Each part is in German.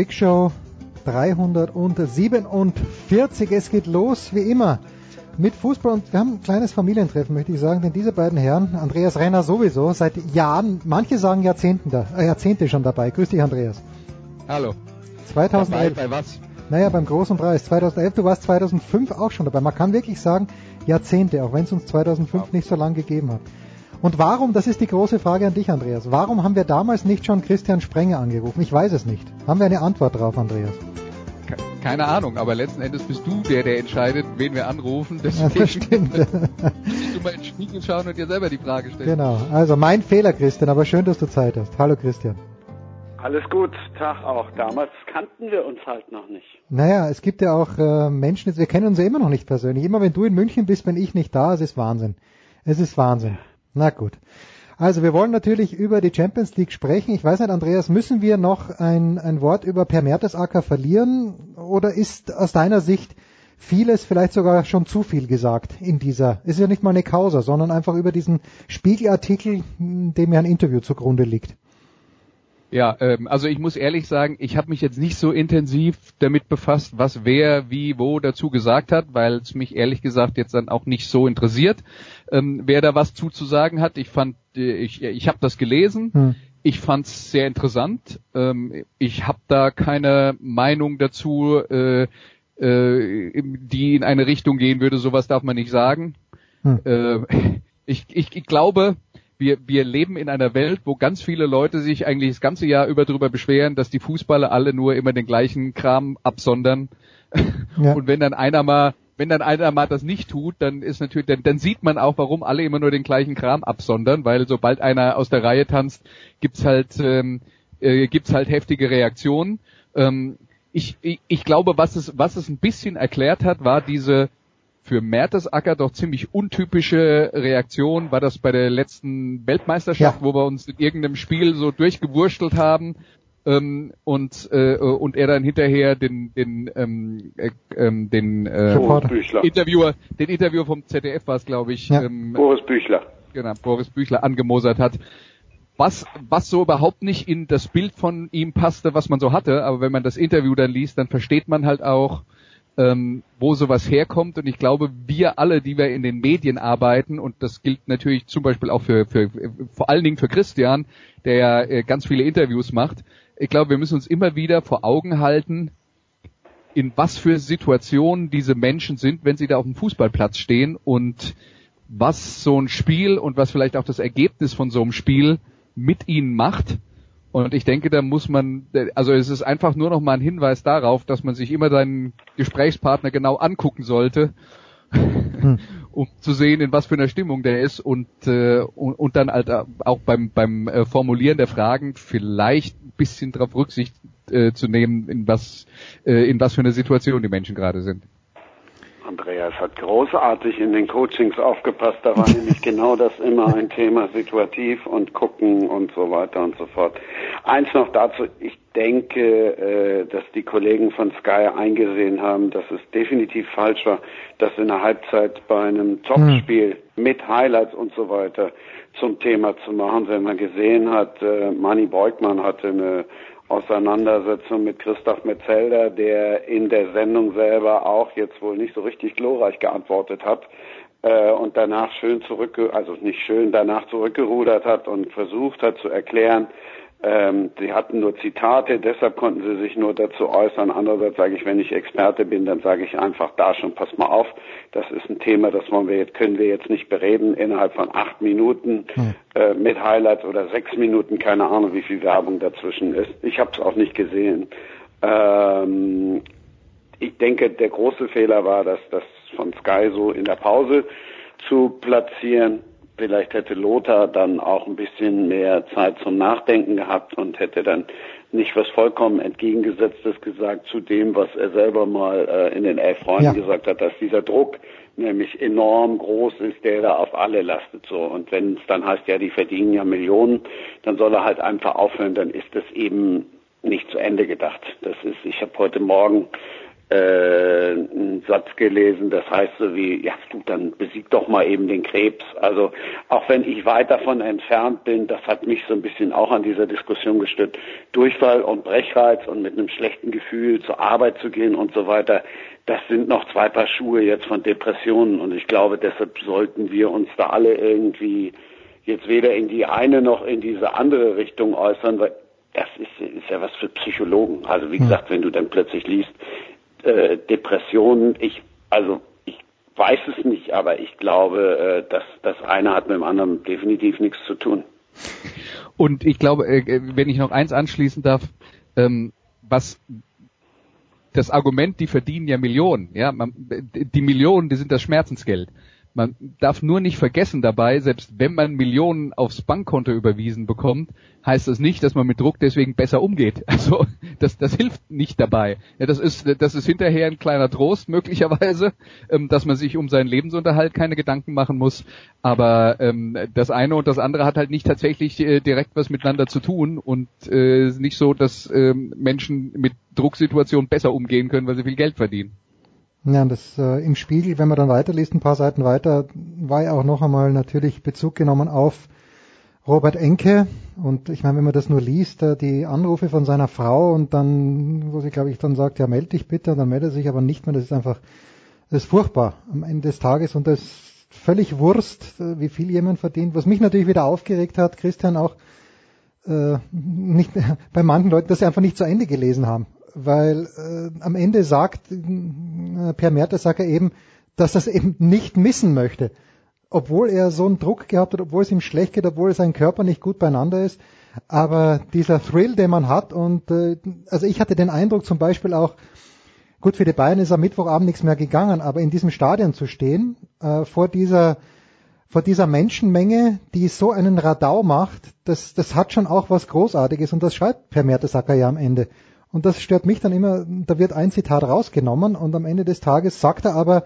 Big Show 347. Es geht los, wie immer, mit Fußball. Und wir haben ein kleines Familientreffen, möchte ich sagen, denn diese beiden Herren, Andreas Renner sowieso, seit Jahren, manche sagen Jahrzehnten da, äh, Jahrzehnte schon dabei. Grüß dich, Andreas. Hallo. 2011. Dabei, bei was? Naja, beim großen Preis. 2011, du warst 2005 auch schon dabei. Man kann wirklich sagen, Jahrzehnte, auch wenn es uns 2005 ja. nicht so lange gegeben hat. Und warum, das ist die große Frage an dich, Andreas, warum haben wir damals nicht schon Christian Sprenger angerufen? Ich weiß es nicht. Haben wir eine Antwort drauf, Andreas? Keine Ahnung, aber letzten Endes bist du der, der entscheidet, wen wir anrufen. Deswegen ja, das stimmt. musst du mal ins Spiegel schauen und dir selber die Frage stellen. Genau, also mein Fehler, Christian, aber schön, dass du Zeit hast. Hallo, Christian. Alles gut, Tag auch. Damals kannten wir uns halt noch nicht. Naja, es gibt ja auch äh, Menschen, wir kennen uns ja immer noch nicht persönlich. Immer wenn du in München bist, bin ich nicht da, es ist Wahnsinn. Es ist Wahnsinn. Na gut. Also wir wollen natürlich über die Champions League sprechen. Ich weiß nicht, Andreas, müssen wir noch ein, ein Wort über Per Mertesacker verlieren oder ist aus deiner Sicht vieles vielleicht sogar schon zu viel gesagt in dieser, ist ja nicht mal eine Causa, sondern einfach über diesen Spiegelartikel, dem ja ein Interview zugrunde liegt. Ja, ähm, also ich muss ehrlich sagen, ich habe mich jetzt nicht so intensiv damit befasst, was wer wie wo dazu gesagt hat, weil es mich ehrlich gesagt jetzt dann auch nicht so interessiert, ähm, wer da was zuzusagen hat. Ich fand, äh, ich, ich habe das gelesen. Hm. Ich fand es sehr interessant. Ähm, ich habe da keine Meinung dazu, äh, äh, die in eine Richtung gehen würde. Sowas darf man nicht sagen. Hm. Äh, ich, ich, ich glaube, wir, wir leben in einer Welt, wo ganz viele Leute sich eigentlich das ganze Jahr über darüber beschweren, dass die Fußballer alle nur immer den gleichen Kram absondern. Ja. Und wenn dann einer mal, wenn dann einer mal das nicht tut, dann ist natürlich, dann, dann sieht man auch, warum alle immer nur den gleichen Kram absondern, weil sobald einer aus der Reihe tanzt, gibt's halt, ähm, äh, gibt's halt heftige Reaktionen. Ähm, ich, ich, ich glaube, was es, was es ein bisschen erklärt hat, war diese für Mertesacker doch ziemlich untypische Reaktion war das bei der letzten Weltmeisterschaft, ja. wo wir uns in irgendeinem Spiel so durchgewurstelt haben ähm, und äh, und er dann hinterher den den ähm, äh, ähm, den äh, Interviewer den Interviewer vom ZDF war es glaube ich ja. ähm, Boris Büchler genau Boris Büchler angemosert hat was was so überhaupt nicht in das Bild von ihm passte was man so hatte aber wenn man das Interview dann liest dann versteht man halt auch ähm, wo sowas herkommt. Und ich glaube, wir alle, die wir in den Medien arbeiten, und das gilt natürlich zum Beispiel auch für, für vor allen Dingen für Christian, der ja äh, ganz viele Interviews macht, ich glaube, wir müssen uns immer wieder vor Augen halten, in was für Situationen diese Menschen sind, wenn sie da auf dem Fußballplatz stehen und was so ein Spiel und was vielleicht auch das Ergebnis von so einem Spiel mit ihnen macht und ich denke, da muss man, also es ist einfach nur noch mal ein Hinweis darauf, dass man sich immer seinen Gesprächspartner genau angucken sollte, hm. um zu sehen, in was für einer Stimmung der ist und, äh, und, und dann halt auch beim, beim äh, Formulieren der Fragen vielleicht ein bisschen darauf Rücksicht äh, zu nehmen, in was, äh, in was für eine Situation die Menschen gerade sind. Andreas hat großartig in den Coachings aufgepasst. Da war nämlich genau das immer ein Thema, situativ und gucken und so weiter und so fort. Eins noch dazu. Ich denke, äh, dass die Kollegen von Sky eingesehen haben, dass es definitiv falsch war, das in der Halbzeit bei einem Topspiel hm. mit Highlights und so weiter zum Thema zu machen. Wenn man gesehen hat, äh, Manny Beugmann hatte eine Auseinandersetzung mit Christoph Metzelder, der in der Sendung selber auch jetzt wohl nicht so richtig glorreich geantwortet hat. äh, und danach schön zurück, also nicht schön, danach zurückgerudert hat und versucht hat zu erklären, ähm, sie hatten nur Zitate, deshalb konnten sie sich nur dazu äußern. Andererseits sage ich, wenn ich Experte bin, dann sage ich einfach da schon, pass mal auf, das ist ein Thema, das wollen wir jetzt, können wir jetzt nicht bereden innerhalb von acht Minuten hm. äh, mit Highlights oder sechs Minuten, keine Ahnung, wie viel Werbung dazwischen ist. Ich habe es auch nicht gesehen. Ähm, ich denke, der große Fehler war, dass das von Sky so in der Pause zu platzieren Vielleicht hätte Lothar dann auch ein bisschen mehr Zeit zum Nachdenken gehabt und hätte dann nicht was vollkommen entgegengesetztes gesagt zu dem, was er selber mal äh, in den elf Freunden ja. gesagt hat, dass dieser Druck nämlich enorm groß ist, der da auf alle lastet so. Und wenn es dann heißt, ja, die verdienen ja Millionen, dann soll er halt einfach aufhören, dann ist das eben nicht zu Ende gedacht. Das ist, ich habe heute Morgen äh, einen Satz gelesen, das heißt so wie, ja, du, dann besieg doch mal eben den Krebs. Also auch wenn ich weit davon entfernt bin, das hat mich so ein bisschen auch an dieser Diskussion gestört, Durchfall und Brechreiz und mit einem schlechten Gefühl zur Arbeit zu gehen und so weiter, das sind noch zwei Paar Schuhe jetzt von Depressionen und ich glaube, deshalb sollten wir uns da alle irgendwie jetzt weder in die eine noch in diese andere Richtung äußern, weil das ist, ist ja was für Psychologen. Also wie hm. gesagt, wenn du dann plötzlich liest, äh, Depressionen, ich, also ich weiß es nicht, aber ich glaube, äh, dass das eine hat mit dem anderen definitiv nichts zu tun. Und ich glaube, äh, wenn ich noch eins anschließen darf, ähm, was das Argument, die verdienen ja Millionen, ja, man, die Millionen, die sind das Schmerzensgeld. Man darf nur nicht vergessen dabei, selbst wenn man Millionen aufs Bankkonto überwiesen bekommt, heißt das nicht, dass man mit Druck deswegen besser umgeht. Also das, das hilft nicht dabei. Ja, das ist, das ist hinterher ein kleiner Trost möglicherweise, ähm, dass man sich um seinen Lebensunterhalt keine Gedanken machen muss. Aber ähm, das eine und das andere hat halt nicht tatsächlich äh, direkt was miteinander zu tun und äh, nicht so, dass ähm, Menschen mit Drucksituationen besser umgehen können, weil sie viel Geld verdienen. Ja, das äh, im Spiegel, wenn man dann weiterliest, ein paar Seiten weiter, war ja auch noch einmal natürlich Bezug genommen auf Robert Enke. Und ich meine, wenn man das nur liest, äh, die Anrufe von seiner Frau und dann, wo sie, glaube ich, dann sagt, ja, melde dich bitte, und dann meldet er sich aber nicht mehr, das ist einfach, das ist furchtbar am Ende des Tages und das ist völlig Wurst, äh, wie viel jemand verdient. Was mich natürlich wieder aufgeregt hat, Christian auch, äh, nicht bei manchen Leuten, dass sie einfach nicht zu Ende gelesen haben weil äh, am Ende sagt äh, Per Mertesacker eben, dass das eben nicht missen möchte. Obwohl er so einen Druck gehabt hat, obwohl es ihm schlecht geht, obwohl sein Körper nicht gut beieinander ist. Aber dieser Thrill, den man hat und äh, also ich hatte den Eindruck zum Beispiel auch, gut, für die Bayern ist am Mittwochabend nichts mehr gegangen, aber in diesem Stadion zu stehen, äh, vor dieser vor dieser Menschenmenge, die so einen Radau macht, das, das hat schon auch was Großartiges und das schreibt Per Mertesacker ja am Ende. Und das stört mich dann immer, da wird ein Zitat rausgenommen und am Ende des Tages sagt er aber,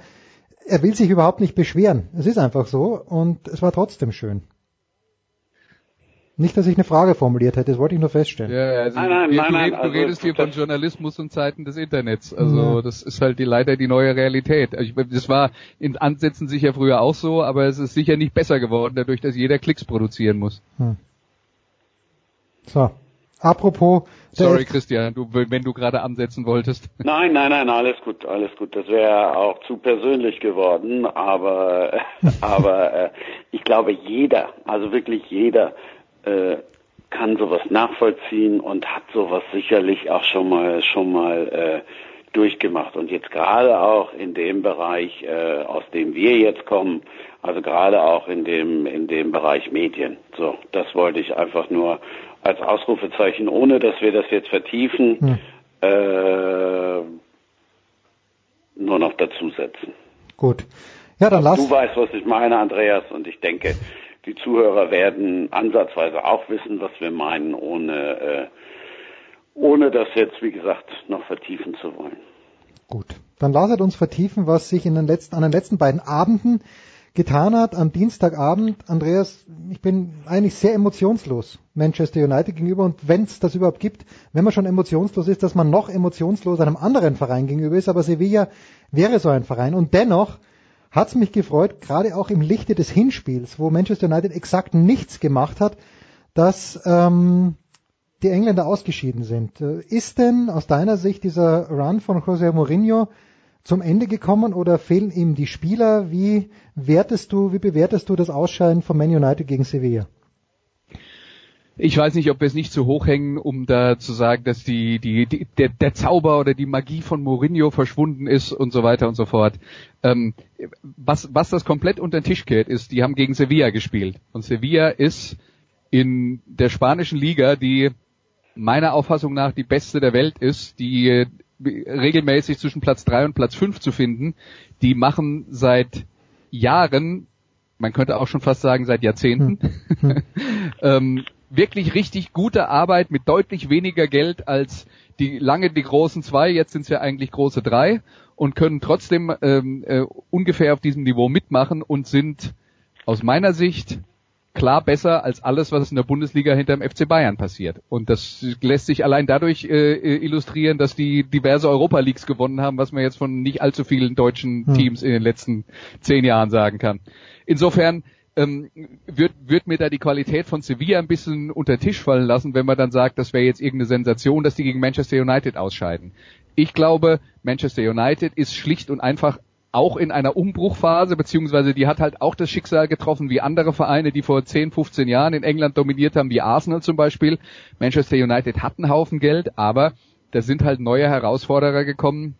er will sich überhaupt nicht beschweren. Es ist einfach so und es war trotzdem schön. Nicht, dass ich eine Frage formuliert hätte, das wollte ich nur feststellen. Ja, also nein, nein, du, nein, nein, du, also redest hier von Journalismus und Zeiten des Internets. Also ja. das ist halt die, leider die neue Realität. Also ich, das war in Ansätzen sicher früher auch so, aber es ist sicher nicht besser geworden, dadurch, dass jeder Klicks produzieren muss. Hm. So, apropos Sorry, Christian, du, wenn du gerade ansetzen wolltest. Nein, nein, nein, alles gut, alles gut. Das wäre auch zu persönlich geworden, aber, aber äh, ich glaube, jeder, also wirklich jeder, äh, kann sowas nachvollziehen und hat sowas sicherlich auch schon mal, schon mal äh, durchgemacht. Und jetzt gerade auch in dem Bereich, äh, aus dem wir jetzt kommen, also gerade auch in dem, in dem Bereich Medien. So, das wollte ich einfach nur als Ausrufezeichen, ohne dass wir das jetzt vertiefen, hm. äh, nur noch dazusetzen. Gut. Ja, dann lass. Du weißt, was ich meine, Andreas, und ich denke, die Zuhörer werden ansatzweise auch wissen, was wir meinen, ohne, äh, ohne das jetzt, wie gesagt, noch vertiefen zu wollen. Gut. Dann lasset uns vertiefen, was sich in den letzten, an den letzten beiden Abenden getan hat am Dienstagabend. Andreas, ich bin eigentlich sehr emotionslos Manchester United gegenüber und wenn es das überhaupt gibt, wenn man schon emotionslos ist, dass man noch emotionslos einem anderen Verein gegenüber ist, aber Sevilla wäre so ein Verein und dennoch hat es mich gefreut, gerade auch im Lichte des Hinspiels, wo Manchester United exakt nichts gemacht hat, dass ähm, die Engländer ausgeschieden sind. Äh, ist denn aus deiner Sicht dieser Run von José Mourinho zum Ende gekommen oder fehlen ihm die Spieler? Wie wertest du, wie bewertest du das Ausscheiden von Man United gegen Sevilla? Ich weiß nicht, ob wir es nicht zu hoch hängen, um da zu sagen, dass die, die, die der, der Zauber oder die Magie von Mourinho verschwunden ist und so weiter und so fort. Ähm, was, was das komplett unter den Tisch kehrt, ist, die haben gegen Sevilla gespielt. Und Sevilla ist in der spanischen Liga, die meiner Auffassung nach die beste der Welt ist, die regelmäßig zwischen Platz drei und Platz fünf zu finden, die machen seit Jahren, man könnte auch schon fast sagen seit Jahrzehnten, hm. ähm, wirklich richtig gute Arbeit mit deutlich weniger Geld als die lange die großen zwei, jetzt sind es ja eigentlich große drei und können trotzdem ähm, äh, ungefähr auf diesem Niveau mitmachen und sind aus meiner Sicht klar besser als alles, was in der Bundesliga hinter dem FC Bayern passiert. Und das lässt sich allein dadurch äh, illustrieren, dass die diverse Europa Leagues gewonnen haben, was man jetzt von nicht allzu vielen deutschen hm. Teams in den letzten zehn Jahren sagen kann. Insofern ähm, wird, wird mir da die Qualität von Sevilla ein bisschen unter Tisch fallen lassen, wenn man dann sagt, das wäre jetzt irgendeine Sensation, dass die gegen Manchester United ausscheiden. Ich glaube, Manchester United ist schlicht und einfach auch in einer Umbruchphase, beziehungsweise die hat halt auch das Schicksal getroffen wie andere Vereine, die vor 10, 15 Jahren in England dominiert haben, wie Arsenal zum Beispiel. Manchester United hat einen Haufen Geld, aber da sind halt neue Herausforderer gekommen,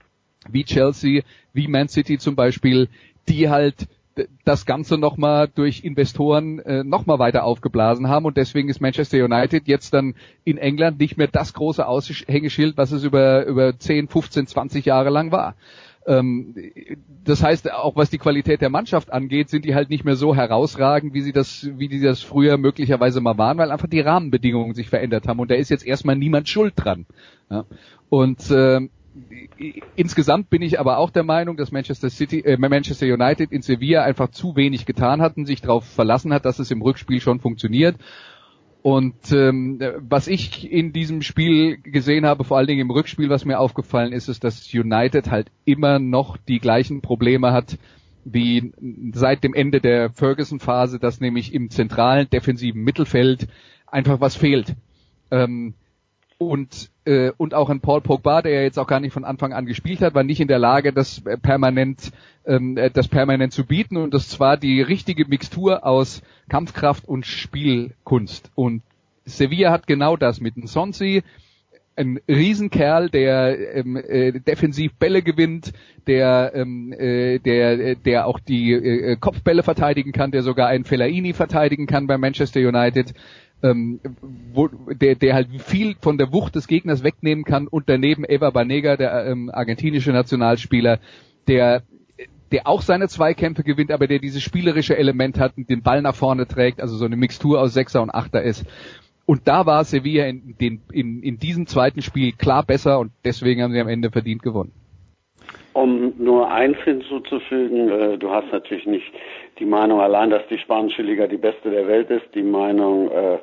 wie Chelsea, wie Man City zum Beispiel, die halt das Ganze nochmal durch Investoren äh, nochmal weiter aufgeblasen haben und deswegen ist Manchester United jetzt dann in England nicht mehr das große Aushängeschild, was es über, über 10, 15, 20 Jahre lang war. Ähm, das heißt, auch was die Qualität der Mannschaft angeht, sind die halt nicht mehr so herausragend, wie sie das, wie die das früher möglicherweise mal waren, weil einfach die Rahmenbedingungen sich verändert haben und da ist jetzt erstmal niemand schuld dran. Ja? Und äh, insgesamt bin ich aber auch der Meinung, dass Manchester City, äh, Manchester United in Sevilla einfach zu wenig getan hatten, sich darauf verlassen hat, dass es im Rückspiel schon funktioniert. Und ähm, was ich in diesem Spiel gesehen habe, vor allen Dingen im Rückspiel, was mir aufgefallen ist, ist, dass United halt immer noch die gleichen Probleme hat wie seit dem Ende der Ferguson-Phase, dass nämlich im zentralen defensiven Mittelfeld einfach was fehlt. Ähm, und äh, und auch ein Paul Pogba, der ja jetzt auch gar nicht von Anfang an gespielt hat, war nicht in der Lage, das permanent ähm, äh, das permanent zu bieten. Und das zwar die richtige Mixtur aus Kampfkraft und Spielkunst. Und Sevilla hat genau das mit dem Sonsi, ein Riesenkerl, der ähm, äh, defensiv Bälle gewinnt, der ähm, äh, der der auch die äh, Kopfbälle verteidigen kann, der sogar einen Fellaini verteidigen kann bei Manchester United ähm, wo, der, der halt viel von der Wucht des Gegners wegnehmen kann und daneben Eva Banega, der ähm, argentinische Nationalspieler, der der auch seine Zweikämpfe gewinnt, aber der dieses spielerische Element hat und den Ball nach vorne trägt, also so eine Mixtur aus Sechser und Achter ist. Und da war Sevilla in, den, in, in diesem zweiten Spiel klar besser und deswegen haben sie am Ende verdient gewonnen. Um nur eins hinzuzufügen, äh, du hast natürlich nicht die Meinung allein, dass die spanische Liga die beste der Welt ist. Die Meinung äh,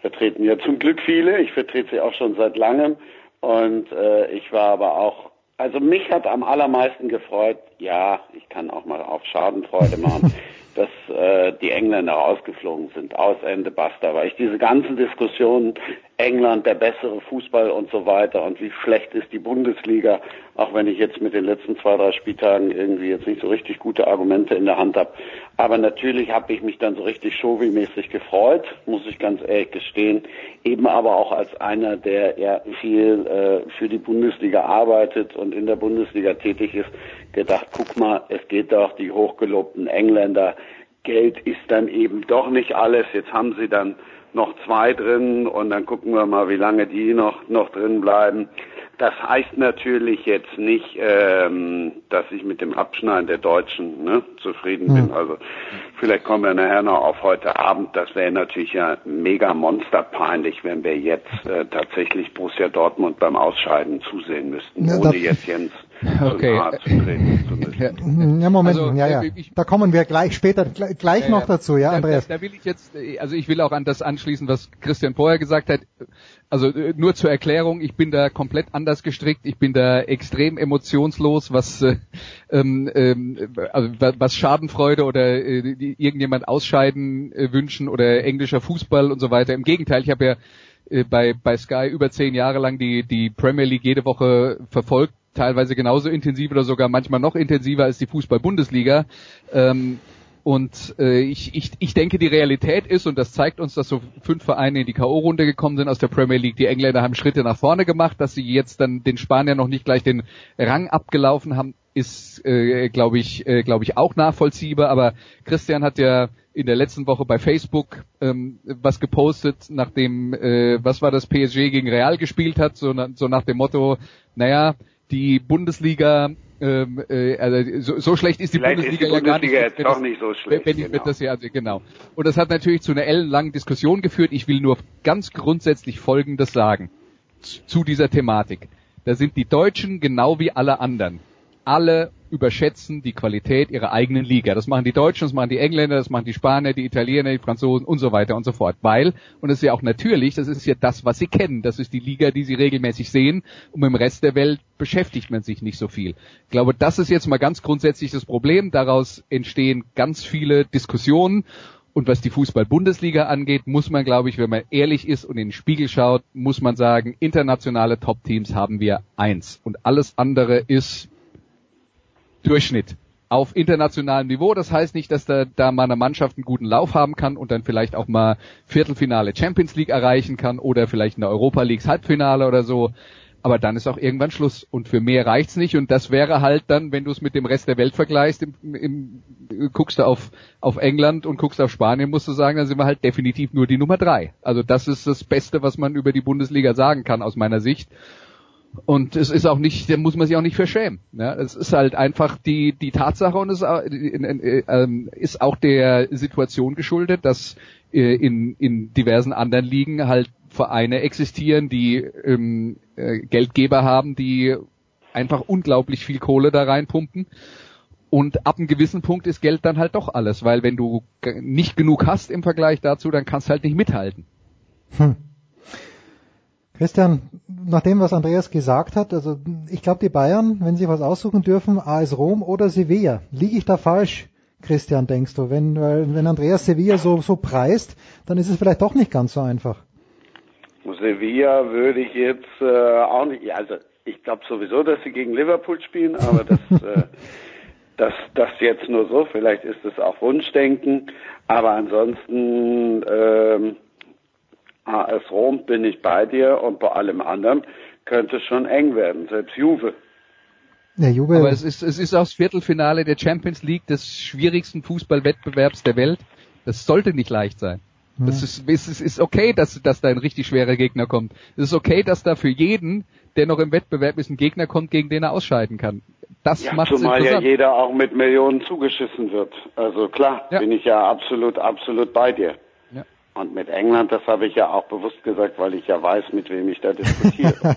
vertreten ja zum Glück viele. Ich vertrete sie auch schon seit langem. Und äh, ich war aber auch, also mich hat am allermeisten gefreut, ja, ich kann auch mal auf Schadenfreude machen, dass äh, die Engländer rausgeflogen sind. Aus Ende basta. Weil ich diese ganzen Diskussionen, England, der bessere Fußball und so weiter und wie schlecht ist die Bundesliga, auch wenn ich jetzt mit den letzten zwei, drei Spieltagen irgendwie jetzt nicht so richtig gute Argumente in der Hand habe. Aber natürlich habe ich mich dann so richtig Showy-mäßig gefreut, muss ich ganz ehrlich gestehen. Eben aber auch als einer, der ja viel äh, für die Bundesliga arbeitet und in der Bundesliga tätig ist, gedacht, guck mal, es geht doch die hochgelobten Engländer. Geld ist dann eben doch nicht alles. Jetzt haben sie dann noch zwei drin und dann gucken wir mal, wie lange die noch, noch drin bleiben. Das heißt natürlich jetzt nicht, ähm, dass ich mit dem Abschneiden der Deutschen ne, zufrieden bin. Hm. Also vielleicht kommen wir nachher noch auf heute Abend. Das wäre natürlich ja mega monsterpeinlich, wenn wir jetzt äh, tatsächlich Borussia Dortmund beim Ausscheiden zusehen müssten, ja, ohne jetzt Jens okay. Ja, Moment, also, ja, ja. Äh, ich, da kommen wir gleich später gleich, gleich äh, noch dazu, ja, Andreas. Da, da, will ich jetzt, also ich will auch an das anschließen, was Christian vorher gesagt hat. Also äh, nur zur Erklärung, ich bin da komplett anders gestrickt, ich bin da extrem emotionslos, was äh, ähm, ähm also was Schadenfreude oder äh, irgendjemand ausscheiden äh, wünschen oder englischer Fußball und so weiter. Im Gegenteil, ich habe ja äh, bei, bei Sky über zehn Jahre lang die, die Premier League jede Woche verfolgt teilweise genauso intensiv oder sogar manchmal noch intensiver als die Fußball-Bundesliga. Ähm, und äh, ich, ich, ich denke, die Realität ist, und das zeigt uns, dass so fünf Vereine in die K.O.-Runde gekommen sind aus der Premier League. Die Engländer haben Schritte nach vorne gemacht, dass sie jetzt dann den Spaniern noch nicht gleich den Rang abgelaufen haben, ist, äh, glaube ich, äh, glaube ich auch nachvollziehbar. Aber Christian hat ja in der letzten Woche bei Facebook ähm, was gepostet, nachdem, äh, was war das, PSG gegen Real gespielt hat, so, so nach dem Motto, naja, die Bundesliga ähm, äh, also so, so schlecht ist die Vielleicht Bundesliga, ist die Bundesliga ja gar nicht. jetzt doch nicht so schlecht. Wenn ich genau. das ja, also, genau. Und das hat natürlich zu einer ellenlangen Diskussion geführt. Ich will nur ganz grundsätzlich Folgendes sagen zu dieser Thematik. Da sind die Deutschen genau wie alle anderen. Alle überschätzen die Qualität ihrer eigenen Liga. Das machen die Deutschen, das machen die Engländer, das machen die Spanier, die Italiener, die Franzosen und so weiter und so fort. Weil, und das ist ja auch natürlich, das ist ja das, was sie kennen. Das ist die Liga, die sie regelmäßig sehen. Und mit dem Rest der Welt beschäftigt man sich nicht so viel. Ich glaube, das ist jetzt mal ganz grundsätzlich das Problem. Daraus entstehen ganz viele Diskussionen. Und was die Fußball-Bundesliga angeht, muss man, glaube ich, wenn man ehrlich ist und in den Spiegel schaut, muss man sagen, internationale Top-Teams haben wir eins. Und alles andere ist Durchschnitt auf internationalem Niveau. Das heißt nicht, dass da, da mal eine Mannschaft einen guten Lauf haben kann und dann vielleicht auch mal Viertelfinale Champions League erreichen kann oder vielleicht eine Europa Leagues Halbfinale oder so. Aber dann ist auch irgendwann Schluss. Und für mehr reicht's nicht. Und das wäre halt dann, wenn du es mit dem Rest der Welt vergleichst, im, im, guckst du auf, auf England und guckst auf Spanien, musst du sagen, dann sind wir halt definitiv nur die Nummer drei. Also das ist das Beste, was man über die Bundesliga sagen kann, aus meiner Sicht. Und es ist auch nicht, da muss man sich auch nicht verschämen. Ja, es ist halt einfach die die Tatsache und es ähm, ist auch der Situation geschuldet, dass äh, in in diversen anderen Ligen halt Vereine existieren, die ähm, äh, Geldgeber haben, die einfach unglaublich viel Kohle da reinpumpen. Und ab einem gewissen Punkt ist Geld dann halt doch alles, weil wenn du nicht genug hast im Vergleich dazu, dann kannst du halt nicht mithalten. Hm. Christian, nach dem, was Andreas gesagt hat, also ich glaube, die Bayern, wenn sie was aussuchen dürfen, AS Rom oder Sevilla. Liege ich da falsch, Christian, denkst du? Wenn, wenn Andreas Sevilla so, so preist, dann ist es vielleicht doch nicht ganz so einfach. Sevilla würde ich jetzt äh, auch nicht, also ich glaube sowieso, dass sie gegen Liverpool spielen, aber das, äh, das, das jetzt nur so, vielleicht ist es auch Wunschdenken, aber ansonsten ähm, AS Rom bin ich bei dir und bei allem anderen könnte es schon eng werden, selbst Juve. Ja, Juve. Aber es ist, es ist auch das Viertelfinale der Champions League, des schwierigsten Fußballwettbewerbs der Welt. Das sollte nicht leicht sein. Das ist, es ist, ist okay, dass, dass da ein richtig schwerer Gegner kommt. Es ist okay, dass da für jeden, der noch im Wettbewerb ist, ein Gegner kommt, gegen den er ausscheiden kann. Das ja, macht zumal ja jeder auch mit Millionen zugeschissen wird. Also klar, Ja. bin ich ja absolut, absolut bei dir. Und mit England, das habe ich ja auch bewusst gesagt, weil ich ja weiß, mit wem ich da diskutiere.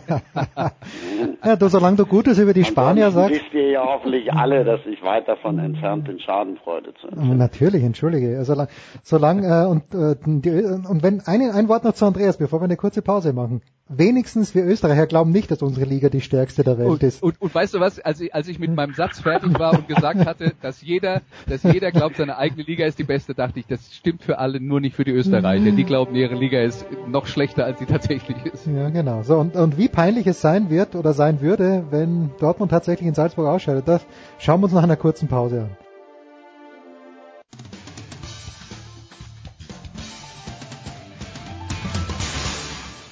Ja, du, solange du Gutes über die Spanier sagst. wisst ihr ja hoffentlich alle, dass ich weit davon entfernt bin, Schadenfreude zu empfinden. Natürlich, entschuldige. Also, solange, solange äh, und, äh, die, und wenn ein, ein Wort noch zu Andreas, bevor wir eine kurze Pause machen. Wenigstens wir Österreicher glauben nicht, dass unsere Liga die stärkste der Welt Und, ist. und, und weißt du was, als ich, als ich mit meinem Satz fertig war und gesagt hatte, dass jeder, dass jeder glaubt, seine eigene Liga ist die beste, dachte ich, das stimmt für alle, nur nicht für die Österreicher. Die glauben, ihre Liga ist noch schlechter, als sie tatsächlich ist. Ja, genau. So, und, und wie peinlich es sein wird oder sein würde, wenn Dortmund tatsächlich in Salzburg ausscheidet, das schauen wir uns nach einer kurzen Pause an.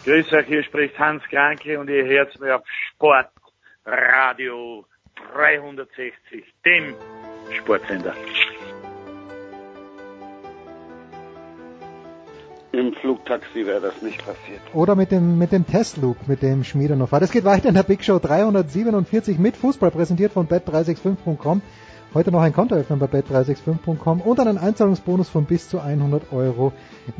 Grüß euch, hier spricht Hans Kranke und ihr hört mir auf Sportradio 360, dem Sportsender. Im Flugtaxi wäre das nicht passiert. Oder mit dem, mit dem Testloop, mit dem Schmieder noch war. Das geht weiter in der Big Show 347 mit Fußball, präsentiert von bet365.com. Heute noch ein Konto öffnen bei bet365.com und einen Einzahlungsbonus von bis zu 100 Euro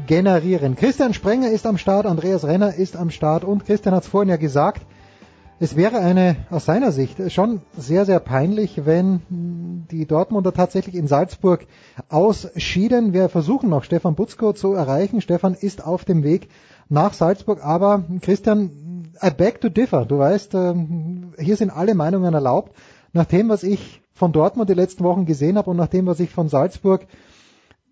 generieren. Christian Sprenger ist am Start, Andreas Renner ist am Start und Christian hat es vorhin ja gesagt, es wäre eine, aus seiner Sicht, schon sehr, sehr peinlich, wenn die Dortmunder tatsächlich in Salzburg ausschieden. Wir versuchen noch Stefan Butzko zu erreichen. Stefan ist auf dem Weg nach Salzburg, aber Christian, I beg to differ. Du weißt, ähm, hier sind alle Meinungen erlaubt. Nach dem, was ich von Dortmund die letzten Wochen gesehen habe und nach dem, was ich von Salzburg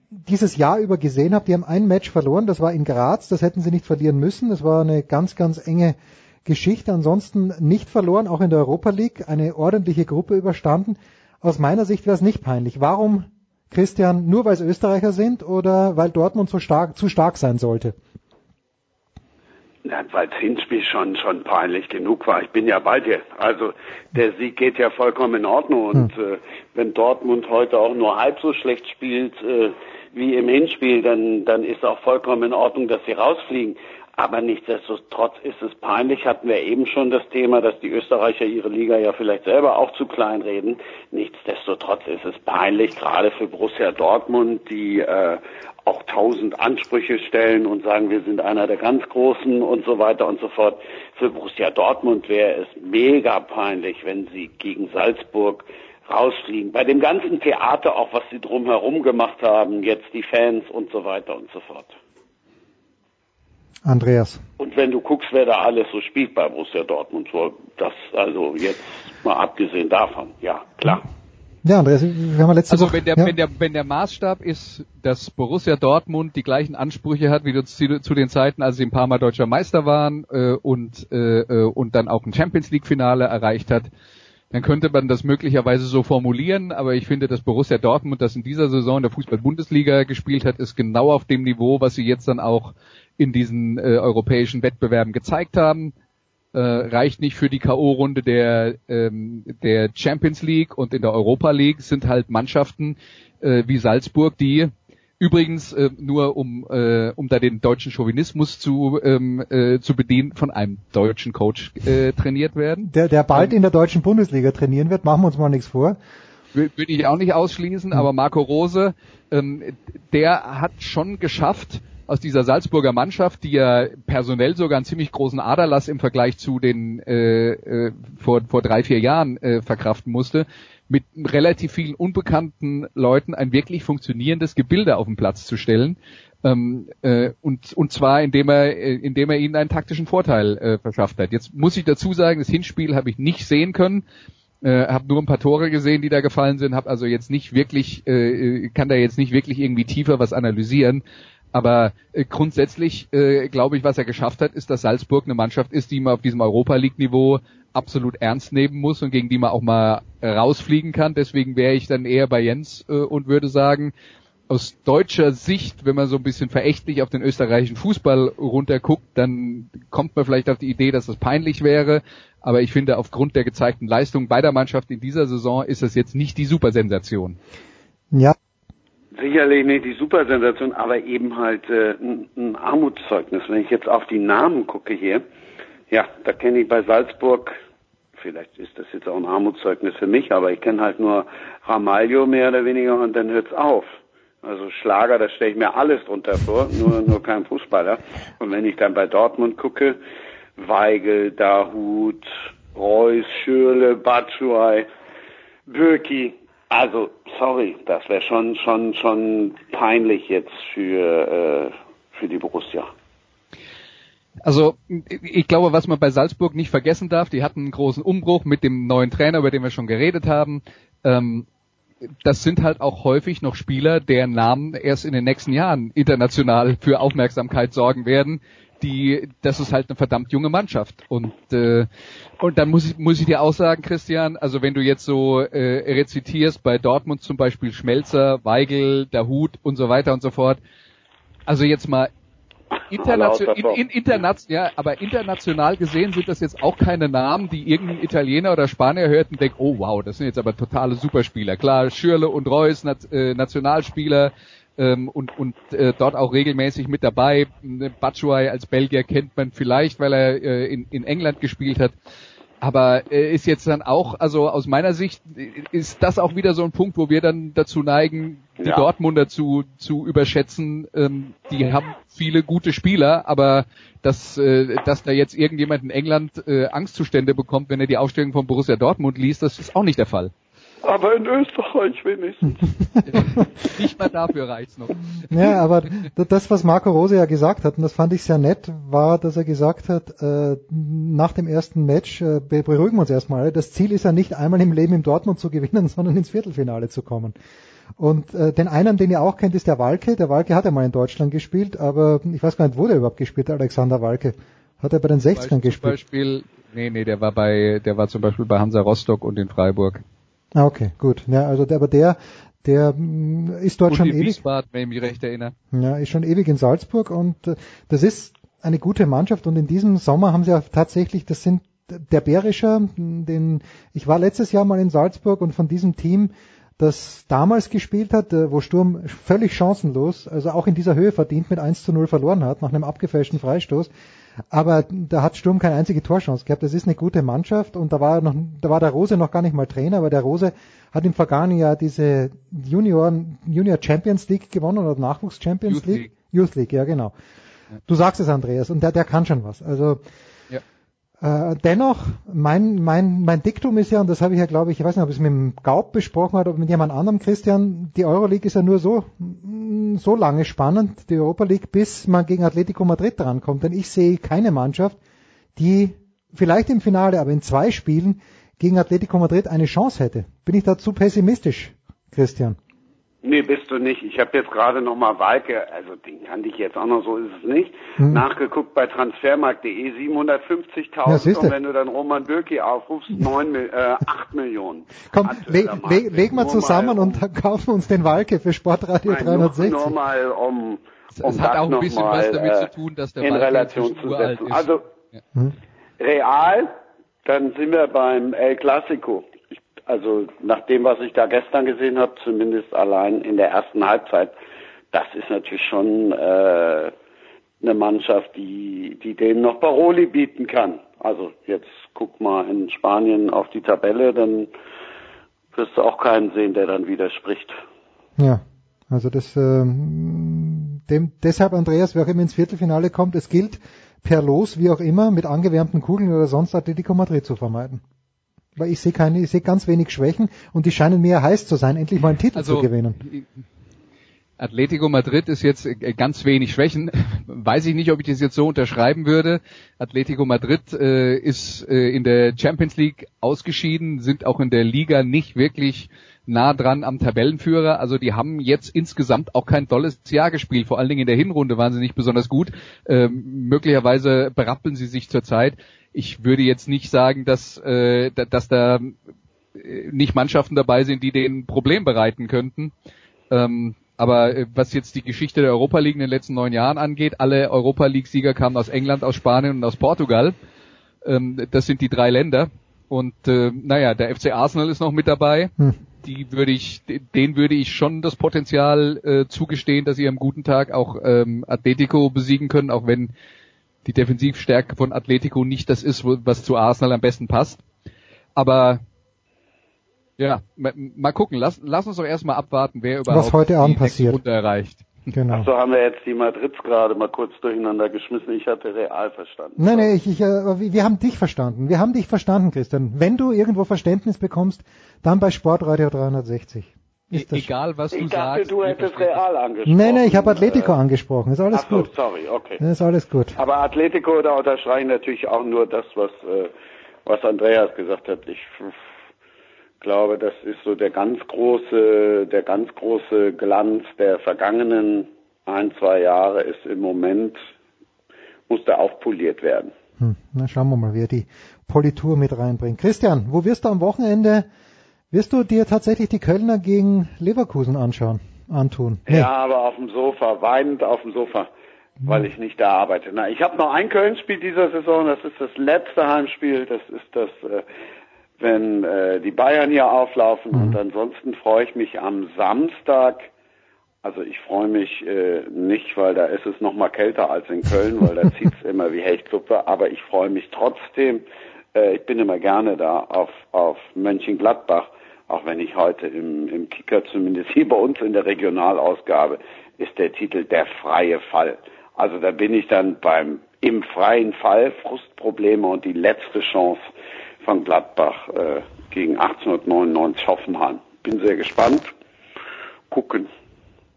dieses Jahr über gesehen habe, die haben ein Match verloren, das war in Graz, das hätten sie nicht verlieren müssen. Das war eine ganz, ganz enge Geschichte ansonsten nicht verloren, auch in der Europa League eine ordentliche Gruppe überstanden. Aus meiner Sicht wäre es nicht peinlich. Warum, Christian, nur weil es Österreicher sind oder weil Dortmund so stark, zu stark sein sollte? Ja, weil das Hinspiel schon, schon peinlich genug war. Ich bin ja bei dir. Also der Sieg geht ja vollkommen in Ordnung. Und hm. äh, wenn Dortmund heute auch nur halb so schlecht spielt äh, wie im Hinspiel, dann, dann ist auch vollkommen in Ordnung, dass sie rausfliegen. Aber nichtsdestotrotz ist es peinlich, hatten wir eben schon das Thema, dass die Österreicher ihre Liga ja vielleicht selber auch zu klein reden. Nichtsdestotrotz ist es peinlich, gerade für Borussia Dortmund, die äh, auch tausend Ansprüche stellen und sagen, wir sind einer der ganz Großen und so weiter und so fort. Für Borussia Dortmund wäre es mega peinlich, wenn sie gegen Salzburg rausfliegen. Bei dem ganzen Theater, auch was sie drumherum gemacht haben, jetzt die Fans und so weiter und so fort. Andreas. Und wenn du guckst, wer da alles so spielt bei Borussia Dortmund, so das also jetzt mal abgesehen davon, ja klar. Ja, Andreas, wir haben letzte Also Woche, wenn der, ja. wenn der wenn der Maßstab ist, dass Borussia Dortmund die gleichen Ansprüche hat wie zu, zu den Zeiten, als sie ein paar Mal deutscher Meister waren äh, und äh, äh, und dann auch ein Champions League Finale erreicht hat, dann könnte man das möglicherweise so formulieren, aber ich finde, dass Borussia Dortmund, das in dieser Saison in der Fußball-Bundesliga gespielt hat, ist genau auf dem Niveau, was sie jetzt dann auch in diesen äh, europäischen Wettbewerben gezeigt haben. Äh, reicht nicht für die K.O.-Runde der, ähm, der Champions League und in der Europa League sind halt Mannschaften äh, wie Salzburg, die übrigens äh, nur um, äh, um da den deutschen Chauvinismus zu, ähm, äh, zu bedienen, von einem deutschen Coach äh, trainiert werden. Der, der bald Ähm, in der deutschen Bundesliga trainieren wird, machen wir uns mal nichts vor. Wür- Würde ich auch nicht ausschließen, aber Marco Rose, ähm, der hat schon geschafft, aus dieser Salzburger Mannschaft, die ja personell sogar einen ziemlich großen Aderlass im Vergleich zu den äh, äh, vor, vor drei, vier Jahren äh, verkraften musste, mit relativ vielen unbekannten Leuten ein wirklich funktionierendes Gebilde auf den Platz zu stellen. Ähm, äh, und, und zwar indem er, äh, indem er ihnen einen taktischen Vorteil äh, verschafft hat. Jetzt muss ich dazu sagen, das Hinspiel habe ich nicht sehen können, äh, habe nur ein paar Tore gesehen, die da gefallen sind, habe also jetzt nicht wirklich, äh, kann da jetzt nicht wirklich irgendwie tiefer was analysieren. Aber äh, grundsätzlich äh, glaube ich, was er geschafft hat, ist, dass Salzburg eine Mannschaft ist, die man auf diesem Europa League Niveau absolut ernst nehmen muss und gegen die man auch mal rausfliegen kann. Deswegen wäre ich dann eher bei Jens äh, und würde sagen, aus deutscher Sicht, wenn man so ein bisschen verächtlich auf den österreichischen Fußball runterguckt, dann kommt man vielleicht auf die Idee, dass das peinlich wäre. Aber ich finde, aufgrund der gezeigten Leistung beider Mannschaften in dieser Saison ist das jetzt nicht die Supersensation. Ja, Sicherlich nicht die Supersensation, aber eben halt äh, ein, Armutszeugnis. Wenn ich jetzt auf die Namen gucke hier, ja, da kenne ich bei Salzburg, vielleicht ist das jetzt auch ein Armutszeugnis für mich, aber ich kenne halt nur Ramalho mehr oder weniger und dann hört's auf. Also Schlager, da stelle ich mir alles drunter vor, nur, nur kein Fußballer. Und wenn ich dann bei Dortmund gucke, Weigel, Dahut, Reus, Schürle, Batshuayi, Bürki, also sorry, das wäre schon schon schon peinlich jetzt für äh, für die Borussia. Also ich glaube, was man bei Salzburg nicht vergessen darf, die hatten einen großen Umbruch mit dem neuen Trainer, über den wir schon geredet haben. Ähm, das sind halt auch häufig noch Spieler, deren Namen erst in den nächsten Jahren international für Aufmerksamkeit sorgen werden. Die, das ist halt eine verdammt junge Mannschaft. Und äh, und dann muss ich muss ich dir auch sagen, Christian, also wenn du jetzt so äh, rezitierst bei Dortmund zum Beispiel Schmelzer, Weigel, Dahut und so weiter und so fort. Also jetzt mal international, in, in, internation, ja, aber international gesehen sind das jetzt auch keine Namen, die irgendein Italiener oder Spanier hört und denkt, oh wow, das sind jetzt aber totale Superspieler. Klar, Schürle und Reus, äh, Nationalspieler ähm, und, und äh, dort auch regelmäßig mit dabei. Batshuayi als Belgier kennt man vielleicht, weil er äh, in, in England gespielt hat. Aber äh, ist jetzt dann auch, also aus meiner Sicht ist das auch wieder so ein Punkt, wo wir dann dazu neigen, die Ja. Dortmunder zu, zu überschätzen. Ähm, die haben viele gute Spieler, aber dass, äh, dass da jetzt irgendjemand in England äh, Angstzustände bekommt, wenn er die Aufstellung von Borussia Dortmund liest, das ist auch nicht der Fall. Aber in Österreich wenigstens. nicht mal dafür reicht's noch. Ja, aber das, was Marco Rose ja gesagt hat, und das fand ich sehr nett, war, dass er gesagt hat, äh, nach dem ersten Match, äh, be- beruhigen wir uns erstmal, alle, das Ziel ist ja nicht einmal im Leben im Dortmund zu gewinnen, sondern ins Viertelfinale zu kommen. Und äh, den einen, den ihr auch kennt, ist der Walke. Der Walke hat ja mal in Deutschland gespielt, aber ich weiß gar nicht, wo der überhaupt gespielt hat, Alexander Walke. Hat er bei den 60ern Zum gespielt? Beispiel, nee, nee, der war bei, der war zum Beispiel bei Hansa Rostock und in Freiburg. Ah, okay, gut. Ja, also der, aber der, der mm, ist dort Und schon ewig. Wiesbaden, wenn ich mich recht erinnere. Ja, ist schon ewig in Salzburg und äh, das ist eine gute Mannschaft und in diesem Sommer haben sie auch tatsächlich, das sind der Bärischer, den ich war letztes Jahr mal in Salzburg und von diesem Team, das damals gespielt hat, äh, wo Sturm völlig chancenlos, also auch in dieser Höhe verdient mit 1 zu 0 verloren hat, nach einem abgefälschten Freistoß. Aber da hat Sturm keine einzige Torchance gehabt. Das ist eine gute Mannschaft und da war noch, da war der Rose noch gar nicht mal Trainer, aber der Rose hat im vergangenen Jahr diese Junior, Junior Champions League gewonnen oder Nachwuchs Champions Youth League. League. Youth League, ja genau. Du sagst es, Andreas, und der, der kann schon was. Also. Äh, dennoch, mein, mein, mein Diktum ist ja, und das habe ich ja, glaube ich, ich weiß nicht, ob ich es mit dem Gaub besprochen habe oder mit jemand anderem, Christian, die Euroleague ist ja nur so, mm, so lange spannend, die Europa League, bis man gegen Atletico Madrid drankommt. Denn ich sehe keine Mannschaft, die vielleicht im Finale, aber in zwei Spielen gegen Atletico Madrid eine Chance hätte. Bin ich da zu pessimistisch, Christian? Nee, bist du nicht. Ich habe jetzt gerade nochmal Walke, also den kannte ich jetzt auch noch, so ist es nicht, Hm. nachgeguckt bei transfermarkt.de 750.000 Ja, und wenn du dann Roman Bürki aufrufst, 9, Mil- äh, 8 Millionen. Komm, Aktueller le, Marktwert. le, legen wir Nur zusammen mal, um, und kaufen uns den Walke für Sportradio nein, nur, 360. nur mal um, Es, um es hat das auch ein bisschen mal, was damit äh, zu tun, dass der in Ball Relation zu setzen. ist. Also Ja. Hm? Real, dann sind wir beim El Clasico. Also nach dem, was ich da gestern gesehen habe, zumindest allein in der ersten Halbzeit, das ist natürlich schon äh, eine Mannschaft, die, die denen noch Paroli bieten kann. Also jetzt guck mal in Spanien auf die Tabelle, dann wirst du auch keinen sehen, der dann widerspricht. Ja, also das ähm, dem, deshalb Andreas, wer auch immer ins Viertelfinale kommt, es gilt per Los, wie auch immer, mit angewärmten Kugeln oder sonst Atletico Madrid zu vermeiden. Weil ich sehe keine, ich sehe ganz wenig Schwächen und die scheinen mir heiß zu sein, endlich mal einen Titel Also zu gewinnen. Atletico Madrid ist jetzt äh, ganz wenig Schwächen. Weiß ich nicht, ob ich das jetzt so unterschreiben würde. Atletico Madrid äh, ist äh, in der Champions League ausgeschieden, sind auch in der Liga nicht wirklich nah dran am Tabellenführer. Also die haben jetzt insgesamt auch kein tolles Jahr gespielt. Vor allen Dingen in der Hinrunde waren sie nicht besonders gut. Ähm, möglicherweise berappeln sie sich zurzeit. Ich würde jetzt nicht sagen, dass, äh, da- dass da äh, nicht Mannschaften dabei sind, die denen ein Problem bereiten könnten. Ähm, aber äh, was jetzt die Geschichte der Europa League in den letzten neun Jahren angeht, alle Europa League-Sieger kamen aus England, aus Spanien und aus Portugal. Ähm, das sind die drei Länder. Und äh, naja, der FC Arsenal ist noch mit dabei. Hm. Die würde ich, den würde ich schon das Potenzial äh, zugestehen, dass sie am guten Tag auch ähm, Atletico besiegen können, auch wenn die Defensivstärke von Atletico nicht das ist, was zu Arsenal am besten passt. Aber ja, ma- mal gucken. Lass, lass uns doch erstmal abwarten, wer überhaupt heute Abend die nächste passiert. Runde erreicht. Genau. So haben wir jetzt die Madrids gerade mal kurz durcheinander geschmissen. Ich hatte Real verstanden. Nein, nein, ich, ich, äh, wir haben dich verstanden. Wir haben dich verstanden, Christian. Wenn du irgendwo Verständnis bekommst, dann bei Sportradio 360. Ist das Egal was du Ich dachte, sagst. du hättest Real angesprochen. Nein, nein, ich habe Atletico Äh, angesprochen. Ist alles ach so, gut. sorry, okay. Ist alles gut. Aber Atletico, da unterstreiche ich natürlich auch nur das, was, äh, was Andreas gesagt hat. Ich glaube, das ist so der ganz große, der ganz große Glanz der vergangenen ein, zwei Jahre ist im Moment, muss da aufpoliert werden. Hm, na schauen wir mal, wie er die Politur mit reinbringt. Christian, wo wirst du am Wochenende, wirst du dir tatsächlich die Kölner gegen Leverkusen anschauen, antun? Nee. Ja, aber auf dem Sofa, weinend auf dem Sofa, weil ich nicht da arbeite. Na, ich habe noch ein Köln-Spiel dieser Saison, das ist das letzte Heimspiel, das ist das, äh, wenn äh, die Bayern hier auflaufen und ansonsten freue ich mich am Samstag, also ich freue mich äh, nicht, weil da ist es noch mal kälter als in Köln, weil da zieht's immer wie Hechtsuppe, aber ich freue mich trotzdem, äh, ich bin immer gerne da auf, auf Mönchengladbach, auch wenn ich heute im, im Kicker, zumindest hier bei uns in der Regionalausgabe, ist der Titel Der freie Fall. Also da bin ich dann beim im freien Fall Frustprobleme und die letzte Chance von Gladbach äh, gegen 1899 Hoffenheim. Bin sehr gespannt. Gucken.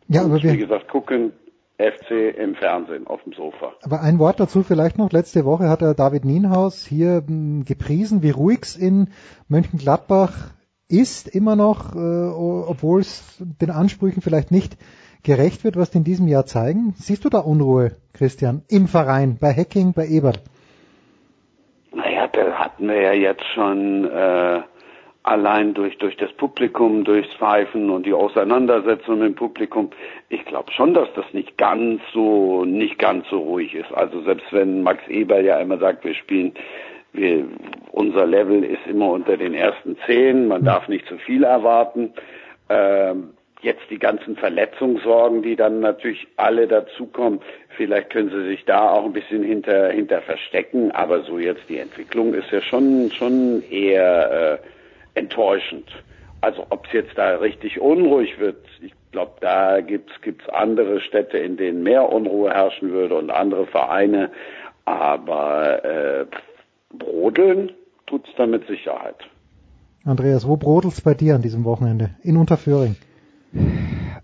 Ja, aber und, wie wir, gesagt, gucken FC im Fernsehen auf dem Sofa. aber ein Wort dazu vielleicht noch. Letzte Woche hat er David Nienhaus hier mh, gepriesen, wie ruhig es in Mönchengladbach ist, immer noch, äh, obwohl es den Ansprüchen vielleicht nicht gerecht wird, was die in diesem Jahr zeigen. Siehst du da Unruhe, Christian, im Verein, bei Hacking, bei Ebert? das hatten wir ja jetzt schon äh, allein durch durch das Publikum, durchs Pfeifen und die Auseinandersetzung im Publikum. Ich glaube schon, dass das nicht ganz so nicht ganz so ruhig ist. Also selbst wenn Max Eber ja immer sagt, wir spielen wir, unser Level ist immer unter den ersten zehn, man darf nicht zu viel erwarten. Ähm, jetzt die ganzen Verletzungssorgen, die dann natürlich alle dazukommen, vielleicht können sie sich da auch ein bisschen hinter, hinter verstecken, aber so jetzt die Entwicklung ist ja schon, schon eher äh, enttäuschend. Also ob es jetzt da richtig unruhig wird, ich glaube, da gibt's gibt's andere Städte, in denen mehr Unruhe herrschen würde und andere Vereine, aber äh, brodeln tut's da mit Sicherheit. Andreas, wo brodelt's bei dir an diesem Wochenende? In Unterföhring?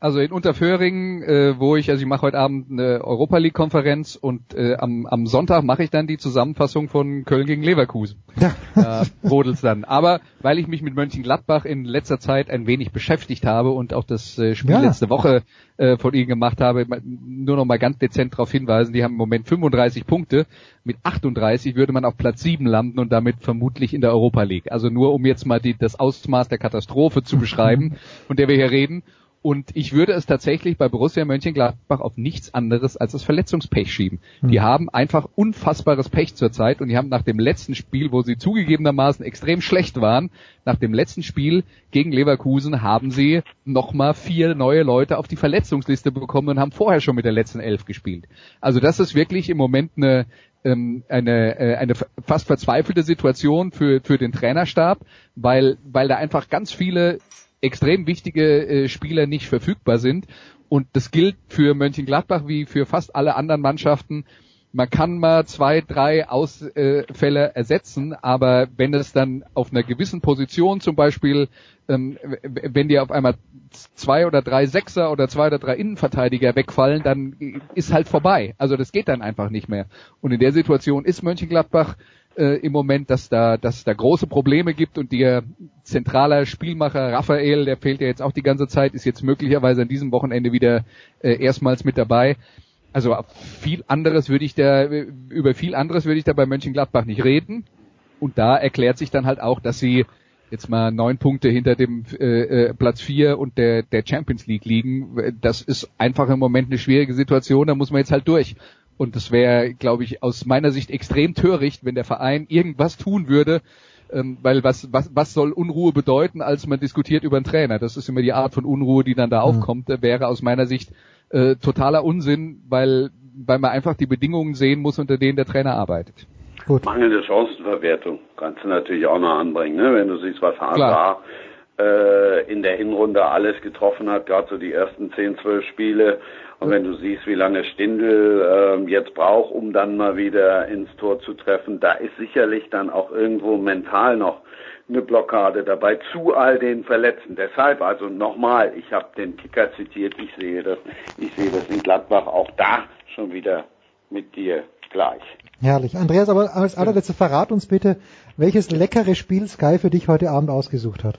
Also in Unterföhring, äh, wo ich, also ich mache heute Abend eine Europa League Konferenz und äh, am, am Sonntag mache ich dann die Zusammenfassung von Köln gegen Leverkusen. Ja. Da brodelt's dann. Aber weil ich mich mit Mönchengladbach in letzter Zeit ein wenig beschäftigt habe und auch das äh, Spiel Ja. letzte Woche äh, von ihnen gemacht habe, nur noch mal ganz dezent darauf hinweisen, die haben im Moment 35 Punkte. Mit 38 würde man auf Platz 7 landen und damit vermutlich in der Europa League. Also nur um jetzt mal die, das Ausmaß der Katastrophe zu beschreiben, von der wir hier reden. Und ich würde es tatsächlich bei Borussia Mönchengladbach auf nichts anderes als das Verletzungspech schieben. Die haben einfach unfassbares Pech zurzeit und die haben nach dem letzten Spiel, wo sie zugegebenermaßen extrem schlecht waren, nach dem letzten Spiel gegen Leverkusen haben sie nochmal vier neue Leute auf die Verletzungsliste bekommen und haben vorher schon mit der letzten Elf gespielt. Also das ist wirklich im Moment eine, ähm, eine, äh, eine fast verzweifelte Situation für, für den Trainerstab, weil, weil da einfach ganz viele extrem wichtige äh, Spieler nicht verfügbar sind. Und das gilt für Mönchengladbach wie für fast alle anderen Mannschaften. Man kann mal zwei, drei Ausfälle ersetzen, aber wenn es dann auf einer gewissen Position zum Beispiel, ähm, wenn dir auf einmal zwei oder drei Sechser oder zwei oder drei Innenverteidiger wegfallen, dann ist halt vorbei. Also das geht dann einfach nicht mehr. Und in der Situation ist Mönchengladbach äh, im Moment, dass da, dass da große Probleme gibt und der zentraler Spielmacher Raphael, der fehlt ja jetzt auch die ganze Zeit, ist jetzt möglicherweise an diesem Wochenende wieder äh, erstmals mit dabei. Also viel anderes würde ich da, über viel anderes würde ich da bei Mönchengladbach nicht reden. Und da erklärt sich dann halt auch, dass sie jetzt mal neun Punkte hinter dem äh, äh, Platz vier und der, der Champions League liegen. Das ist einfach im Moment eine schwierige Situation, da muss man jetzt halt durch. Und das wäre, glaube ich, aus meiner Sicht extrem töricht, wenn der Verein irgendwas tun würde, ähm, weil was, was, was soll Unruhe bedeuten, als man diskutiert über einen Trainer? Das ist immer die Art von Unruhe, die dann da aufkommt, äh, wäre aus meiner Sicht äh, totaler Unsinn, weil, weil man einfach die Bedingungen sehen muss, unter denen der Trainer arbeitet. Gut. Mangelnde Chancenverwertung kannst du natürlich auch noch anbringen, ne? wenn du siehst, was. Hazard äh, in der Hinrunde alles getroffen hat, gerade so die ersten 10, 12 Spiele. Und wenn du siehst, wie lange Stindl ähm, jetzt braucht, um dann mal wieder ins Tor zu treffen, da ist sicherlich dann auch irgendwo mental noch eine Blockade dabei zu all den Verletzten. Deshalb also nochmal, ich habe den Kicker zitiert, ich sehe das, ich sehe das in Gladbach auch da schon wieder mit dir gleich. Herrlich. Andreas, aber als allerletztes verrat uns bitte, welches leckere Spiel Sky für dich heute Abend ausgesucht hat.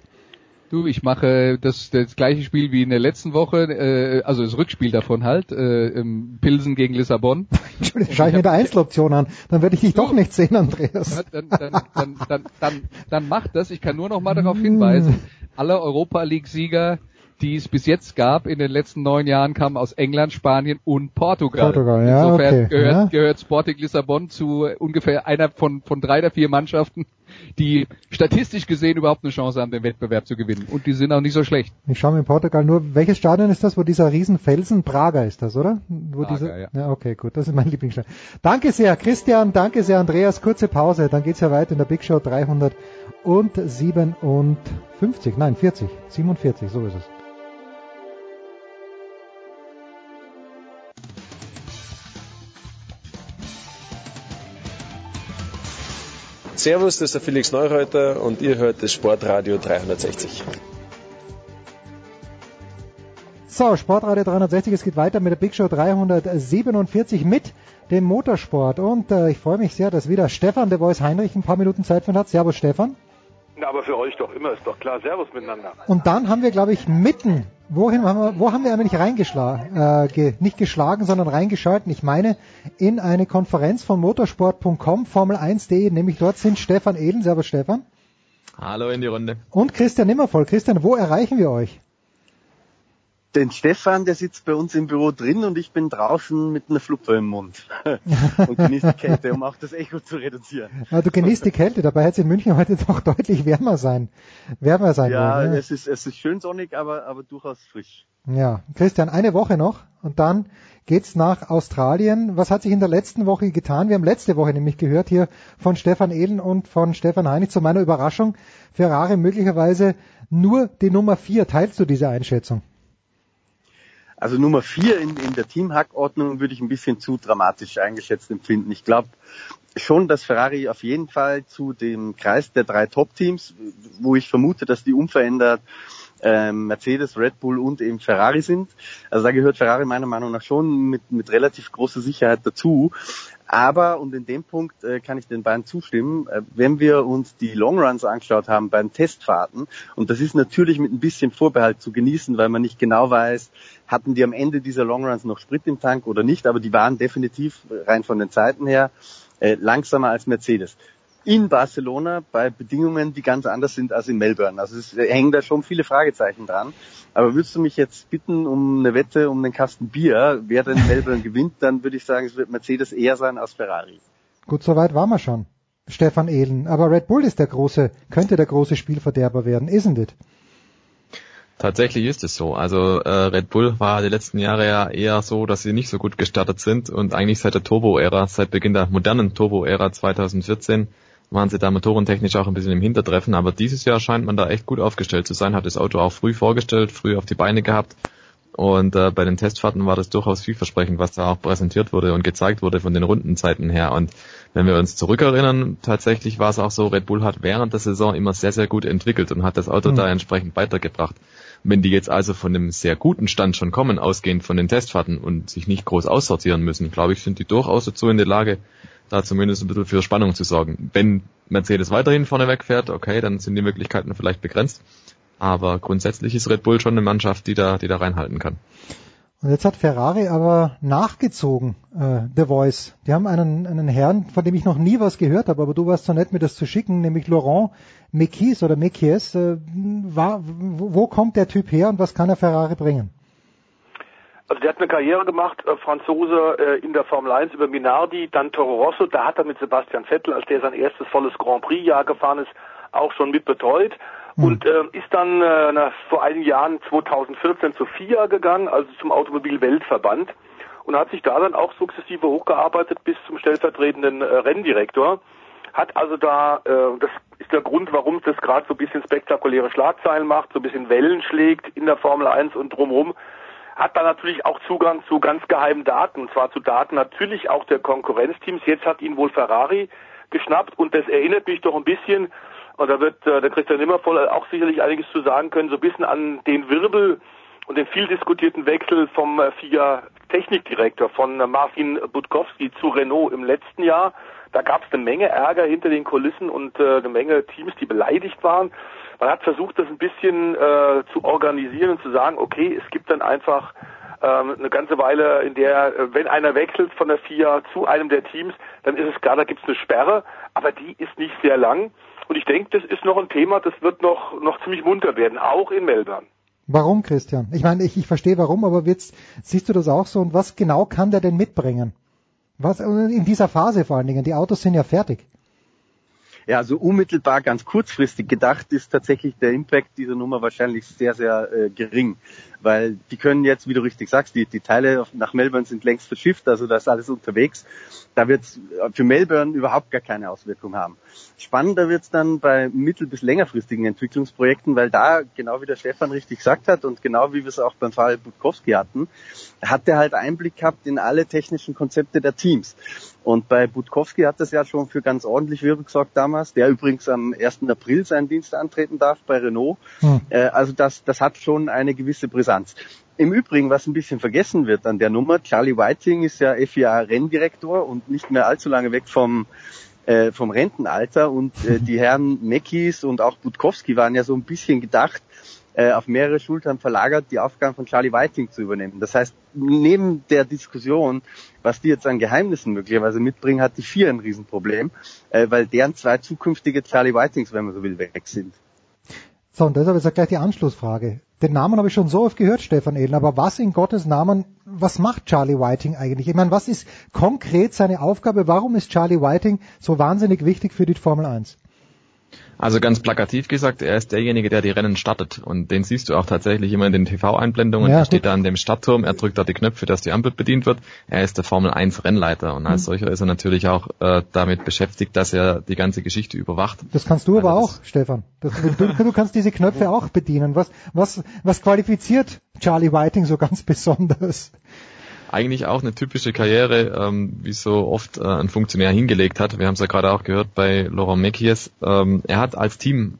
Du, ich mache das, das gleiche Spiel wie in der letzten Woche, äh, also das Rückspiel davon halt, äh, im Pilsen gegen Lissabon. Entschuldigung, schau ich mir die Einzeloption an. Dann werde ich dich doch nicht sehen, Andreas. Dann, dann, dann, dann, dann, dann macht das. Ich kann nur noch mal darauf hinweisen, alle Europa League-Sieger, die es bis jetzt gab in den letzten neun Jahren, kamen aus England, Spanien und Portugal. Portugal, ja, Insofern okay, gehört, ja. gehört Sporting Lissabon zu ungefähr einer von, von drei oder vier Mannschaften, die statistisch gesehen überhaupt eine Chance haben, den Wettbewerb zu gewinnen. Und die sind auch nicht so schlecht. Ich schaue mir in Portugal nur, welches Stadion ist das, wo dieser Riesenfelsen, Praga ist das, oder? Wo Praga, dieser, ja. ja. okay, gut, das ist mein Lieblingsstadion. Danke sehr, Christian, danke sehr, Andreas, kurze Pause, dann geht's ja weiter in der Big Show 357, nein, 40, 47, so ist es. Servus, das ist der Felix Neureuter und ihr hört das Sportradio 360. So, Sportradio 360, es geht weiter mit der Big Show 347 mit dem Motorsport. Und äh, ich freue mich sehr, dass wieder Stefan, der Voice Heinrich, ein paar Minuten Zeit für hat. Servus, Stefan. Na, aber für euch doch immer, ist doch klar. Servus miteinander. Und dann haben wir, glaube ich, mitten, wohin haben wir, wo haben wir eigentlich reingeschlagen, äh, ge, nicht geschlagen, sondern reingeschalten, ich meine, in eine Konferenz von motorsport.com, Formel1.de, nämlich dort sind Stefan Ehlen, servus Stefan. Hallo in die Runde. Und Christian Nimmervoll. Christian, wo erreichen wir euch? Den Stefan, der sitzt bei uns im Büro drin und ich bin draußen mit einer Fluppe im Mund und genieße die Kälte, um auch das Echo zu reduzieren. Ja, du genießt die Kälte, dabei hätte es in München heute doch deutlich wärmer sein, wärmer sein ja, wollen. Ja, es ist, es ist schön sonnig, aber, aber durchaus frisch. Ja, Christian, eine Woche noch und dann geht's nach Australien. Was hat sich in der letzten Woche getan? Wir haben letzte Woche nämlich gehört hier von Stefan Ehlen und von Stefan Heinig zu meiner Überraschung. Ferrari möglicherweise nur die Nummer vier. Teilst du diese Einschätzung? Also Nummer vier in, in der Teamhackordnung würde ich ein bisschen zu dramatisch eingeschätzt empfinden. Ich glaube schon, dass Ferrari auf jeden Fall zu dem Kreis der drei Top-Teams, wo ich vermute, dass die unverändert ähm, Mercedes, Red Bull und eben Ferrari sind. Also da gehört Ferrari meiner Meinung nach schon mit, mit relativ großer Sicherheit dazu. Aber, und in dem Punkt äh, kann ich den beiden zustimmen, äh, wenn wir uns die Longruns angeschaut haben beim Testfahrten, und das ist natürlich mit ein bisschen Vorbehalt zu genießen, weil man nicht genau weiß, hatten die am Ende dieser Longruns noch Sprit im Tank oder nicht, aber die waren definitiv rein von den Zeiten her äh, langsamer als Mercedes in Barcelona bei Bedingungen, die ganz anders sind als in Melbourne. Also es hängen da schon viele Fragezeichen dran. Aber würdest du mich jetzt bitten um eine Wette, um einen Kasten Bier, wer denn Melbourne gewinnt, dann würde ich sagen, es wird Mercedes eher sein als Ferrari. Gut, soweit waren wir schon. Stefan Ehlen. Aber Red Bull ist der große, könnte der große Spielverderber werden, isn't it? Tatsächlich ist es so. Also äh, Red Bull war die letzten Jahre ja eher so, dass sie nicht so gut gestartet sind und eigentlich seit der Turbo-Ära, seit Beginn der modernen Turbo-Ära 2014 waren sie da motorentechnisch auch ein bisschen im Hintertreffen, aber dieses Jahr scheint man da echt gut aufgestellt zu sein, hat das Auto auch früh vorgestellt, früh auf die Beine gehabt und äh, bei den Testfahrten war das durchaus vielversprechend, was da auch präsentiert wurde und gezeigt wurde von den Rundenzeiten her. Und wenn wir uns zurückerinnern, tatsächlich war es auch so, Red Bull hat während der Saison immer sehr, sehr gut entwickelt und hat das Auto mhm. da entsprechend weitergebracht. Wenn die jetzt also von einem sehr guten Stand schon kommen, ausgehend von den Testfahrten und sich nicht groß aussortieren müssen, glaube ich, sind die durchaus dazu in der Lage, da zumindest ein bisschen für Spannung zu sorgen. Wenn Mercedes weiterhin vorne wegfährt, okay, dann sind die Möglichkeiten vielleicht begrenzt. Aber grundsätzlich ist Red Bull schon eine Mannschaft, die da, die da reinhalten kann. Und jetzt hat Ferrari aber nachgezogen, äh, The Voice. Die haben einen, einen Herrn, von dem ich noch nie was gehört habe, aber du warst so nett, mir das zu schicken, nämlich Laurent Mekies oder Mekies. Äh, war, wo kommt der Typ her und was kann er Ferrari bringen? Also der hat eine Karriere gemacht, äh, Franzose äh, in der Formel 1 über Minardi, dann Toro Rosso, da hat er mit Sebastian Vettel, als der sein erstes volles Grand Prix-Jahr gefahren ist, auch schon mit betreut hm. und äh, ist dann äh, nach, vor einigen Jahren 2014 zu FIA gegangen, also zum Automobil-Weltverband und hat sich da dann auch sukzessive hochgearbeitet bis zum stellvertretenden äh, Renndirektor. Hat also da, äh, das ist der Grund, warum das gerade so ein bisschen spektakuläre Schlagzeilen macht, so ein bisschen Wellen schlägt in der Formel 1 und drumherum hat da natürlich auch Zugang zu ganz geheimen Daten, und zwar zu Daten natürlich auch der Konkurrenzteams. Jetzt hat ihn wohl Ferrari geschnappt und das erinnert mich doch ein bisschen, und da wird äh, der Christian Nimmervoll auch sicherlich einiges zu sagen können, so ein bisschen an den Wirbel und den viel diskutierten Wechsel vom äh, FIA Technikdirektor von äh, Martin Budkowski zu Renault im letzten Jahr. Da gab es eine Menge Ärger hinter den Kulissen und äh, eine Menge Teams, die beleidigt waren. Man hat versucht, das ein bisschen äh, zu organisieren und zu sagen, okay, es gibt dann einfach ähm, eine ganze Weile, in der, äh, wenn einer wechselt von der FIA zu einem der Teams, dann ist es klar, da gibt es eine Sperre, aber die ist nicht sehr lang. Und ich denke, das ist noch ein Thema, das wird noch, noch ziemlich munter werden, auch in Melbourne. Warum, Christian? Ich meine, ich, ich verstehe warum, aber jetzt siehst du das auch so und was genau kann der denn mitbringen? Was in dieser Phase vor allen Dingen? Die Autos sind ja fertig. Ja, also unmittelbar ganz kurzfristig gedacht ist tatsächlich der Impact dieser Nummer wahrscheinlich sehr, sehr äh, gering weil die können jetzt, wie du richtig sagst, die, die Teile nach Melbourne sind längst verschifft, also da ist alles unterwegs. Da wird es für Melbourne überhaupt gar keine Auswirkung haben. Spannender wird es dann bei mittel- bis längerfristigen Entwicklungsprojekten, weil da, genau wie der Stefan richtig gesagt hat und genau wie wir es auch beim Fall Budkowski hatten, hat er halt Einblick gehabt in alle technischen Konzepte der Teams. Und bei Budkowski hat das ja schon für ganz ordentlich Wirbel gesorgt damals, der übrigens am 1. April seinen Dienst antreten darf bei Renault. Hm. Äh, also das, das hat schon eine gewisse Brisanz. Im Übrigen, was ein bisschen vergessen wird an der Nummer, Charlie Whiting ist ja FIA Renndirektor und nicht mehr allzu lange weg vom äh, vom Rentenalter und äh, die Herren Mekis und auch Budkowski waren ja so ein bisschen gedacht, äh, auf mehrere Schultern verlagert, die Aufgaben von Charlie Whiting zu übernehmen. Das heißt, neben der Diskussion, was die jetzt an Geheimnissen möglicherweise mitbringen, hat die vier ein Riesenproblem, äh, weil deren zwei zukünftige Charlie Whitings, wenn man so will, weg sind. So, und deshalb ist ja gleich die Anschlussfrage. Den Namen habe ich schon so oft gehört, Stefan Ehlen, aber was in Gottes Namen, was macht Charlie Whiting eigentlich? Ich meine, was ist konkret seine Aufgabe? Warum ist Charlie Whiting so wahnsinnig wichtig für die Formel 1? Also ganz plakativ gesagt, er ist derjenige, der die Rennen startet. Und den siehst du auch tatsächlich immer in den TV-Einblendungen. Ja, er steht da an dem Startturm, er drückt da die Knöpfe, dass die Ampel bedient wird. Er ist der Formel 1 Rennleiter und als mhm. solcher ist er natürlich auch äh, damit beschäftigt, dass er die ganze Geschichte überwacht. Das kannst du also aber auch, Stefan. Das, du, du kannst diese Knöpfe auch bedienen. Was, was, was qualifiziert Charlie Whiting so ganz besonders? Eigentlich auch eine typische Karriere, ähm, wie so oft äh, ein Funktionär hingelegt hat. Wir haben es ja gerade auch gehört bei Laurent Mekies. Ähm, er hat als Team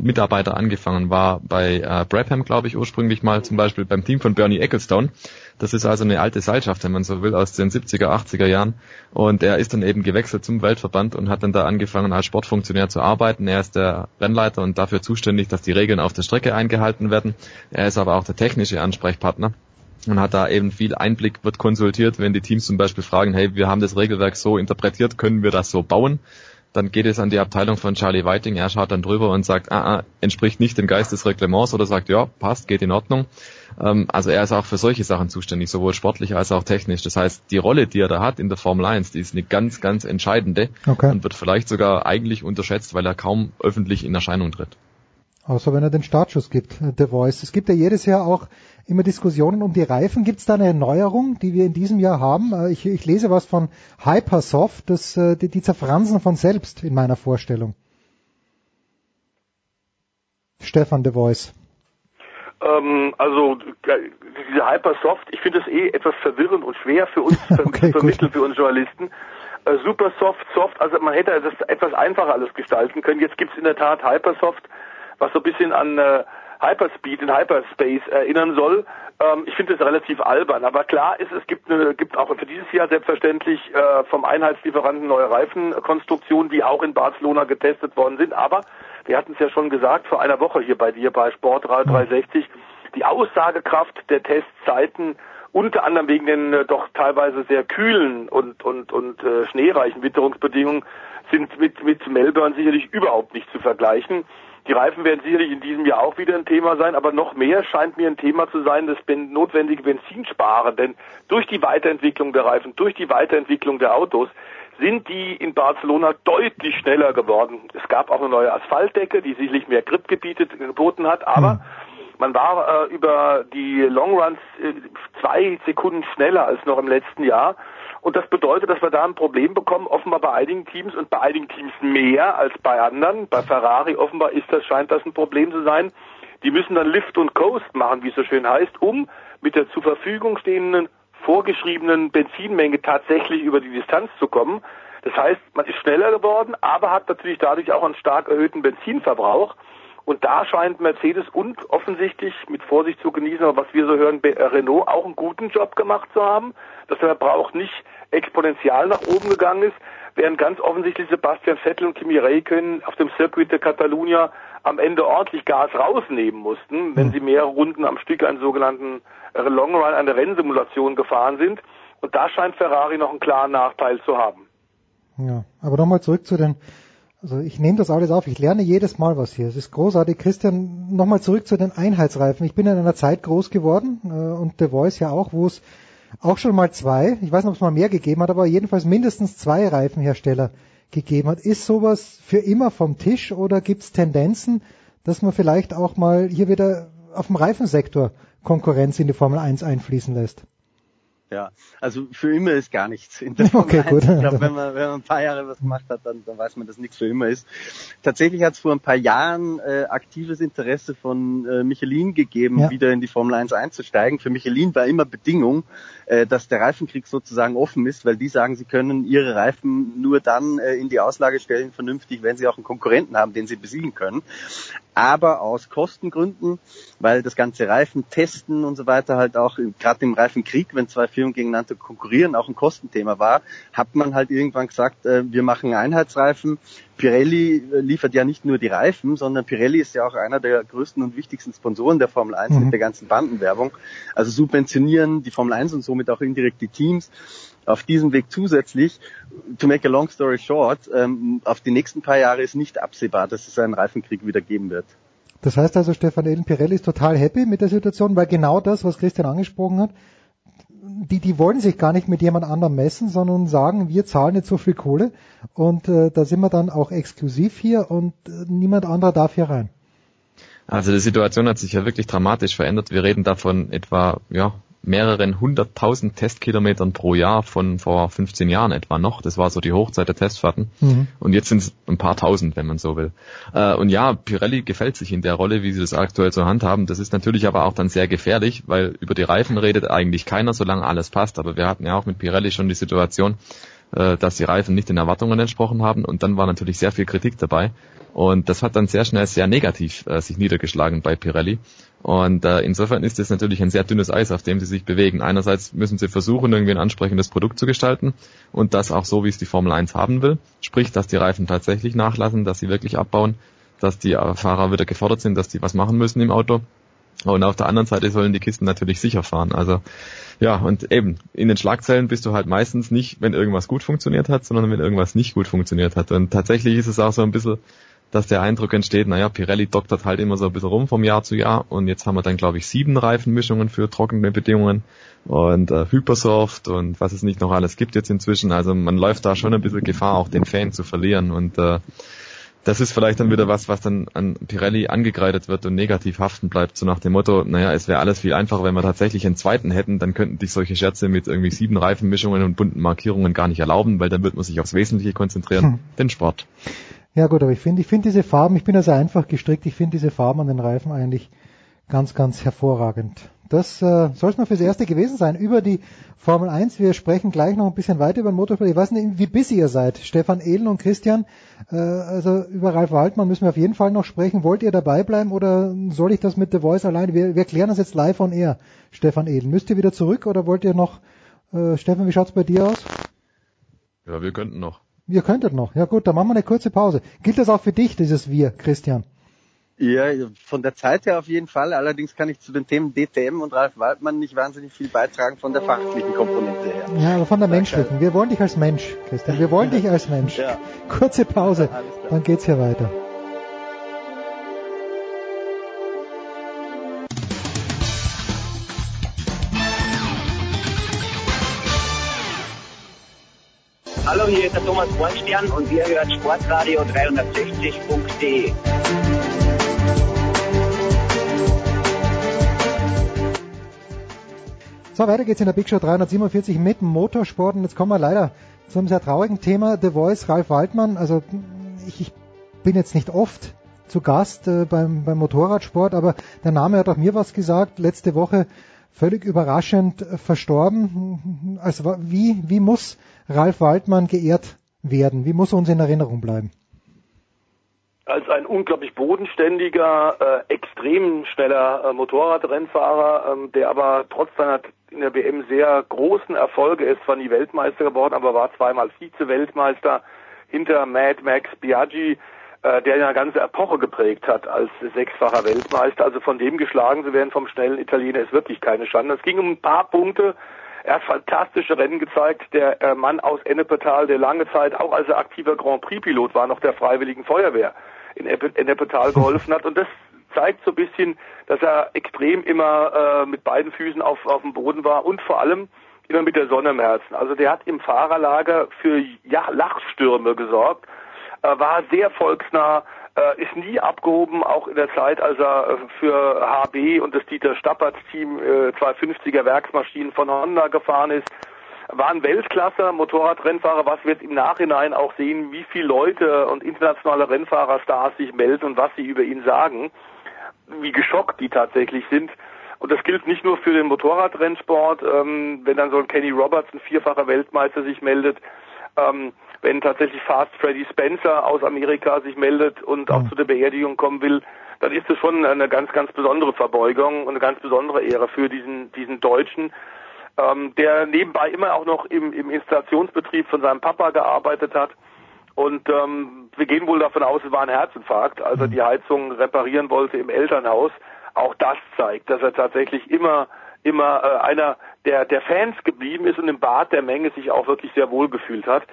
Mitarbeiter angefangen, war bei äh, Brabham, glaube ich, ursprünglich mal zum Beispiel beim Team von Bernie Ecclestone. Das ist also eine alte Seilschaft, wenn man so will, aus den 70er, 80er Jahren. Und er ist dann eben gewechselt zum Weltverband und hat dann da angefangen, als Sportfunktionär zu arbeiten. Er ist der Rennleiter und dafür zuständig, dass die Regeln auf der Strecke eingehalten werden. Er ist aber auch der technische Ansprechpartner und hat da eben viel Einblick, wird konsultiert, wenn die Teams zum Beispiel fragen, hey, wir haben das Regelwerk so interpretiert, können wir das so bauen? Dann geht es an die Abteilung von Charlie Whiting, er schaut dann drüber und sagt, ah, ah entspricht nicht dem Geist des Reglements oder sagt, ja, passt, geht in Ordnung. Ähm, also er ist auch für solche Sachen zuständig, sowohl sportlich als auch technisch. Das heißt, die Rolle, die er da hat in der Formel 1, die ist eine ganz, ganz entscheidende okay. und wird vielleicht sogar eigentlich unterschätzt, weil er kaum öffentlich in Erscheinung tritt. Außer wenn er den Startschuss gibt, The Voice. Es gibt ja jedes Jahr auch immer Diskussionen um die Reifen. Gibt es da eine Neuerung, die wir in diesem Jahr haben? Äh, ich, ich lese was von Hypersoft, das, äh, die, die zerfransen von selbst in meiner Vorstellung. Stefan De Voice. Ähm, also diese Hypersoft, ich finde es eh etwas verwirrend und schwer für uns okay, zu vermitteln, für uns Journalisten. Äh, Supersoft, Soft, also man hätte das etwas einfacher alles gestalten können. Jetzt gibt es in der Tat Hypersoft, was so ein bisschen an äh, Hyperspeed in Hyperspace erinnern soll. Ähm, ich finde das relativ albern, aber klar ist, es gibt, eine, gibt auch für dieses Jahr selbstverständlich äh, vom Einheitslieferanten neue Reifenkonstruktionen, die auch in Barcelona getestet worden sind. Aber wir hatten es ja schon gesagt vor einer Woche hier bei dir bei Sportrad 360, die Aussagekraft der Testzeiten unter anderem wegen den äh, doch teilweise sehr kühlen und und und äh, schneereichen Witterungsbedingungen sind mit mit Melbourne sicherlich überhaupt nicht zu vergleichen. Die Reifen werden sicherlich in diesem Jahr auch wieder ein Thema sein, aber noch mehr scheint mir ein Thema zu sein, das notwendige Benzinsparen. Denn durch die Weiterentwicklung der Reifen, durch die Weiterentwicklung der Autos sind die in Barcelona deutlich schneller geworden. Es gab auch eine neue Asphaltdecke, die sicherlich mehr Grip geboten hat, aber hm. man war äh, über die Longruns äh, zwei Sekunden schneller als noch im letzten Jahr. Und das bedeutet, dass wir da ein Problem bekommen, offenbar bei einigen Teams und bei einigen Teams mehr als bei anderen. Bei Ferrari offenbar ist das, scheint das ein Problem zu sein. Die müssen dann Lift und Coast machen, wie es so schön heißt, um mit der zur Verfügung stehenden vorgeschriebenen Benzinmenge tatsächlich über die Distanz zu kommen. Das heißt, man ist schneller geworden, aber hat natürlich dadurch auch einen stark erhöhten Benzinverbrauch. Und da scheint Mercedes und offensichtlich mit Vorsicht zu genießen, aber was wir so hören, Renault auch einen guten Job gemacht zu haben, dass der Verbrauch nicht exponentiell nach oben gegangen ist, während ganz offensichtlich Sebastian Vettel und Kimi Räikkönen auf dem Circuit de Catalunya am Ende ordentlich Gas rausnehmen mussten, wenn hm. sie mehrere Runden am Stück einen sogenannten Long Run, eine Rennsimulation gefahren sind. Und da scheint Ferrari noch einen klaren Nachteil zu haben. Ja, aber nochmal zurück zu den also ich nehme das alles auf, ich lerne jedes Mal was hier. Es ist großartig. Christian, nochmal zurück zu den Einheitsreifen. Ich bin in einer Zeit groß geworden äh, und The Voice ja auch, wo es auch schon mal zwei, ich weiß nicht, ob es mal mehr gegeben hat, aber jedenfalls mindestens zwei Reifenhersteller gegeben hat. Ist sowas für immer vom Tisch oder gibt es Tendenzen, dass man vielleicht auch mal hier wieder auf dem Reifensektor Konkurrenz in die Formel 1 einfließen lässt? Ja, also für immer ist gar nichts in der okay, gut. Ich glaube, wenn man, wenn man ein paar Jahre was gemacht hat, dann, dann weiß man, dass nichts für immer ist. Tatsächlich hat es vor ein paar Jahren äh, aktives Interesse von äh, Michelin gegeben, ja. wieder in die Formel 1 einzusteigen. Für Michelin war immer Bedingung, äh, dass der Reifenkrieg sozusagen offen ist, weil die sagen, sie können ihre Reifen nur dann äh, in die Auslage stellen, vernünftig, wenn sie auch einen Konkurrenten haben, den sie besiegen können. aber aus Kostengründen, weil das ganze Reifen testen und so weiter halt auch gerade im Reifenkrieg, wenn zwei Firmen gegeneinander konkurrieren, auch ein Kostenthema war, hat man halt irgendwann gesagt, äh, wir machen Einheitsreifen. Pirelli äh, liefert ja nicht nur die Reifen, sondern Pirelli ist ja auch einer der größten und wichtigsten Sponsoren der Formel 1 mhm. mit der ganzen Bandenwerbung. Also subventionieren die Formel 1 und somit auch indirekt die Teams auf diesem Weg zusätzlich, to make a long story short, ähm, auf die nächsten paar Jahre ist nicht absehbar, dass es einen Reifenkrieg wieder geben wird. Das heißt also, Stefan Eden Pirelli ist total happy mit der Situation, weil genau das, was Christian angesprochen hat, die, die wollen sich gar nicht mit jemand anderem messen, sondern sagen, wir zahlen jetzt so viel Kohle und äh, da sind wir dann auch exklusiv hier und äh, niemand anderer darf hier rein. Also die Situation hat sich ja wirklich dramatisch verändert. Wir reden davon etwa ja, mehreren hunderttausend Testkilometern pro Jahr von vor 15 Jahren etwa noch. Das war so die Hochzeit der Testfahrten. Mhm. Und jetzt sind es ein paar tausend, wenn man so will. Äh, und ja, Pirelli gefällt sich in der Rolle, wie sie das aktuell zur Hand haben. Das ist natürlich aber auch dann sehr gefährlich, weil über die Reifen redet eigentlich keiner, solange alles passt. Aber wir hatten ja auch mit Pirelli schon die Situation, äh, dass die Reifen nicht den Erwartungen entsprochen haben. Und dann war natürlich sehr viel Kritik dabei. Und das hat dann sehr schnell sehr negativ äh, sich niedergeschlagen bei Pirelli. Und äh, insofern ist es natürlich ein sehr dünnes Eis, auf dem sie sich bewegen. Einerseits müssen sie versuchen, irgendwie ein ansprechendes Produkt zu gestalten und das auch so, wie es die Formel 1 haben will. Sprich, dass die Reifen tatsächlich nachlassen, dass sie wirklich abbauen, dass die Fahrer wieder gefordert sind, dass die was machen müssen im Auto. Und auf der anderen Seite sollen die Kisten natürlich sicher fahren. Also ja, und eben, in den Schlagzeilen bist du halt meistens nicht, wenn irgendwas gut funktioniert hat, sondern wenn irgendwas nicht gut funktioniert hat. Und tatsächlich ist es auch so ein bisschen dass der Eindruck entsteht, naja, Pirelli doktert halt immer so ein bisschen rum vom Jahr zu Jahr und jetzt haben wir dann, glaube ich, sieben Reifenmischungen für trockene Bedingungen und äh, Hypersoft und was es nicht noch alles gibt jetzt inzwischen. Also man läuft da schon ein bisschen Gefahr, auch den Fan zu verlieren und äh, das ist vielleicht dann wieder was, was dann an Pirelli angekreidet wird und negativ haften bleibt, so nach dem Motto, naja, es wäre alles viel einfacher, wenn wir tatsächlich einen zweiten hätten, dann könnten sich solche Scherze mit irgendwie sieben Reifenmischungen und bunten Markierungen gar nicht erlauben, weil dann wird man sich aufs Wesentliche konzentrieren, hm. den Sport. Ja gut, aber ich finde, ich finde diese Farben, ich bin also einfach gestrickt, ich finde diese Farben an den Reifen eigentlich ganz, ganz hervorragend. Das äh, soll es mal fürs Erste gewesen sein über die Formel 1. Wir sprechen gleich noch ein bisschen weiter über den Motorsport. Ich weiß nicht, wie busy ihr seid, Stefan Ehlen und Christian. Äh, also über Ralf Waldmann müssen wir auf jeden Fall noch sprechen. Wollt ihr dabei bleiben oder soll ich das mit The Voice alleine? Wir, wir klären das jetzt live on air, Stefan Ehlen. Müsst ihr wieder zurück oder wollt ihr noch, äh, Stefan, wie schaut's bei dir aus? Ja, wir könnten noch. Ihr könntet noch. Ja gut, dann machen wir eine kurze Pause. Gilt das auch für dich, dieses Wir, Christian? Ja, von der Zeit her auf jeden Fall. Allerdings kann ich zu den Themen DTM und Ralf Waldmann nicht wahnsinnig viel beitragen von der fachlichen Komponente her. Ja, aber von der menschlichen. Wir wollen dich als Mensch, Christian. Wir wollen dich als Mensch. Ja. Kurze Pause, dann geht's hier weiter. Hallo, hier ist der Thomas Bornstern und ihr hört Sportradio 360.de. So, weiter geht's in der Big Show 347 mit Motorsport und jetzt kommen wir leider zu einem sehr traurigen Thema. The Voice, Ralf Waldmann. Also ich, ich bin jetzt nicht oft zu Gast äh, beim, beim Motorradsport, aber der Name hat auch mir was gesagt. Letzte Woche völlig überraschend verstorben. Also wie, wie muss Ralf Waldmann geehrt werden? Wie muss er uns in Erinnerung bleiben? Als ein unglaublich bodenständiger, äh, extrem schneller äh, Motorradrennfahrer, ähm, der aber trotz seiner in der WM sehr großen Erfolge ist, zwar nie Weltmeister geworden, aber war zweimal Vize-Weltmeister hinter Mad Max Biaggi, der eine ganze Epoche geprägt hat als sechsfacher Weltmeister. Also von dem geschlagen zu werden vom schnellen Italiener ist wirklich keine Schande. Es ging um ein paar Punkte, er hat fantastische Rennen gezeigt. Der äh, Mann aus Ennepetal, der lange Zeit auch als aktiver Grand Prix-Pilot war, noch der Freiwilligen Feuerwehr in Ennepetal geholfen hat. Und das zeigt so ein bisschen, dass er extrem immer äh, mit beiden Füßen auf, auf dem Boden war und vor allem immer mit der Sonne im Herzen. Also der hat im Fahrerlager für ja, Lachstürme gesorgt, äh, war sehr volksnah, äh, ist nie abgehoben, auch in der Zeit, als er äh, für HB und das Dieter Stappert Team äh, 250er Werksmaschinen von Honda gefahren ist. War ein Weltklasse Motorradrennfahrer, was wir jetzt im Nachhinein auch sehen, wie viele Leute und internationale Rennfahrerstars sich melden und was sie über ihn sagen, wie geschockt die tatsächlich sind. Und das gilt nicht nur für den Motorradrennsport, ähm, wenn dann so ein Kenny Roberts, ein vierfacher Weltmeister, sich meldet, ähm, wenn tatsächlich Fast Freddy Spencer aus Amerika sich meldet und auch zu der Beerdigung kommen will, dann ist es schon eine ganz, ganz besondere Verbeugung und eine ganz besondere Ehre für diesen, diesen Deutschen, ähm, der nebenbei immer auch noch im, im Installationsbetrieb von seinem Papa gearbeitet hat. Und ähm, wir gehen wohl davon aus, es war ein Herzinfarkt, als er die Heizung reparieren wollte im Elternhaus. Auch das zeigt, dass er tatsächlich immer immer äh, einer der, der Fans geblieben ist und im Bad der Menge sich auch wirklich sehr wohl gefühlt hat.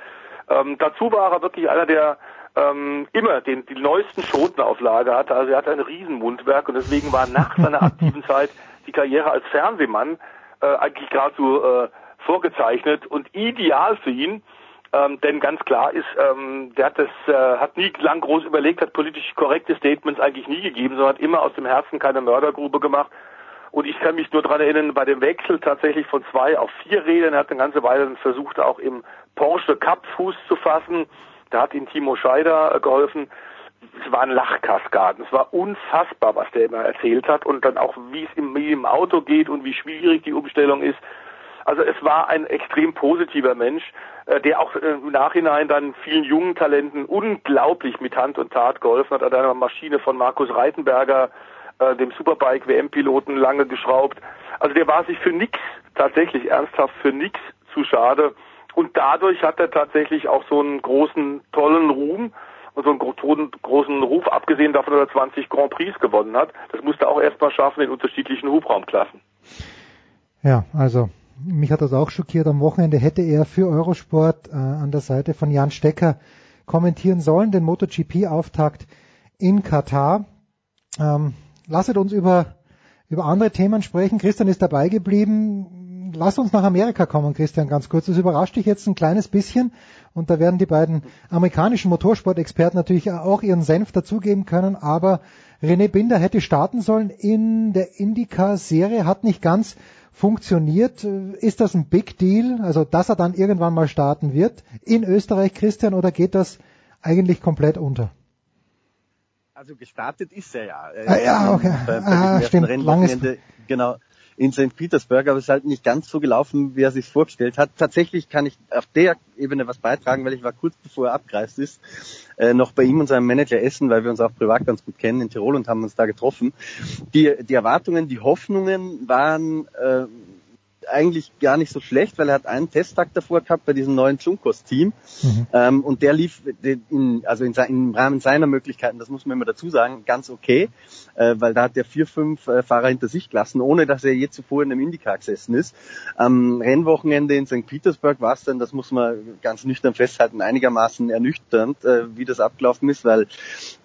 Ähm, dazu war er wirklich einer, der ähm, immer den, die neuesten Schoten auf Lager hatte. Also er hatte ein Riesenmundwerk und deswegen war nach seiner aktiven Zeit die Karriere als Fernsehmann äh, eigentlich geradezu äh, vorgezeichnet und ideal für ihn. Ähm, denn ganz klar ist, ähm, der hat das, äh, hat nie lang groß überlegt, hat politisch korrekte Statements eigentlich nie gegeben, sondern hat immer aus dem Herzen keine Mördergrube gemacht. Und ich kann mich nur daran erinnern, bei dem Wechsel tatsächlich von zwei auf vier Rädern, er hat eine ganze Weile versucht, auch im Porsche Cup Fuß zu fassen. Da hat ihm Timo Scheider äh, geholfen. Es waren Lachkaskaden. Es war unfassbar, was der immer erzählt hat und dann auch, wie es im, im Auto geht und wie schwierig die Umstellung ist. Also es war ein extrem positiver Mensch, äh, der auch äh, im Nachhinein dann vielen jungen Talenten unglaublich mit Hand und Tat geholfen hat. An einer Maschine von Markus Reitenberger, äh, dem Superbike WM-Piloten, lange geschraubt. Also der war sich für nichts, tatsächlich ernsthaft für nichts zu schade. Und dadurch hat er tatsächlich auch so einen großen, tollen Ruhm und so einen großen Ruf, abgesehen davon, dass er 20 Grand Prix gewonnen hat. Das musste er auch erstmal schaffen in unterschiedlichen Hubraumklassen. Ja, also mich hat das auch schockiert. Am Wochenende hätte er für Eurosport äh, an der Seite von Jan Stecker kommentieren sollen, den MotoGP-Auftakt in Katar. Ähm, lasset uns über, über andere Themen sprechen. Christian ist dabei geblieben lass uns nach Amerika kommen, Christian, ganz kurz. Das überrascht dich jetzt ein kleines bisschen und da werden die beiden amerikanischen Motorsport-Experten natürlich auch ihren Senf dazugeben können, aber René Binder hätte starten sollen in der IndyCar-Serie, hat nicht ganz funktioniert. Ist das ein Big Deal, also dass er dann irgendwann mal starten wird in Österreich, Christian, oder geht das eigentlich komplett unter? Also gestartet ist er ja. Ah, ja, okay. Bei, bei ah, stimmt. Langes, genau in St. Petersburg, aber es ist halt nicht ganz so gelaufen, wie er sich vorgestellt hat. Tatsächlich kann ich auf der Ebene was beitragen, weil ich war kurz bevor er abgereist ist, äh, noch bei ihm und seinem Manager essen, weil wir uns auch privat ganz gut kennen in Tirol und haben uns da getroffen. Die, die Erwartungen, die Hoffnungen waren äh, eigentlich gar nicht so schlecht, weil er hat einen Testtag davor gehabt bei diesem neuen Junkos-Team mhm. ähm, und der lief in, also in, im Rahmen seiner Möglichkeiten, das muss man immer dazu sagen, ganz okay, äh, weil da hat er vier, fünf äh, Fahrer hinter sich gelassen, ohne dass er je zuvor in einem Indycar gesessen ist. Am Rennwochenende in St. Petersburg war es dann, das muss man ganz nüchtern festhalten, einigermaßen ernüchternd, äh, wie das abgelaufen ist, weil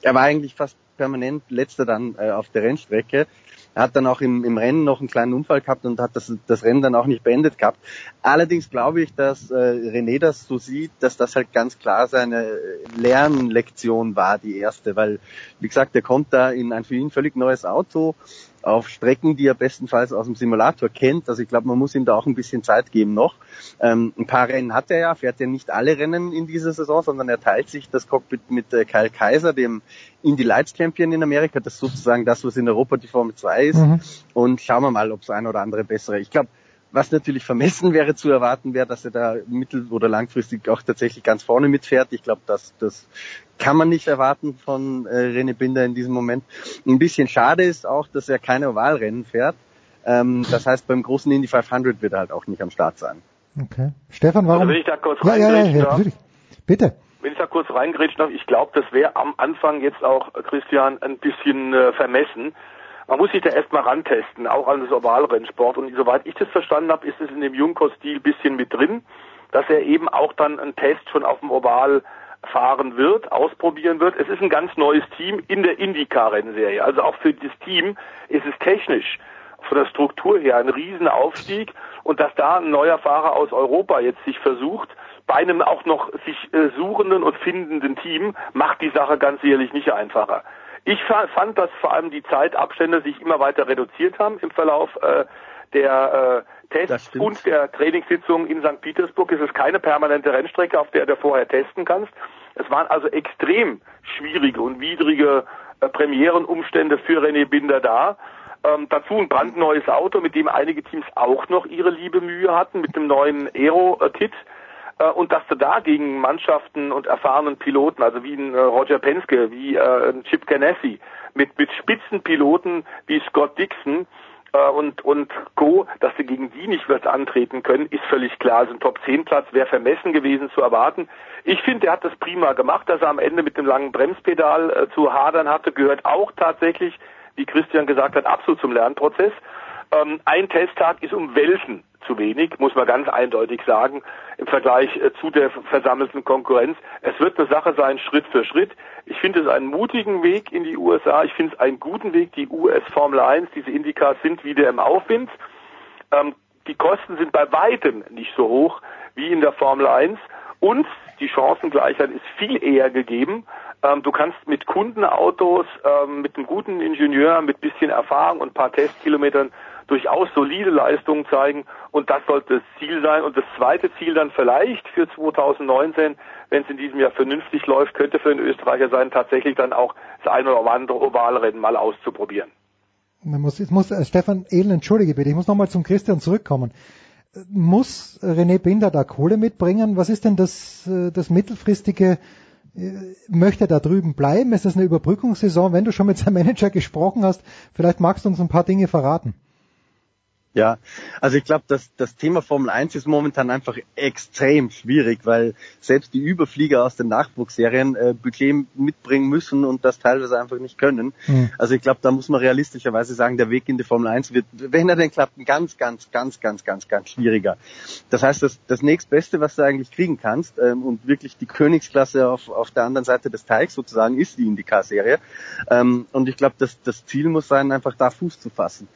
er war eigentlich fast permanent letzter dann äh, auf der Rennstrecke. Er hat dann auch im, im Rennen noch einen kleinen Unfall gehabt und hat das, das Rennen dann auch nicht beendet gehabt. Allerdings glaube ich, dass äh, René das so sieht, dass das halt ganz klar seine Lernlektion war, die erste, weil, wie gesagt, er kommt da in ein für ihn völlig neues Auto, auf Strecken, die er bestenfalls aus dem Simulator kennt. Also ich glaube, man muss ihm da auch ein bisschen Zeit geben noch. Ähm, ein paar Rennen hat er ja, fährt ja nicht alle Rennen in dieser Saison, sondern er teilt sich das Cockpit mit äh, Kyle Kaiser, dem Indy Lights Champion in Amerika. Das ist sozusagen das, was in Europa die Formel 2 ist. Mhm. Und schauen wir mal, ob es ein oder andere bessere. Ich glaube, was natürlich vermessen wäre zu erwarten, wäre, dass er da mittel- oder langfristig auch tatsächlich ganz vorne mitfährt. Ich glaube, das, das kann man nicht erwarten von äh, René Binder in diesem Moment. Ein bisschen schade ist auch, dass er keine Ovalrennen fährt. Ähm, das heißt, beim großen Indy 500 wird er halt auch nicht am Start sein. Okay. Stefan, warum? Also wenn ich da kurz ja, ja, ja, ja, natürlich. Bitte. Wenn ich da kurz reingrätschen darf, ich glaube, das wäre am Anfang jetzt auch, Christian, ein bisschen äh, vermessen, man muss sich da erstmal rantesten, auch an das Ovalrennsport. Und soweit ich das verstanden habe, ist es in dem Junko-Stil bisschen mit drin, dass er eben auch dann einen Test schon auf dem Oval fahren wird, ausprobieren wird. Es ist ein ganz neues Team in der IndyCar-Rennserie. Also auch für das Team ist es technisch von der Struktur her ein Riesenaufstieg und dass da ein neuer Fahrer aus Europa jetzt sich versucht, bei einem auch noch sich äh, suchenden und findenden Team, macht die Sache ganz sicherlich nicht einfacher. Ich fand, dass vor allem die Zeitabstände sich immer weiter reduziert haben im Verlauf äh, der äh, Tests und der Trainingssitzung in St. Petersburg. Es ist keine permanente Rennstrecke, auf der du vorher testen kannst. Es waren also extrem schwierige und widrige äh, Premierenumstände für René Binder da. Ähm, dazu ein brandneues Auto, mit dem einige Teams auch noch ihre liebe Mühe hatten, mit dem neuen Aero-Kit. Äh, und dass du da gegen Mannschaften und erfahrenen Piloten, also wie ein äh, Roger Penske, wie äh, ein Chip Ganassi, mit, mit Spitzenpiloten wie Scott Dixon, äh, und, und Co., dass sie gegen die nicht wird antreten können, ist völlig klar. Also ein Top-10-Platz wäre vermessen gewesen zu erwarten. Ich finde, er hat das prima gemacht, dass er am Ende mit dem langen Bremspedal äh, zu hadern hatte, gehört auch tatsächlich, wie Christian gesagt hat, absolut zum Lernprozess. Ähm, ein Testtag ist um Welten zu wenig, muss man ganz eindeutig sagen, im Vergleich äh, zu der versammelten Konkurrenz. Es wird eine Sache sein, Schritt für Schritt. Ich finde es einen mutigen Weg in die USA. Ich finde es einen guten Weg. Die US Formel 1, diese Indicas sind wieder im Aufwind. Ähm, die Kosten sind bei weitem nicht so hoch wie in der Formel 1 und die Chancengleichheit ist viel eher gegeben. Ähm, du kannst mit Kundenautos, ähm, mit einem guten Ingenieur, mit bisschen Erfahrung und ein paar Testkilometern durchaus solide Leistungen zeigen und das sollte das Ziel sein. Und das zweite Ziel dann vielleicht für 2019, wenn es in diesem Jahr vernünftig läuft, könnte für den Österreicher sein, tatsächlich dann auch das eine oder andere Ovalrennen mal auszuprobieren. Man muss, jetzt muss äh, Stefan Ehlen, entschuldige bitte, ich muss nochmal zum Christian zurückkommen. Muss René Binder da Kohle mitbringen? Was ist denn das, äh, das mittelfristige äh, möchte er da drüben bleiben? Ist das eine Überbrückungssaison? Wenn du schon mit seinem Manager gesprochen hast, vielleicht magst du uns ein paar Dinge verraten. Ja, also ich glaube, dass das Thema Formel 1 ist momentan einfach extrem schwierig, weil selbst die Überflieger aus den Nachwuchsserien äh, Budget mitbringen müssen und das teilweise einfach nicht können. Mhm. Also ich glaube, da muss man realistischerweise sagen, der Weg in die Formel 1 wird, wenn er denn klappt, ganz, ganz, ganz, ganz, ganz, ganz schwieriger. Das heißt, das, das nächstbeste, was du eigentlich kriegen kannst ähm, und wirklich die Königsklasse auf, auf der anderen Seite des Teigs sozusagen, ist die IndyCar-Serie. Ähm, und ich glaube, das, das Ziel muss sein, einfach da Fuß zu fassen.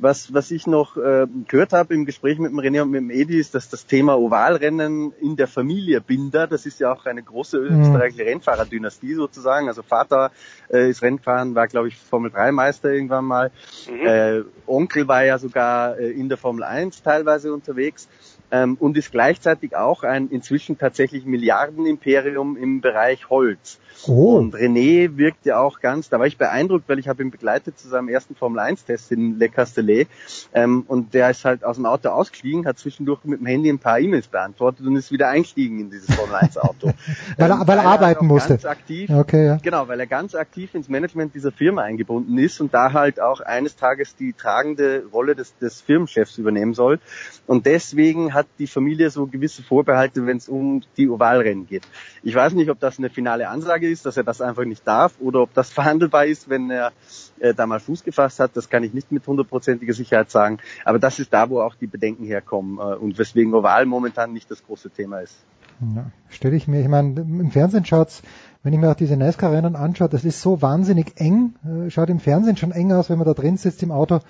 Was, was ich noch äh, gehört habe im Gespräch mit dem René und mit dem Edi, ist, dass das Thema Ovalrennen in der Familie Binder, das ist ja auch eine große mhm. österreichische mhm. Rennfahrerdynastie sozusagen. Also Vater äh, ist Rennfahren, war glaube ich Formel 3 Meister irgendwann mal. Mhm. Äh, Onkel war ja sogar äh, in der Formel 1 teilweise unterwegs ähm, und ist gleichzeitig auch ein inzwischen tatsächlich Milliardenimperium im Bereich Holz. Oh. Und René wirkt ja auch ganz, da war ich beeindruckt, weil ich habe ihn begleitet zu seinem ersten Formel-1-Test in Le Castellet ähm, und der ist halt aus dem Auto ausgestiegen, hat zwischendurch mit dem Handy ein paar E-Mails beantwortet und ist wieder eingestiegen in dieses Formel-1-Auto. weil, er, ähm, weil er arbeiten musste. Ganz aktiv, okay, ja. Genau, weil er ganz aktiv ins Management dieser Firma eingebunden ist und da halt auch eines Tages die tragende Rolle des, des Firmenchefs übernehmen soll. Und deswegen hat die Familie so gewisse Vorbehalte, wenn es um die Ovalrennen geht. Ich weiß nicht, ob das eine finale Ansage ist, dass er das einfach nicht darf oder ob das verhandelbar ist, wenn er äh, da mal Fuß gefasst hat. Das kann ich nicht mit hundertprozentiger Sicherheit sagen. Aber das ist da, wo auch die Bedenken herkommen äh, und weswegen Oval momentan nicht das große Thema ist. Ja, stelle ich mir, ich meine, im Fernsehen schaut's, wenn ich mir auch diese NASCAR-Rennen anschaue, das ist so wahnsinnig eng, äh, schaut im Fernsehen schon eng aus, wenn man da drin sitzt im Auto.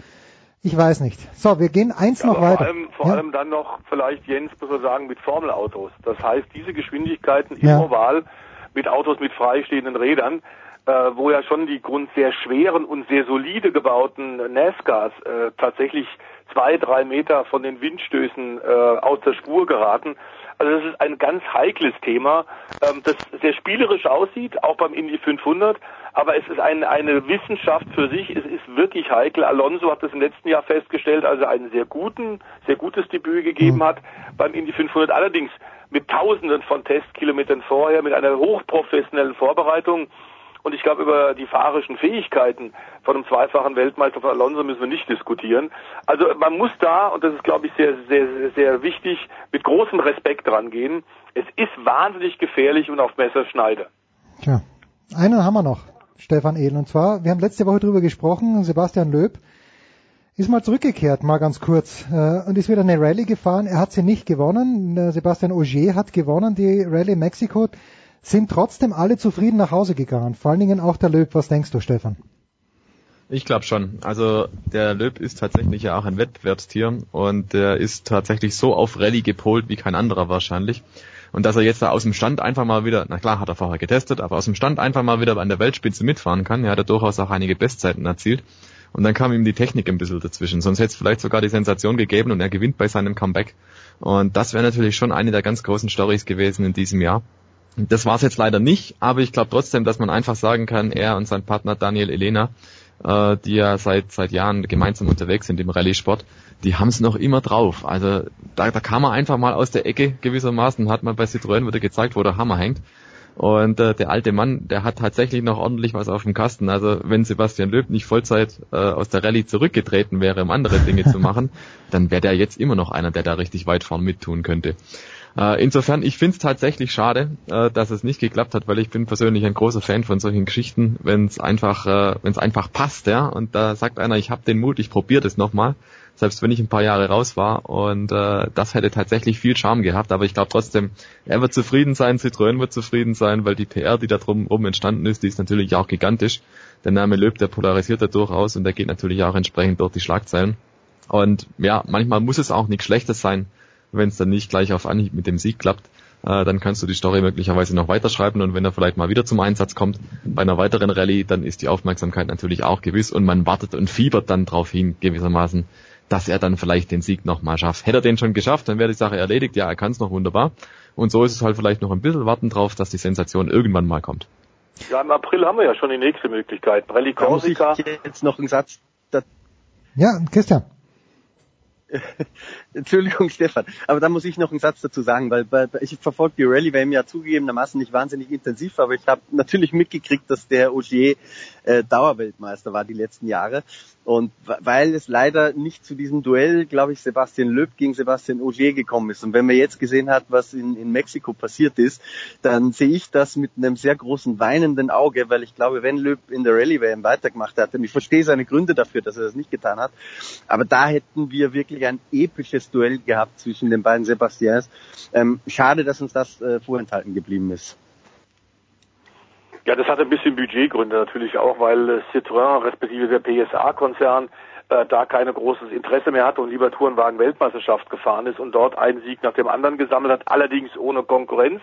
Ich weiß nicht. So, wir gehen eins ja, noch weiter. Vor allem, vor ja. allem dann noch vielleicht, Jens, muss man sagen, mit Formelautos. Das heißt, diese Geschwindigkeiten im ja. Oval mit Autos mit freistehenden Rädern, äh, wo ja schon die Grund sehr schweren und sehr solide gebauten NASCARs äh, tatsächlich zwei, drei Meter von den Windstößen äh, aus der Spur geraten. Also das ist ein ganz heikles Thema, ähm, das sehr spielerisch aussieht, auch beim Indy 500, aber es ist ein, eine Wissenschaft für sich. Es ist wirklich heikel. Alonso hat das im letzten Jahr festgestellt, als er einen sehr guten, sehr gutes Debüt gegeben mhm. hat beim Indy 500. Allerdings mit Tausenden von Testkilometern vorher, mit einer hochprofessionellen Vorbereitung. Und ich glaube, über die fahrischen Fähigkeiten von einem zweifachen Weltmeister von Alonso müssen wir nicht diskutieren. Also man muss da, und das ist, glaube ich, sehr, sehr, sehr wichtig, mit großem Respekt dran gehen. Es ist wahnsinnig gefährlich und auf Messerschneide. Tja, einen haben wir noch, Stefan Edel. Und zwar, wir haben letzte Woche drüber gesprochen, Sebastian Löb ist mal zurückgekehrt, mal ganz kurz, äh, und ist wieder eine Rallye gefahren. Er hat sie nicht gewonnen. Sebastian Auger hat gewonnen, die Rallye Mexiko sind trotzdem alle zufrieden nach Hause gegangen. Vor allen Dingen auch der Löb. Was denkst du, Stefan? Ich glaube schon. Also der Löb ist tatsächlich ja auch ein Wettbewerbstier und der ist tatsächlich so auf Rallye gepolt wie kein anderer wahrscheinlich. Und dass er jetzt da aus dem Stand einfach mal wieder, na klar hat er vorher getestet, aber aus dem Stand einfach mal wieder an der Weltspitze mitfahren kann. Er hat er durchaus auch einige Bestzeiten erzielt. Und dann kam ihm die Technik ein bisschen dazwischen. Sonst hätte es vielleicht sogar die Sensation gegeben und er gewinnt bei seinem Comeback. Und das wäre natürlich schon eine der ganz großen Stories gewesen in diesem Jahr. Das war es jetzt leider nicht, aber ich glaube trotzdem, dass man einfach sagen kann, er und sein Partner Daniel Elena äh, die ja seit seit Jahren gemeinsam unterwegs sind im Rallye-Sport, die haben es noch immer drauf. Also da, da kam man einfach mal aus der Ecke gewissermaßen, hat man bei Citroën wieder gezeigt, wo der Hammer hängt. Und äh, der alte Mann, der hat tatsächlich noch ordentlich was auf dem Kasten. Also wenn Sebastian Löb nicht Vollzeit äh, aus der Rallye zurückgetreten wäre, um andere Dinge zu machen, dann wäre der jetzt immer noch einer, der da richtig weit vorn mittun könnte. Äh, insofern, ich finde es tatsächlich schade, äh, dass es nicht geklappt hat, weil ich bin persönlich ein großer Fan von solchen Geschichten, wenn es einfach, äh, wenn es einfach passt, ja. Und da sagt einer, ich habe den Mut, ich probiere das nochmal selbst wenn ich ein paar Jahre raus war. Und äh, das hätte tatsächlich viel Charme gehabt. Aber ich glaube trotzdem, er wird zufrieden sein, Citroën wird zufrieden sein, weil die PR, die da drum rum entstanden ist, die ist natürlich auch gigantisch. Der Name Löb, der polarisiert da durchaus und der geht natürlich auch entsprechend durch die Schlagzeilen. Und ja, manchmal muss es auch nichts Schlechtes sein, wenn es dann nicht gleich auf Anhieb mit dem Sieg klappt. Äh, dann kannst du die Story möglicherweise noch weiterschreiben und wenn er vielleicht mal wieder zum Einsatz kommt bei einer weiteren Rallye, dann ist die Aufmerksamkeit natürlich auch gewiss und man wartet und fiebert dann drauf hin gewissermaßen, dass er dann vielleicht den Sieg nochmal schafft. Hätte er den schon geschafft, dann wäre die Sache erledigt. Ja, er kann es noch wunderbar. Und so ist es halt vielleicht noch ein bisschen warten drauf, dass die Sensation irgendwann mal kommt. Ja, im April haben wir ja schon die nächste Möglichkeit. Rallye Corsica. jetzt noch einen Satz. Ja, Christian. Entschuldigung, Stefan, aber da muss ich noch einen Satz dazu sagen, weil, weil ich verfolge die Rallye WM ja zugegebenermaßen nicht wahnsinnig intensiv, aber ich habe natürlich mitgekriegt, dass der Ogier äh, Dauerweltmeister war die letzten Jahre und weil es leider nicht zu diesem Duell, glaube ich, Sebastian Löb gegen Sebastian Ogier gekommen ist. Und wenn man jetzt gesehen hat, was in, in Mexiko passiert ist, dann sehe ich das mit einem sehr großen weinenden Auge, weil ich glaube, wenn Löb in der Rallye WM weitergemacht hat, und ich verstehe seine Gründe dafür, dass er das nicht getan hat, aber da hätten wir wirklich ein episches Duell gehabt zwischen den beiden Sebastians. Ähm, schade, dass uns das äh, vorenthalten geblieben ist. Ja, das hat ein bisschen Budgetgründe natürlich auch, weil äh, Citroën respektive der PSA-Konzern äh, da keine großes Interesse mehr hatte und lieber Tourenwagen-Weltmeisterschaft gefahren ist und dort einen Sieg nach dem anderen gesammelt hat, allerdings ohne Konkurrenz.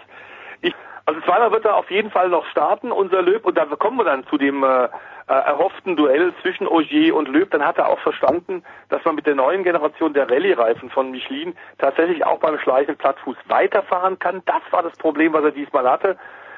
Ich, also zweimal wird er auf jeden Fall noch starten, unser Löb, und dann kommen wir dann zu dem äh, äh, erhofften Duell zwischen Ogier und Löb. Dann hat er auch verstanden, dass man mit der neuen Generation der Rallye-Reifen von Michelin tatsächlich auch beim schleichenden Plattfuß weiterfahren kann. Das war das Problem, was er diesmal hatte.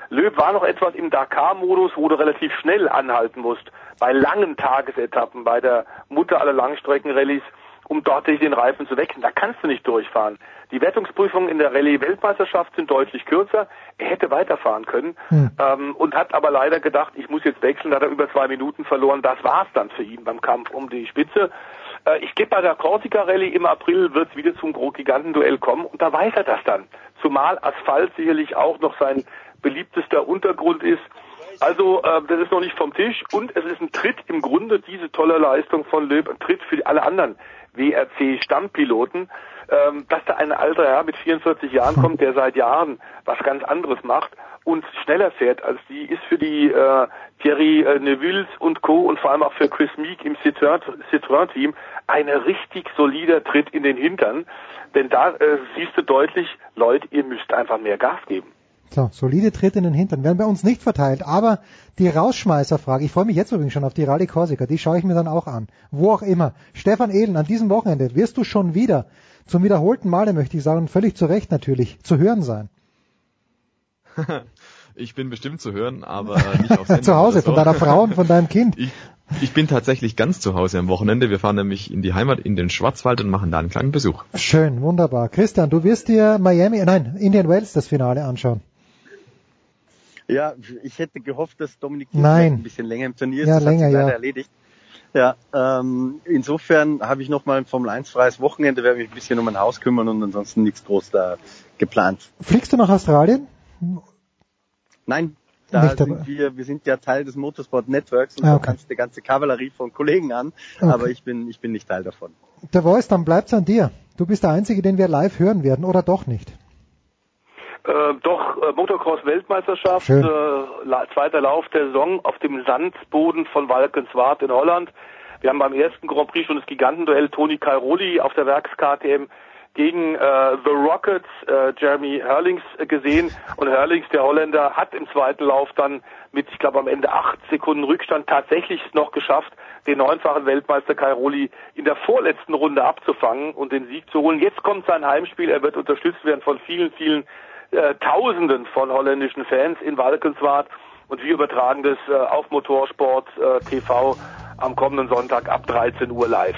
Löb war noch etwas im Dakar-Modus, wo du relativ schnell anhalten musst, bei langen Tagesetappen, bei der Mutter aller Langstreckenrallyes, um dort den Reifen zu wechseln. Da kannst du nicht durchfahren. Die Wertungsprüfungen in der Rallye-Weltmeisterschaft sind deutlich kürzer. Er hätte weiterfahren können hm. ähm, und hat aber leider gedacht, ich muss jetzt wechseln. Da hat er über zwei Minuten verloren. Das war's dann für ihn beim Kampf um die Spitze. Äh, ich gebe bei der Corsica Rallye im April wird es wieder zum Gigantenduell kommen und da weiß er das dann. Zumal Asphalt sicherlich auch noch sein beliebtester Untergrund ist. Also äh, das ist noch nicht vom Tisch und es ist ein Tritt im Grunde, diese tolle Leistung von Löb, ein Tritt für alle anderen WRC-Stammpiloten, ähm, dass da ein alter Herr mit 44 Jahren kommt, der seit Jahren was ganz anderes macht und schneller fährt als die, ist für die äh, Thierry äh, Nevilles und Co. und vor allem auch für Chris Meek im Citroën-Team ein richtig solider Tritt in den Hintern. Denn da äh, siehst du deutlich, Leute, ihr müsst einfach mehr Gas geben. So, solide Tritte in den Hintern werden bei uns nicht verteilt, aber die Rausschmeißerfrage, ich freue mich jetzt übrigens schon auf die Rallye Corsica, die schaue ich mir dann auch an. Wo auch immer. Stefan Ehlen, an diesem Wochenende wirst du schon wieder, zum wiederholten Male möchte ich sagen, völlig zu Recht natürlich, zu hören sein. ich bin bestimmt zu hören, aber nicht auf Sendung Zu Hause, so. von deiner Frau und von deinem Kind. Ich, ich bin tatsächlich ganz zu Hause am Wochenende. Wir fahren nämlich in die Heimat, in den Schwarzwald und machen da einen kleinen Besuch. Schön, wunderbar. Christian, du wirst dir Miami, nein, Indian Wells das Finale anschauen. Ja, ich hätte gehofft, dass Dominik Nein. ein bisschen länger im Turnier ist. Ja, das länger, hat sich leider ja. erledigt. Ja, ähm, insofern habe ich nochmal ein Formel 1 freies Wochenende, werde mich ein bisschen um mein Haus kümmern und ansonsten nichts groß da geplant. Fliegst du nach Australien? Nein, da Nicht dabei. sind wir, wir sind ja Teil des Motorsport Networks und Ah, da okay. tanzt die ganze Kavallerie von Kollegen an, Okay. aber ich bin, ich bin nicht Teil davon. Der Voice, dann bleibt's an dir. Du bist der Einzige, den wir live hören werden, oder doch nicht? Äh, doch, äh, Motocross-Weltmeisterschaft, äh, la zweiter Lauf der Saison auf dem Sandboden von Valkenswaard in Holland. Wir haben beim ersten Grand Prix schon das Gigantenduell Toni Cairoli auf der Werks-KTM gegen äh, The Rockets, äh, Jeremy Hurlings äh, gesehen. Und Hurlings, der Holländer, hat im zweiten Lauf dann mit, ich glaube, am Ende acht Sekunden Rückstand tatsächlich es noch geschafft, den neunfachen Weltmeister Cairoli in der vorletzten Runde abzufangen und den Sieg zu holen. Jetzt kommt sein Heimspiel. Er wird unterstützt werden von vielen, vielen äh, Tausenden von holländischen Fans in Valkenswaard und wir übertragen das äh, auf Motorsport äh, TV am kommenden Sonntag ab 13 Uhr live.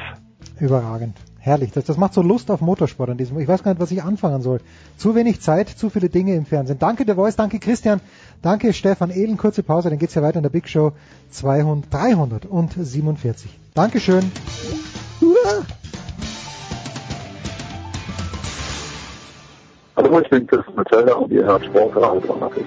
Überragend. Herrlich. Das, das macht so Lust auf Motorsport an diesem. Ich weiß gar nicht, was ich anfangen soll. Zu wenig Zeit, zu viele Dinge im Fernsehen. Danke The Voice, danke Christian, danke Stefan Ehlen. Kurze Pause, dann geht's ja weiter in der Big Show 200, 347. Dankeschön. Uah. Hallo, ich bin Christian Metzelder und ihr hört Sportradio 360.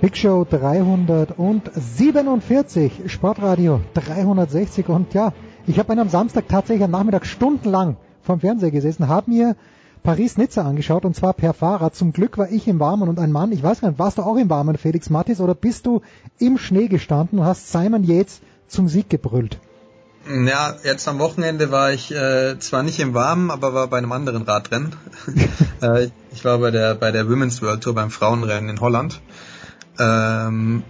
Big Show 347, Sportradio 360 und ja, ich habe am Samstag tatsächlich am Nachmittag stundenlang vom Fernseher gesessen, habe mir Paris-Nizza angeschaut und zwar per Fahrrad. Zum Glück war ich im Warmen und ein Mann, ich weiß gar nicht, warst du auch im Warmen, Felix Mattis, oder bist du im Schnee gestanden und hast Simon Yates zum Sieg gebrüllt? Ja, jetzt am Wochenende war ich äh, zwar nicht im Warmen, aber war bei einem anderen Radrennen. äh, ich war bei der bei der Women's World Tour beim Frauenrennen in Holland. Ähm,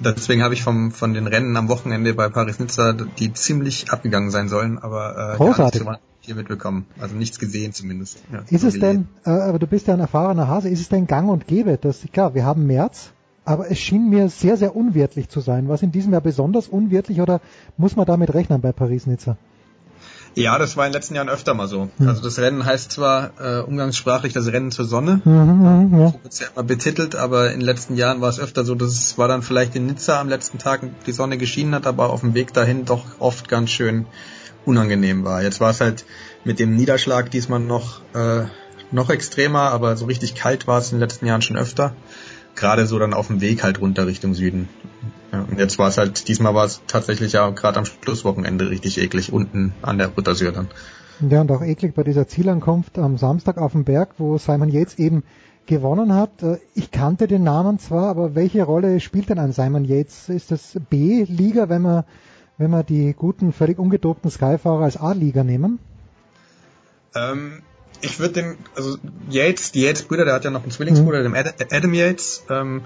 deswegen habe ich vom, von den Rennen am Wochenende bei Paris-Nizza, die ziemlich abgegangen sein sollen, aber äh, Großartig. gar nichts hier mitbekommen. Also nichts gesehen zumindest. Ja, Ist so es denn, äh, aber du bist ja ein erfahrener Hase, ist es denn gang und gäbe, dass, klar, wir haben März, aber es schien mir sehr, sehr unwirtlich zu sein. Was in diesem Jahr besonders unwirtlich oder muss man damit rechnen bei Paris-Nizza? Ja, das war in den letzten Jahren öfter mal so. Hm. Also das Rennen heißt zwar äh, umgangssprachlich das Rennen zur Sonne, Mhm, mhm, ja. so wird's ja immer betitelt, aber in den letzten Jahren war es öfter so, dass es war dann vielleicht in Nizza am letzten Tag die Sonne geschienen hat, aber auf dem Weg dahin doch oft ganz schön unangenehm war. Jetzt war es halt mit dem Niederschlag diesmal noch äh, noch extremer, aber so richtig kalt war es in den letzten Jahren schon öfter. Gerade so dann auf dem Weg halt runter Richtung Süden. Ja, und jetzt war es halt, diesmal war es tatsächlich ja gerade am Schlusswochenende richtig eklig, unten an der Ruttersür dann. Ja, und auch eklig bei dieser Zielankunft am Samstag auf dem Berg, wo Simon Yates eben gewonnen hat. Äh, Ich kannte den Namen zwar, aber welche Rolle spielt denn ein Simon Yates? Ist das B-Liga, wenn wir, wenn wir die guten, völlig ungedobten Skyfahrer als A-Liga nehmen? Ähm, ich würde den, also Yates, die Yates-Brüder, der hat ja noch einen Zwillingsbruder, Mhm. den Ad- Adam Yates. Ähm,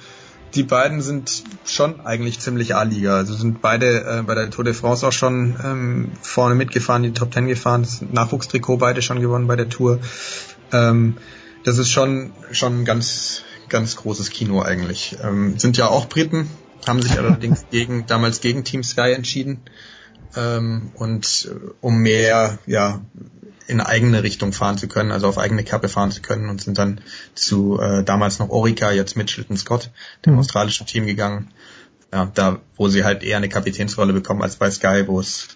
die beiden sind schon eigentlich ziemlich A-Liga. Also sind beide äh, bei der Tour de France auch schon ähm, vorne mitgefahren, die Top Ten gefahren. Das Nachwuchstrikot beide schon gewonnen bei der Tour. Ähm, das ist schon schon ein ganz ganz großes Kino eigentlich. Ähm, sind ja auch Briten, haben sich allerdings gegen damals gegen Team Sky entschieden ähm, und äh, um mehr ja in eigene Richtung fahren zu können, also auf eigene Kappe fahren zu können und sind dann zu äh, damals noch Orica, jetzt Mitchelton Scott, dem Mhm. australischen Team gegangen. Ja, da, wo sie halt eher eine Kapitänsrolle bekommen als bei Sky, wo es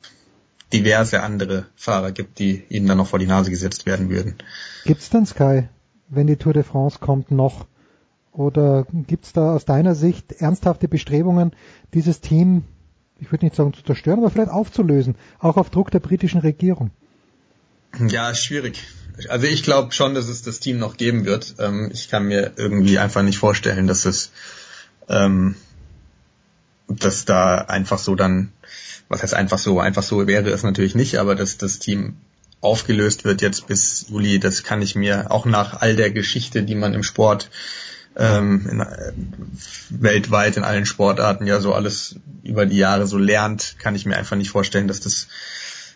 diverse andere Fahrer gibt, die ihnen dann noch vor die Nase gesetzt werden würden. Gibt's denn Sky, wenn die Tour de France kommt, noch? Oder gibt's da aus deiner Sicht ernsthafte Bestrebungen, dieses Team, ich würde nicht sagen zu zerstören, aber vielleicht aufzulösen, auch auf Druck der britischen Regierung? Ja, schwierig. Also ich glaube schon, dass es das Team noch geben wird. Ähm, ich kann mir irgendwie einfach nicht vorstellen, dass es ähm, dass da einfach so dann, was heißt einfach so, einfach so wäre es natürlich nicht, aber dass das Team aufgelöst wird jetzt bis Juli, das kann ich mir auch nach all der Geschichte, die man im Sport ähm, in, äh, weltweit in allen Sportarten ja so alles über die Jahre so lernt, kann ich mir einfach nicht vorstellen, dass das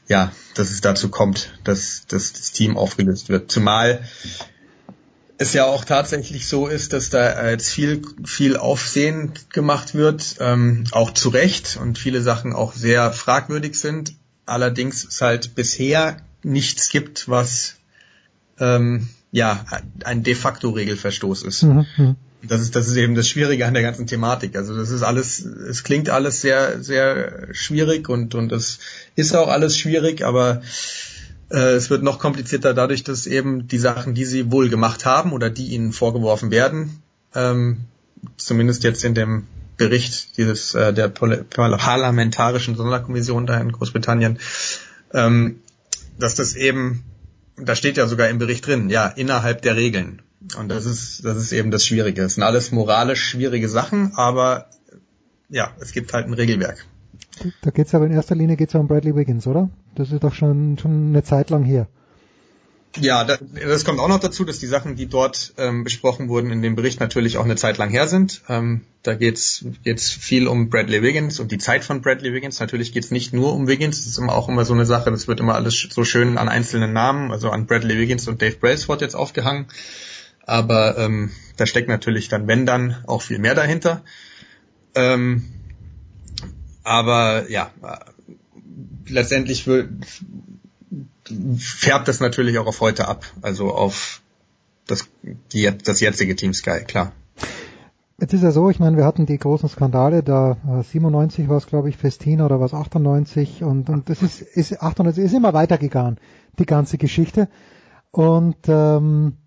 ja, dass es dazu kommt, dass, dass das Team aufgelöst wird. Zumal es ja auch tatsächlich so ist, dass da jetzt viel, viel Aufsehen gemacht wird, ähm, auch zu Recht und viele Sachen auch sehr fragwürdig sind. Allerdings es halt bisher nichts gibt, was ähm, ja ein de facto Regelverstoß ist. Mhm, mhm. Das ist, das ist eben das Schwierige an der ganzen Thematik. Also das ist alles, es klingt alles sehr, sehr schwierig und, und es ist auch alles schwierig, aber äh, es wird noch komplizierter dadurch, dass eben die Sachen, die sie wohl gemacht haben oder die ihnen vorgeworfen werden, ähm, zumindest jetzt in dem Bericht dieses äh, der parlamentarischen Sonderkommission da in Großbritannien, ähm, dass das eben, da steht ja sogar im Bericht drin, ja, innerhalb der Regeln. Und das ist, das ist eben das Schwierige. Es sind alles moralisch schwierige Sachen, aber ja, es gibt halt ein Regelwerk. Da geht's aber in erster Linie geht's ja um Bradley Wiggins, oder? Das ist doch schon, schon eine Zeit lang her. Ja, da, das kommt auch noch dazu, dass die Sachen, die dort ähm, besprochen wurden in dem Bericht, natürlich auch eine Zeit lang her sind. Ähm, da geht's geht's viel um Bradley Wiggins und die Zeit von Bradley Wiggins. Natürlich geht's nicht nur um Wiggins, das ist immer auch immer so eine Sache, das wird immer alles so schön an einzelnen Namen, also an Bradley Wiggins und Dave Brailsford jetzt aufgehangen. Aber ähm, da steckt natürlich dann, wenn dann, auch viel mehr dahinter. Ähm, aber ja, letztendlich färbt das natürlich auch auf heute ab, also auf das, die, das jetzige Team Sky, klar. Jetzt ist ja so, ich meine, wir hatten die großen Skandale, da 97 war es, glaube ich, Festina oder was 98 und, und das ist, ist 98 ist immer weitergegangen, die ganze Geschichte. Und ähm,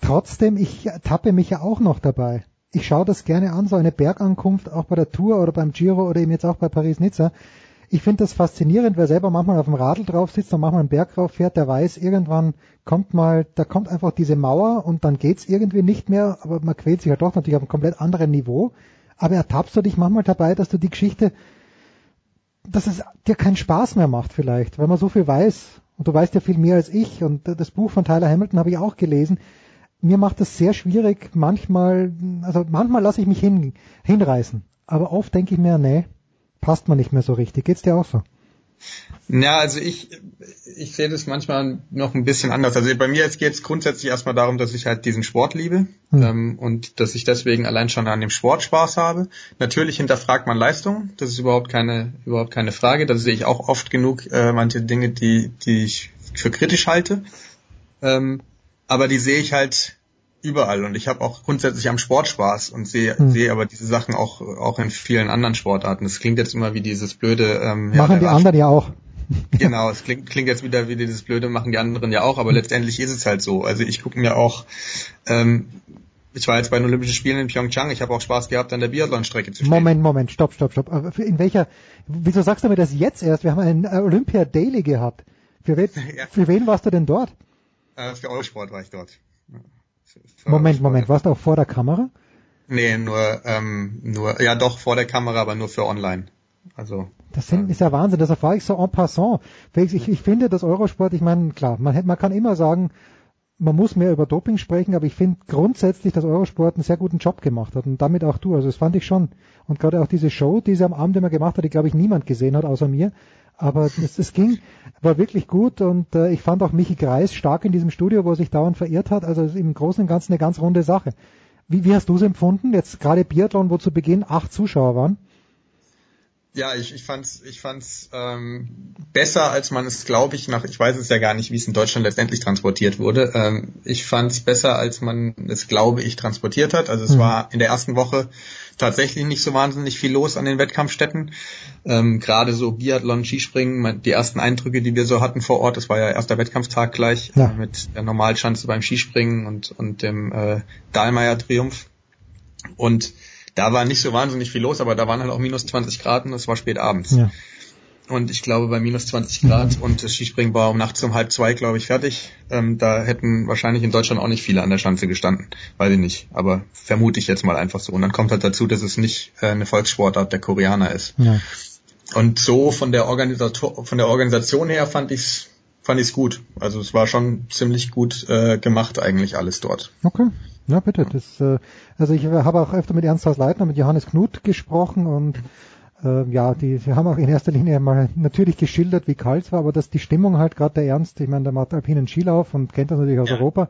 trotzdem, ich tappe mich ja auch noch dabei. Ich schaue das gerne an, so eine Bergankunft, auch bei der Tour oder beim Giro oder eben jetzt auch bei Paris-Nizza. Ich finde das faszinierend, wer selber manchmal auf dem Radl drauf sitzt und manchmal einen Berg rauf fährt, der weiß, irgendwann kommt mal, da kommt einfach diese Mauer und dann geht's irgendwie nicht mehr, aber man quält sich halt doch natürlich auf einem komplett anderen Niveau. Aber ertappst du dich manchmal dabei, dass du die Geschichte, dass es dir keinen Spaß mehr macht vielleicht, weil man so viel weiß und du weißt ja viel mehr als ich und das Buch von Tyler Hamilton habe ich auch gelesen. Mir macht das sehr schwierig, manchmal, also manchmal lasse ich mich hin, hinreißen, aber oft denke ich mir, nee, passt man nicht mehr so richtig. Geht's dir auch so? Ja, also ich, ich sehe das manchmal noch ein bisschen anders. Also bei mir geht es grundsätzlich erstmal darum, dass ich halt diesen Sport liebe hm. ähm, und dass ich deswegen allein schon an dem Sport Spaß habe. Natürlich hinterfragt man Leistung, das ist überhaupt keine, überhaupt keine Frage. Da sehe ich auch oft genug äh, manche Dinge, die, die ich für kritisch halte. Ähm, aber die sehe ich halt überall und ich habe auch grundsätzlich am Sport Spaß und sehe hm. sehe aber diese Sachen auch auch in vielen anderen Sportarten. Das klingt jetzt immer wie dieses blöde ähm, machen ja, die anderen ja auch. genau, es klingt, klingt jetzt wieder wie dieses blöde machen die anderen ja auch, aber letztendlich ist es halt so. Also ich gucke mir auch ähm, ich war jetzt bei den Olympischen Spielen in Pyeongchang, ich habe auch Spaß gehabt, an der Biathlon-Strecke zu stehen. Moment, Moment, stopp, stopp, stopp. In welcher, wieso sagst du mir das jetzt erst? Wir haben einen Olympia Daily gehabt. Für wen, ja. für wen warst du denn dort? Äh, für Eurosport war ich dort. Moment, Moment, warst du auch vor der Kamera? Nee, nur, ähm, nur, ja doch vor der Kamera, aber nur für online. Also. Das sind, ist ja Wahnsinn, das erfahre ich so en passant. Ich, ich finde, das Eurosport, ich meine, klar, man, man kann immer sagen, man muss mehr über Doping sprechen, aber ich finde grundsätzlich, dass Eurosport einen sehr guten Job gemacht hat und damit auch du. Also das fand ich schon. Und gerade auch diese Show, die sie am Abend immer gemacht hat, die glaube ich niemand gesehen hat, außer mir. Aber das, das ging, war wirklich gut und äh, ich fand auch Michi Greis stark in diesem Studio, wo er sich dauernd verirrt hat. Also im Großen und Ganzen eine ganz runde Sache. Wie, wie hast du es empfunden? Jetzt gerade Biathlon, wo zu Beginn acht Zuschauer waren. Ja, ich, ich fand's, ich fand's ähm, besser, als man es, glaube ich, nach, ich weiß es ja gar nicht, wie es in Deutschland letztendlich transportiert wurde. Ähm, ich fand's besser, als man es, glaube ich, transportiert hat. Also es mhm. war in der ersten Woche tatsächlich nicht so wahnsinnig viel los an den Wettkampfstätten. Ähm, Gerade so Biathlon, Skispringen, die ersten Eindrücke, die wir so hatten vor Ort, das war ja erster Wettkampftag gleich ja. äh, mit der Normalschanze beim Skispringen und, und dem äh, Dahlmeier-Triumph. Und da war nicht so wahnsinnig viel los, aber da waren halt auch minus 20 Grad und es war spät abends. Ja. Und ich glaube, bei minus 20 Grad mhm. und das Skispringen war um nachts um halb zwei, glaube ich, fertig. Ähm, da hätten wahrscheinlich in Deutschland auch nicht viele an der Schanze gestanden. Weiß ich nicht. Aber vermute ich jetzt mal einfach so. Und dann kommt halt dazu, dass es nicht äh, eine Volkssportart der Koreaner ist. Ja. Und so von der Organisator von der Organisation her fand ich's fand ich's gut. Also es war schon ziemlich gut äh, gemacht eigentlich alles dort. Okay. Ja, bitte. Das, äh, also ich habe auch öfter mit Ernst Haus Leitner, mit Johannes Knut gesprochen und äh, ja, die, sie haben auch in erster Linie mal natürlich geschildert, wie kalt es war, aber dass die Stimmung halt gerade der Ernst, ich meine, der macht alpinen Skilauf und kennt das natürlich aus ja. Europa.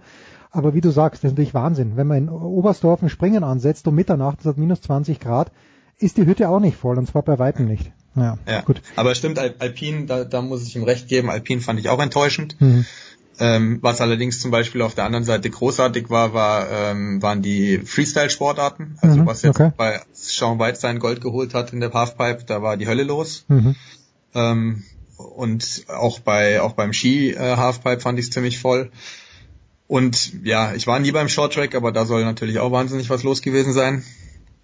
Aber wie du sagst, das ist natürlich Wahnsinn. Wenn man in Oberstdorf ein Springen ansetzt um Mitternacht, es hat minus 20 Grad, ist die Hütte auch nicht voll und zwar bei Weitem nicht. Ja, ja. gut. Aber stimmt, Alpin, da, da muss ich ihm recht geben, Alpin fand ich auch enttäuschend. Mhm. Ähm, was allerdings zum Beispiel auf der anderen Seite großartig war, war ähm, waren die Freestyle-Sportarten. Also mhm, was jetzt okay. bei Sean White sein Gold geholt hat in der Halfpipe, da war die Hölle los. Mhm. Ähm, und auch bei auch beim Ski äh, Halfpipe fand ich es ziemlich voll. Und ja, ich war nie beim Shorttrack, aber da soll natürlich auch wahnsinnig was los gewesen sein.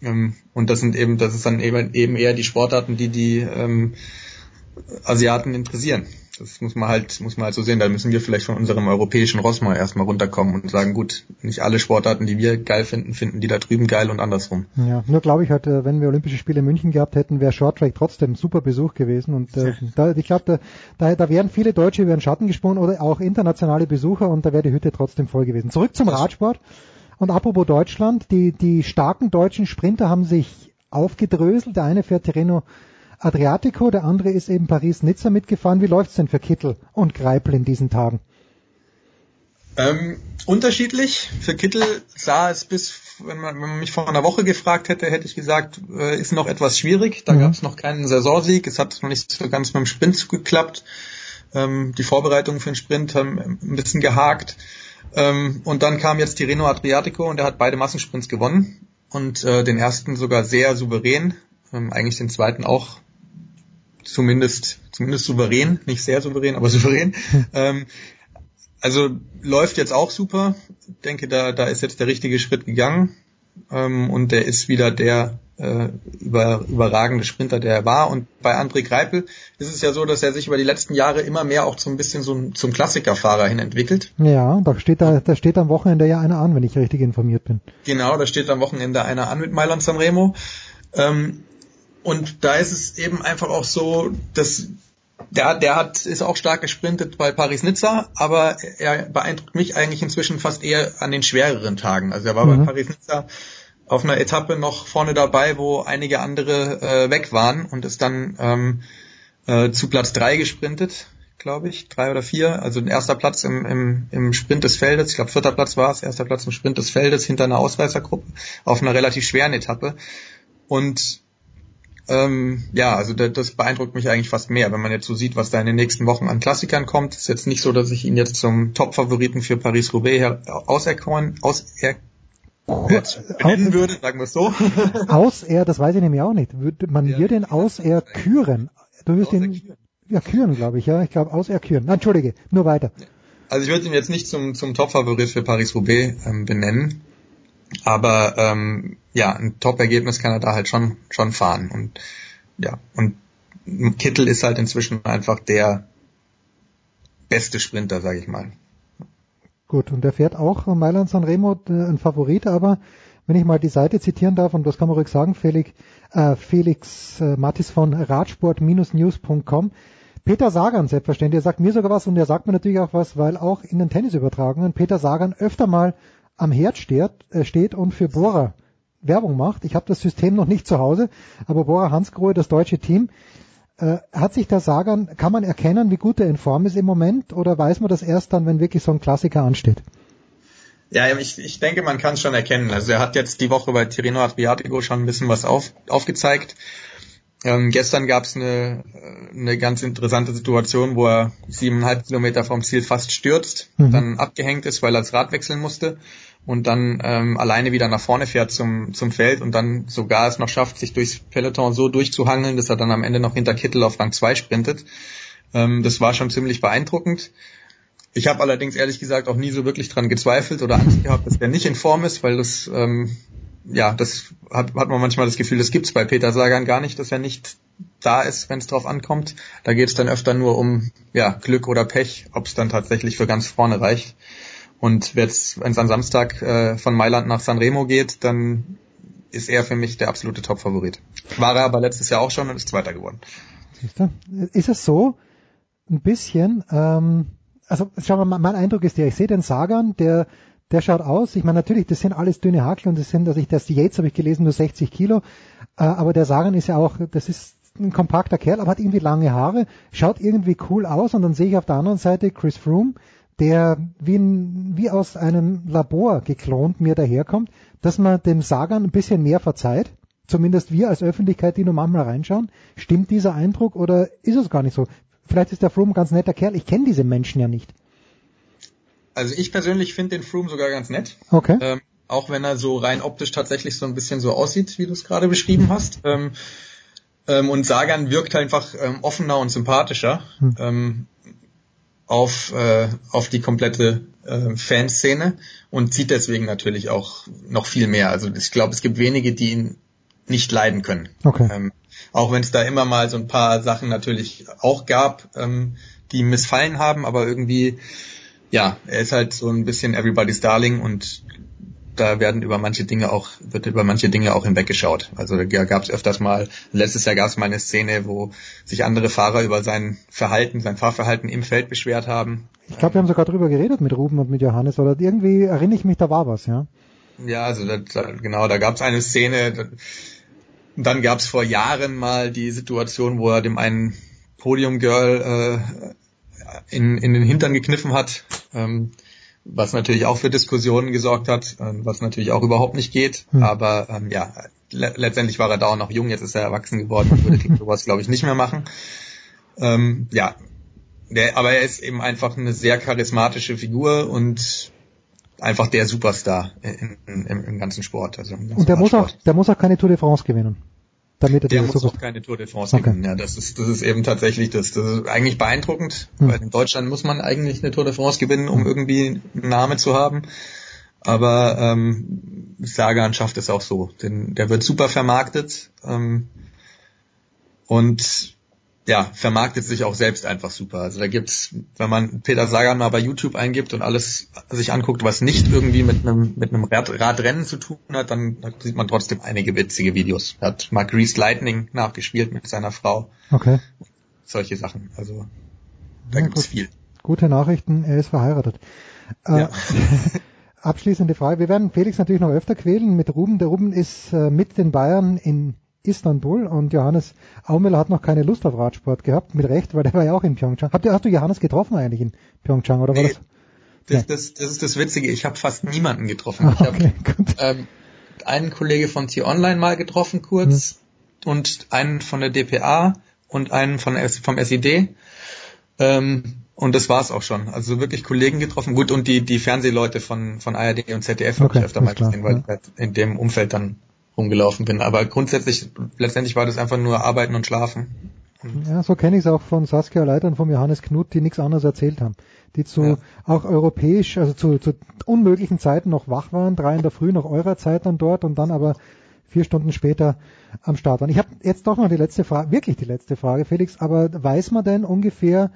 Ähm, und das sind eben, das ist dann eben, eben eher die Sportarten, die die ähm, Asiaten interessieren. Das muss man halt, muss man halt so sehen. Da müssen wir vielleicht von unserem europäischen Rossmann erstmal runterkommen und sagen, gut, nicht alle Sportarten, die wir geil finden, finden die da drüben geil und andersrum. Ja, nur glaube ich halt, wenn wir Olympische Spiele in München gehabt hätten, wäre Shorttrack trotzdem super Besuch gewesen. Und äh, da, ich glaube, da, da, da wären viele Deutsche über den Schatten gesprungen oder auch internationale Besucher und da wäre die Hütte trotzdem voll gewesen. Zurück zum Radsport. Und apropos Deutschland, die, die starken deutschen Sprinter haben sich aufgedröselt. Der eine fährt Tirreno Adriatico, der andere ist eben Paris-Nizza mitgefahren. Wie läuft's denn für Kittel und Greipel in diesen Tagen? Ähm, unterschiedlich. Für Kittel sah es bis, wenn man, wenn man mich vor einer Woche gefragt hätte, hätte ich gesagt, äh, ist noch etwas schwierig. Da Mhm. gab es noch keinen Saisonsieg. Es hat noch nicht so ganz mit dem Sprint geklappt. Ähm, die Vorbereitungen für den Sprint haben ein bisschen gehakt. Ähm, und dann kam jetzt Tirreno Adriatico und er hat beide Massensprints gewonnen. Und äh, den ersten sogar sehr souverän. Ähm, eigentlich den zweiten auch zumindest, zumindest souverän, nicht sehr souverän, aber souverän. Ähm, also läuft jetzt auch super. Ich denke, da, da ist jetzt der richtige Schritt gegangen. Ähm, und der ist wieder der äh, über, überragende Sprinter, der er war. Und bei André Greipel ist es ja so, dass er sich über die letzten Jahre immer mehr auch so ein bisschen so zum Klassikerfahrer hin entwickelt. Ja, da steht da, da steht am Wochenende ja einer an, wenn ich richtig informiert bin. Genau, da steht am Wochenende einer an mit Mailand Sanremo. Ähm, und da ist es eben einfach auch so, dass der, der hat, ist auch stark gesprintet bei Paris-Nizza, aber er beeindruckt mich eigentlich inzwischen fast eher an den schwereren Tagen. Also er war Mhm. bei Paris-Nizza auf einer Etappe noch vorne dabei, wo einige andere äh, weg waren und ist dann ähm, äh, zu Platz drei gesprintet, glaube ich, drei oder vier. Also ein erster Platz im, im, im Sprint des Feldes, ich glaube vierter Platz war es, erster Platz im Sprint des Feldes hinter einer Ausreißergruppe auf einer relativ schweren Etappe. Und ähm, ja, also das, das beeindruckt mich eigentlich fast mehr, wenn man jetzt so sieht, was da in den nächsten Wochen an Klassikern kommt. Ist jetzt nicht so, dass ich ihn jetzt zum Top-Favoriten für Paris-Roubaix her- auserkoren, auser benennen würde, sagen wir es so. Aus er, das weiß ich nämlich auch nicht. Man wird ihn aus er küren. Du wirst ihn, ja, küren, glaube ich, ja. Ich glaube, aus er küren. Nein, Entschuldige, nur weiter. Also ich würde ihn jetzt nicht zum, zum Top-Favorit für Paris-Roubaix ähm, benennen, aber ähm, ja, ein Top-Ergebnis kann er da halt schon schon fahren und ja und Kittel ist halt inzwischen einfach der beste Sprinter, sage ich mal. Gut, und der fährt auch Mailand Sanremo äh, ein Favorit, aber wenn ich mal die Seite zitieren darf, und das kann man ruhig sagen, Felix, äh, Felix äh, Mattis von radsport-news.com, Peter Sagan selbstverständlich, er sagt mir sogar was und er sagt mir natürlich auch was, weil auch in den Tennisübertragungen Peter Sagan öfter mal am Herd steht, äh, steht und für Bora Werbung macht. Ich habe das System noch nicht zu Hause, aber Bora Hansgrohe, das deutsche Team, äh, hat sich der Sagan, kann man erkennen, wie gut er in Form ist im Moment oder weiß man das erst dann, wenn wirklich so ein Klassiker ansteht? Ja, ich, ich denke, man kann es schon erkennen. Also er hat jetzt die Woche bei Tirreno Adriatico schon ein bisschen was auf, aufgezeigt. Ähm, gestern gab es eine, äh, eine ganz interessante Situation, wo er siebeneinhalb Kilometer vom Ziel fast stürzt, Mhm. dann abgehängt ist, weil er das Rad wechseln musste und dann ähm, alleine wieder nach vorne fährt zum, zum Feld und dann sogar es noch schafft, sich durchs Peloton so durchzuhangeln, dass er dann am Ende noch hinter Kittel auf Rang 2 sprintet. Ähm, das war schon ziemlich beeindruckend. Ich habe allerdings ehrlich gesagt auch nie so wirklich dran gezweifelt oder Angst gehabt, dass der nicht in Form ist, weil das ähm, ja, das hat, hat man manchmal das Gefühl, das gibt's bei Peter Sagan gar nicht, dass er nicht da ist, wenn es drauf ankommt. Da geht's dann öfter nur um ja, Glück oder Pech, ob es dann tatsächlich für ganz vorne reicht. Und wenn es am Samstag äh, von Mailand nach Sanremo geht, dann ist er für mich der absolute Top-Favorit. War er aber letztes Jahr auch schon und ist Zweiter geworden. Ist es so, ein bisschen, ähm, also schau mal, mein Eindruck ist der, ich sehe den Sagan, der der schaut aus, ich meine natürlich, das sind alles dünne Hakel und das sind, also ich, das Yates habe ich gelesen, nur 60 Kilo, äh, aber der Sagan ist ja auch, das ist ein kompakter Kerl, aber hat irgendwie lange Haare, schaut irgendwie cool aus und dann sehe ich auf der anderen Seite Chris Froome, der wie, ein, wie aus einem Labor geklont mir daherkommt, dass man dem Sagan ein bisschen mehr verzeiht, zumindest wir als Öffentlichkeit, die nur manchmal reinschauen. Stimmt dieser Eindruck oder ist es gar nicht so? Vielleicht ist der Froome ein ganz netter Kerl, ich kenne diese Menschen ja nicht. Also ich persönlich finde den Froome sogar ganz nett. Okay. Ähm, auch wenn er so rein optisch tatsächlich so ein bisschen so aussieht, wie du es gerade beschrieben hast. Ähm, ähm, und Sagan wirkt einfach ähm, offener und sympathischer Hm. Auf, äh, auf die komplette äh, Fanszene und zieht deswegen natürlich auch noch viel mehr. Also ich glaube, es gibt wenige, die ihn nicht leiden können. Okay. Ähm, auch wenn es da immer mal so ein paar Sachen natürlich auch gab, ähm, die missfallen haben, aber irgendwie, ja, er ist halt so ein bisschen everybody's darling und da werden über manche Dinge auch, wird über manche Dinge auch hinweggeschaut. Also da gab es öfters mal, letztes Jahr gab es mal eine Szene, wo sich andere Fahrer über sein Verhalten, sein Fahrverhalten im Feld beschwert haben. Ich glaube, wir haben sogar drüber geredet mit Ruben und mit Johannes, oder irgendwie erinnere ich mich, da war was, ja. Ja, also da, genau, da gab es eine Szene, da, dann gab es vor Jahren mal die Situation, wo er dem einen Podium Girl äh, in, in den Hintern gekniffen hat. Ähm, was natürlich auch für Diskussionen gesorgt hat, äh, was natürlich auch überhaupt nicht geht. Hm. Aber ähm, ja, le letztendlich war er da auch noch jung, jetzt ist er erwachsen geworden und würde sowas, glaube ich, nicht mehr machen. Ähm, ja, der, aber er ist eben einfach eine sehr charismatische Figur und einfach der Superstar in, in, im, im ganzen Sport. Also ganzen Und der muss auch, der muss auch keine Tour de France gewinnen. Damit er Der muss auch keine Tour de France Okay. gewinnen. Ja, das ist, das ist eben tatsächlich das. Das ist eigentlich beeindruckend, Hm. weil in Deutschland muss man eigentlich eine Tour de France gewinnen, um irgendwie einen Namen zu haben. Aber ähm, Sagan schafft es auch so. Denn der wird super vermarktet ähm, und ja, vermarktet sich auch selbst einfach super. Also da gibt's, wenn man Peter Sagan mal bei YouTube eingibt und alles sich anguckt, was nicht irgendwie mit einem mit einem Rad, Radrennen zu tun hat, dann sieht man trotzdem einige witzige Videos. Er hat mal Greased Lightning nachgespielt mit seiner Frau. Okay. Solche Sachen. Also da Ja, gibt's gut. viel. Gute Nachrichten, er ist verheiratet. Äh, Ja. abschließende Frage. Wir werden Felix natürlich noch öfter quälen mit Ruben. Der Ruben ist äh, mit den Bayern in Istanbul und Johannes Aumüller hat noch keine Lust auf Radsport gehabt, mit Recht, weil der war ja auch in Pyeongchang. Habt ihr, hast du Johannes getroffen eigentlich in Pyeongchang oder war Nee, das? Das, das, das ist das Witzige. Ich habe fast niemanden getroffen. Ich Ah, habe okay, gut. ähm, einen Kollege von T-Online mal getroffen kurz Hm. und einen von der DPA und einen von vom SID. Ähm, und das war's auch schon. Also wirklich Kollegen getroffen. Gut, und die, die Fernsehleute von, von ARD und ZDF habe Okay, ich öfter mal gesehen, weil ja. ich halt in dem Umfeld dann rumgelaufen bin. Aber grundsätzlich, letztendlich war das einfach nur Arbeiten und Schlafen. Ja, so kenne ich es auch von Saskia Leiter und von Johannes Knut, die nichts anderes erzählt haben. Die zu Ja. auch europäisch, also zu, zu unmöglichen Zeiten noch wach waren, drei in der Früh nach eurer Zeit dann dort und dann aber vier Stunden später am Start waren. Ich habe jetzt doch noch die letzte Frage, wirklich die letzte Frage, Felix, aber weiß man denn ungefähr,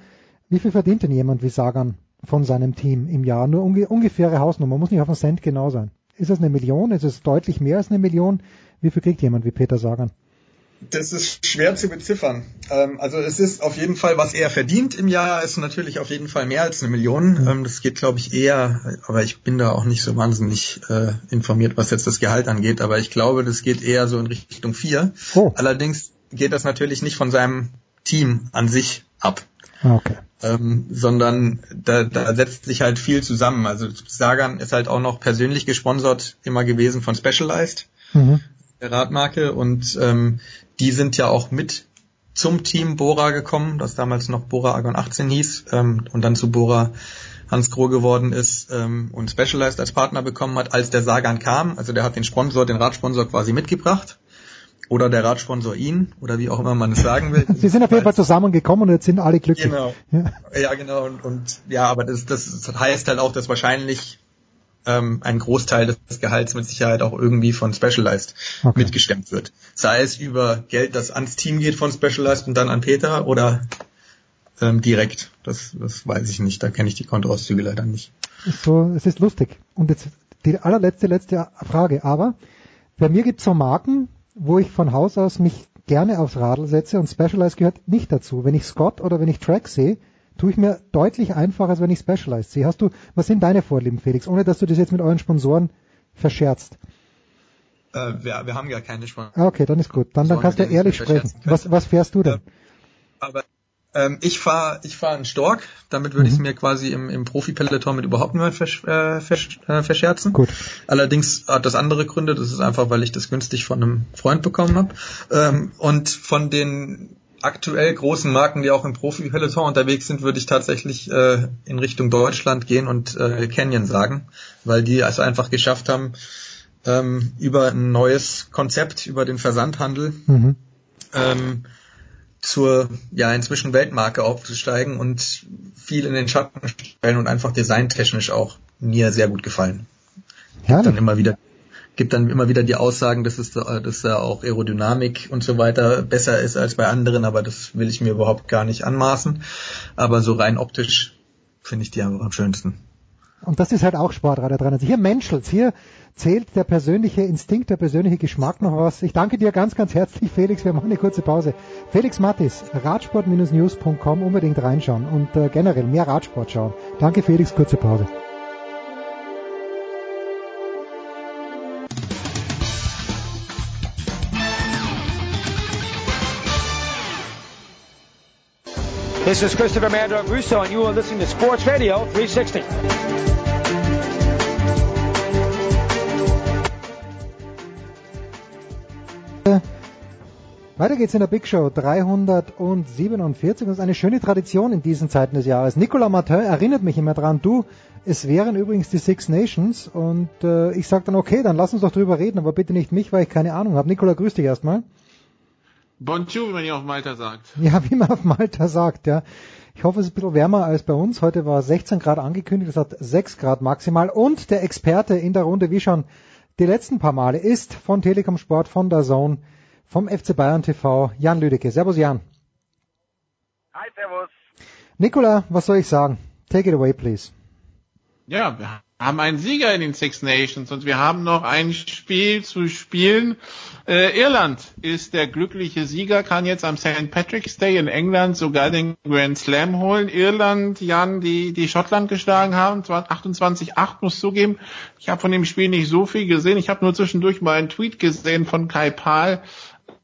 wie viel verdient denn jemand wie Sagan von seinem Team im Jahr? Nur unge ungefähre Hausnummer, muss nicht auf einen Cent genau sein. Ist es eine Million? Ist es deutlich mehr als eine Million? Wie viel kriegt jemand wie Peter Sagan? Das ist schwer zu beziffern. Ähm, also es ist auf jeden Fall, was er verdient im Jahr, ist natürlich auf jeden Fall mehr als eine Million. Ähm, das geht, glaube ich, eher, aber ich bin da auch nicht so wahnsinnig äh, informiert, was jetzt das Gehalt angeht, aber ich glaube, das geht eher so in Richtung vier. Oh. Allerdings geht das natürlich nicht von seinem Team an sich ab. Ah, Okay. Ähm, sondern da, da setzt sich halt viel zusammen. Also Sagan ist halt auch noch persönlich gesponsert immer gewesen von Specialized Mhm. der Radmarke und ähm, die sind ja auch mit zum Team Bora gekommen, das damals noch Bora Argon 18 hieß ähm, und dann zu Bora Hans Groh geworden ist ähm, und Specialized als Partner bekommen hat, als der Sagan kam. Also der hat den Sponsor, den Radsponsor quasi mitgebracht oder der Radsponsor ihn oder wie auch immer man es sagen will. Sie sind auf jeden Fall zusammengekommen und jetzt sind alle glücklich. Genau. Ja. Ja, genau. Und, und ja, aber das, das, heißt halt auch, dass wahrscheinlich ähm, ein Großteil des Gehalts mit Sicherheit auch irgendwie von Specialized Okay. mitgestemmt wird. Sei es über Geld, das ans Team geht von Specialized und dann an Peter oder ähm, direkt. Das, das weiß ich nicht. Da kenne ich die Kontoauszüge leider nicht. So, es ist lustig. Und jetzt die allerletzte, letzte Frage. Aber bei mir gibt es so Marken, wo ich von Haus aus mich gerne aufs Radl setze und Specialized gehört nicht dazu. Wenn ich Scott oder wenn ich Track sehe, tue ich mir deutlich einfacher, als wenn ich Specialized sehe. Hast du, was sind deine Vorlieben, Felix? Ohne dass du das jetzt mit euren Sponsoren verscherzt. Äh, wir, wir haben ja keine Spann. Ah, okay, dann ist gut. Dann, dann kannst du ehrlich sprechen. Was, was fährst du denn? Aber ähm, ich fahre ich fahr einen Stork, damit würde ich es mir quasi im, im Profi-Peloton mit überhaupt niemand versch äh, versch äh, verscherzen. Gut. Allerdings hat das andere Gründe, das ist einfach, weil ich das günstig von einem Freund bekommen habe. Ähm, und von den aktuell großen Marken, die auch im Profi-Peloton unterwegs sind, würde ich tatsächlich äh, in Richtung Deutschland gehen und äh, Canyon sagen, weil die also einfach geschafft haben, ähm, über ein neues Konzept, über den Versandhandel, Mhm. ähm, zur ja inzwischen Weltmarke aufzusteigen und viel in den Schatten stellen und einfach designtechnisch auch mir sehr gut gefallen. Herrlich. Dann immer wieder gibt dann immer wieder die Aussagen, dass es da- dass da auch Aerodynamik und so weiter besser ist als bei anderen, aber das will ich mir überhaupt gar nicht anmaßen. Aber so rein optisch finde ich die am am schönsten. Und das ist halt auch Sportradar 360. Hier menschelt, hier zählt der persönliche Instinkt, der persönliche Geschmack noch was. Ich danke dir ganz, ganz herzlich, Felix. Wir machen eine kurze Pause. Felix Mattis, radsport-news.com, unbedingt reinschauen und äh, generell mehr Radsport schauen. Danke, Felix, kurze Pause. This is Christopher Mandor Russo, and you are listening to Sports Radio 360. Weiter geht's in der Big Show 347. Das ist eine schöne Tradition in diesen Zeiten des Jahres. Nicolas Martin erinnert mich immer dran, du, es wären übrigens die Six Nations und äh, ich sage dann, okay, dann lass uns doch drüber reden, aber bitte nicht mich, weil ich keine Ahnung habe. Nicolas, grüß dich erstmal. Bonjour, wie man hier auf Malta sagt. Ja, wie man auf Malta sagt, ja. Ich hoffe, es ist ein bisschen wärmer als bei uns. Heute war 16 Grad angekündigt, es hat 6 Grad maximal. Und der Experte in der Runde, wie schon die letzten paar Male, ist von Telekom Sport, von der Zone, vom FC Bayern TV, Jan Lüdecke. Servus Jan. Hi, servus. Nicola, was soll ich sagen? Take it away, please. Ja, wir haben einen Sieger in den Six Nations und wir haben noch ein Spiel zu spielen. Äh, Irland ist der glückliche Sieger, kann jetzt am St. Patrick's Day in England sogar den Grand Slam holen. Irland, Jan, die, die Schottland geschlagen haben, 28-8 muss zugeben. Ich habe von dem Spiel nicht so viel gesehen. Ich habe nur zwischendurch mal einen Tweet gesehen von Kai Pahl,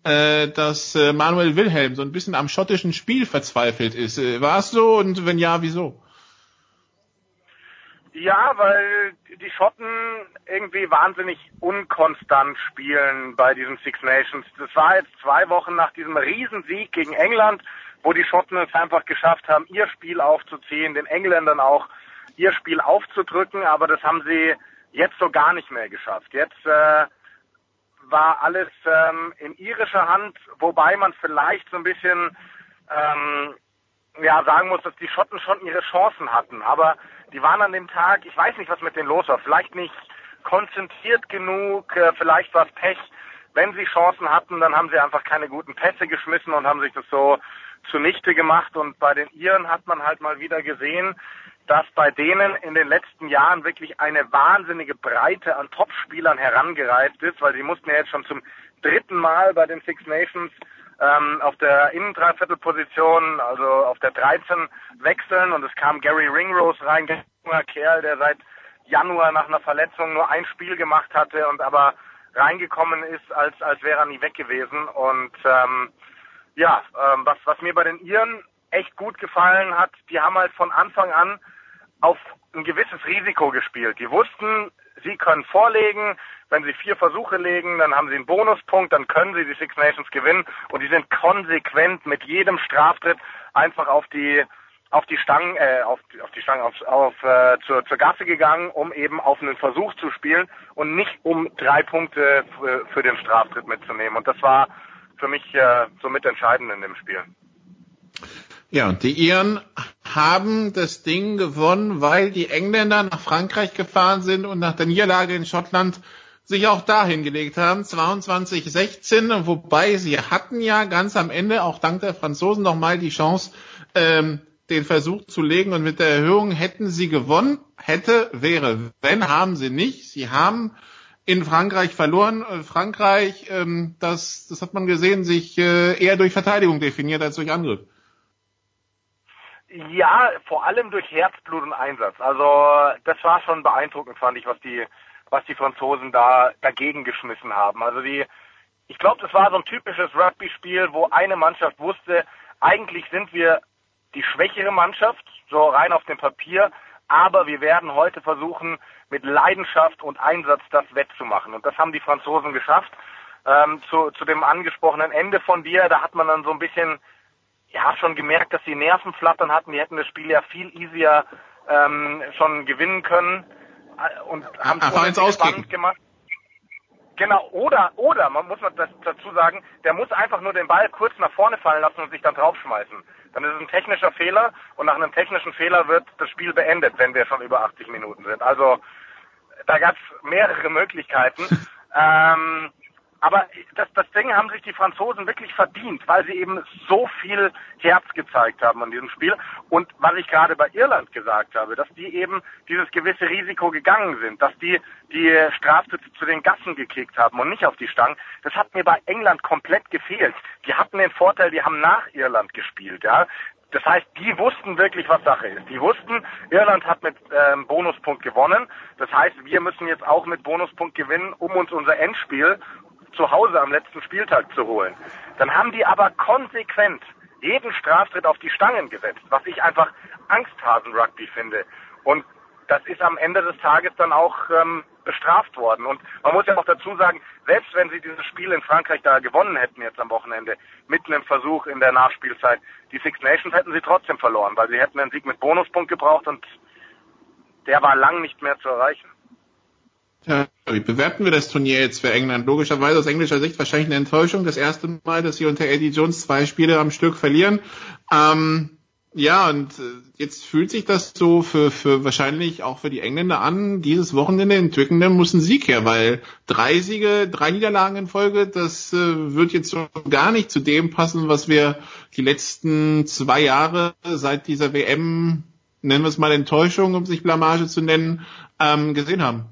äh, dass äh, Manuel Wilhelm so ein bisschen am schottischen Spiel verzweifelt ist. Äh, War es so und wenn ja, wieso? Ja, weil die Schotten irgendwie wahnsinnig unkonstant spielen bei diesen Six Nations. Das war jetzt zwei Wochen nach diesem Riesensieg gegen England, wo die Schotten es einfach geschafft haben, ihr Spiel aufzuziehen, den Engländern auch ihr Spiel aufzudrücken, aber das haben sie jetzt so gar nicht mehr geschafft. Jetzt äh, war alles ähm, in irischer Hand, wobei man vielleicht so ein bisschen ähm, ja sagen muss, dass die Schotten schon ihre Chancen hatten, aber die waren an dem Tag, ich weiß nicht, was mit denen los war, vielleicht nicht konzentriert genug, äh, vielleicht war es Pech. Wenn sie Chancen hatten, dann haben sie einfach keine guten Pässe geschmissen und haben sich das so zunichte gemacht. Und bei den Iren hat man halt mal wieder gesehen, dass bei denen in den letzten Jahren wirklich eine wahnsinnige Breite an Topspielern herangereift ist, weil sie mussten ja jetzt schon zum dritten Mal bei den Six Nations ähm, auf der Innendreiviertelposition, also auf der 13 wechseln und es kam Gary Ringrose rein, ein junger Kerl, der seit Januar nach einer Verletzung nur ein Spiel gemacht hatte und aber reingekommen ist, als als wäre er nie weg gewesen. Und ähm, ja, ähm, was was mir bei den Iren echt gut gefallen hat, die haben halt von Anfang an auf ein gewisses Risiko gespielt. Die wussten, sie können vorlegen, wenn sie vier Versuche legen, dann haben sie einen Bonuspunkt, dann können sie die Six Nations gewinnen und die sind konsequent mit jedem Straftritt einfach auf die auf die Stangen, äh, auf, auf die Stangen, auf, auf äh, zur, zur Gasse gegangen, um eben auf einen Versuch zu spielen und nicht um drei Punkte für, den Straftritt mitzunehmen. Und das war für mich äh, somit entscheidend in dem Spiel. Ja, und die Iren haben das Ding gewonnen, weil die Engländer nach Frankreich gefahren sind und nach der Niederlage in Schottland sich auch da hingelegt haben, 22-16, wobei sie hatten ja ganz am Ende auch dank der Franzosen nochmal die Chance, ähm, den Versuch zu legen und mit der Erhöhung hätten sie gewonnen, hätte, wäre, wenn, haben sie nicht. Sie haben in Frankreich verloren. Frankreich, ähm, das, das hat man gesehen, sich äh, eher durch Verteidigung definiert als durch Angriff. Ja, vor allem durch Herzblut und Einsatz. Also das war schon beeindruckend, fand ich, was die was die Franzosen da dagegen geschmissen haben. Also die, ich glaube, das war so ein typisches Rugby-Spiel, wo eine Mannschaft wusste, eigentlich sind wir die schwächere Mannschaft, so rein auf dem Papier, aber wir werden heute versuchen, mit Leidenschaft und Einsatz das wettzumachen. Und das haben die Franzosen geschafft. Ähm, zu, zu dem angesprochenen Ende von dir, da hat man dann so ein bisschen, ja, schon gemerkt, dass die Nerven flattern hatten. Die hätten das Spiel ja viel easier ähm, schon gewinnen können und haben es spannend gemacht. Genau, oder, oder, man muss das dazu sagen, der muss einfach nur den Ball kurz nach vorne fallen lassen und sich dann draufschmeißen. Dann ist es ein technischer Fehler und nach einem technischen Fehler wird das Spiel beendet, wenn wir schon über 80 Minuten sind. Also da gab es mehrere Möglichkeiten. ähm, aber das, das Ding haben sich die Franzosen wirklich verdient, weil sie eben so viel Herz gezeigt haben an diesem Spiel. Und was ich gerade bei Irland gesagt habe, dass die eben dieses gewisse Risiko gegangen sind, dass die die Straftritte zu den Gassen gekickt haben und nicht auf die Stangen, das hat mir bei England komplett gefehlt. Die hatten den Vorteil, die haben nach Irland gespielt, ja. Das heißt, die wussten wirklich, was Sache ist. Die wussten, Irland hat mit ähm, Bonuspunkt gewonnen. Das heißt, wir müssen jetzt auch mit Bonuspunkt gewinnen, um uns unser Endspiel zu Hause am letzten Spieltag zu holen. Dann haben die aber konsequent jeden Straftritt auf die Stangen gesetzt, was ich einfach Angsthasen-Rugby finde. Und das ist am Ende des Tages dann auch ähm, bestraft worden. Und man muss ja auch dazu sagen, selbst wenn sie dieses Spiel in Frankreich da gewonnen hätten jetzt am Wochenende, mitten im Versuch in der Nachspielzeit, die Six Nations hätten sie trotzdem verloren, weil sie hätten einen Sieg mit Bonuspunkt gebraucht und der war lang nicht mehr zu erreichen. Wie bewerten wir das Turnier jetzt für England? Logischerweise aus englischer Sicht wahrscheinlich eine Enttäuschung. Das erste Mal, dass sie unter Eddie Jones zwei Spiele am Stück verlieren. Ähm, ja, und äh, jetzt fühlt sich das so für, für wahrscheinlich auch für die Engländer an, dieses Wochenende in Twickenham muss ein Sieg her, weil drei Siege, drei Niederlagen in Folge, das äh, wird jetzt so gar nicht zu dem passen, was wir die letzten zwei Jahre seit dieser WM, nennen wir es mal Enttäuschung, um sich Blamage zu nennen, ähm, gesehen haben.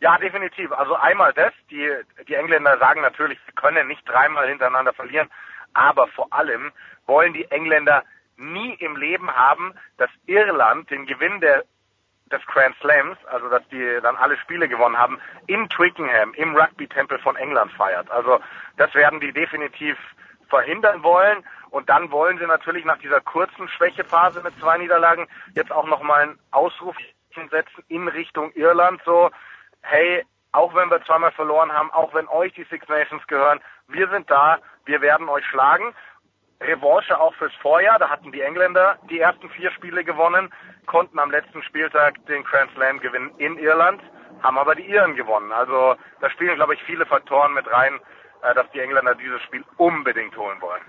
Ja, definitiv. Also einmal das, die, die Engländer sagen natürlich, sie können nicht dreimal hintereinander verlieren, aber vor allem wollen die Engländer nie im Leben haben, dass Irland den Gewinn der, des Grand Slams, also dass die dann alle Spiele gewonnen haben, in Twickenham, im Rugby-Tempel von England feiert. Also das werden die definitiv verhindern wollen. Und dann wollen sie natürlich nach dieser kurzen Schwächephase mit zwei Niederlagen jetzt auch nochmal einen Ausruf setzen in Richtung Irland, so, hey, auch wenn wir zweimal verloren haben, auch wenn euch die Six Nations gehören, wir sind da, wir werden euch schlagen. Revanche auch fürs Vorjahr. Da hatten die Engländer die ersten vier Spiele gewonnen, konnten am letzten Spieltag den Grand Slam gewinnen in Irland, haben aber die Iren gewonnen. Also da spielen, glaube ich, viele Faktoren mit rein, äh, dass die Engländer dieses Spiel unbedingt holen wollen.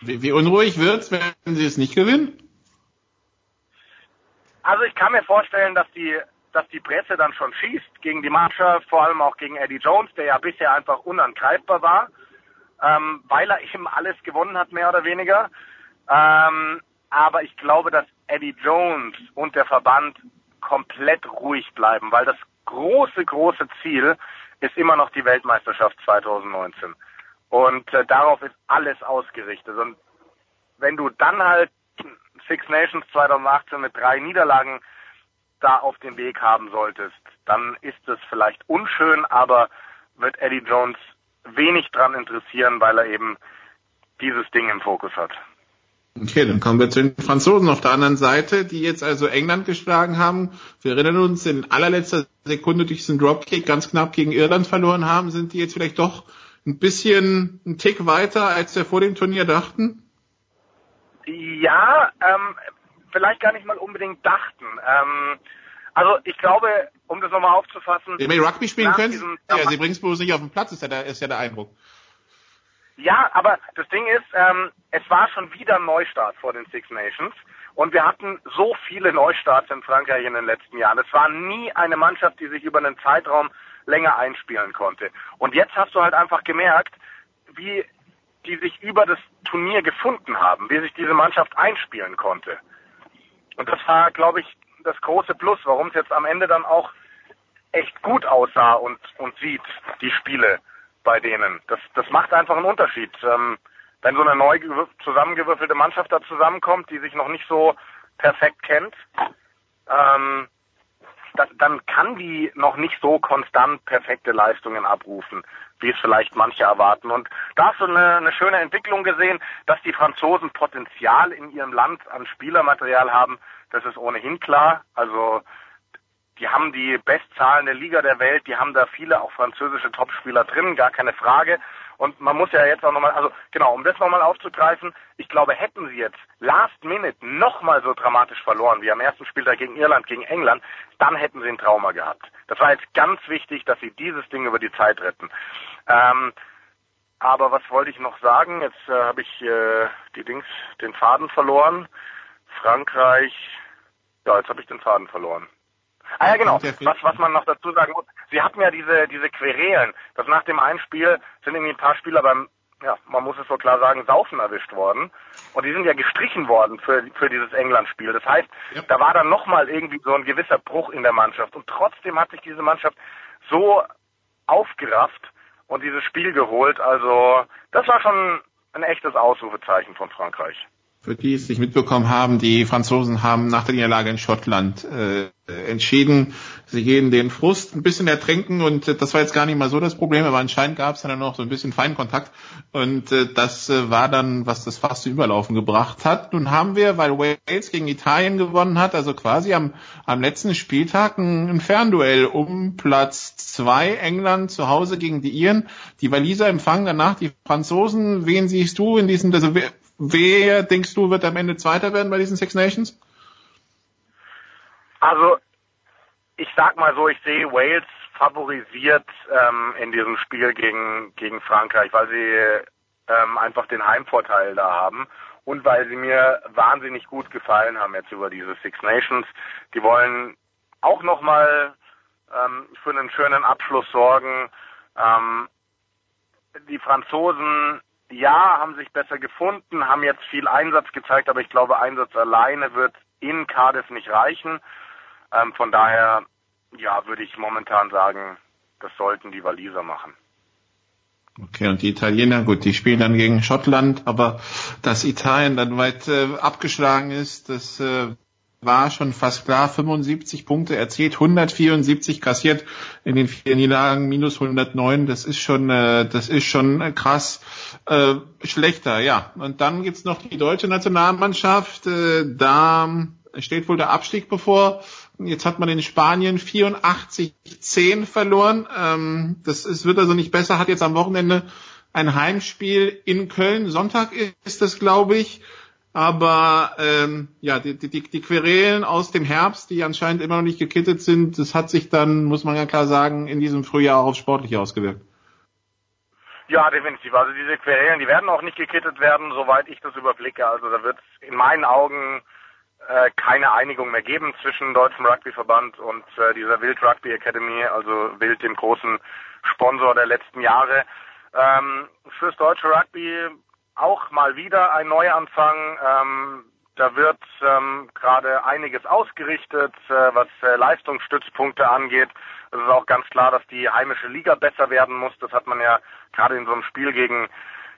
Wie, wie unruhig wird's, wenn sie es nicht gewinnen? Also ich kann mir vorstellen, dass die dass die Presse dann schon schießt gegen die Mannschaft, vor allem auch gegen Eddie Jones, der ja bisher einfach unangreifbar war ähm, weil er eben alles gewonnen hat, mehr oder weniger. Ähm, aber ich glaube, dass Eddie Jones und der Verband komplett ruhig bleiben, weil das große, große Ziel ist immer noch die Weltmeisterschaft 2019. Und äh, darauf ist alles ausgerichtet. Und wenn du dann halt Six Nations 2018 mit drei Niederlagen da auf den Weg haben solltest, dann ist es vielleicht unschön, aber wird Eddie Jones wenig dran interessieren, weil er eben dieses Ding im Fokus hat. Okay, dann kommen wir zu den Franzosen auf der anderen Seite, die jetzt also England geschlagen haben. Wir erinnern uns, in allerletzter Sekunde durch diesen Dropkick ganz knapp gegen Irland verloren haben. Sind die jetzt vielleicht doch ein bisschen ein Tick weiter, als wir vor dem Turnier dachten? Ja, ähm, vielleicht gar nicht mal unbedingt dachten. Ähm, also ich glaube, um das nochmal aufzufassen. Wenn wir Rugby spielen können, ja, sie bringen es bloß nicht auf den Platz, ist ja, der, ist ja der Eindruck. Ja, aber das Ding ist, ähm, es war schon wieder ein Neustart vor den Six Nations. Und wir hatten so viele Neustarts in Frankreich in den letzten Jahren. Es war nie eine Mannschaft, die sich über einen Zeitraum länger einspielen konnte. Und jetzt hast du halt einfach gemerkt, wie die sich über das Turnier gefunden haben, wie sich diese Mannschaft einspielen konnte. Und das war, glaube ich, das große Plus, warum es jetzt am Ende dann auch echt gut aussah und, und sieht, die Spiele bei denen. Das, das macht einfach einen Unterschied. Ähm, wenn so eine neu zusammengewürfelte Mannschaft da zusammenkommt, die sich noch nicht so perfekt kennt, ähm, dann, dann kann die noch nicht so konstant perfekte Leistungen abrufen, wie es vielleicht manche erwarten. Und da hast du eine, eine schöne Entwicklung gesehen, dass die Franzosen Potenzial in ihrem Land an Spielermaterial haben, das ist ohnehin klar. Also die haben die bestzahlende Liga der Welt, die haben da viele auch französische Topspieler drin, gar keine Frage. Und man muss ja jetzt auch nochmal, also genau, um das nochmal aufzugreifen, ich glaube, hätten sie jetzt Last Minute nochmal so dramatisch verloren wie am ersten Spieltag gegen Irland, gegen England, dann hätten sie ein Trauma gehabt. Das war jetzt ganz wichtig, dass sie dieses Ding über die Zeit retten. Ähm, aber was wollte ich noch sagen? Jetzt äh, habe ich äh, die Dings, den Faden verloren. Frankreich, ja, jetzt habe ich den Faden verloren. Ah ja, genau. Was, was man noch dazu sagen muss, sie hatten ja diese, diese Querelen, dass nach dem einen Spiel sind irgendwie ein paar Spieler beim, ja, man muss es so klar sagen, Saufen erwischt worden. Und die sind ja gestrichen worden für, für dieses England-Spiel. Das heißt, ja. da war dann nochmal irgendwie so ein gewisser Bruch in der Mannschaft. Und trotzdem hat sich diese Mannschaft so aufgerafft und dieses Spiel geholt. Also, das war schon ein echtes Ausrufezeichen von Frankreich. Für die es nicht mitbekommen haben, die Franzosen haben nach der Niederlage in Schottland äh, entschieden, sie gehen den Frust ein bisschen ertränken und äh, das war jetzt gar nicht mal so das Problem, aber anscheinend gab es dann noch so ein bisschen Feinkontakt und äh, das äh, war dann, was das fast zu Überlaufen gebracht hat. Nun haben wir, weil Wales gegen Italien gewonnen hat, also quasi am, am letzten Spieltag ein, ein Fernduell um Platz zwei England zu Hause gegen die Iren. Die Waliser empfangen danach die Franzosen. Wen siehst du in diesem, also wer, wer denkst du wird am Ende Zweiter werden bei diesen Six Nations? Also ich sag mal so, ich sehe Wales favorisiert ähm, in diesem Spiel gegen gegen Frankreich, weil sie ähm, einfach den Heimvorteil da haben und weil sie mir wahnsinnig gut gefallen haben jetzt über diese Six Nations. Die wollen auch nochmal ähm, für einen schönen Abschluss sorgen. Ähm, die Franzosen, ja, haben sich besser gefunden, haben jetzt viel Einsatz gezeigt, aber ich glaube, Einsatz alleine wird in Cardiff nicht reichen. Ähm, von daher, ja, würde ich momentan sagen, das sollten die Waliser machen. Okay, und die Italiener, gut, die spielen dann gegen Schottland, aber dass Italien dann weit äh, abgeschlagen ist, das äh, war schon fast klar. 75 Punkte erzielt, 174 kassiert in den vier Niederlagen, minus 109. Das ist schon, äh, das ist schon krass äh, schlechter, ja. Und dann gibt's noch die deutsche Nationalmannschaft. Äh, da steht wohl der Abstieg bevor. Jetzt hat man in Spanien 84-10 verloren. Ähm, das ist, wird also nicht besser. Hat jetzt am Wochenende ein Heimspiel in Köln. Sonntag ist das, glaube ich. Aber ähm, ja, die, die, die Querelen aus dem Herbst, die anscheinend immer noch nicht gekittet sind, das hat sich dann, muss man ja klar sagen, in diesem Frühjahr auch aufs Sportliche ausgewirkt. Ja, definitiv. Also diese Querelen, die werden auch nicht gekittet werden, soweit ich das überblicke. Also da wird es in meinen Augen äh, keine Einigung mehr geben zwischen Deutschem Rugbyverband und äh, dieser Wild Rugby Academy, also Wild, dem großen Sponsor der letzten Jahre. Ähm, fürs deutsche Rugby auch mal wieder ein Neuanfang. Ähm, da wird ähm, gerade einiges ausgerichtet, äh, was äh, Leistungsstützpunkte angeht. Es ist auch ganz klar, dass die heimische Liga besser werden muss. Das hat man ja gerade in so einem Spiel gegen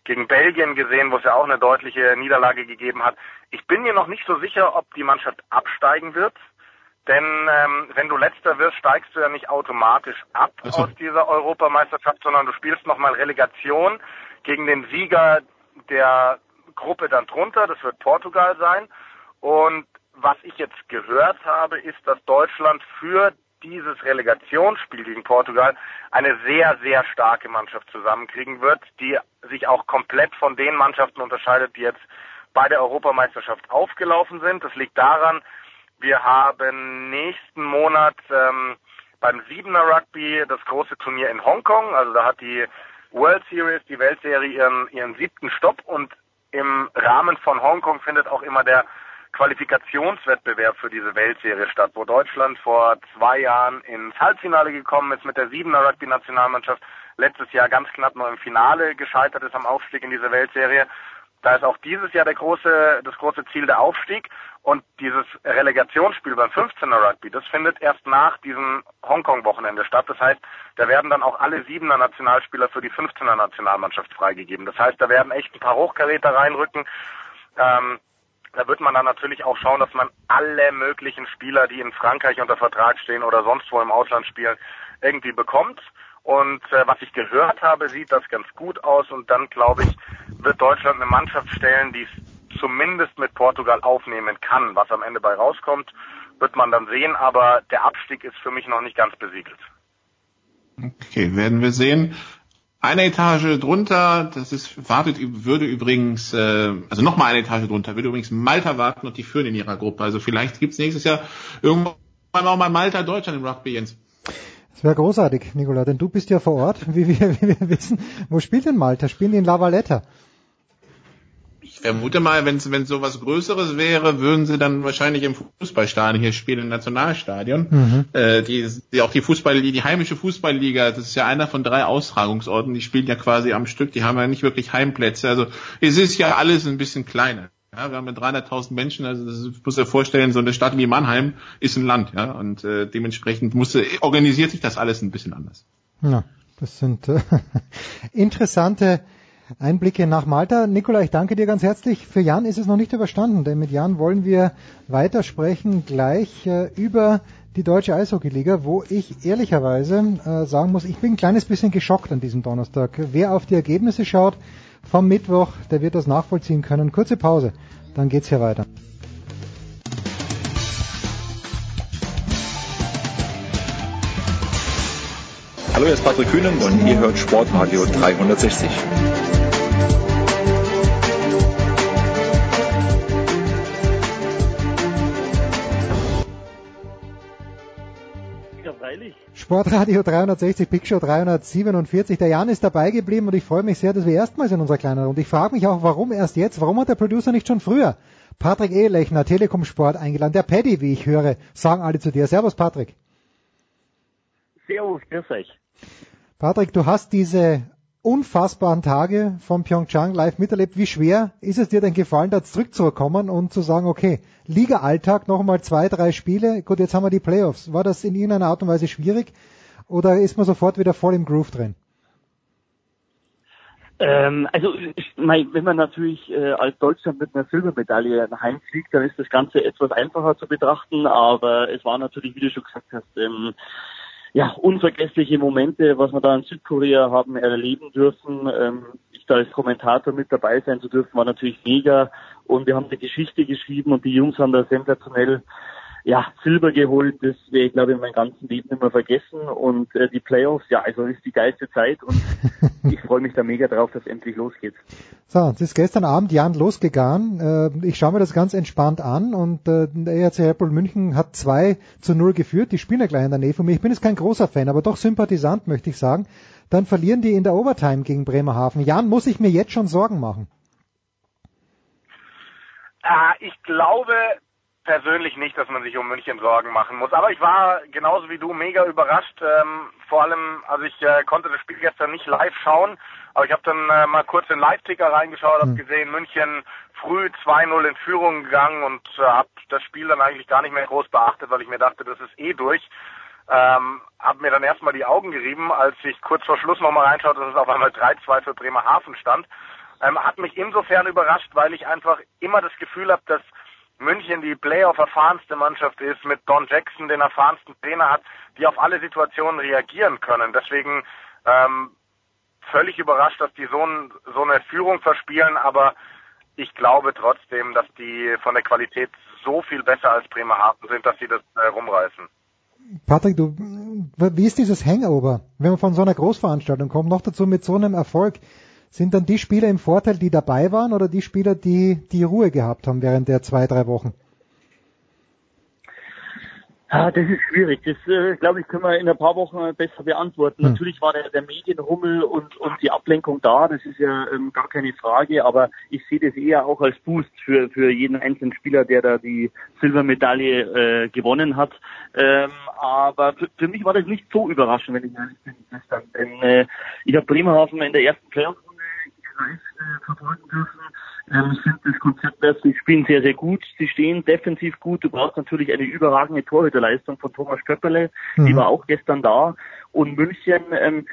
gegen Belgien gesehen, wo es ja auch eine deutliche Niederlage gegeben hat. Ich bin mir noch nicht so sicher, ob die Mannschaft absteigen wird. Denn ähm, wenn du letzter wirst, steigst du ja nicht automatisch ab so. aus dieser Europameisterschaft, sondern du spielst nochmal Relegation gegen den Sieger der Gruppe dann drunter. Das wird Portugal sein. Und was ich jetzt gehört habe, ist, dass Deutschland für dieses Relegationsspiel gegen Portugal eine sehr, sehr starke Mannschaft zusammenkriegen wird, die sich auch komplett von den Mannschaften unterscheidet, die jetzt bei der Europameisterschaft aufgelaufen sind. Das liegt daran, wir haben nächsten Monat ähm, beim Siebener Rugby das große Turnier in Hongkong. Also da hat die World Series, die Weltserie, ihren, ihren siebten Stopp und im Rahmen von Hongkong findet auch immer der Qualifikationswettbewerb für diese Weltserie statt, wo Deutschland vor zwei Jahren ins Halbfinale gekommen ist mit der Siebener Rugby-Nationalmannschaft, letztes Jahr ganz knapp nur im Finale gescheitert ist am Aufstieg in diese Weltserie. Da ist auch dieses Jahr der große, das große Ziel der Aufstieg und dieses Relegationsspiel beim 15er Rugby, das findet erst nach diesem Hongkong-Wochenende statt. Das heißt, da werden dann auch alle siebener Nationalspieler für die 15er Nationalmannschaft freigegeben. Das heißt, da werden echt ein paar Hochkaräter reinrücken. Ähm, da wird man dann natürlich auch schauen, dass man alle möglichen Spieler, die in Frankreich unter Vertrag stehen oder sonst wo im Ausland spielen, irgendwie bekommt. Und äh, was ich gehört habe, sieht das ganz gut aus. Und dann, glaube ich, wird Deutschland eine Mannschaft stellen, die es zumindest mit Portugal aufnehmen kann. Was am Ende bei rauskommt, wird man dann sehen. Aber der Abstieg ist für mich noch nicht ganz besiegelt. Okay, werden wir sehen. Eine Etage drunter, das ist, wartet, würde übrigens, äh, also nochmal eine Etage drunter, würde übrigens Malta warten und die führen in ihrer Gruppe. Also vielleicht gibt's nächstes Jahr irgendwann auch mal Malta Deutschland im Rugby, Jens. Das wäre großartig, Nicola, denn du bist ja vor Ort, wie wir, wie wir wissen. Wo spielt denn Malta? Spielen die in La Valletta? Ich vermute mal, wenn es sowas Größeres wäre, würden sie dann wahrscheinlich im Fußballstadion hier spielen, im Nationalstadion. Mhm. Äh, die, die auch die Fußball, die, die heimische Fußballliga, das ist ja einer von drei Austragungsorten, die spielen ja quasi am Stück, die haben ja nicht wirklich Heimplätze. Also es ist ja alles ein bisschen kleiner. Ja, wir haben ja 300.000 Menschen, also das muss ja vorstellen, so eine Stadt wie Mannheim ist ein Land, ja, und äh, dementsprechend muss, organisiert sich das alles ein bisschen anders. Ja, das sind äh, interessante Einblicke nach Malta. Nikola, ich danke dir ganz herzlich. Für Jan ist es noch nicht überstanden, denn mit Jan wollen wir weitersprechen gleich äh, über die deutsche Eishockeyliga, wo ich ehrlicherweise äh, sagen muss, ich bin ein kleines bisschen geschockt an diesem Donnerstag. Wer auf die Ergebnisse schaut vom Mittwoch, der wird das nachvollziehen können. Kurze Pause, dann geht's hier weiter. Hallo, hier ist Patrick Kühnen und ihr hört Sportradio 360. freilich. Sportradio 360, Big Show 347. Der Jan ist dabei geblieben und ich freue mich sehr, dass wir erstmals in unserer kleinen Runde. Ich frage mich auch, warum erst jetzt? Warum hat der Producer nicht schon früher Patrick Ehlechner, Telekom Sport eingeladen? Der Paddy, wie ich höre, sagen alle zu dir. Servus, Patrick. Servus, grüß euch. Patrick, du hast diese unfassbaren Tage von Pyeongchang live miterlebt. Wie schwer ist es dir denn gefallen, da zurückzukommen und zu sagen, okay, Liga-Alltag, nochmal zwei, drei Spiele, gut, jetzt haben wir die Playoffs. War das in irgendeiner Art und Weise schwierig oder ist man sofort wieder voll im Groove drin? Ähm, also wenn man natürlich äh, als Deutschland mit einer Silbermedaille heimfliegt, dann ist das Ganze etwas einfacher zu betrachten, aber es war natürlich, wie du schon gesagt hast, ähm, ja, unvergessliche Momente, was wir da in Südkorea haben erleben dürfen. Ähm, ich da als Kommentator mit dabei sein zu dürfen, war natürlich mega. Und wir haben eine Geschichte geschrieben und die Jungs haben da sensationell ja, Silber geholt, das werde ich glaube ich in meinem ganzen Leben immer vergessen und äh, die Playoffs, ja, also ist die geilste Zeit und ich freue mich da mega drauf, dass endlich losgeht. So, es ist gestern Abend Jan losgegangen. Äh, ich schaue mir das ganz entspannt an und äh, der ERC Red München hat 2 zu 0 geführt. Die spielen ja gleich in der Nähe von mir. Ich bin jetzt kein großer Fan, aber doch Sympathisant, möchte ich sagen. Dann verlieren die in der Overtime gegen Bremerhaven. Jan, muss ich mir jetzt schon Sorgen machen? Äh, ich glaube, persönlich nicht, dass man sich um München Sorgen machen muss. Aber ich war genauso wie du mega überrascht. Ähm, vor allem, also ich äh, konnte das Spiel gestern nicht live schauen, aber ich habe dann äh, mal kurz in Live-Ticker reingeschaut, habe mhm. gesehen, München früh 2-0 in Führung gegangen und äh, habe das Spiel dann eigentlich gar nicht mehr groß beachtet, weil ich mir dachte, das ist eh durch. Ähm, habe mir dann erstmal die Augen gerieben, als ich kurz vor Schluss nochmal reinschaute, dass es auf einmal 3-2 für Bremerhaven stand. Ähm, hat mich insofern überrascht, weil ich einfach immer das Gefühl habe, dass München die Playoff-erfahrenste Mannschaft ist, mit Don Jackson den erfahrensten Trainer hat, die auf alle Situationen reagieren können. Deswegen ähm, völlig überrascht, dass die so, ein, so eine Führung verspielen, aber ich glaube trotzdem, dass die von der Qualität so viel besser als Bremerhaven sind, dass sie das äh, rumreißen. Patrick, du, wie ist dieses Hangover, wenn man von so einer Großveranstaltung kommt, noch dazu mit so einem Erfolg? Sind dann die Spieler im Vorteil, die dabei waren, oder die Spieler, die die Ruhe gehabt haben während der zwei, drei Wochen? Ah, das ist schwierig. Das, äh, glaube ich, können wir in ein paar Wochen besser beantworten. Hm. Natürlich war der, der Medienrummel und, und die Ablenkung da, das ist ja ähm, gar keine Frage, aber ich sehe das eher auch als Boost für, für jeden einzelnen Spieler, der da die Silbermedaille äh, gewonnen hat. Ähm, aber für, für mich war das nicht so überraschend, wenn ich ehrlich bin, gestern. Denn äh, ich habe Bremerhaven in der ersten Playoff live äh, verfolgen dürfen. Ähm, ich finde das Konzept, dass sie spielen sehr, sehr gut. Sie stehen defensiv gut. Du brauchst natürlich eine überragende Torhüterleistung von Thomas Köpperle. Mhm. Die war auch gestern da. Und München, ähm,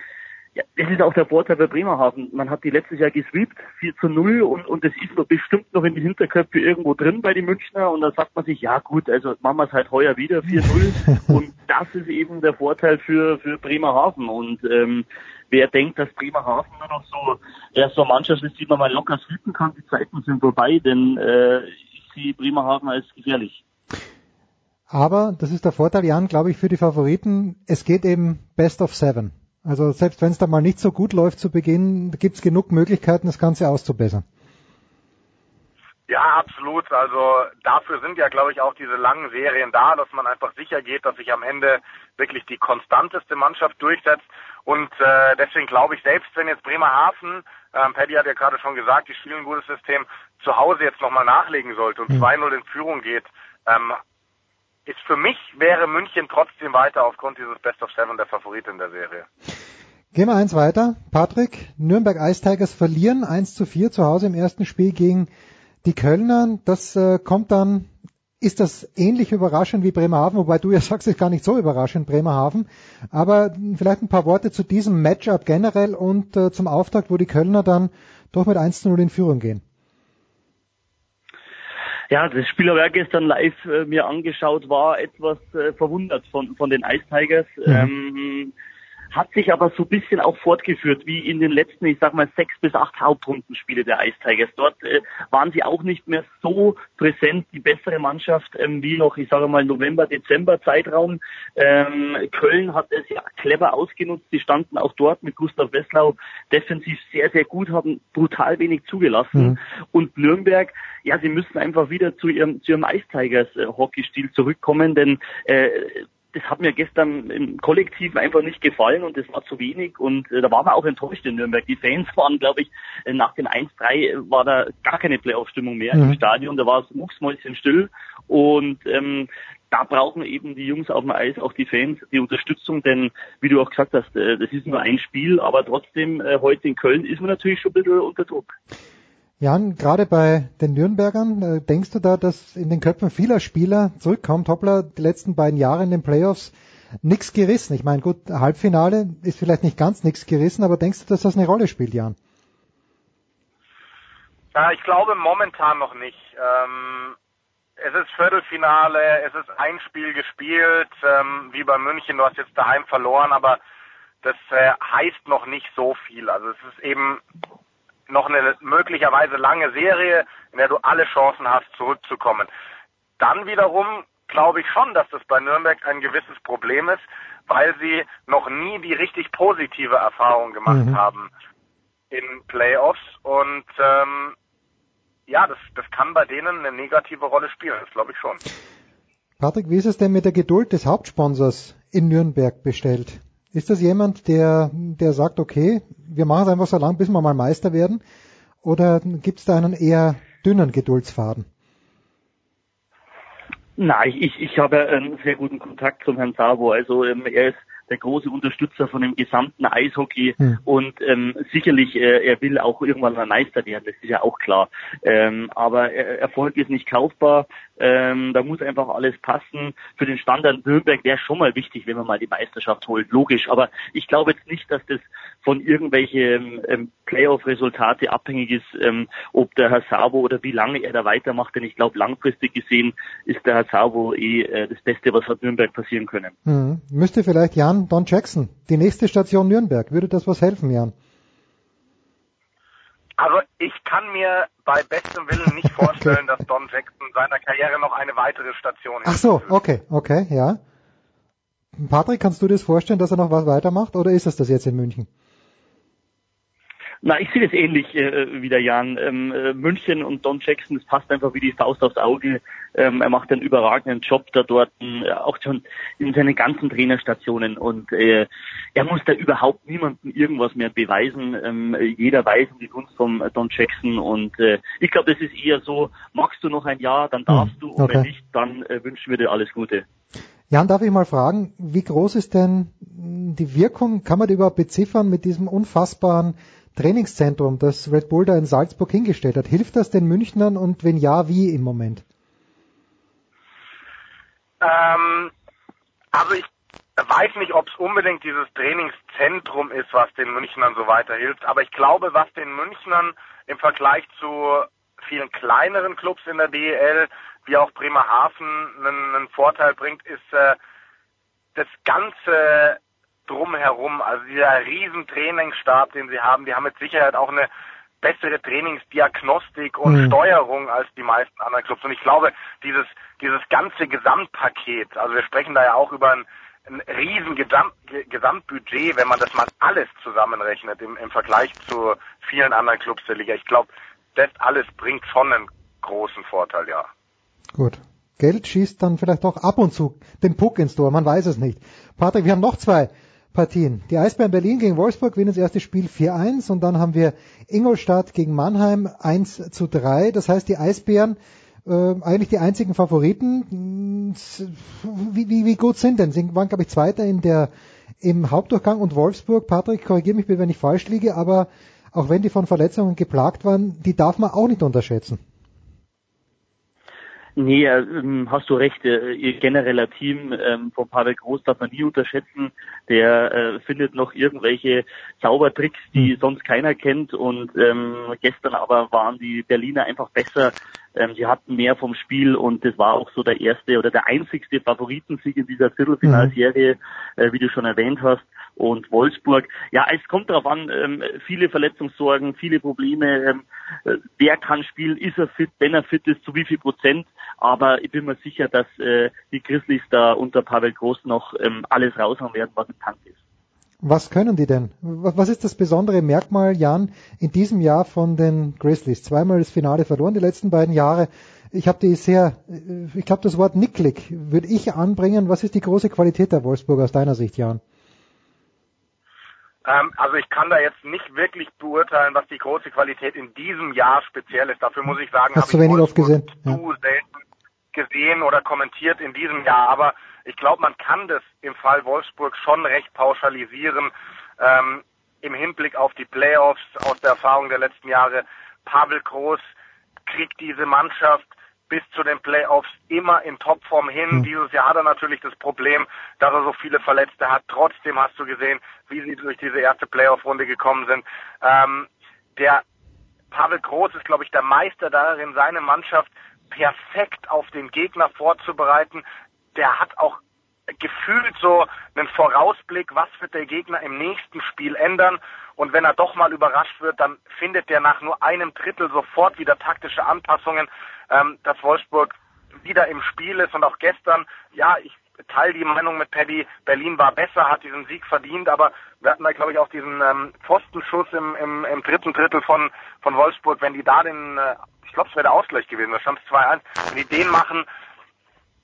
ja, das ist auch der Vorteil bei Bremerhaven. Man hat die letztes Jahr gesweept, 4 zu 0 und, und das ist noch bestimmt noch in die Hinterköpfe irgendwo drin bei den Münchner und dann sagt man sich, ja gut, also machen wir es halt heuer wieder 4-0 und das ist eben der Vorteil für, für Bremerhaven und ähm, wer denkt, dass Bremerhaven nur noch so, ja, so Mannschaft ist, die man mal locker sweepen kann, die Zeiten sind vorbei, denn äh, ich sehe Bremerhaven als gefährlich. Aber, das ist der Vorteil, Jan, glaube ich, für die Favoriten, es geht eben Best of Seven. Also selbst wenn es da mal nicht so gut läuft zu Beginn, gibt es genug Möglichkeiten, das Ganze auszubessern. Ja, absolut. Also dafür sind ja, glaube ich, auch diese langen Serien da, dass man einfach sicher geht, dass sich am Ende wirklich die konstanteste Mannschaft durchsetzt. Und äh, deswegen glaube ich, selbst wenn jetzt Bremerhaven, ähm, Paddy hat ja gerade schon gesagt, die spielen ein gutes System, zu Hause jetzt nochmal nachlegen sollte und 2-0 hm. in Führung geht, ähm, ist für mich wäre München trotzdem weiter aufgrund dieses Best of Seven der Favorit in der Serie. Gehen wir eins weiter. Patrick, Nürnberg Ice Tigers verlieren 1 zu 4 zu Hause im ersten Spiel gegen die Kölner, das äh, kommt dann, ist das ähnlich überraschend wie Bremerhaven, wobei du ja sagst, es ist gar nicht so überraschend, Bremerhaven. Aber vielleicht ein paar Worte zu diesem Matchup generell und äh, zum Auftakt, wo die Kölner dann doch mit 1 zu 0 in Führung gehen. Ja, das Spiel habe ich gestern live äh, mir angeschaut, war etwas äh, verwundert von, von den Ice Tigers. Mhm. Ähm, hat sich aber so ein bisschen auch fortgeführt wie in den letzten, ich sag mal, sechs bis acht Hauptrundenspiele der Ice Tigers. Dort äh, waren sie auch nicht mehr so präsent, die bessere Mannschaft, ähm, wie noch, ich sage mal, November, Dezember Zeitraum. Ähm, Köln hat es ja clever ausgenutzt. Sie standen auch dort mit Gustav Wesslau defensiv sehr, sehr gut, haben brutal wenig zugelassen. Mhm. Und Nürnberg, ja, sie müssen einfach wieder zu ihrem, zu ihrem Ice Tigers äh, Hockeystil zurückkommen, denn äh, das hat mir gestern im Kollektiv einfach nicht gefallen und das war zu wenig und äh, da waren wir auch enttäuscht in Nürnberg. Die Fans waren, glaube ich, äh, nach den 1-3 war da gar keine Playoff-Stimmung mehr mhm. im Stadion, da war es mucksmäuschen still und ähm, da brauchen eben die Jungs auf dem Eis, auch die Fans, die Unterstützung, denn wie du auch gesagt hast, äh, das ist nur ein Spiel, aber trotzdem äh, heute in Köln ist man natürlich schon ein bisschen unter Druck. Jan, gerade bei den Nürnbergern, äh, denkst du da, dass in den Köpfen vieler Spieler zurückkommt? Hoppla, die letzten beiden Jahre in den Playoffs nichts gerissen. Ich meine, gut, Halbfinale ist vielleicht nicht ganz nichts gerissen, aber denkst du, dass das eine Rolle spielt, Jan? Ja, ich glaube momentan noch nicht. Ähm, es ist Viertelfinale, es ist ein Spiel gespielt, ähm, wie bei München, du hast jetzt daheim verloren, aber das äh, heißt noch nicht so viel. Also es ist eben noch eine möglicherweise lange Serie, in der du alle Chancen hast, zurückzukommen. Dann wiederum glaube ich schon, dass das bei Nürnberg ein gewisses Problem ist, weil sie noch nie die richtig positive Erfahrung gemacht mhm. haben in Playoffs und ähm, ja, das, das kann bei denen eine negative Rolle spielen, das glaube ich schon. Patrick, wie ist es denn mit der Geduld des Hauptsponsors in Nürnberg bestellt? Ist das jemand, der, der sagt, okay, wir machen es einfach so lang, bis wir mal Meister werden? Oder gibt es da einen eher dünnen Geduldsfaden? Nein, ich, ich habe einen sehr guten Kontakt zum Herrn Sabo. Also ähm, er ist der große Unterstützer von dem gesamten Eishockey hm. und ähm, sicherlich, äh, er will auch irgendwann mal Meister werden, das ist ja auch klar. Ähm, aber äh, Erfolg ist nicht kaufbar, ähm, da muss einfach alles passen. Für den Standard Nürnberg wäre schon mal wichtig, wenn man mal die Meisterschaft holt, logisch. Aber ich glaube jetzt nicht, dass das von irgendwelchen ähm, Playoff-Resultate abhängig ist, ähm, ob der Herr Sabo oder wie lange er da weitermacht. Denn ich glaube, langfristig gesehen ist der Herr Sabo eh äh, das Beste, was hat Nürnberg passieren können. Hm. Müsste vielleicht Jan Don Jackson, die nächste Station Nürnberg, würde das was helfen, Jan? Also ich kann mir bei bestem Willen nicht vorstellen, okay. dass Don Jackson seiner Karriere noch eine weitere Station Ach so, okay, okay, ja. Patrick, kannst du dir das vorstellen, dass er noch was weitermacht oder ist es das jetzt in München? Na, ich sehe das ähnlich äh, wie der Jan. Ähm, äh, München und Don Jackson, das passt einfach wie die Faust aufs Auge. Ähm, er macht einen überragenden Job da dort, äh, auch schon in seinen ganzen Trainerstationen. Und äh, er muss da überhaupt niemandem irgendwas mehr beweisen. Ähm, jeder weiß um die Kunst von Don Jackson. Und äh, ich glaube, das ist eher so, magst du noch ein Jahr, dann darfst hm, du. Und okay. wenn nicht, dann äh, wünschen wir dir alles Gute. Jan, darf ich mal fragen, wie groß ist denn die Wirkung, kann man die überhaupt beziffern mit diesem unfassbaren Trainingszentrum, das Red Bull da in Salzburg hingestellt hat. Hilft das den Münchnern und wenn ja, wie im Moment? Ähm, also ich weiß nicht, ob es unbedingt dieses Trainingszentrum ist, was den Münchnern so weiterhilft, aber ich glaube, was den Münchnern im Vergleich zu vielen kleineren Clubs in der DEL, wie auch Bremerhaven, einen, einen Vorteil bringt, ist äh, das ganze drumherum, also dieser riesen Trainingsstab, den sie haben, die haben mit Sicherheit auch eine bessere Trainingsdiagnostik und mhm. Steuerung als die meisten anderen Clubs. Und ich glaube, dieses, dieses ganze Gesamtpaket, also wir sprechen da ja auch über ein, ein riesen Gesamt, Gesamtbudget, wenn man das mal alles zusammenrechnet im, im Vergleich zu vielen anderen Clubs der Liga. Ich glaube, das alles bringt schon einen großen Vorteil, ja. Gut. Geld schießt dann vielleicht auch ab und zu den Puck ins Tor, man weiß es nicht. Patrick, wir haben noch zwei Partien. Die Eisbären Berlin gegen Wolfsburg gewinnen das erste Spiel 4-1 und dann haben wir Ingolstadt gegen Mannheim 1 zu 3. Das heißt, die Eisbären äh, eigentlich die einzigen Favoriten. Wie, wie, wie gut sind denn? Sie waren, glaube ich, Zweiter in der, im Hauptdurchgang und Wolfsburg, Patrick, korrigiere mich wenn ich falsch liege, aber auch wenn die von Verletzungen geplagt waren, die darf man auch nicht unterschätzen. Nee, ähm, hast du recht. Äh, ihr genereller Team ähm, von Pavel Groß darf man nie unterschätzen. Der äh, findet noch irgendwelche Zaubertricks, die mhm. sonst keiner kennt. Und ähm, gestern aber waren die Berliner einfach besser. Ähm, sie hatten mehr vom Spiel und das war auch so der erste oder der einzigste Favoritensieg in dieser Viertelfinalserie, mhm. äh, wie du schon erwähnt hast und Wolfsburg. Ja, es kommt darauf an, ähm, viele Verletzungssorgen, viele Probleme. Ähm, äh, wer kann spielen? Ist er fit? Wenn er fit ist, zu wie viel Prozent? Aber ich bin mir sicher, dass äh, die Grizzlies da unter Pavel Groß noch ähm, alles raushauen werden, was im Tank ist. Was können die denn? Was ist das besondere Merkmal, Jan, in diesem Jahr von den Grizzlies? Zweimal das Finale verloren, die letzten beiden Jahre. Ich habe die sehr, äh, ich glaube, das Wort nicklig würde ich anbringen. Was ist die große Qualität der Wolfsburg aus deiner Sicht, Jan? Ähm, also ich kann da jetzt nicht wirklich beurteilen, was die große Qualität in diesem Jahr speziell ist. Dafür muss ich sagen, habe ich wenig gesehen. Ja. zu selten gesehen oder kommentiert in diesem Jahr. Aber ich glaube, man kann das im Fall Wolfsburg schon recht pauschalisieren ähm, im Hinblick auf die Playoffs aus der Erfahrung der letzten Jahre. Pavel Groß kriegt diese Mannschaft bis zu den Playoffs immer in Topform hin. Mhm. Dieses Jahr hat er natürlich das Problem, dass er so viele Verletzte hat. Trotzdem hast du gesehen, wie sie durch diese erste Playoff-Runde gekommen sind. Ähm, der Pavel Groß ist, glaube ich, der Meister darin, seine Mannschaft perfekt auf den Gegner vorzubereiten. Der hat auch gefühlt so einen Vorausblick, was wird der Gegner im nächsten Spiel ändern. Und wenn er doch mal überrascht wird, dann findet der nach nur einem Drittel sofort wieder taktische Anpassungen. Ähm, dass Wolfsburg wieder im Spiel ist und auch gestern, ja, ich teile die Meinung mit Paddy, Berlin war besser, hat diesen Sieg verdient, aber wir hatten da glaube ich auch diesen ähm, Pfostenschuss im, im, im dritten Drittel von, von Wolfsburg, wenn die da den, äh, ich glaube es wäre der Ausgleich gewesen, da stand es 2-1, wenn die den machen,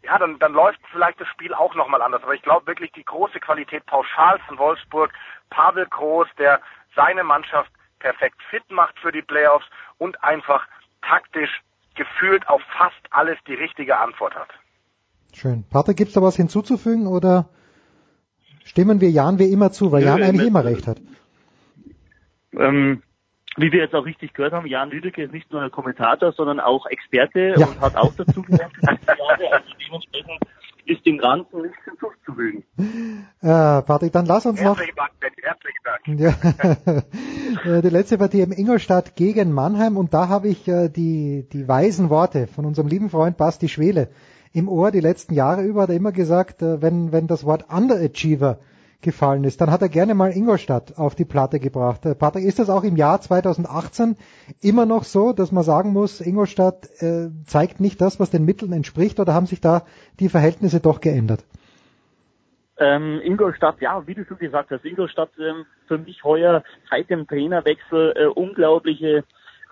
ja, dann, dann läuft vielleicht das Spiel auch nochmal anders. Aber ich glaube wirklich die große Qualität pauschal von Wolfsburg, Pavel Groß, der seine Mannschaft perfekt fit macht für die Playoffs und einfach taktisch gefühlt auf fast alles die richtige Antwort hat. Schön. Patrick, gibt's da was hinzuzufügen oder stimmen wir Jan wie immer zu, weil Jan eigentlich immer recht hat? Ähm, wie wir jetzt auch richtig gehört haben, Jan Lüdecke ist nicht nur ein Kommentator, sondern auch Experte ja. und hat auch dazu gelernt. also dementsprechend ist dem Ganzen nichts hinzuzufügen. Äh, Patrick, dann lass uns noch. Herzlichen Dank, Herzlichen Dank. Ja. Äh, die letzte Partie im Ingolstadt gegen Mannheim und da habe ich äh, die, die weisen Worte von unserem lieben Freund Basti Schwele im Ohr. Die letzten Jahre über hat er immer gesagt, wenn, wenn das Wort Underachiever gefallen ist. Dann hat er gerne mal Ingolstadt auf die Platte gebracht. Äh, Patrick, ist das auch im Jahr 2018 immer noch so, dass man sagen muss, Ingolstadt äh, zeigt nicht das, was den Mitteln entspricht, oder haben sich da die Verhältnisse doch geändert? Ähm, Ingolstadt, ja, wie du schon gesagt hast, Ingolstadt ähm, für mich heuer seit dem Trainerwechsel äh, unglaubliche,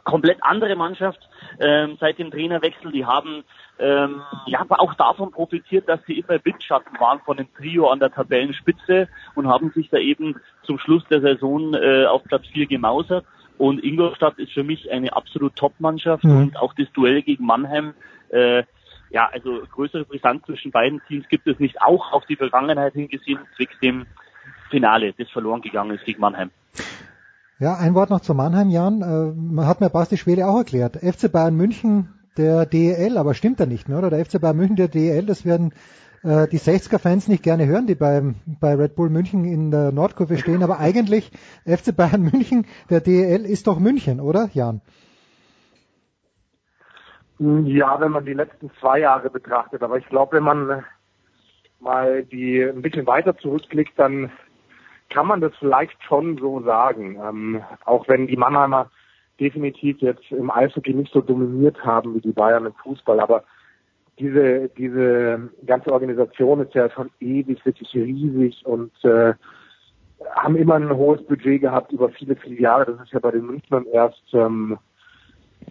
komplett andere Mannschaft ähm, seit dem Trainerwechsel. Die haben ähm, ja, auch davon profitiert, dass sie immer Windschatten waren von dem Trio an der Tabellenspitze und haben sich da eben zum Schluss der Saison äh, auf Platz 4 gemausert. Und Ingolstadt ist für mich eine absolut Top-Mannschaft mhm. und auch das Duell gegen Mannheim, äh, ja, also größere Brisanz zwischen beiden Teams gibt es nicht, auch auf die Vergangenheit hingesehen, zwecks dem Finale, das verloren gegangen ist gegen Mannheim. Ja, ein Wort noch zu Mannheim, Jan. Äh, man hat mir Basti Schwede auch erklärt. FC Bayern München der DEL, aber stimmt da nicht mehr, oder? Der FC Bayern München der DEL, das werden äh, die 60er-Fans nicht gerne hören, die beim, bei Red Bull München in der Nordkurve stehen, aber eigentlich FC Bayern München, der DEL ist doch München, oder, Jan? Ja, wenn man die letzten zwei Jahre betrachtet, aber ich glaube, wenn man mal die ein bisschen weiter zurückblickt, dann kann man das vielleicht schon so sagen. Ähm, auch wenn die Mannheimer definitiv jetzt im Eishockey nicht so dominiert haben wie die Bayern im Fußball, aber diese, diese ganze Organisation ist ja schon ewig wirklich riesig und äh, haben immer ein hohes Budget gehabt über viele, viele Jahre. Das ist ja bei den Münchnern erst ähm,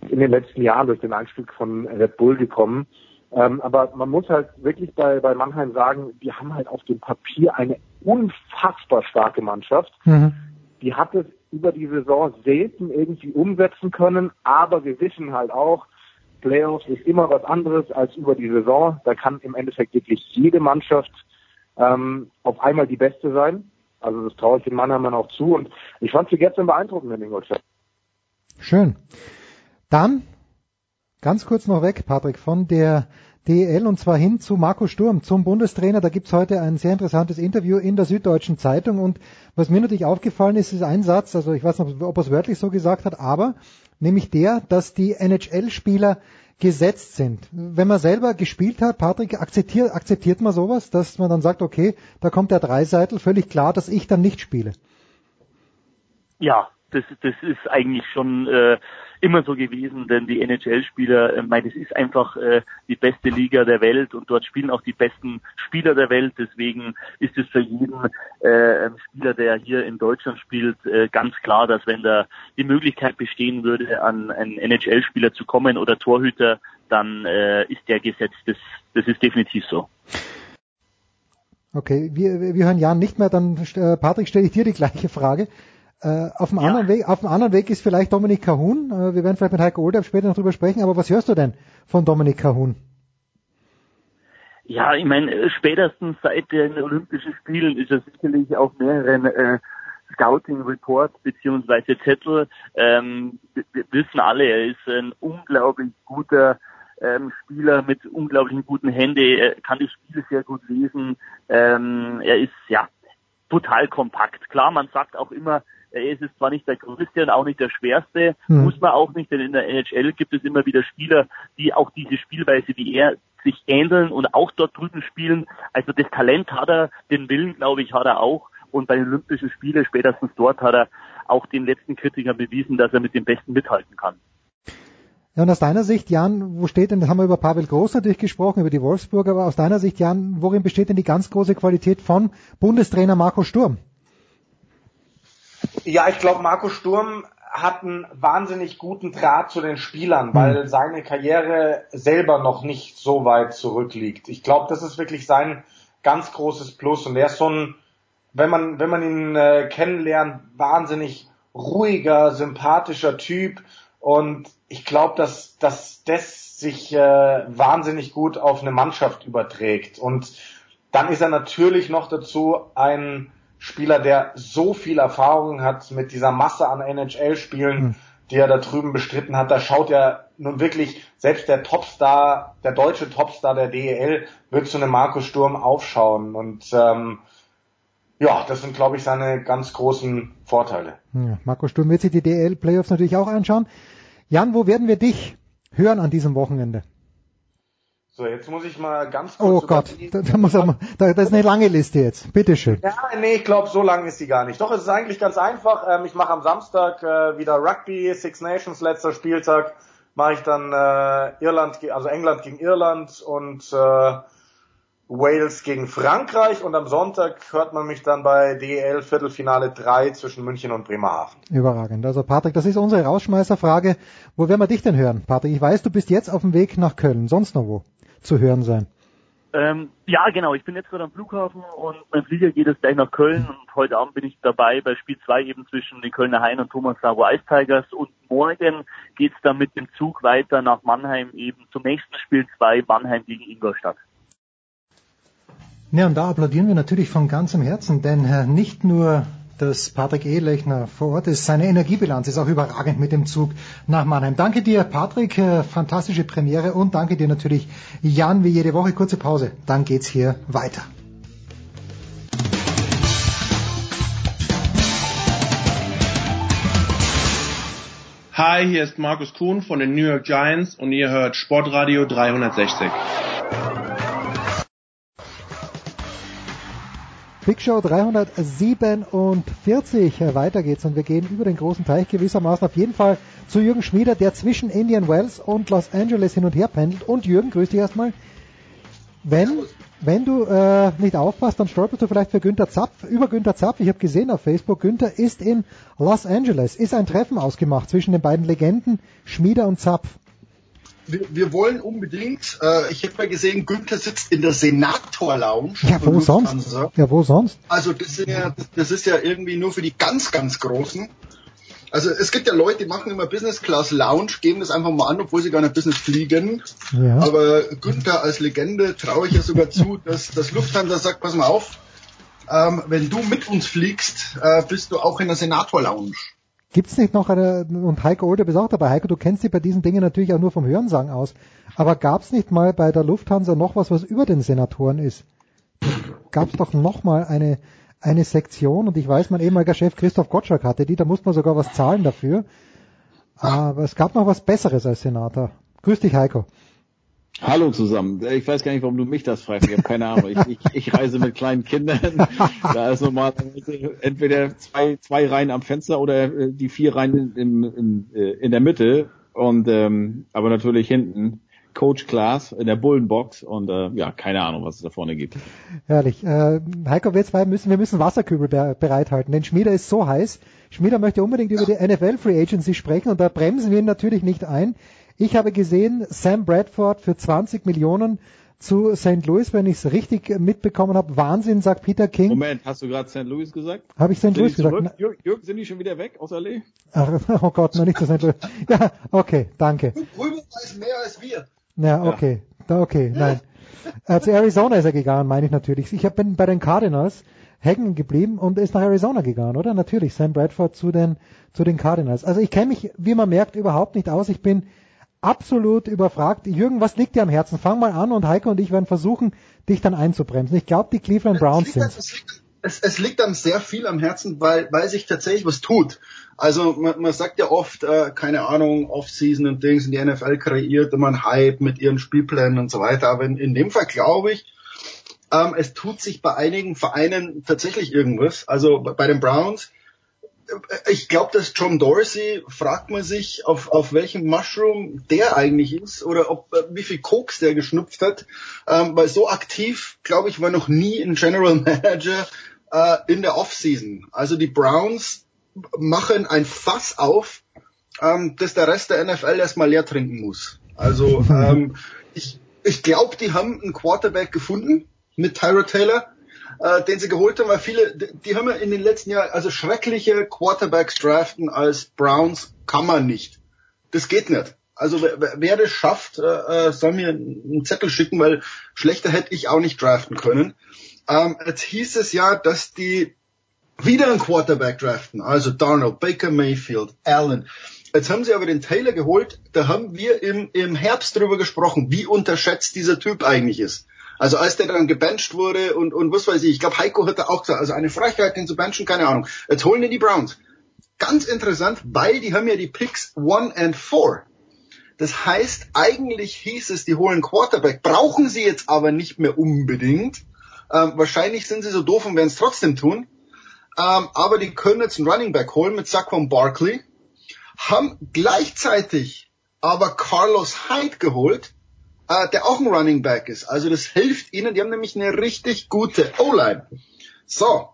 in den letzten Jahren durch den Einstieg von Red Bull gekommen. Ähm, aber man muss halt wirklich bei, bei Mannheim sagen, die haben halt auf dem Papier eine unfassbar starke Mannschaft. Mhm. Die hat es über die Saison selten irgendwie umsetzen können, aber wir wissen halt auch, Playoffs ist immer was anderes als über die Saison. Da kann im Endeffekt wirklich jede Mannschaft ähm, auf einmal die beste sein. Also das traue ich den Mannheim auch zu und ich fand sie gestern beeindruckend in Ingolstadt. Schön. Dann ganz kurz noch weg, Patrick, von der DEL und zwar hin zu Marco Sturm, zum Bundestrainer. Da gibt's heute ein sehr interessantes Interview in der Süddeutschen Zeitung und was mir natürlich aufgefallen ist, ist ein Satz, also ich weiß nicht, ob er es wörtlich so gesagt hat, aber nämlich der, dass die NHL-Spieler gesetzt sind. Wenn man selber gespielt hat, Patrick, akzeptiert, akzeptiert man sowas, dass man dann sagt, okay, da kommt der Dreiseitel, völlig klar, dass ich dann nicht spiele. Ja, das, das ist eigentlich schon äh, immer so gewesen, denn die NHL-Spieler, äh, meine, das ist einfach äh, die beste Liga der Welt und dort spielen auch die besten Spieler der Welt. Deswegen ist es für jeden äh, Spieler, der hier in Deutschland spielt, äh, ganz klar, dass wenn da die Möglichkeit bestehen würde, an einen NHL-Spieler zu kommen oder Torhüter, dann äh, ist der gesetzt. Das, das ist definitiv so. Okay, wir, wir hören Jan nicht mehr, dann äh, Patrick stelle ich dir die gleiche Frage. Äh, auf, dem ja. anderen Weg, auf dem anderen Weg ist vielleicht Dominik Cahun. Äh, wir werden vielleicht mit Heiko Olderb später noch drüber sprechen, aber was hörst du denn von Dominik Cahun? Ja, ich meine, äh, spätestens seit den Olympischen Spielen ist er sicherlich auf mehreren äh, Scouting Reports beziehungsweise Zettel. Ähm, wir wissen alle, er ist ein unglaublich guter ähm, Spieler mit unglaublichen guten Händen. Er kann die Spiele sehr gut lesen. Ähm, er ist ja total kompakt. Klar, man sagt auch immer, er ist es zwar nicht der größte und auch nicht der schwerste, hm. muss man auch nicht, denn in der NHL gibt es immer wieder Spieler, die auch diese Spielweise wie er sich ähneln und auch dort drüben spielen. Also das Talent hat er, den Willen, glaube ich, hat er auch. Und bei den Olympischen Spielen, spätestens dort, hat er auch den letzten Kritikern bewiesen, dass er mit dem Besten mithalten kann. Ja, und aus deiner Sicht, Jan, wo steht denn, das haben wir über Pavel Groß natürlich gesprochen, über die Wolfsburger, aber aus deiner Sicht, Jan, worin besteht denn die ganz große Qualität von Bundestrainer Marco Sturm? Ja, ich glaube, Marco Sturm hat einen wahnsinnig guten Draht zu den Spielern, mhm. weil seine Karriere selber noch nicht so weit zurückliegt. Ich glaube, das ist wirklich sein ganz großes Plus und er ist so ein, wenn man, wenn man ihn äh, kennenlernt, wahnsinnig ruhiger, sympathischer Typ und ich glaube, dass, dass das sich äh, wahnsinnig gut auf eine Mannschaft überträgt. Und dann ist er natürlich noch dazu ein Spieler, der so viel Erfahrung hat mit dieser Masse an NHL-Spielen, mhm. die er da drüben bestritten hat. Da schaut er nun wirklich, selbst der Topstar, der deutsche Topstar der DEL wird zu einem Markus Sturm aufschauen. Und ähm, ja, das sind, glaube ich, seine ganz großen Vorteile. Ja, Marco Sturm wird sich die DEL-Playoffs natürlich auch anschauen. Jan, wo werden wir dich hören an diesem Wochenende? So, jetzt muss ich mal ganz kurz. Oh Gott, da, da muss mal, da, das ist eine lange Liste jetzt. Bitteschön. Ja, nee, ich glaube, so lang ist sie gar nicht. Doch, es ist eigentlich ganz einfach. Ähm, ich mache am Samstag äh, wieder Rugby, Six Nations, letzter Spieltag. Mache ich dann äh, Irland, also England gegen Irland und äh, Wales gegen Frankreich und am Sonntag hört man mich dann bei DEL Viertelfinale 3 zwischen München und Bremerhaven. Überragend. Also Patrick, das ist unsere Rausschmeißerfrage. Wo werden wir dich denn hören? Patrick, ich weiß, du bist jetzt auf dem Weg nach Köln. Sonst noch wo? Zu hören sein? Ähm, ja, genau. Ich bin jetzt gerade am Flughafen und mein Flieger geht jetzt gleich nach Köln und heute Abend bin ich dabei bei Spiel 2 eben zwischen den Kölner Hain und Thomas Savo Ice Tigers und morgen geht's dann mit dem Zug weiter nach Mannheim eben zum nächsten Spiel 2 Mannheim gegen Ingolstadt. Ja, und da applaudieren wir natürlich von ganzem Herzen, denn äh, nicht nur dass Patrick Ehlechner vor Ort ist. Seine Energiebilanz ist auch überragend mit dem Zug nach Mannheim. Danke dir, Patrick, äh, fantastische Premiere und danke dir natürlich, Jan, wie jede Woche. Kurze Pause, dann geht's hier weiter. Hi, hier ist Markus Kuhn von den New York Giants und ihr hört Sportradio 360. Big Show 347. Weiter geht's und wir gehen über den großen Teich gewissermaßen auf jeden Fall zu Jürgen Schmieder, der zwischen Indian Wells und Los Angeles hin und her pendelt. Und Jürgen, grüß dich erstmal. Wenn, wenn du äh, nicht aufpasst, dann stolperst du vielleicht für Günther Zapf, über Günther Zapf. Ich habe gesehen auf Facebook, Günther ist in Los Angeles. Ist ein Treffen ausgemacht zwischen den beiden Legenden Schmieder und Zapf wir, wir wollen unbedingt, äh, ich habe mal gesehen, Günther sitzt in der Senator Lounge. Ja, wo sonst? Ja, wo sonst? Also das, sind ja, das ist ja irgendwie nur für die ganz, ganz Großen. Also es gibt ja Leute, die machen immer Business Class Lounge, geben das einfach mal an, obwohl sie gar nicht Business fliegen. Ja. Aber Günther als Legende traue ich ja sogar zu, dass das Lufthansa sagt, pass mal auf, ähm, wenn du mit uns fliegst, äh, bist du auch in der Senator Lounge. Gibt's nicht noch eine, und Heiko Older ist auch dabei. Heiko, du kennst dich bei diesen Dingen natürlich auch nur vom Hörensagen aus. Aber gab's nicht mal bei der Lufthansa noch was, was über den Senatoren ist? Gab's doch noch mal eine, eine Sektion und ich weiß, mein ehemaliger Chef Christoph Gottschalk hatte die, da musste man sogar was zahlen dafür. Aber es gab noch was Besseres als Senator. Grüß dich, Heiko. Hallo zusammen. Ich weiß gar nicht, warum du mich das fragst. Ich habe keine Ahnung. Ich, ich, ich reise mit kleinen Kindern. Da ist normalerweise entweder zwei, zwei Reihen am Fenster oder äh, die vier Reihen in, in, äh, in der Mitte. Und ähm, aber natürlich hinten Coach Class in der Bullenbox und äh, ja, keine Ahnung, was es da vorne gibt. Herrlich. Äh, Heiko, wir zwei müssen, wir müssen Wasserkübel be bereithalten, denn Schmieder ist so heiß. Schmieder möchte unbedingt über die NFL Free Agency sprechen und da bremsen wir ihn natürlich nicht ein. Ich habe gesehen, Sam Bradford für 20 Millionen zu St. Louis, wenn ich es richtig mitbekommen habe. Wahnsinn, sagt Peter King. Moment, hast du gerade St. Louis gesagt? Habe ich St. Louis gesagt? Jürgen, Jürgen, sind die schon wieder weg aus Allee? Ach, oh Gott, noch nicht zu St. Louis. Ja, okay, danke. Rüber weiß mehr als wir. Ja, okay, da okay, nein. Äh, zu Arizona ist er gegangen, meine ich natürlich. Ich bin bei den Cardinals hängen geblieben und ist nach Arizona gegangen, oder? Natürlich, Sam Bradford zu den, zu den Cardinals. Also ich kenne mich, wie man merkt, überhaupt nicht aus. Ich bin absolut überfragt. Jürgen, was liegt dir am Herzen? Fang mal an und Heike und ich werden versuchen, dich dann einzubremsen. Ich glaube, die Cleveland Browns sind. Es, es liegt dann sehr viel am Herzen, weil, weil sich tatsächlich was tut. Also man, man sagt ja oft, äh, keine Ahnung, Off-Season und Dings, und die NFL kreiert immer einen Hype mit ihren Spielplänen und so weiter. Aber in, in dem Fall glaube ich, ähm, es tut sich bei einigen Vereinen tatsächlich irgendwas. Also bei den Browns, ich glaube, dass John Dorsey, fragt man sich, auf, auf welchem Mushroom der eigentlich ist oder ob äh, wie viel Koks der geschnupft hat. Ähm, weil so aktiv, glaube ich, war noch nie ein General Manager äh, in der Offseason. Also die Browns machen ein Fass auf, ähm, dass der Rest der NFL erstmal leer trinken muss. Also ähm, ich, ich glaube, die haben einen Quarterback gefunden mit Tyra Taylor äh, den sie geholt haben, weil viele, die haben ja in den letzten Jahren, also schreckliche Quarterbacks draften als Browns kann man nicht. Das geht nicht. Also wer, wer das schafft, äh, äh, soll mir einen Zettel schicken, weil schlechter hätte ich auch nicht draften können. Ähm, jetzt hieß es ja, dass die wieder einen Quarterback draften, also Darnold, Baker Mayfield, Allen. Jetzt haben sie aber den Taylor geholt, da haben wir im, im Herbst drüber gesprochen, wie unterschätzt dieser Typ eigentlich ist. Also als der dann gebencht wurde und, und was weiß ich, ich glaube Heiko hat da auch gesagt, also eine Frechheit, den zu benchen, keine Ahnung. Jetzt holen die die Browns. Ganz interessant, weil die haben ja die Picks one and four. Das heißt, eigentlich hieß es, die holen Quarterback, brauchen sie jetzt aber nicht mehr unbedingt. Ähm, wahrscheinlich sind sie so doof und werden es trotzdem tun. Ähm, aber die können jetzt einen Running Back holen mit Saquon Barkley, haben gleichzeitig aber Carlos Hyde geholt, äh, der auch ein Running Back ist. Also das hilft ihnen. Die haben nämlich eine richtig gute O-Line. So.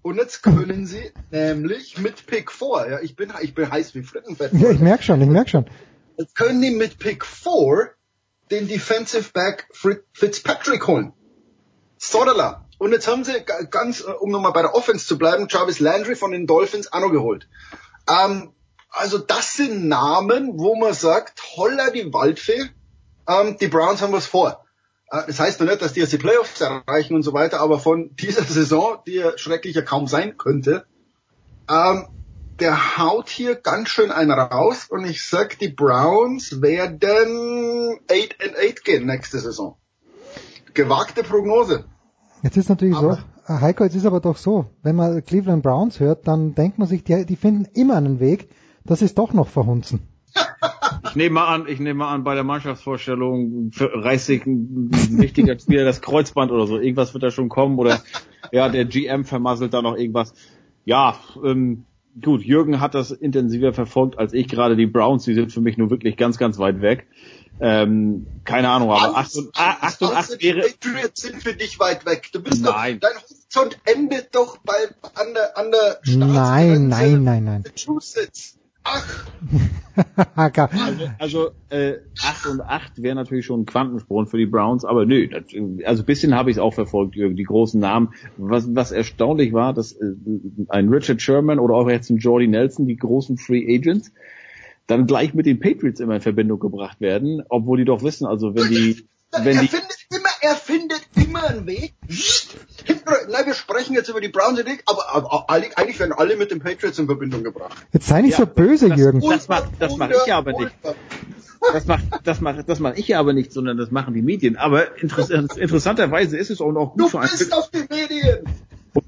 Und jetzt können sie nämlich mit Pick 4, ja, ich bin, ich bin heiß wie Frittenfett. Ja, ich merk schon, ich merk schon. Jetzt können die mit Pick 4 den Defensive Back Fitzpatrick holen. Sodala. Und jetzt haben sie ganz, um nochmal bei der Offense zu bleiben, Jarvis Landry von den Dolphins auch noch geholt. Ähm, also das sind Namen, wo man sagt, holla die Waldfee, ähm, die Browns haben was vor. Äh, das heißt noch nicht, dass die jetzt die Playoffs erreichen und so weiter, aber von dieser Saison, die ja schrecklicher kaum sein könnte, ähm, der haut hier ganz schön einen raus und ich sag, die Browns werden 8 and 8 gehen nächste Saison. Gewagte Prognose. Jetzt ist natürlich aber, so, äh, Heiko, jetzt ist aber doch so, wenn man Cleveland Browns hört, dann denkt man sich, die, die finden immer einen Weg, das ist doch noch verhunzen. Ich nehme mal an, ich nehme mal an, bei der Mannschaftsvorstellung reißt sich ein wichtiger Spieler das Kreuzband oder so. Irgendwas wird da schon kommen oder ja, der GM vermasselt da noch irgendwas. Ja, ähm, gut, Jürgen hat das intensiver verfolgt als ich gerade die Browns, die sind für mich nur wirklich ganz, ganz weit weg. Ähm, keine Ahnung, aber 8 und, 8 und 8 wäre... Die Patriots sind für dich weit weg. Du bist nein. doch, dein Horizont endet doch bei, an der, an der Nein, nein, nein, nein. Massachusetts. Ach. also also äh, 8 und 8 wäre natürlich schon ein Quantensprung für die Browns, aber nö, das, also ein bisschen habe ich es auch verfolgt, die großen Namen. Was, was erstaunlich war, dass äh, ein Richard Sherman oder auch jetzt ein Jordy Nelson, die großen Free Agents, dann gleich mit den Patriots immer in Verbindung gebracht werden, obwohl die doch wissen, also wenn die... Wenn die, er findet immer einen Weg, nein, wir sprechen jetzt über die Browns und ich, aber, aber eigentlich werden alle mit den Patriots in Verbindung gebracht. Jetzt sei nicht ja, so böse, das, Jürgen. Das, macht, das mache ich ja aber nicht. Das macht, das macht, das mache ich ja aber nicht, sondern das machen die Medien. Aber interessant, interessanterweise ist es auch noch gut du für ein. Du bist auf die Medien!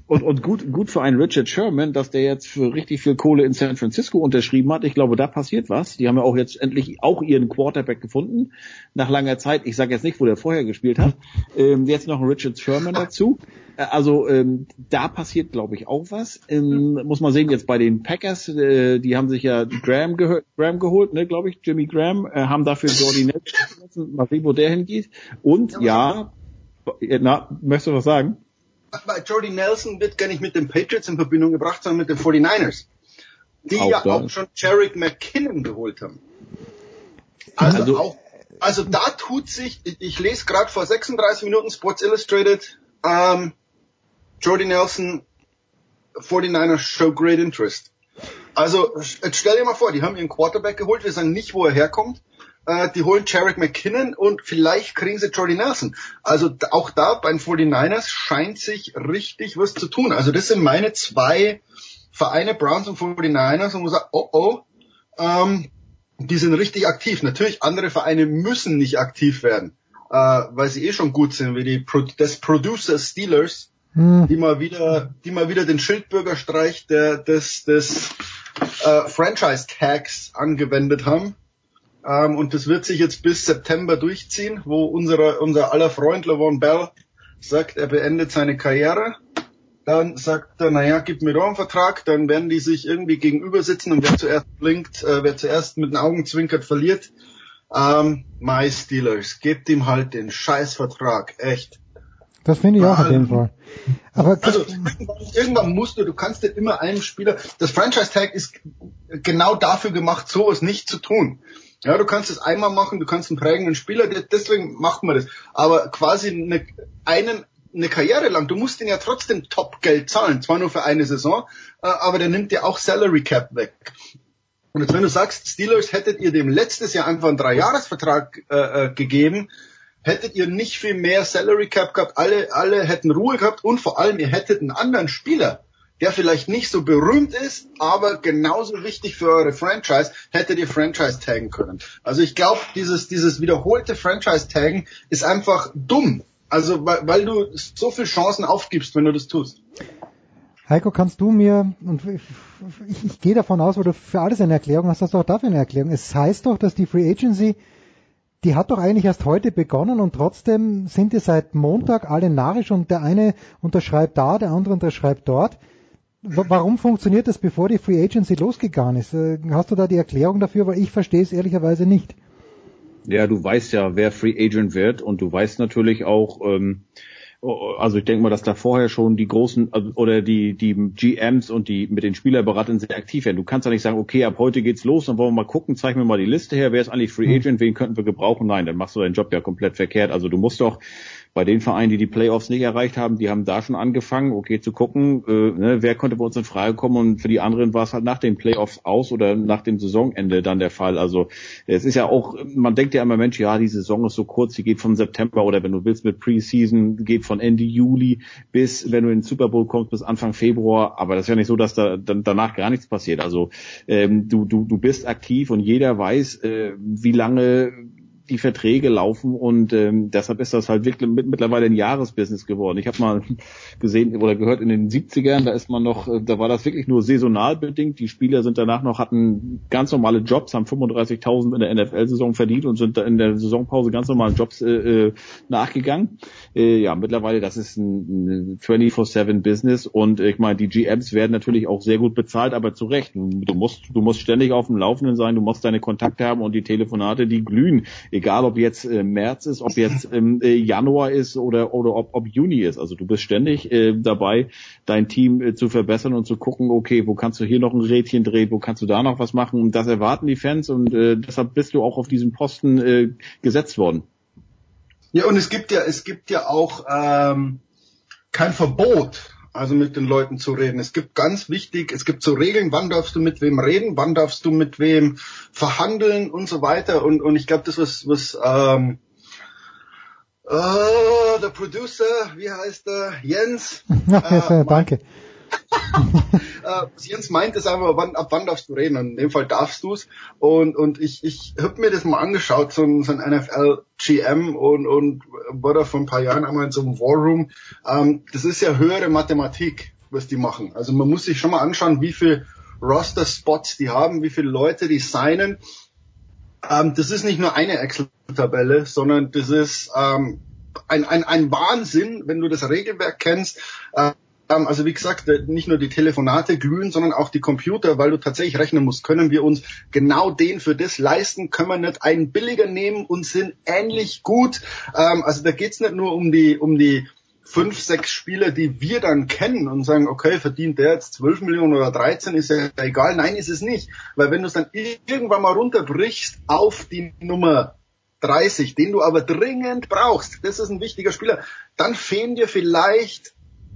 Und, und gut, gut für einen Richard Sherman, dass der jetzt für richtig viel Kohle in San Francisco unterschrieben hat. Ich glaube, da passiert was. Die haben ja auch jetzt endlich auch ihren Quarterback gefunden. Nach langer Zeit. Ich sage jetzt nicht, wo der vorher gespielt hat. Ähm, jetzt noch ein Richard Sherman dazu. Äh, also ähm, da passiert, glaube ich, auch was. Ähm, muss man sehen, jetzt bei den Packers, äh, die haben sich ja Graham, gehört, Graham geholt, ne, glaube ich, Jimmy Graham, äh, haben dafür Jordi Nelson, mal sehen, wo der hingeht. Und ja, na, möchtest du was sagen? Bei Jordy Nelson wird gar nicht mit den Patriots in Verbindung gebracht, sondern mit den 49ers. Die auch ja da. auch schon Jarek McKinnon geholt haben. Also, also, auch, also da tut sich, ich, ich lese gerade vor 36 Minuten Sports Illustrated, ähm, Jordy Nelson, 49ers show great interest. Also jetzt stell dir mal vor, die haben ihren Quarterback geholt, wir sagen nicht, wo er herkommt äh, die holen Jarek McKinnon und vielleicht kriegen sie Jordy Nelson. Also auch da bei den 49ers scheint sich richtig was zu tun. Also das sind meine zwei Vereine, Browns und 49ers, und man sagt, oh oh, ähm, die sind richtig aktiv. Natürlich, andere Vereine müssen nicht aktiv werden, äh, weil sie eh schon gut sind, wie die Pro des Producer Steelers, hm. die mal wieder, die mal wieder den Schildbürgerstreich der, des, des äh, Franchise Tags angewendet haben. Ähm, und das wird sich jetzt bis September durchziehen, wo unsere, unser aller Freund Lavon Bell sagt, er beendet seine Karriere. Dann sagt er, naja, gib mir doch einen Vertrag. Dann werden die sich irgendwie gegenüber sitzen und wer zuerst blinkt, äh, wer zuerst mit den Augen zwinkert, verliert. Ähm, My Steelers, gebt ihm halt den Scheißvertrag, echt. Das finde ich auch auf jeden Fall. Aber also irgendwann, musst du, du kannst nicht immer einem Spieler, das Franchise Tag ist genau dafür gemacht, sowas nicht zu tun. Ja, du kannst es einmal machen, du kannst einen prägenden Spieler, deswegen macht man das. Aber quasi eine, einen, eine Karriere lang, du musst ihn ja trotzdem Top-Geld zahlen, zwar nur für eine Saison, äh, aber der nimmt dir auch Salary Cap weg. Und jetzt wenn du sagst, Steelers hättet ihr dem letztes Jahr einfach einen Dreijahresvertrag äh, äh, gegeben, hättet ihr nicht viel mehr Salary Cap gehabt, alle, alle hätten Ruhe gehabt und vor allem ihr hättet einen anderen Spieler der vielleicht nicht so berühmt ist, aber genauso wichtig für eure Franchise, hättet ihr Franchise taggen können. Also ich glaube, dieses, dieses wiederholte Franchise taggen ist einfach dumm. Also weil, weil du so viele Chancen aufgibst, wenn du das tust. Heiko, kannst du mir, und ich, ich, gehe davon aus, weil du für alles eine Erklärung hast, hast du auch dafür eine Erklärung. Es heißt doch, dass die Free Agency, die hat doch eigentlich erst heute begonnen und trotzdem sind die seit Montag alle narrisch und der eine unterschreibt da, der andere unterschreibt dort. Warum funktioniert das, bevor die Free Agency losgegangen ist? Äh, hast du da die Erklärung dafür? Weil ich verstehe es ehrlicherweise nicht. Ja, du weißt ja, wer Free Agent wird und du weißt natürlich auch, ähm, also ich denke mal, dass da vorher schon die großen also, oder die die GMs und die mit den Spielerberatern sehr aktiv werden. Du kannst ja nicht sagen, okay, ab heute geht's los, dann wollen wir mal gucken, zeig mir mal die Liste her, wer ist eigentlich Free hm. Agent, wen könnten wir gebrauchen? Nein, dann machst du deinen Job ja komplett verkehrt. Also du musst doch bei den Vereinen, die die Playoffs nicht erreicht haben, die haben da schon angefangen, okay, zu gucken, äh, ne, wer könnte bei uns in Frage kommen und für die anderen war es halt nach den Playoffs aus oder nach dem Saisonende dann der Fall. Also es ist ja auch, man denkt ja immer, Mensch, ja, die Saison ist so kurz, die geht von September oder wenn du willst mit Preseason, geht von Ende Juli bis, wenn du in den Super Bowl kommst, bis Anfang Februar, aber das ist ja nicht so, dass da dann danach gar nichts passiert. Also ähm, du, du, du bist aktiv und jeder weiß, äh, wie lange die Verträge laufen und ähm, deshalb ist das halt wirklich mit, mittlerweile ein Jahresbusiness geworden. Ich habe mal gesehen oder gehört in den 70ern, da ist man noch, äh, da war das wirklich nur saisonal bedingt. Die Spieler sind danach noch, hatten ganz normale Jobs, haben 35.000 in der NFL-Saison verdient und sind da in der Saisonpause ganz normalen Jobs äh, äh, nachgegangen. Äh, ja, mittlerweile, das ist ein, ein 24-7-Business und ich meine, die GMs werden natürlich auch sehr gut bezahlt, aber zu Recht. Du musst, du musst ständig auf dem Laufenden sein, du musst deine Kontakte haben und die Telefonate, die glühen egal ob jetzt äh, März ist, ob jetzt ähm, äh, Januar ist oder oder ob, ob Juni ist. Also du bist ständig äh, dabei, dein Team äh, zu verbessern und zu gucken, okay, wo kannst du hier noch ein Rädchen drehen, wo kannst du da noch was machen. Und das erwarten die Fans und äh, deshalb bist du auch auf diesen Posten äh, gesetzt worden. Ja, und es gibt ja, es gibt ja auch ähm, kein Verbot also mit den Leuten zu reden. Es gibt ganz wichtig, es gibt so Regeln, wann darfst du mit wem reden, wann darfst du mit wem verhandeln und so weiter. Und, und ich glaube, das was, was ähm, Oh, der Producer, wie heißt er? Jens. äh, Danke. Äh, Jens meint es einfach, wann, ab wann darfst du reden? Und in dem Fall darfst du's. Und, und ich, ich habe mir das mal angeschaut, so ein, so ein NFL-GM und, und war da vor ein paar Jahren einmal in so einem War Room. Ähm, das ist ja höhere Mathematik, was die machen. Also man muss sich schon mal anschauen, wie viel Roster-Spots die haben, wie viele Leute die signen. Ähm, das ist nicht nur eine Excel-Tabelle, sondern das ist ähm, ein, ein, ein Wahnsinn, wenn du das Regelwerk kennst. Äh, also wie gesagt, äh, nicht nur die Telefonate glühen, sondern auch die Computer, weil du tatsächlich rechnen musst. Können wir uns genau den für das leisten? Können wir nicht einen billiger nehmen und sind ähnlich gut? Ähm, also da geht's nicht nur um die, um die fünf, sechs Spieler, die wir dann kennen und sagen, okay, verdient der jetzt 12 Millionen oder 13, ist ja egal. Nein, ist es nicht. Weil wenn du es dann irgendwann mal runterbrichst auf die Nummer 30, den du aber dringend brauchst, das ist ein wichtiger Spieler, dann fehlen dir vielleicht,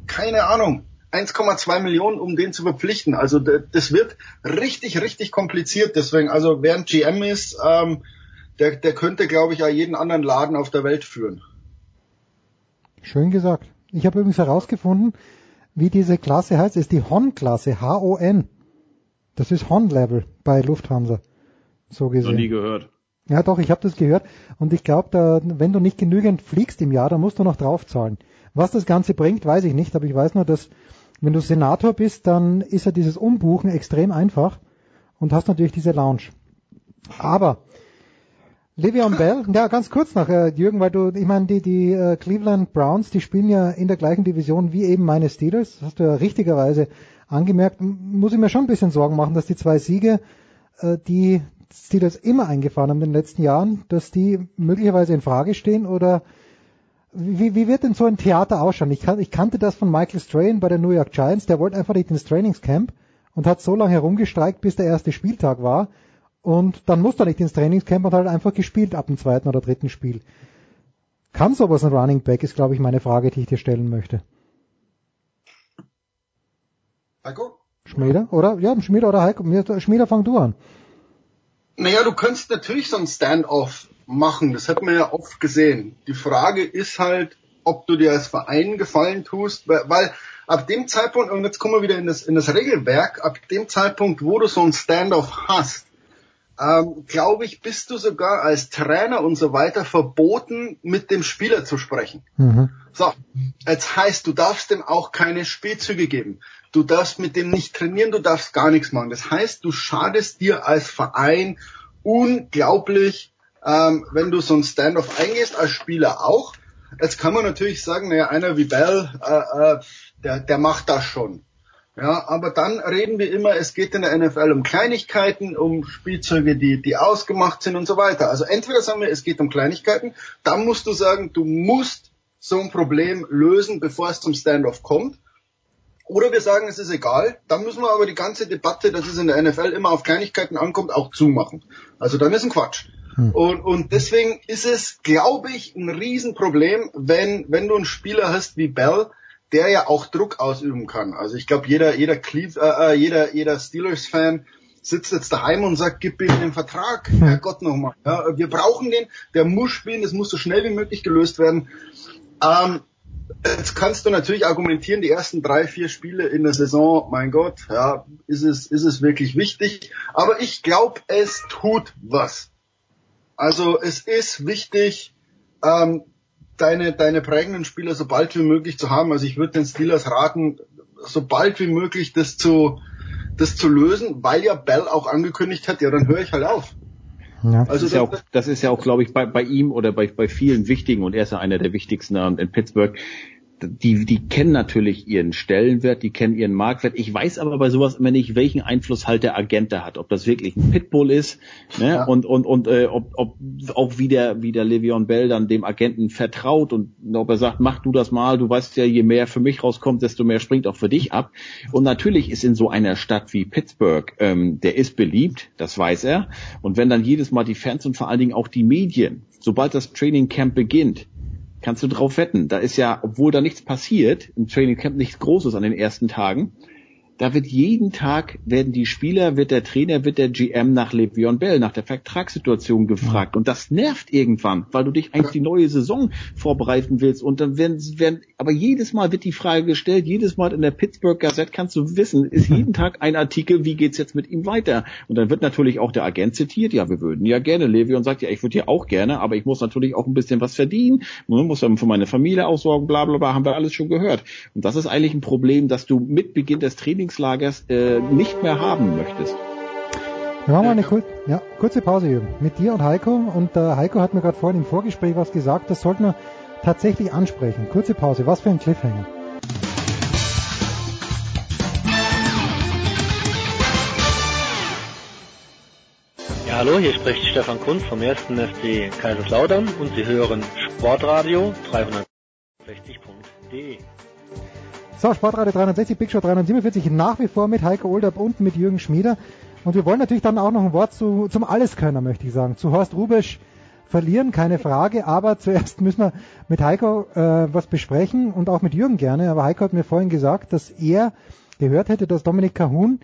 keine Ahnung, 1,2 Millionen, um den zu verpflichten. Also das wird richtig, richtig kompliziert. Deswegen, also wer ein GM ist, ähm, der, der könnte, glaube ich, ja jeden anderen Laden auf der Welt führen. Schön gesagt. Ich habe übrigens herausgefunden, wie diese Klasse heißt. Es ist die Hon-Klasse, H-O-N. Das ist Hon-Level bei Lufthansa. So gesehen. Noch nie gehört. Ja, doch, ich habe das gehört. Und ich glaube, wenn du nicht genügend fliegst im Jahr, dann musst du noch draufzahlen. Was das Ganze bringt, weiß ich nicht, aber ich weiß nur, dass wenn du Senator bist, dann ist ja dieses Umbuchen extrem einfach und hast natürlich diese Lounge. Aber Le'Veon Bell, ja, ganz kurz noch, äh, Jürgen, weil du, ich meine, die, die äh, Cleveland Browns, die spielen ja in der gleichen Division wie eben meine Steelers, das hast du ja richtigerweise angemerkt, muss ich mir schon ein bisschen Sorgen machen, dass die zwei Siege, äh, die Steelers immer eingefahren haben in den letzten Jahren, dass die möglicherweise in Frage stehen oder wie, wie wird denn so ein Theater ausschauen? Ich, kan ich kannte das von Michael Strahan bei den New York Giants, der wollte einfach nicht ins Trainingscamp und hat so lange herumgestreikt, bis der erste Spieltag war und dann muss er nicht ins Trainingscamp und halt einfach gespielt ab dem zweiten oder dritten Spiel. Kann sowas ein Running Back, ist glaube ich meine Frage, die ich dir stellen möchte. Heiko? Schmieder, oder? Ja, Schmieder oder Heiko. Schmieder, fang du an. Naja, du könntest natürlich so ein Stand-off machen. Das hat man ja oft gesehen. Die Frage ist halt, ob du dir als Verein Gefallen tust, weil ab dem Zeitpunkt, und jetzt kommen wir wieder in das, in das Regelwerk, ab dem Zeitpunkt, wo du so ein Stand-off hast, ähm, glaube ich, bist du sogar als Trainer und so weiter verboten, mit dem Spieler zu sprechen. Mhm. So, jetzt heißt, du darfst dem auch keine Spielzüge geben. Du darfst mit dem nicht trainieren, du darfst gar nichts machen. Das heißt, du schadest dir als Verein unglaublich, ähm, wenn du so ein Standoff eingehst, als Spieler auch. Jetzt kann man natürlich sagen, naja, einer wie Bell, äh, äh, der, der macht das schon. Ja, aber dann reden wir immer, es geht in der NFL um Kleinigkeiten, um Spielzeuge, die, die ausgemacht sind und so weiter. Also entweder sagen wir, es geht um Kleinigkeiten, dann musst du sagen, du musst so ein Problem lösen, bevor es zum Standoff kommt. Oder wir sagen, es ist egal, dann müssen wir aber die ganze Debatte, dass es in der NFL immer auf Kleinigkeiten ankommt, auch zumachen. Also dann ist ein Quatsch. Hm. Und, und deswegen ist es, glaube ich, ein Riesenproblem, wenn, wenn du einen Spieler hast wie Bell, der ja auch Druck ausüben kann. Also ich glaube, jeder, jeder, Cleve, äh, äh, jeder, jeder Steelers-Fan sitzt jetzt daheim und sagt, gib ihm den Vertrag, hm. Herrgott nochmal. Ja, wir brauchen den, der muss spielen, das muss so schnell wie möglich gelöst werden. Ähm, jetzt kannst du natürlich argumentieren, die ersten drei, vier Spiele in der Saison, mein Gott, ja, ist es, ist es wirklich wichtig. Aber ich glaube, es tut was. Also es ist wichtig, ähm, deine, deine prägenden Spieler so bald wie möglich zu haben. Also ich würde den Steelers raten, so bald wie möglich das zu, das zu lösen, weil ja Bell auch angekündigt hat, ja, dann höre ich halt auf. Ja. Also das ist ja auch, das ist ja auch, glaube ich, bei, bei ihm oder bei, bei vielen wichtigen und er ist ja einer der wichtigsten in Pittsburgh, die, die kennen natürlich ihren Stellenwert, die kennen ihren Marktwert. Ich weiß aber bei sowas immer nicht, welchen Einfluss halt der Agent da hat. Ob das wirklich ein Pitbull ist ne? Ja. und, und, und äh, ob, ob auch wie der, wie der Le'Veon Bell dann dem Agenten vertraut und ob er sagt, mach du das mal, du weißt ja, je mehr für mich rauskommt, desto mehr springt auch für dich ab. Und natürlich ist in so einer Stadt wie Pittsburgh, ähm, der ist beliebt, das weiß er. Und wenn dann jedes Mal die Fans und vor allen Dingen auch die Medien, sobald das Training Camp beginnt, kannst du drauf wetten. Da ist ja, obwohl da nichts passiert, im Training Camp nichts Großes an den ersten Tagen, da wird jeden Tag, werden die Spieler, wird der Trainer, wird der GM nach Le'Veon Bell, nach der Vertragssituation gefragt. Und das nervt irgendwann, weil du dich eigentlich die neue Saison vorbereiten willst. Und dann werden, werden, aber jedes Mal wird die Frage gestellt, jedes Mal in der Pittsburgh Gazette kannst du wissen, ist jeden Tag ein Artikel, wie geht's jetzt mit ihm weiter? Und dann wird natürlich auch der Agent zitiert, ja, wir würden ja gerne. Le'Veon sagt, ja, ich würde ja auch gerne, aber ich muss natürlich auch ein bisschen was verdienen, Man muss dann für meine Familie aussorgen, bla, bla, bla, haben wir alles schon gehört. Und das ist eigentlich ein Problem, dass du mit Beginn des Trainings Trainingslagers äh, nicht mehr haben möchtest. Wir machen mal eine kur ja, kurze Pause, Jürgen, mit dir und Heiko. Und äh, Heiko hat mir gerade vorhin im Vorgespräch was gesagt, das sollten wir tatsächlich ansprechen. Kurze Pause, was für ein Cliffhanger. Ja, hallo, hier spricht Stefan Kunz vom 1. FC Kaiserslautern und Sie hören Sportradio 360.de. So, Sportradio 360, Big Show 347, nach wie vor mit Heiko Olderb und mit Jürgen Schmieder. Und wir wollen natürlich dann auch noch ein Wort zu, zum Alleskönner, möchte ich sagen. Zu Horst Rubesch verlieren, keine Frage. Aber zuerst müssen wir mit Heiko äh, was besprechen und auch mit Jürgen gerne. Aber Heiko hat mir vorhin gesagt, dass er gehört hätte, dass Dominik Kahun,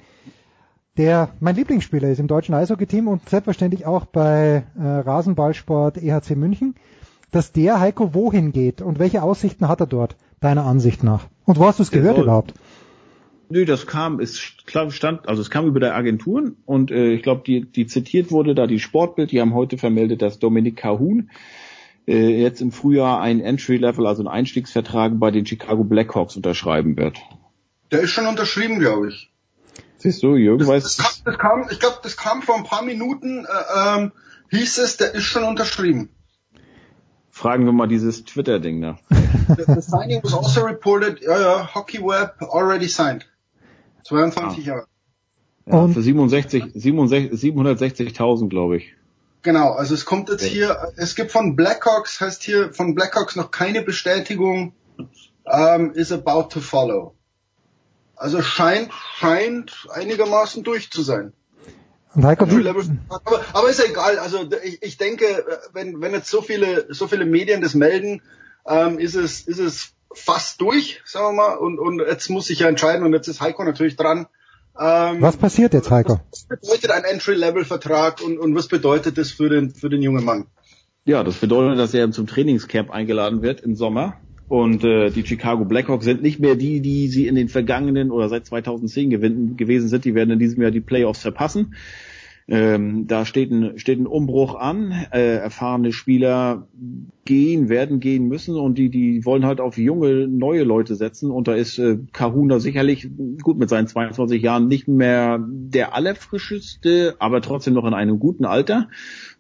der mein Lieblingsspieler ist im deutschen Eishockey-Team und selbstverständlich auch bei äh, Rasenballsport EHC München, dass der Heiko wohin geht und welche Aussichten hat er dort, deiner Ansicht nach? Und wo hast du es gehört soll, überhaupt? Nö, das kam, es stand, also es kam über der Agenturen und äh, ich glaube, die, die zitiert wurde da die Sportbild, die haben heute vermeldet, dass Dominik Cahun äh, jetzt im Frühjahr ein Entry-Level, also einen Einstiegsvertrag bei den Chicago Blackhawks unterschreiben wird. Der ist schon unterschrieben, glaube ich. Siehst du, Jürgen das, weiß. Das kam, das kam, ich glaube, das kam vor ein paar Minuten, äh, ähm, hieß es, der ist schon unterschrieben. Fragen wir mal dieses Twitter-Ding nach. the, the signing was also reported, ja, ja, Hockey Web already signed. 22 Jahre. Ja, für 67, 760.000, glaube ich. Genau, also es kommt jetzt hier, es gibt von Blackhawks, heißt hier von Blackhawks noch keine Bestätigung, um, is about to follow. Also scheint, scheint einigermaßen durch zu sein. Und Heiko, aber, aber ist ja egal. Also ich, ich denke, wenn, wenn jetzt so viele, so viele Medien das melden, ähm, ist es, ist es fast durch, sagen wir mal. Und, und jetzt muss ich ja entscheiden und jetzt ist Heiko natürlich dran. Ähm, was passiert jetzt, Heiko? Was bedeutet ein Entry-Level-Vertrag und, und was bedeutet das für den, für den jungen Mann? Ja, das bedeutet, dass er zum Trainingscamp eingeladen wird im Sommer. Und äh, die Chicago Blackhawks sind nicht mehr die, die sie in den vergangenen oder seit 2010 gewinnen, gewesen sind. Die werden in diesem Jahr die Playoffs verpassen. Ähm, da steht ein, steht ein Umbruch an. Äh, erfahrene Spieler gehen, werden gehen müssen und die, die wollen halt auf junge, neue Leute setzen. Und da ist äh, Kahuna sicherlich gut mit seinen 22 Jahren nicht mehr der allerfrischeste, aber trotzdem noch in einem guten Alter.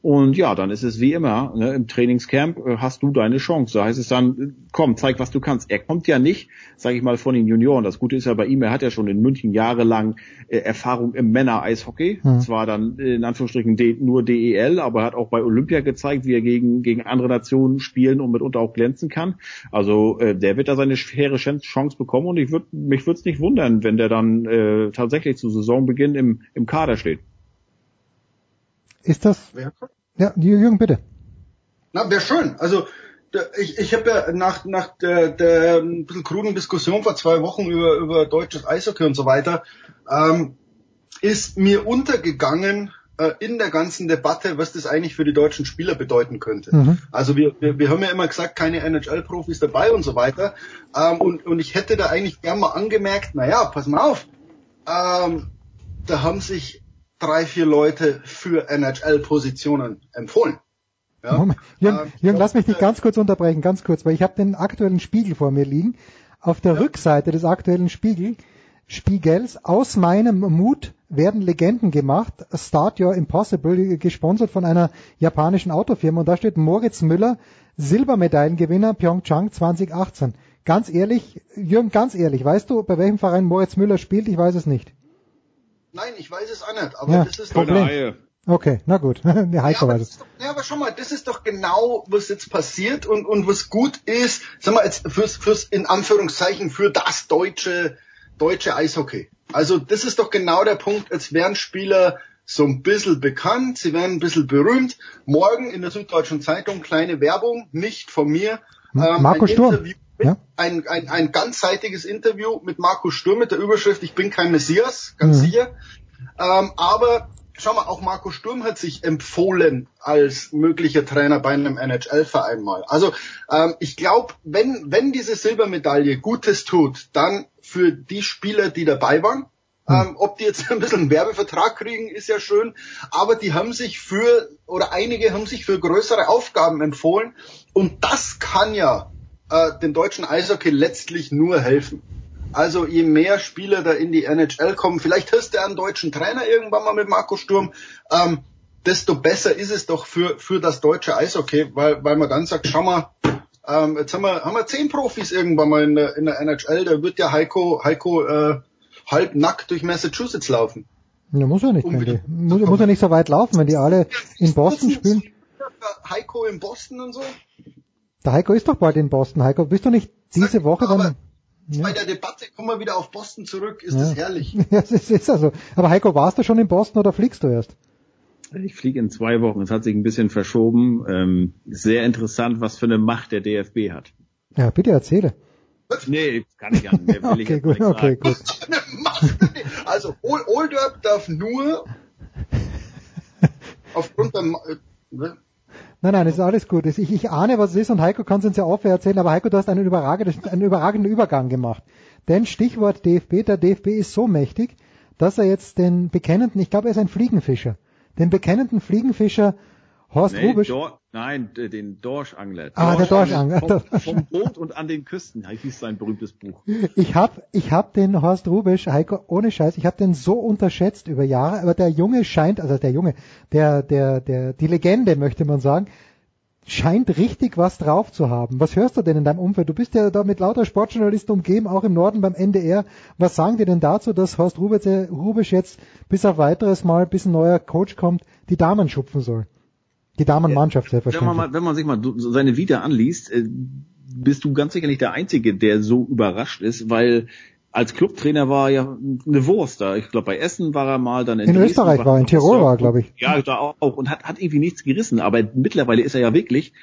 Und ja, dann ist es wie immer, ne, im Trainingscamp äh, hast du deine Chance. Da heißt es dann, komm, zeig, was du kannst. Er kommt ja nicht, sage ich mal, von den Junioren. Das Gute ist ja bei ihm, er hat ja schon in München jahrelang äh, Erfahrung im Männer-Eishockey. Mhm. Zwar dann äh, in Anführungsstrichen D nur DEL, aber er hat auch bei Olympia gezeigt, wie er gegen, gegen andere Nationen spielen und mitunter auch glänzen kann. Also äh, der wird da seine faire Chance bekommen und ich würd, mich würde es nicht wundern, wenn der dann äh, tatsächlich zu Saisonbeginn im, im Kader steht. Ist das? Ja, Jürgen, bitte. Na, wäre schön. Also ich, ich habe ja nach, nach der, der ein bisschen kruden Diskussion vor zwei Wochen über, über deutsches Eishockey und so weiter, ähm, ist mir untergegangen äh, in der ganzen Debatte, was das eigentlich für die deutschen Spieler bedeuten könnte. Mhm. Also wir, wir, wir haben ja immer gesagt, keine NHL-Profis dabei und so weiter. Ähm, und, und ich hätte da eigentlich gern mal angemerkt, naja, pass mal auf, ähm, da haben sich drei, vier Leute für NHL-Positionen empfohlen. Ja? Moment. Jürgen, ähm, Jürgen lass mich dich ganz kurz unterbrechen, ganz kurz, weil ich habe den aktuellen Spiegel vor mir liegen. Auf der ja. Rückseite des aktuellen Spiegel, Spiegels, aus meinem Mut werden Legenden gemacht, Start Your Impossible, gesponsert von einer japanischen Autofirma. Und da steht Moritz Müller, Silbermedaillengewinner Pyeongchang 2018. Ganz ehrlich, Jürgen, ganz ehrlich, weißt du, bei welchem Verein Moritz Müller spielt? Ich weiß es nicht. Nein, ich weiß es auch nicht, aber ja, das ist Problem. Okay, na gut. Der Heiko ja, weiß es. Ja, aber schau mal, das ist doch genau, was jetzt passiert und, und was gut ist, sag mal, jetzt fürs, fürs, in Anführungszeichen, für das deutsche, deutsche Eishockey. Also, das ist doch genau der Punkt, jetzt werden Spieler so ein bisschen bekannt, sie werden ein bisschen berühmt. Morgen in der Süddeutschen Zeitung kleine Werbung, nicht von mir. Ähm, Marco Sturm. Interview Ja? Ein, ein, ein ganzseitiges Interview mit Markus Sturm mit der Überschrift Ich bin kein Messias, ganz Mhm. sicher. Ähm, aber schau mal, auch Markus Sturm hat sich empfohlen als möglicher Trainer bei einem NHL-Verein mal. Also ähm, ich glaube, wenn, wenn diese Silbermedaille Gutes tut, dann für die Spieler, die dabei waren. Ähm, ob die jetzt ein bisschen Werbevertrag kriegen, ist ja schön, aber die haben sich für, oder einige haben sich für größere Aufgaben empfohlen und das kann ja äh, dem deutschen Eishockey letztlich nur helfen. Also je mehr Spieler da in die NHL kommen, vielleicht hast du einen deutschen Trainer irgendwann mal mit Marco Sturm, ähm, desto besser ist es doch für, für das deutsche Eishockey, weil, weil man dann sagt, schau mal, ähm, jetzt haben wir, haben wir zehn Profis irgendwann mal in der, in der NHL, da wird ja Heiko, Heiko äh, halb nackt durch Massachusetts laufen. Ja, muss er nicht, die, muss, muss er nicht so weit laufen, wenn die alle in Boston spielen. Heiko in Boston und so. Der Heiko ist doch bald in Boston. Heiko, bist du nicht diese Woche dann? Bei der Debatte kommen wir wieder auf Boston zurück, ist Ja. das herrlich. Ja, das ist, ist also. Aber Heiko, warst du schon in Boston oder fliegst du erst? Ich fliege in zwei Wochen. Es hat sich ein bisschen verschoben. Ähm, sehr interessant, was für eine Macht der DFB hat. Ja, bitte erzähle. Nee, kann ich gar nicht mehr. Will ich Okay, jetzt gut, okay, sagen. gut. Also Ol- Oldorp darf nur aufgrund der äh? Nein, nein, ist alles gut. Ich, ich ahne, was es ist und Heiko kann es uns ja offen erzählen, aber Heiko, du hast einen überragenden, einen überragenden Übergang gemacht. Denn Stichwort DFB, der DFB ist so mächtig, dass er jetzt den bekennenden, ich glaube, er ist ein Fliegenfischer, den bekennenden Fliegenfischer Horst Nee, Rubisch, Dor Nein, den Dorschangler. Ah, der Dorschangler. Vom, vom Boot und an den Küsten, hieß sein berühmtes Buch. Ich hab, ich hab den Horst Rubisch, Heiko, ohne Scheiß, ich hab den so unterschätzt über Jahre, aber der Junge scheint, also der Junge, der, der, der, die Legende möchte man sagen, scheint richtig was drauf zu haben. Was hörst du denn in deinem Umfeld? Du bist ja da mit lauter Sportjournalisten umgeben, auch im Norden beim NDR. Was sagen die denn dazu, dass Horst Rubisch, Rubisch jetzt bis auf weiteres Mal, bis ein neuer Coach kommt, die Damen schupfen soll? Die Damenmannschaft Wenn selbstverständlich. man, mal, wenn man sich mal seine Vita anliest, äh, bist du ganz sicher nicht der Einzige, der so überrascht ist, weil als Clubtrainer war er ja eine Wurst da. Ich glaube, bei Essen war er mal, dann in, In Dresden Österreich war er, in Tirol war er, glaube ich. Ja, da auch. Und hat, hat irgendwie nichts gerissen. Aber mittlerweile ist er ja wirklich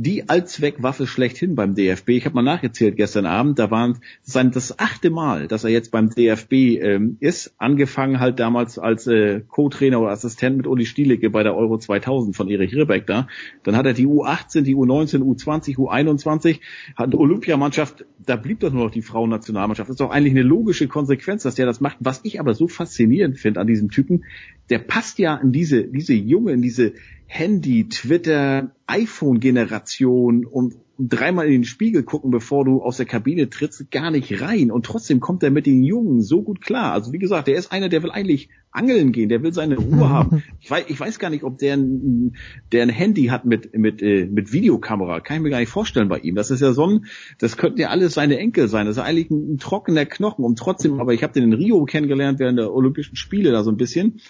die Allzweckwaffe schlechthin beim DFB. Ich habe mal nachgezählt gestern Abend, da waren sein das achte Mal, dass er jetzt beim DFB ähm, ist, angefangen halt damals als äh, Co-Trainer oder Assistent mit Uli Stielicke bei der Euro 2000 von Erich Ribbeck da. Dann hat er die U18, die U19, U20, U21, hat eine Olympiamannschaft, da blieb doch nur noch die Frauennationalmannschaft. Das ist doch eigentlich eine logische Konsequenz, dass der das macht. Was ich aber so faszinierend finde an diesem Typen, der passt ja in diese, diese junge, in diese Handy, Twitter, iPhone-Generation und dreimal in den Spiegel gucken, bevor du aus der Kabine trittst, gar nicht rein. Und trotzdem kommt er mit den Jungen so gut klar. Also wie gesagt, der ist einer, der will eigentlich angeln gehen, der will seine Ruhe haben. Ich weiß, ich weiß gar nicht, ob der ein, der ein Handy hat mit, mit, äh, mit Videokamera. Kann ich mir gar nicht vorstellen bei ihm. Das ist ja so ein, das könnten ja alles seine Enkel sein. Das ist eigentlich ein, ein trockener Knochen. Und trotzdem, aber ich habe den in Rio kennengelernt während der Olympischen Spiele da so ein bisschen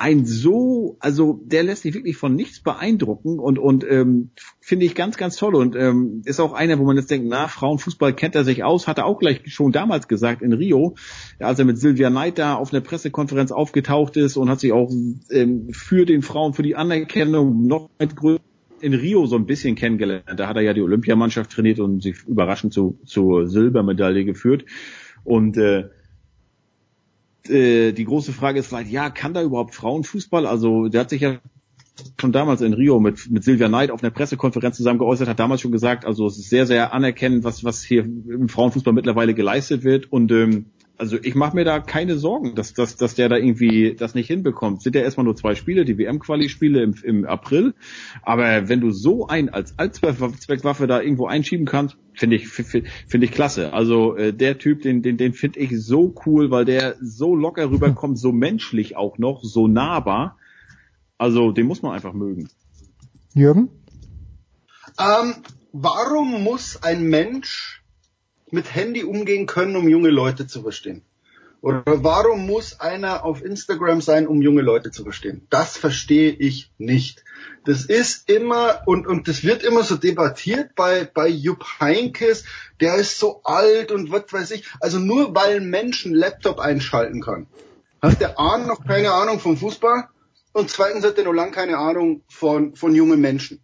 ein so, also der lässt sich wirklich von nichts beeindrucken und und ähm, finde ich ganz ganz toll und ähm, ist auch einer, wo man jetzt denkt, na Frauenfußball kennt er sich aus, hat er auch gleich schon damals gesagt in Rio, als er mit Silvia Knight da auf einer Pressekonferenz aufgetaucht ist und hat sich auch ähm, für den Frauen für die Anerkennung noch mit in Rio so ein bisschen kennengelernt. Da hat er ja die Olympiamannschaft trainiert und sich überraschend zu, zur Silbermedaille geführt und äh, äh, die große Frage ist vielleicht, ja, kann da überhaupt Frauenfußball? Also der hat sich ja schon damals in Rio mit, mit Silvia Knight auf einer Pressekonferenz zusammen geäußert, hat damals schon gesagt, also es ist sehr, sehr anerkennend, was, was hier im Frauenfußball mittlerweile geleistet wird. Und ähm, also ich mache mir da keine Sorgen, dass, dass, dass der da irgendwie das nicht hinbekommt. Sind ja erstmal nur zwei Spiele, die WM-Quali-Spiele im, im April. Aber wenn du so ein als Allzweckwaffe da irgendwo einschieben kannst, finde ich finde ich klasse. Also äh, der Typ, den den den finde ich so cool, weil der so locker rüberkommt, so menschlich auch noch, so nahbar. Also den muss man einfach mögen. Jürgen? Ähm, warum muss ein Mensch mit Handy umgehen können, um junge Leute zu verstehen? Oder warum muss einer auf Instagram sein, um junge Leute zu verstehen? Das verstehe ich nicht. Das ist immer, und, und das wird immer so debattiert bei, bei Jupp Heinkes, der ist so alt und was weiß ich. Also nur weil ein Mensch einen Laptop einschalten kann, hat der A noch keine Ahnung vom Fußball und zweitens hat er noch lang keine Ahnung von, von jungen Menschen.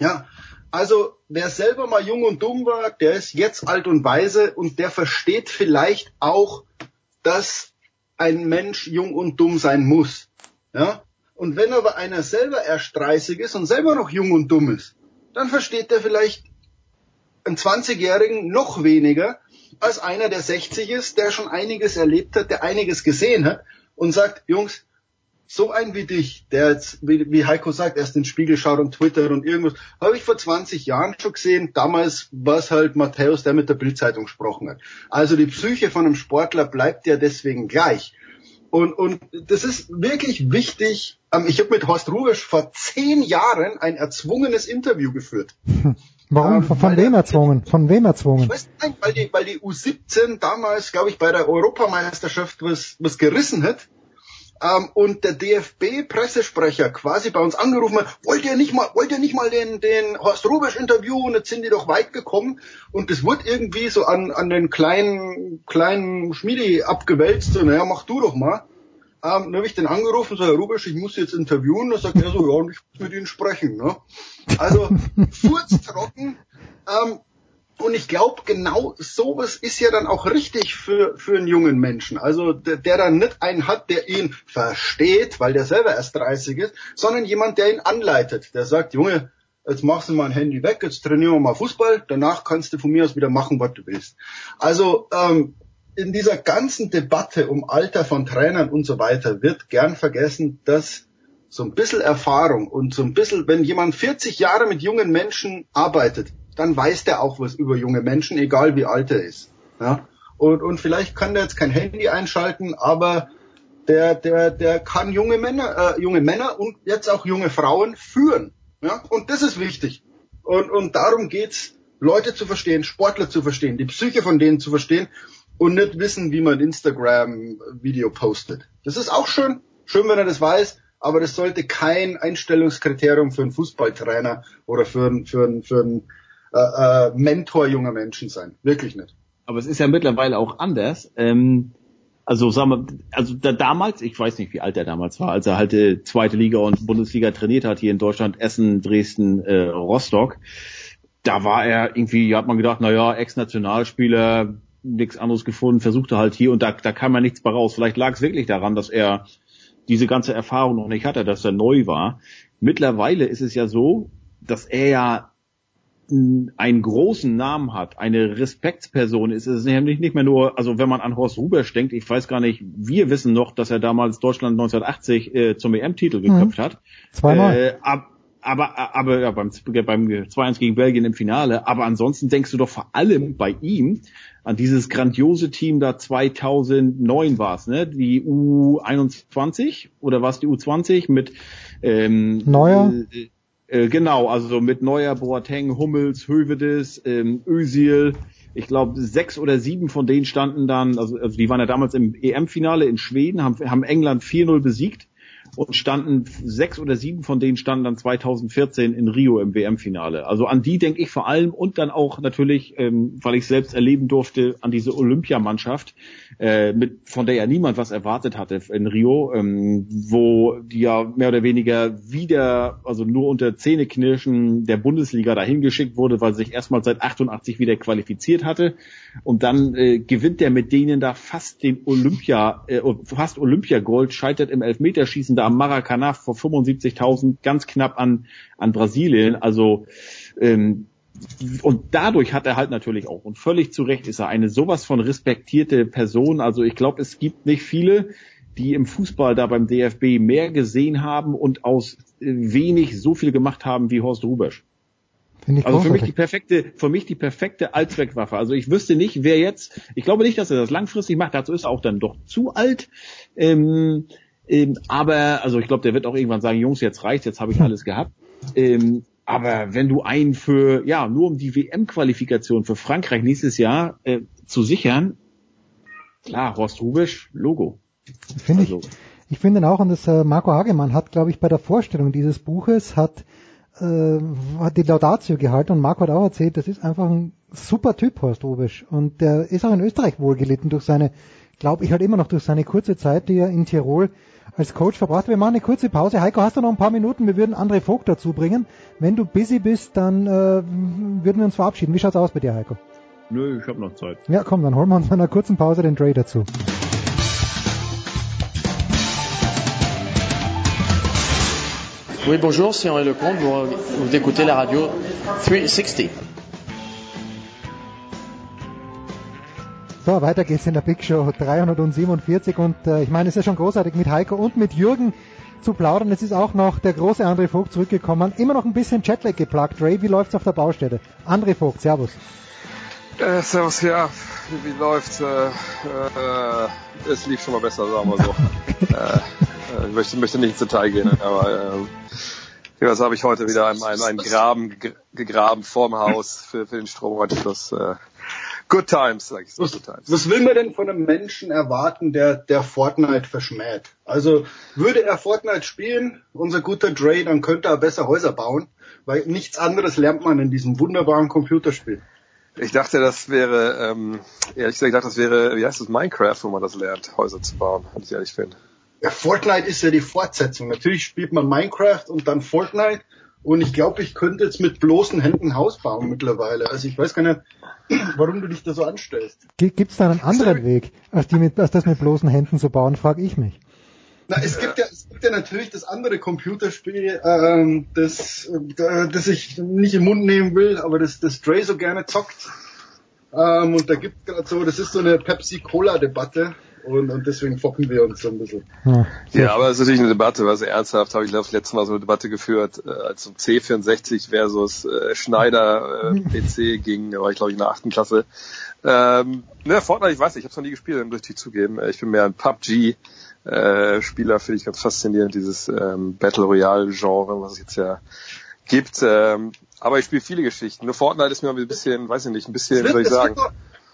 Ja, also wer selber mal jung und dumm war, der ist jetzt alt und weise und der versteht vielleicht auch, dass ein Mensch jung und dumm sein muss. Ja? Und wenn aber einer selber erst 30 ist und selber noch jung und dumm ist, dann versteht er vielleicht einen 20-Jährigen noch weniger als einer, der 60 ist, der schon einiges erlebt hat, der einiges gesehen hat und sagt, Jungs, so ein wie dich, der jetzt, wie, wie Heiko sagt, erst in den Spiegel schaut und Twitter und irgendwas, habe ich vor 20 Jahren schon gesehen. Damals war es halt Matthäus, der mit der Bildzeitung gesprochen hat. Also die Psyche von einem Sportler bleibt ja deswegen gleich. Und, und das ist wirklich wichtig. Ähm, ich habe mit Horst Rubisch vor zehn Jahren ein erzwungenes Interview geführt. Warum? Ähm, von weil wem er- erzwungen? Von wem erzwungen? Ich weiß nicht, weil die, weil die U17 damals, glaube ich, bei der Europameisterschaft was, was gerissen hat. Ähm, und der DFB-Pressesprecher quasi bei uns angerufen hat, wollt ihr nicht mal, wollt ihr nicht mal den, den Horst Rubisch interviewen? Jetzt sind die doch weit gekommen. Und das wird irgendwie so an, an den kleinen, kleinen Schmiedi abgewälzt. So, naja, mach du doch mal. Ähm, dann habe ich den angerufen, so, Herr Rubisch, ich muss jetzt interviewen. Da sagt er so, ja, und ich muss mit Ihnen sprechen. Ne? Also, furztrocken. Ähm, und ich glaube, genau sowas ist ja dann auch richtig für, für einen jungen Menschen. Also der, der dann nicht einen hat, der ihn versteht, weil der selber erst 30 ist, sondern jemand, der ihn anleitet, der sagt, Junge, jetzt machst du mal ein Handy weg, jetzt trainieren wir mal Fußball, danach kannst du von mir aus wieder machen, was du willst. Also ähm, in dieser ganzen Debatte um Alter von Trainern und so weiter wird gern vergessen, dass so ein bisschen Erfahrung und so ein bisschen, wenn jemand 40 Jahre mit jungen Menschen arbeitet, dann weiß der auch was über junge Menschen, egal wie alt er ist. Ja? Und, und vielleicht kann der jetzt kein Handy einschalten, aber der, der, der kann junge Männer, äh, junge Männer und jetzt auch junge Frauen führen. Ja? Und das ist wichtig. Und, und darum geht's, Leute zu verstehen, Sportler zu verstehen, die Psyche von denen zu verstehen und nicht wissen, wie man Instagram-Video postet. Das ist auch schön, schön, wenn er das weiß, aber das sollte kein Einstellungskriterium für einen Fußballtrainer oder für einen, für einen, für einen äh, äh, Mentor junger Menschen sein. Wirklich nicht. Aber es ist ja mittlerweile auch anders. Ähm, also sagen wir, also da, damals, ich weiß nicht, wie alt er damals war, als er halt äh, zweite Liga und Bundesliga trainiert hat hier in Deutschland, Essen, Dresden, äh, Rostock. Da war er irgendwie, hat man gedacht, na ja, Ex-Nationalspieler, nichts anderes gefunden, versuchte halt hier und da, da kam ja nichts bei raus. Vielleicht lag es wirklich daran, dass er diese ganze Erfahrung noch nicht hatte, dass er neu war. Mittlerweile ist es ja so, dass er ja einen großen Namen hat, eine Respektsperson ist es nämlich nicht mehr nur, also wenn man an Horst Rubesch denkt, ich weiß gar nicht, wir wissen noch, dass er damals Deutschland 1980 äh, zum EM-Titel geköpft hat. Zweimal. Äh, ab, aber, aber ja, beim, beim 2-1 gegen Belgien im Finale. Aber ansonsten denkst du doch vor allem bei ihm an dieses grandiose Team da 2009 war es, ne? Die U21 oder war es die U20 mit ähm, Neuer? Äh, äh, genau, also mit Neuer, Boateng, Hummels, Hövedes, ähm, Özil. Ich glaube, sechs oder sieben von denen standen dann, also, also die waren ja damals im EM-Finale in Schweden, haben, haben England 4-0 besiegt und standen sechs oder sieben von denen standen dann 2014 in Rio im WM-Finale. Also an die denke ich vor allem und dann auch natürlich, ähm, weil ich selbst erleben durfte, an diese Olympiamannschaft, äh, mit von der ja niemand was erwartet hatte in Rio, ähm, wo die ja mehr oder weniger wieder, also nur unter Zähneknirschen der Bundesliga dahin geschickt wurde, weil sich erstmal seit 88 wieder qualifiziert hatte und dann äh, gewinnt der mit denen da fast den Olympia, äh, fast Olympiagold, scheitert im Elfmeterschießen da am Maracanã vor 75.000 ganz knapp an an Brasilien. Also ähm, und dadurch hat er halt natürlich auch und völlig zu Recht ist er eine sowas von respektierte Person. Also ich glaube, es gibt nicht viele, die im Fußball da beim DFB mehr gesehen haben und aus äh, wenig so viel gemacht haben wie Horst Rubesch. Also für mich die perfekte, für mich die perfekte Allzweckwaffe. Also ich wüsste nicht, wer jetzt, ich glaube nicht, dass er das langfristig macht, dazu ist er auch dann doch zu alt. Ähm, ähm, aber, also ich glaube, der wird auch irgendwann sagen, Jungs, jetzt reicht, jetzt habe ich alles gehabt. Ähm, aber wenn du einen für, ja, nur um die WM-Qualifikation für Frankreich nächstes Jahr äh, zu sichern, klar, Horst Rubisch, Logo. Finde ich. Also, Ich finde ihn auch, und das äh, Marco Hagemann hat, glaube ich, bei der Vorstellung dieses Buches hat, äh, hat die Laudatio gehalten und Marco hat auch erzählt, das ist einfach ein super Typ, Horst Rubisch. Und der ist auch in Österreich wohlgelitten durch seine, glaube ich halt immer noch durch seine kurze Zeit, die er in Tirol als Coach verbracht. Wir machen eine kurze Pause. Heiko, hast du noch ein paar Minuten? Wir würden André Vogt dazu bringen. Wenn du busy bist, dann äh, würden wir uns verabschieden. Wie schaut's aus bei dir, Heiko? Nö, ich habe noch Zeit. Ja, komm, dann holen wir uns nach einer kurzen Pause den Dre dazu. Oui, bonjour, c'est Henri Lecomte. Vous, vous écoutez la radio 360. So, weiter geht's in der Big Show 347 und äh, ich meine, es ist ja schon großartig mit Heiko und mit Jürgen zu plaudern. Es ist auch noch der große André Vogt zurückgekommen. Immer noch ein bisschen Jetlag geplagt. Ray, wie läuft's auf der Baustelle? André Vogt, Servus. Äh, servus, ja. Wie, wie läuft's? Äh, äh, es lief schon mal besser, sagen wir so. äh, äh, ich möchte, möchte nicht ins Detail gehen, aber äh, was habe ich heute wieder einen, einen, einen Graben gegraben vorm Haus für, für den Stromanschluss. Äh, Good times, sag ich so. Was, was will man denn von einem Menschen erwarten, der, der Fortnite verschmäht? Also würde er Fortnite spielen, unser guter Dre, dann könnte er besser Häuser bauen, weil nichts anderes lernt man in diesem wunderbaren Computerspiel. Ich dachte, das wäre, ähm, ehrlich gesagt, ich dachte, das wäre, wie heißt das, Minecraft, wo man das lernt, Häuser zu bauen, wenn ich ehrlich bin. Ja, Fortnite ist ja die Fortsetzung. Natürlich spielt man Minecraft und dann Fortnite. Und ich glaube, ich könnte jetzt mit bloßen Händen Haus bauen mittlerweile. Also ich weiß gar nicht, warum du dich da so anstellst. Gibt es da einen anderen Weg, als, die mit, als das mit bloßen Händen zu bauen, frage ich mich. Na, es gibt ja, es gibt ja natürlich das andere Computerspiel, ähm, das, äh, das ich nicht im Mund nehmen will, aber das, das Dre so gerne zockt. Ähm, und da gibt gerade so, das ist so eine Pepsi-Cola-Debatte. Und, und deswegen foppen wir uns so ein bisschen. Ja, ja aber es ist natürlich eine Debatte, was ernsthaft, habe ich glaube ich letztes Mal so eine Debatte geführt, äh, als um C64 versus äh, Schneider äh, PC ging, da war ich glaube ich in der achten Klasse. Ähm, ne, Fortnite, ich weiß nicht, ich habe es noch nie gespielt, dann möchte ich zugeben. Ich bin mehr ein PUBG äh, Spieler, finde ich ganz faszinierend, dieses ähm, Battle Royale Genre, was es jetzt ja gibt. Ähm, aber ich spiele viele Geschichten. Nur Fortnite ist mir ein bisschen, weiß ich nicht, ein bisschen, wie soll ich sagen.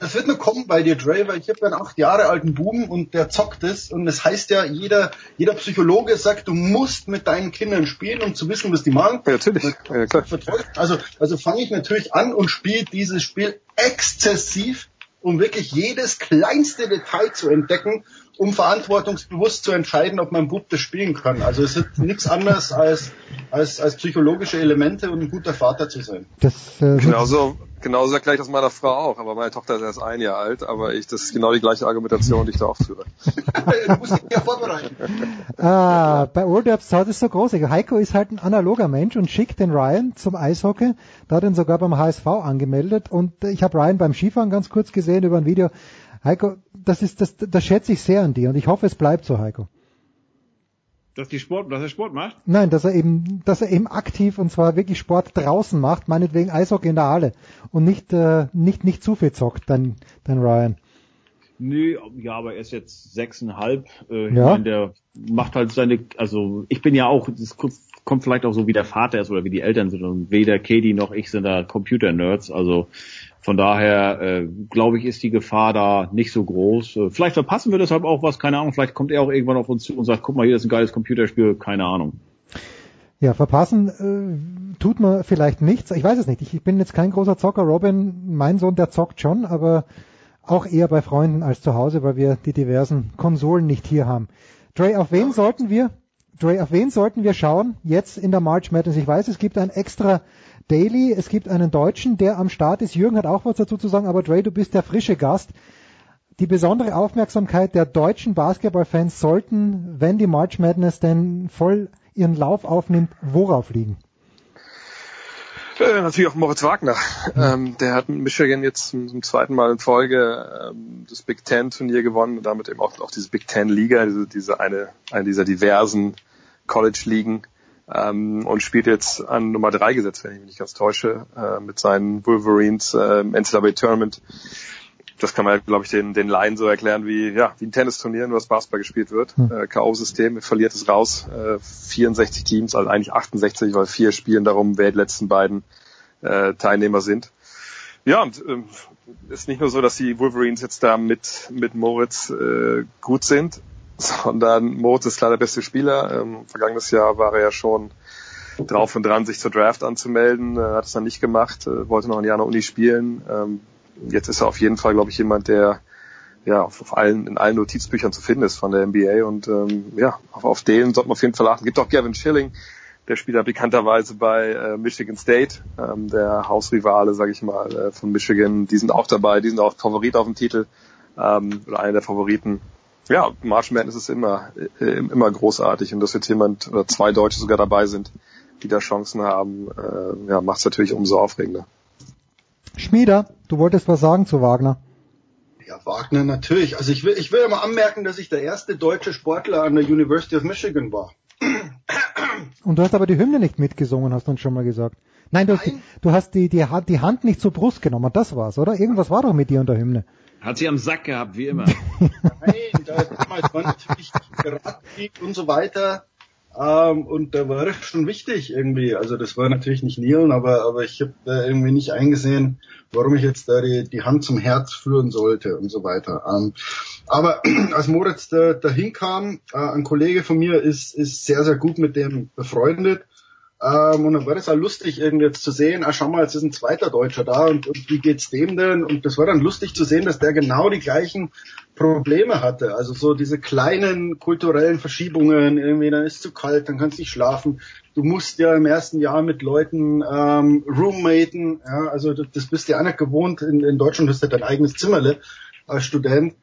Das wird nur kommen bei dir, Dre, weil ich habe einen acht Jahre alten Buben und der zockt es und das heißt ja, jeder, jeder Psychologe sagt, du musst mit deinen Kindern spielen, um zu wissen, was die machen. Ja, natürlich. Ja, klar. Also, also fange ich natürlich an und spiele dieses Spiel exzessiv, um wirklich jedes kleinste Detail zu entdecken, um verantwortungsbewusst zu entscheiden, ob mein Bub das spielen kann. Also es ist nichts anderes als, als, als psychologische Elemente und ein guter Vater zu sein. Das, äh, genauso, genauso erkläre ich das meiner Frau auch, aber meine Tochter ist erst ein Jahr alt, aber ich, das ist genau die gleiche Argumentation, die ich da auch führe. du musst dich ja vorbereiten. Ah, bei Old Ups hat es so groß. Heiko ist halt ein analoger Mensch und schickt den Ryan zum Eishockey. Da hat ihn sogar beim HSV angemeldet und ich habe Ryan beim Skifahren ganz kurz gesehen über ein Video. Heiko, das ist, das, das schätze ich sehr an dir und ich hoffe, es bleibt so, Heiko. Dass die Sport, dass er Sport macht? Nein, dass er eben, dass er eben aktiv und zwar wirklich Sport draußen macht, meinetwegen Eishockey in der Halle und nicht, äh, nicht, nicht zu viel zockt, dein, dein Ryan. Nö, ja, aber er ist jetzt sechseinhalb. Äh, ich Ja. meine, der macht halt seine, also ich bin ja auch, das kommt vielleicht auch so wie der Vater ist oder wie die Eltern sind und weder Katie noch ich sind da Computer-Nerds, also von daher äh, glaube ich, ist die Gefahr da nicht so groß. Äh, vielleicht verpassen wir deshalb auch was, keine Ahnung. Vielleicht kommt er auch irgendwann auf uns zu und sagt, guck mal, hier ist ein geiles Computerspiel, keine Ahnung. Ja, verpassen äh, tut man vielleicht nichts. Ich weiß es nicht. Ich, ich bin jetzt kein großer Zocker. Robin, mein Sohn, der zockt schon, aber auch eher bei Freunden als zu Hause, weil wir die diversen Konsolen nicht hier haben. Dre, auf wen sollten wir, Dre, auf wen sollten wir schauen jetzt in der March Madness? Ich weiß, es gibt ein extra Daily, es gibt einen Deutschen, der am Start ist. Jürgen hat auch was dazu zu sagen, aber Dre, du bist der frische Gast. Die besondere Aufmerksamkeit der deutschen Basketballfans sollten, wenn die March Madness denn voll ihren Lauf aufnimmt, worauf liegen? Äh, natürlich auch Moritz Wagner. Ähm, der hat mit Michigan jetzt zum, zum zweiten Mal in Folge ähm, das Big Ten Turnier gewonnen und damit eben auch, auch diese Big Ten Liga, diese, diese eine, eine dieser diversen College Ligen ähm, und spielt jetzt an Nummer drei gesetzt, wenn ich mich nicht ganz täusche, äh, mit seinen Wolverines äh, im NCAA Tournament. Das kann man, glaube ich, den, den Laien so erklären wie, ja, wie ein Tennisturnier, nur dass Basketball gespielt wird. Hm. Äh, K.O.-System, verliert es raus. Äh, 64 Teams, also eigentlich 68, weil vier spielen darum, wer die letzten beiden äh, Teilnehmer sind. Ja, und ähm, ist nicht nur so, dass die Wolverines jetzt da mit, mit Moritz äh, gut sind, sondern Moritz ist klar der beste Spieler. Ähm, vergangenes Jahr war er ja schon drauf und dran, sich zur Draft anzumelden, äh, hat es dann nicht gemacht, äh, wollte noch ein Jahr an der Uni spielen. Ähm, jetzt ist er auf jeden Fall, glaube ich, jemand, der ja auf, allen in allen Notizbüchern zu finden ist von der NBA und ähm, ja auf, auf den sollte man auf jeden Fall achten. Gibt auch Gavin Schilling, der spielt ja bekannterweise bei äh, Michigan State, ähm, der Hausrivale, sage ich mal, äh, von Michigan. Die sind auch dabei, die sind auch Favorit auf dem Titel ähm, oder einer der Favoriten. Ja, March Madness ist immer äh, immer großartig und dass jetzt jemand oder zwei Deutsche sogar dabei sind, die da Chancen haben, äh, ja, macht es natürlich umso aufregender. Schmieder, du wolltest was sagen zu Wagner. Ja, Wagner natürlich. Also ich will, ich will ja mal anmerken, dass ich der erste deutsche Sportler an der University of Michigan war. Und du hast aber die Hymne nicht mitgesungen, hast du uns schon mal gesagt. Nein, du, Nein. du hast die, die, die Hand nicht zur Brust genommen, das war's, oder? Irgendwas war doch mit dir und der Hymne. Hat sie am Sack gehabt, wie immer. Nein, da war natürlich Radweg und so weiter. Ähm, und da war das schon wichtig irgendwie. Also das war natürlich nicht Nielen, aber, aber ich habe da irgendwie nicht eingesehen, warum ich jetzt da die, die Hand zum Herz führen sollte und so weiter. Ähm, aber als Moritz da, da hinkam, äh, ein Kollege von mir ist, ist sehr, sehr gut mit dem befreundet. Ähm, und dann war das auch lustig, irgendwie jetzt zu sehen, ah, schau mal, jetzt ist ein zweiter Deutscher da und, und wie geht's dem denn? Und das war dann lustig zu sehen, dass der genau die gleichen Probleme hatte. Also so diese kleinen kulturellen Verschiebungen, irgendwie, dann ist zu kalt, dann kannst du nicht schlafen. Du musst ja im ersten Jahr mit Leuten ähm, roommaten, ja, also das, das bist du ja auch nicht gewohnt. In, in Deutschland hast du dein eigenes Zimmerle als Student.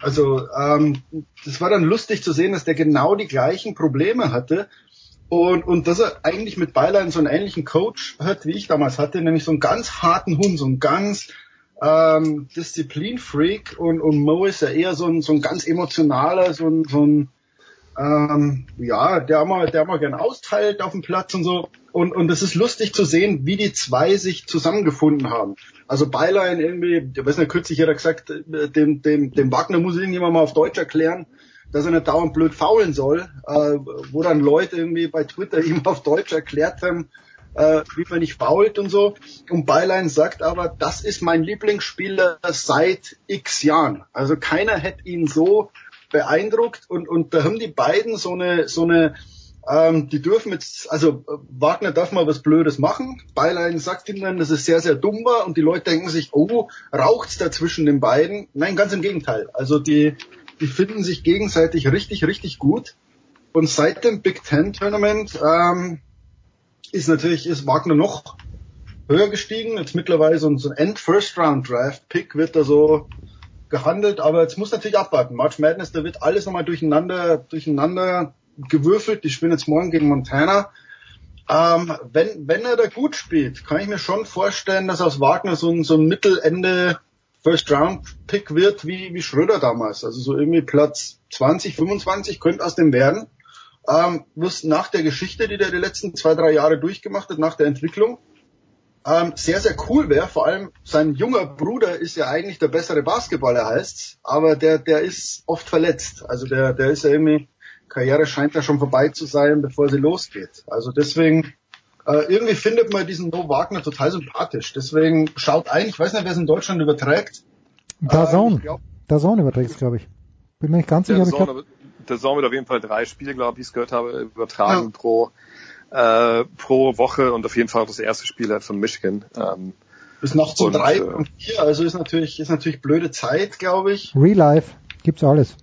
Also ähm, das war dann lustig zu sehen, dass der genau die gleichen Probleme hatte und, und dass er eigentlich mit Beilein so einen ähnlichen Coach hat, wie ich damals hatte, nämlich so einen ganz harten Hund, so einen ganz ähm, Disziplinfreak und, und Mo ist ja eher so ein, so ein ganz emotionaler, so ein, so ein ähm, ja, der mal, der mal gern austeilt auf dem Platz und so. Und, und es ist lustig zu sehen, wie die zwei sich zusammengefunden haben. Also Beilein irgendwie, ich weiß nicht, kürzlich hat er gesagt, äh, dem, dem, dem Wagner muss irgendjemand mal auf Deutsch erklären, dass er nicht dauernd blöd faulen soll, äh, wo dann Leute irgendwie bei Twitter ihm auf Deutsch erklärt haben, äh, wie man nicht fault und so. Und Beilein sagt aber, das ist mein Lieblingsspieler seit x Jahren. Also keiner hätte ihn so beeindruckt und, und da haben die beiden so eine, so eine, ähm, die dürfen jetzt, also Wagner darf mal was Blödes machen. Beilein sagt ihm dann, dass es sehr, sehr dumm war und die Leute denken sich, oh, raucht's da zwischen den beiden? Nein, ganz im Gegenteil. Also die, die finden sich gegenseitig richtig, richtig gut. Und seit dem Big Ten Tournament ähm, ist natürlich ist Wagner noch höher gestiegen. Jetzt mittlerweile so ein, so ein End First Round Draft Pick wird da so gehandelt, aber jetzt muss natürlich abwarten. March Madness, da wird alles nochmal durcheinander, durcheinander gewürfelt. Die spielen jetzt morgen gegen Montana. Ähm, wenn, wenn er da gut spielt, kann ich mir schon vorstellen, dass aus Wagner so ein, so ein Mittelende First-Round-Pick wird wie, wie Schröder damals. Also so irgendwie Platz 20, 25 könnte aus dem werden. Ähm, was nach der Geschichte, die der die letzten zwei, drei Jahre durchgemacht hat, nach der Entwicklung, ähm, sehr, sehr cool wäre. Vor allem sein junger Bruder ist ja eigentlich der bessere Basketballer, heißt's, aber der, der ist oft verletzt. Also der, der ist ja irgendwie, Karriere scheint ja schon vorbei zu sein, bevor sie losgeht. Also deswegen äh, irgendwie findet man diesen No Wagner total sympathisch. Deswegen schaut ein, ich weiß nicht, wer es in Deutschland überträgt. Der Zone. Ähm, der Zone überträgt es, glaube ich. Bin mir nicht ganz sicher. Der Zone, der Zone wird auf jeden Fall drei Spiele, glaube ich, wie ich es gehört habe, übertragen ja. pro, äh, pro Woche und auf jeden Fall auch das erste Spiel halt von Michigan. Ähm, Bis nachts um drei äh, und vier, also ist natürlich, ist natürlich blöde Zeit, glaube ich. Real Life gibt's alles.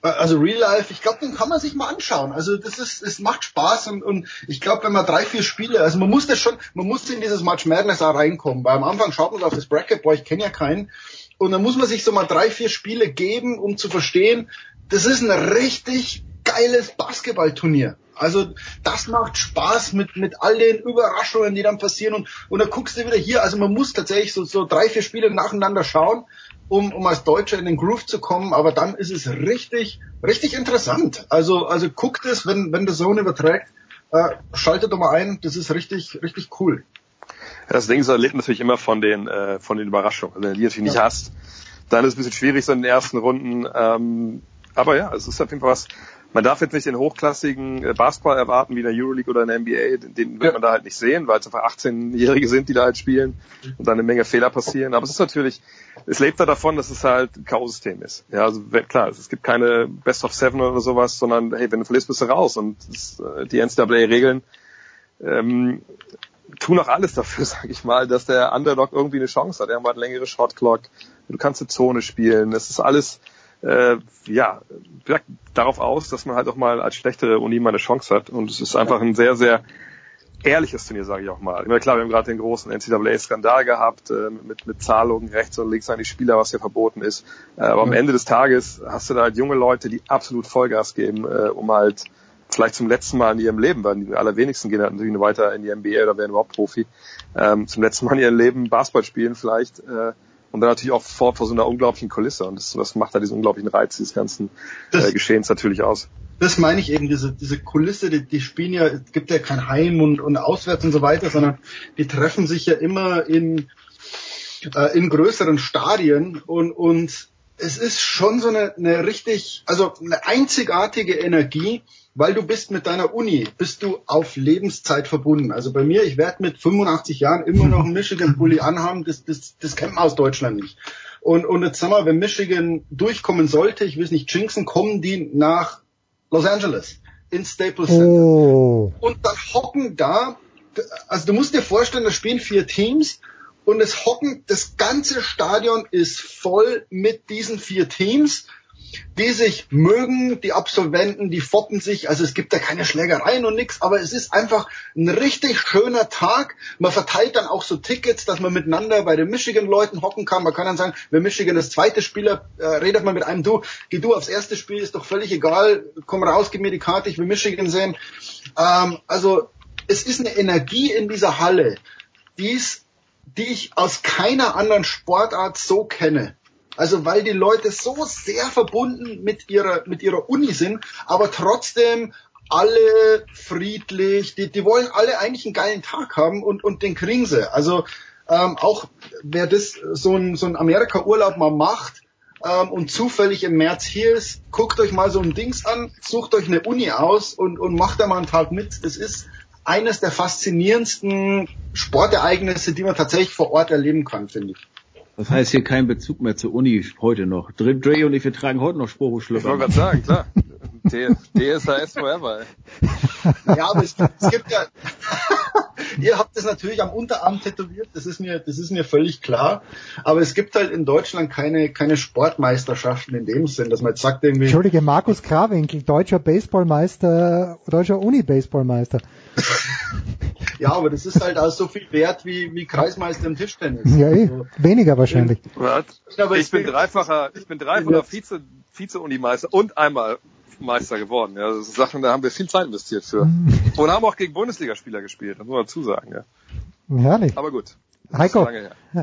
Also Real Life, ich glaube, den kann man sich mal anschauen. Also das ist, es macht Spaß und, und ich glaube, wenn man drei, vier Spiele, also man muss das schon, man muss in dieses Match Madness auch reinkommen, weil am Anfang schaut man auf das Bracket, boah, ich kenne ja keinen. Und dann muss man sich so mal drei, vier Spiele geben, um zu verstehen, das ist ein richtig geiles Basketballturnier. Also das macht Spaß mit, mit all den Überraschungen, die dann passieren und, und dann guckst du wieder hier, also man muss tatsächlich so, so drei, vier Spiele nacheinander schauen um, um als Deutscher in den Groove zu kommen, aber dann ist es richtig, richtig interessant. Also, also guckt es, wenn, wenn der Zone überträgt, äh, schaltet doch mal ein, das ist richtig, richtig cool. Das Ding ist, er lebt natürlich immer von den, äh, von den Überraschungen. Wenn du die natürlich nicht hast, dann ist es ein bisschen schwierig so in den ersten Runden. Ähm, aber ja, es ist auf jeden Fall was, man darf jetzt nicht den hochklassigen äh, Basketball erwarten wie in der Euroleague oder in der NBA, den wird ja. man da halt nicht sehen, weil es einfach 18-Jährige sind, die da halt spielen und dann eine Menge Fehler passieren. Aber es ist natürlich, es lebt da davon, dass es halt ein K.O.-System ist. Ja, also klar, es gibt keine Best of Seven oder sowas, sondern hey, wenn du verlierst, bist du raus und das, äh, die NCAA-Regeln ähm, tun auch alles dafür, sag ich mal, dass der Underdog irgendwie eine Chance hat. Er hat eine längere Shotclock, du kannst eine Zone spielen. Das ist alles äh, ja darauf aus, dass man halt auch mal als schlechtere Uni mal eine Chance hat. Und es ist einfach ein sehr, sehr ehrliches Turnier, sage ich auch mal. Ich meine, klar, wir haben gerade den großen NCAA-Skandal gehabt, äh, mit, mit Zahlungen rechts und links an die Spieler, was hier verboten ist. Äh, aber am Ende des Tages hast du da halt junge Leute, die absolut Vollgas geben, äh, um halt vielleicht zum letzten Mal in ihrem Leben, weil die allerwenigsten gehen halt natürlich weiter in die NBA oder werden überhaupt Profi, ähm, zum letzten Mal in ihrem Leben Basketball spielen vielleicht. Äh, und dann natürlich auch vor, vor so einer unglaublichen Kulisse. Und das, das macht da diesen unglaublichen Reiz dieses ganzen äh, Geschehens natürlich aus das meine ich eben, diese, diese Kulisse, die, die spielen ja, es gibt ja kein Heim und, und Auswärts und so weiter, sondern die treffen sich ja immer in, äh, in größeren Stadien und, und es ist schon so eine, eine richtig, also eine einzigartige Energie, weil du bist mit deiner Uni, bist du auf Lebenszeit verbunden. Also bei mir, ich werde mit 85 Jahren immer noch einen Michigan-Bully anhaben, das, das, das kennt man aus Deutschland nicht. Und, und jetzt sagen wir, wenn Michigan durchkommen sollte, ich will es nicht jinxen, kommen die nach Los Angeles in Staples Center. Oh. Und dann hocken da, also du musst dir vorstellen, da spielen vier Teams und es hocken, das ganze Stadion ist voll mit diesen vier Teams die sich mögen, die Absolventen, die foppen sich, also es gibt da keine Schlägereien und nichts, aber es ist einfach ein richtig schöner Tag. Man verteilt dann auch so Tickets, dass man miteinander bei den Michigan-Leuten hocken kann. Man kann dann sagen, wenn Michigan das zweite Spieler, äh, redet man mit einem, du, geh du aufs erste Spiel, ist doch völlig egal, komm raus, gib mir die Karte, ich will Michigan sehen. Ähm, also es ist eine Energie in dieser Halle, die's, die ich aus keiner anderen Sportart so kenne. Also weil die Leute so sehr verbunden mit ihrer, mit ihrer Uni sind, aber trotzdem alle friedlich, die, die wollen alle eigentlich einen geilen Tag haben und, und den kriegen sie. Also ähm, auch wer das so ein, so ein Amerika-Urlaub mal macht ähm, und zufällig im März hier ist, guckt euch mal so ein Dings an, sucht euch eine Uni aus und, und macht da mal einen Tag mit. Das ist eines der faszinierendsten Sportereignisse, die man tatsächlich vor Ort erleben kann, finde ich. Das heißt hier kein Bezug mehr zur Uni heute noch. Dre, Dre und ich, wir tragen heute noch Spruchschlüpper. Ich wollte gerade sagen, klar. DSHS forever. Ja, aber es, es gibt ja, ihr habt das natürlich am Unterarm tätowiert, das ist mir, das ist mir völlig klar. Aber es gibt halt in Deutschland keine, keine Sportmeisterschaften in dem Sinn, dass man jetzt sagt irgendwie. Entschuldige, Markus Krawinkel, deutscher Baseballmeister, deutscher Uni-Baseballmeister. ja, aber das ist halt auch so viel wert wie, wie Kreismeister im Tischtennis. Ja, eh. Also, weniger wahrscheinlich. Ich bin dreifacher, ich bin dreifacher Vize, Vize-Unimeister und einmal Meister geworden. Ja, das sind Sachen, da haben wir viel Zeit investiert für. Und haben auch gegen Bundesligaspieler gespielt, das muss man dazu sagen. Ja. Herrlich. Aber gut. Heiko,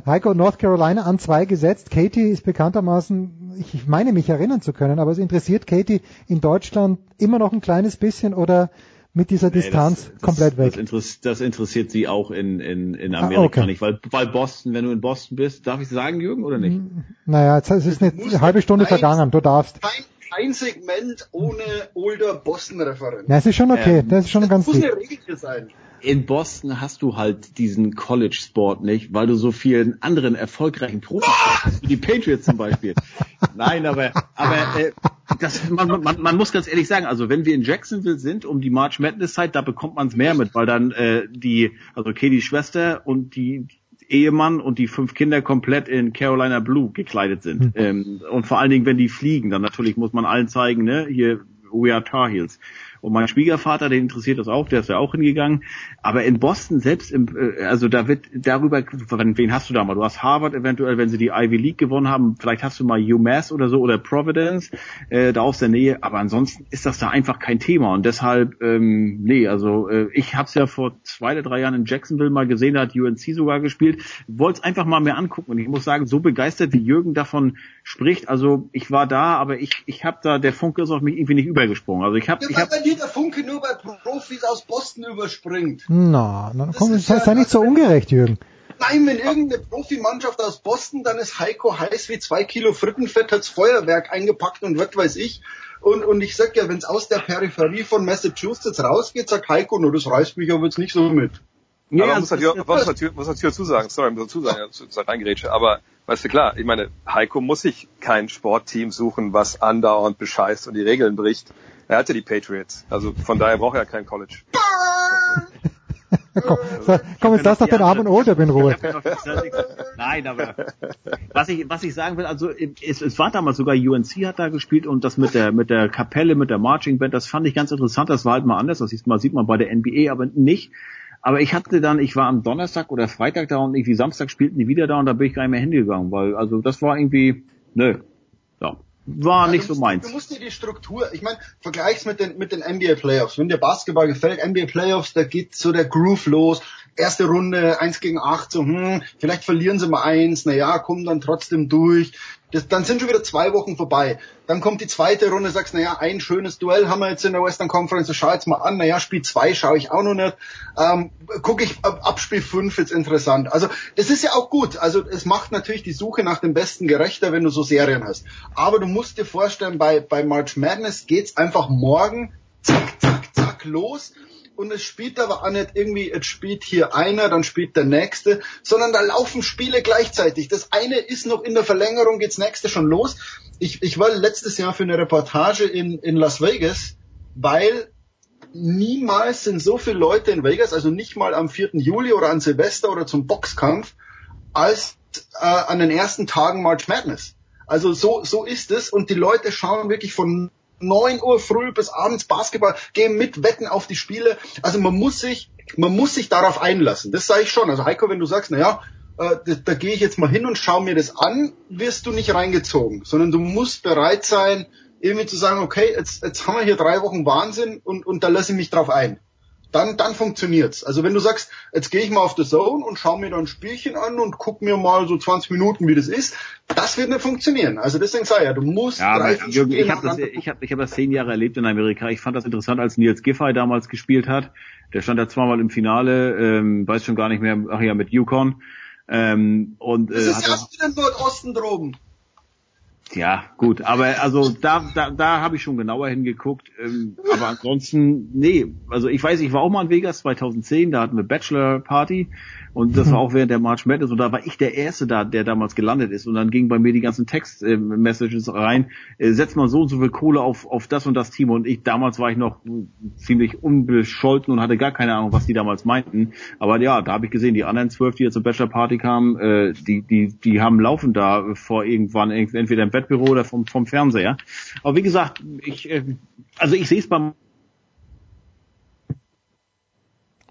Heiko, North Carolina an zwei gesetzt. Katie ist bekanntermaßen, ich meine mich erinnern zu können, aber es interessiert Katie in Deutschland immer noch ein kleines bisschen oder mit dieser Distanz nee, das, komplett das, weg. Das, interessiert, das interessiert sie auch in, in, in Amerika ah, okay. nicht, weil, weil Boston, wenn du in Boston bist, darf ich sagen, Jürgen, oder nicht? Naja, jetzt es ist eine halbe Stunde vergangen, du darfst. Kein, kein Segment ohne Older Boston-Referent. Das ist schon okay, ähm, das ist schon das ganz muss eine Regel sein in Boston hast du halt diesen College-Sport nicht, weil du so vielen anderen erfolgreichen Profis hast, wie die Patriots zum Beispiel. Nein, aber, aber äh, das, man, man, man muss ganz ehrlich sagen, also wenn wir in Jacksonville sind, um die March Madness-Zeit, da bekommt man es mehr mit, weil dann äh, die, also Katie's Schwester und die Ehemann und die fünf Kinder komplett in Carolina Blue gekleidet sind. Mhm. Ähm, und vor allen Dingen, wenn die fliegen, dann natürlich muss man allen zeigen, ne, hier, we are Tar Heels. Und mein Schwiegervater, den interessiert das auch, der ist ja auch hingegangen. Aber in Boston selbst, im, äh, also da wird darüber, wen hast du da mal? Du hast Harvard eventuell, wenn sie die Ivy League gewonnen haben. Vielleicht hast du mal UMass oder so oder Providence äh, da aus der Nähe. Aber ansonsten ist das da einfach kein Thema. Und deshalb, ähm, nee, also äh, ich habe es ja vor zwei oder drei Jahren in Jacksonville mal gesehen, da hat UNC sogar gespielt. Wollte es einfach mal mehr angucken. Und ich muss sagen, so begeistert wie Jürgen davon spricht. Also ich war da, aber ich, ich habe da, der Funke ist auf mich irgendwie nicht übergesprungen. Also ich habe, ich der Funke nur bei Profis aus Boston überspringt. Na, na komm, sei, sei nicht so ungerecht, Jürgen. Nein, wenn irgendeine Profimannschaft aus Boston, dann ist Heiko heiß wie zwei Kilo Frittenfett, hat's Feuerwerk eingepackt und was weiß ich. Und, und ich sag ja, wenn es aus der Peripherie von Massachusetts rausgeht, sagt Heiko, nur das reißt mich aber jetzt nicht so mit. Ja, aber muss natürlich, muss natürlich, muss natürlich dazu sagen, sorry, muss dazu sagen, ja, reingerätsche, aber weißt du klar, ich meine, Heiko muss sich kein Sportteam suchen, was andauernd bescheißt und die Regeln bricht. Er hatte die Patriots. Also von daher braucht er kein College. komm, so, komm, jetzt lass doch den armen Older in Ruhe. Nein, aber was ich, was ich sagen will, also es, es war damals sogar UNC hat da gespielt und das mit der mit der Kapelle, mit der Marching Band, das fand ich ganz interessant. Das war halt mal anders. Das sieht man, sieht man bei der NBA, aber nicht. Aber ich hatte dann, ich war am Donnerstag oder Freitag da und irgendwie Samstag spielten die wieder da und da bin ich gar nicht mehr hingegangen, weil also das war irgendwie, nö, war Ja, nicht du so musst, meins. Du musst dir die Struktur, ich meine, vergleich's mit den, mit den NBA Playoffs. Wenn dir Basketball gefällt, NBA Playoffs, da geht so der Groove los. Erste Runde, eins gegen acht, so, hm, vielleicht verlieren sie mal eins, na ja, kommen dann trotzdem durch. Das, dann sind schon wieder zwei Wochen vorbei. Dann kommt die zweite Runde, sagst, na ja, ein schönes Duell haben wir jetzt in der Western Conference, das schau jetzt mal an, na ja, Spiel zwei schaue ich auch noch nicht. Ähm, gucke ich ab, ab Spiel fünf jetzt interessant. Also, das ist ja auch gut. Also, es macht natürlich die Suche nach dem Besten gerechter, wenn du so Serien hast. Aber du musst dir vorstellen, bei, bei March Madness geht's einfach morgen zack, zack, zack los. Und es spielt aber auch nicht irgendwie, jetzt spielt hier einer, dann spielt der nächste, sondern da laufen Spiele gleichzeitig. Das eine ist noch in der Verlängerung, geht's nächste schon los. Ich, ich war letztes Jahr für eine Reportage in, in Las Vegas, weil niemals sind so viele Leute in Vegas, also nicht mal am 4. Juli oder an Silvester oder zum Boxkampf, als äh, an den ersten Tagen March Madness. Also so, so ist es und die Leute schauen wirklich von 9 Uhr früh bis abends Basketball, gehen mit Wetten auf die Spiele. Also man muss sich, man muss sich darauf einlassen. Das sage ich schon. Also Heiko, wenn du sagst, na ja, äh, da, da gehe ich jetzt mal hin und schaue mir das an, wirst du nicht reingezogen, sondern du musst bereit sein, irgendwie zu sagen, okay, jetzt, jetzt haben wir hier drei Wochen Wahnsinn und, und da lasse ich mich drauf ein. Dann, dann funktioniert's. Also wenn du sagst, jetzt gehe ich mal auf The Zone und schaue mir da ein Spielchen an und guck mir mal so 20 Minuten, wie das ist, das wird nicht funktionieren. Also deswegen sei ja, du musst Ja, aber Jürgen, ich habe das, ich habe, ich habe das zehn Jahre erlebt in Amerika. Ich fand das interessant, als Nils Giffey damals gespielt hat. Der stand da zweimal im Finale, ähm, weiß schon gar nicht mehr, ach ja, mit Yukon. Ähm, und Das äh, ist hat ja aus dem Nordosten droben. Ja, gut, aber also da, da, da habe ich schon genauer hingeguckt. Ähm, aber ansonsten, nee, also ich weiß, ich war auch mal in Vegas 2010, da hatten wir Bachelor Party und das war auch während der March Madness und da war ich der Erste da, der damals gelandet ist und dann gingen bei mir die ganzen Text-Messages rein, äh, setzt mal so und so viel Kohle auf, auf das und das Team und ich, damals war ich noch ziemlich unbescholten und hatte gar keine Ahnung, was die damals meinten, aber ja, da habe ich gesehen, die anderen zwölf, die jetzt zur Bachelor Party kamen, äh, die, die, die haben laufen da vor irgendwann entweder im Wettbüro oder vom, vom Fernseher. Aber wie gesagt, ich, äh, also ich sehe es beim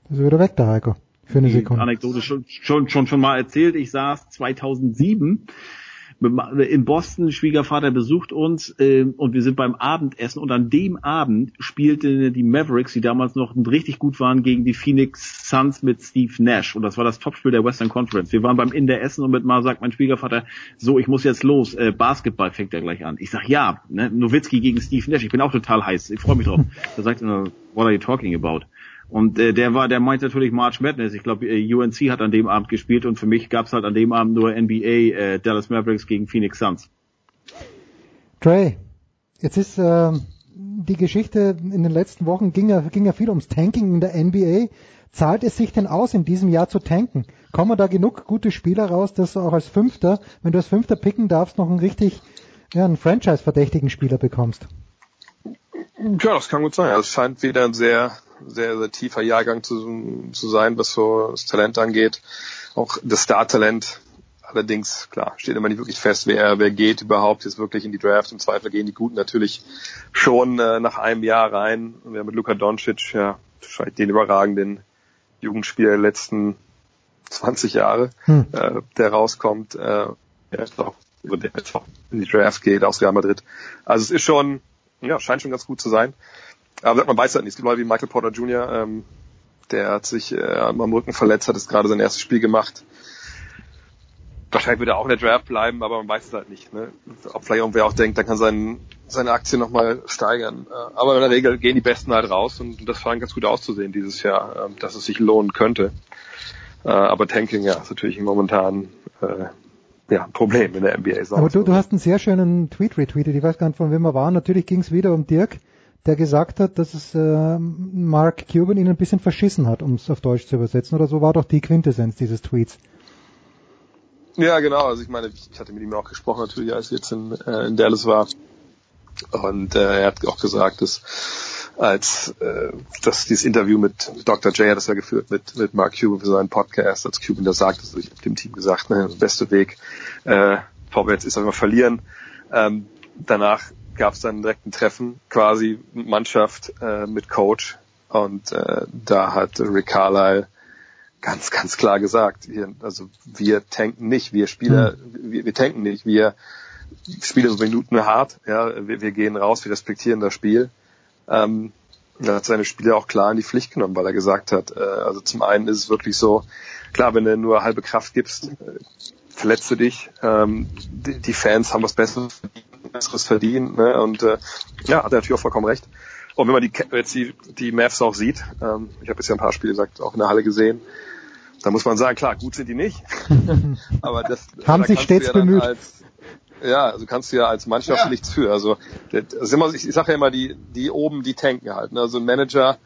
Das ist wieder weg, der Heiko. Für eine die Sekunde. Anekdote schon, schon, schon, schon mal erzählt. Ich saß 2007 mit ma- in Boston, Schwiegervater besucht uns äh, und wir sind beim Abendessen und an dem Abend spielte die Mavericks, die damals noch richtig gut waren, gegen die Phoenix Suns mit Steve Nash und das war das Topspiel der Western Conference. Wir waren beim in der Essen und mit mal sagt mein Schwiegervater, so ich muss jetzt los, äh, Basketball fängt er gleich an. Ich sag ja, ne, Nowitzki gegen Steve Nash, ich bin auch total heiß, ich freue mich drauf. Da sagt er, what are you talking about? Und äh, der war, der meint natürlich March Madness. Ich glaube, äh, UNC hat an dem Abend gespielt und für mich gab's halt an dem Abend nur NBA äh, Dallas Mavericks gegen Phoenix Suns. Trey, jetzt ist ähm, die Geschichte in den letzten Wochen ging ja, ging ja viel ums Tanking in der NBA. Zahlt es sich denn aus, in diesem Jahr zu tanken? Kommen da genug gute Spieler raus, dass du auch als Fünfter, wenn du als Fünfter picken darfst, noch einen richtig, ja, einen Franchise-verdächtigen Spieler bekommst? Ja, das kann gut sein. Also Es scheint wieder ein sehr, sehr, sehr tiefer Jahrgang zu, zu sein, was so das Talent angeht. Auch das Star-Talent. Allerdings, klar, steht immer nicht wirklich fest, wer, wer geht überhaupt jetzt wirklich in die Draft. Im Zweifel gehen die Guten natürlich schon äh, nach einem Jahr rein. Und wir haben mit Luka Doncic, ja, wahrscheinlich den überragenden Jugendspieler der letzten 20 Jahre, Hm. äh, der rauskommt, äh, der ist auch, über der in die Draft geht, aus Real Madrid. Also es ist schon, ja, scheint schon ganz gut zu sein. Aber man weiß halt nicht. Es gibt Leute wie Michael Porter Jr., ähm, der hat sich äh, am Rücken verletzt, hat jetzt gerade sein erstes Spiel gemacht. Wahrscheinlich wird er auch in der Draft bleiben, aber man weiß es halt nicht. Ne? Ob vielleicht irgendwer auch denkt, dann kann sein, seine Aktie nochmal steigern. Äh, Aber in der Regel gehen die Besten halt raus und das scheint ganz gut auszusehen dieses Jahr, ähm, dass es sich lohnen könnte. Äh, Aber Tanking, ja, ist natürlich momentan äh, ja, ein Problem in der NBA. Aber du, du hast einen sehr schönen Tweet retweetet, ich weiß gar nicht von wem er war. Natürlich ging es wieder um Dirk, der gesagt hat, dass es äh, Mark Cuban ihn ein bisschen verschissen hat, um es auf Deutsch zu übersetzen. Oder so war doch die Quintessenz dieses Tweets. Ja, genau. Also ich meine, ich hatte mit ihm auch gesprochen natürlich, als ich jetzt in, äh, in Dallas war. Und äh, er hat auch gesagt, dass als äh, das dieses Interview mit Dr. J hat das ja geführt mit mit Mark Cuban für seinen Podcast, als Cuban das sagt, also ich habe dem Team gesagt, ne, der beste Weg äh, vorwärts ist immer verlieren. Ähm, danach gab es dann direkt ein Treffen, quasi Mannschaft äh, mit Coach und äh, da hat Rick Carlisle ganz, ganz klar gesagt, wir, also wir tanken nicht, wir Spieler, mhm. wir, wir tanken nicht, wir spielen so Minuten hart, ja, wir, wir gehen raus, wir respektieren das Spiel. Ähm, er hat seine Spieler auch klar in die Pflicht genommen, weil er gesagt hat, äh, also zum einen ist es wirklich so, klar, wenn du nur halbe Kraft gibst, äh, verletzt du dich. Ähm, die, die Fans haben was Besseres, Besseres verdient. Ne? Und äh, ja, hat er natürlich auch vollkommen recht. Und wenn man die, jetzt die, die Mavs auch sieht, ähm, ich habe jetzt ja ein paar Spiele gesagt, auch in der Halle gesehen, da muss man sagen, klar, gut sind die nicht. aber das haben da sich stets ja bemüht. Als, ja, also kannst du ja als Mannschaft Ja. nichts für. Also das ist immer, ich, ich sage ja immer, die, die oben, die tanken halt. Ne? Also ein Manager,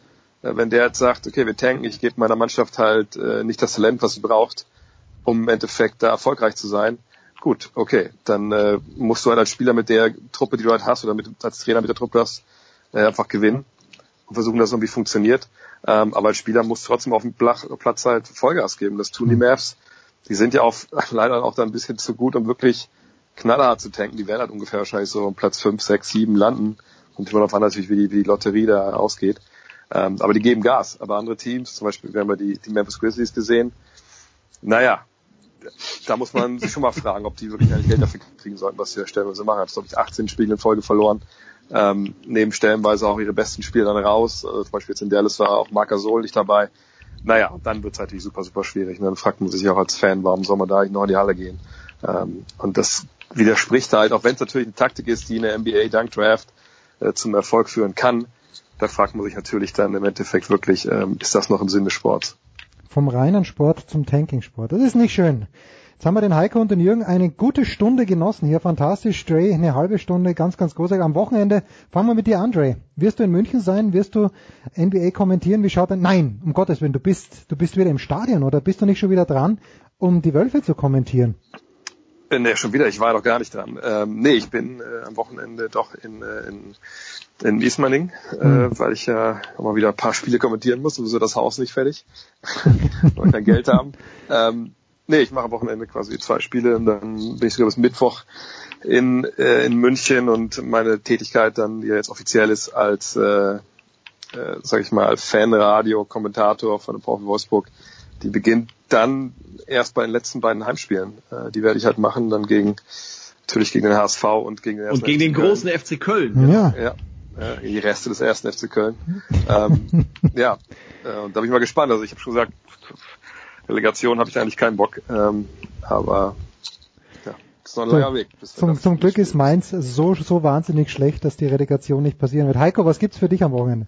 äh, wenn der jetzt sagt, okay, wir tanken, ich gebe meiner Mannschaft halt äh, nicht das Talent, was sie braucht, um im Endeffekt da erfolgreich zu sein. Gut, okay, dann äh, musst du halt als Spieler mit der Truppe, die du halt hast, oder mit, als Trainer mit der Truppe hast, äh, einfach gewinnen und versuchen, dass es irgendwie funktioniert. Ähm, aber als Spieler musst du trotzdem auf dem Platz halt Vollgas geben. Das tun die Mavs. Die sind ja auch leider auch da ein bisschen zu gut, um wirklich knallhart zu tanken. Die werden halt ungefähr wahrscheinlich so um Platz 5, 6, 7 landen. Und immer darauf an, natürlich, wie die, wie die Lotterie da ausgeht. Ähm, aber die geben Gas. Aber andere Teams, zum Beispiel, wir haben ja die, die Memphis Grizzlies gesehen. Naja, da muss man sich schon mal fragen, ob die wirklich eigentlich Geld dafür kriegen sollten, was sie stellenweise machen. Hat, glaube ich, 18 Spiele in Folge verloren. Ähm, nehmen stellenweise auch ihre besten Spiele dann raus. Also zum Beispiel jetzt in Dallas war auch Marc Gasol nicht dabei. Naja, dann wird es natürlich super, super schwierig. Und dann fragt man sich auch als Fan, warum soll man da eigentlich noch in die Halle gehen? Ähm, und das widerspricht halt, auch wenn es natürlich eine Taktik ist, die in der NBA Dunk Draft äh, zum Erfolg führen kann, da fragt man sich natürlich dann im Endeffekt wirklich, ähm, ist das noch im Sinn des Sports? Vom reinen Sport zum Tanking-Sport. Das ist nicht schön. Jetzt haben wir den Heiko und den Jürgen eine gute Stunde genossen hier. Fantastisch, Dre, eine halbe Stunde, ganz, ganz großartig. Am Wochenende fangen wir mit dir an, Dre. Wirst du in München sein? Wirst du NBA kommentieren? Wie schaut denn? Nein, um Gottes Willen, du bist, du bist wieder im Stadion oder bist du nicht schon wieder dran, um die Wölfe zu kommentieren? Äh, Nee, schon wieder, ich war noch gar nicht dran. Ähm, nee, ich bin äh, am Wochenende doch in, äh, in, in Ismaning, äh, Hm. weil ich ja auch mal wieder ein paar Spiele kommentieren muss, sowieso das Haus nicht fertig, weil wir kein Geld haben. Ähm, nee, ich mache am Wochenende quasi zwei Spiele und dann bin ich sogar bis Mittwoch in, äh, in München und meine Tätigkeit dann, die ja jetzt offiziell ist, als, äh, äh, sag ich mal, Fanradio-Kommentator von dem VfL Wolfsburg, die beginnt dann erst bei den letzten beiden Heimspielen. Äh, die werde ich halt machen, dann gegen natürlich gegen den HSV und gegen den Und gegen den großen FC Köln. Ja. Ja, äh, die Reste des ersten FC Köln. ähm, ja, äh, und da bin ich mal gespannt. Also ich habe schon gesagt, Relegation habe ich eigentlich keinen Bock. Ähm, aber ja, ist noch ein langer Weg. Zum, zum Glück ist Mainz so, so wahnsinnig schlecht, dass die Relegation nicht passieren wird. Heiko, was gibt's für dich am Wochenende?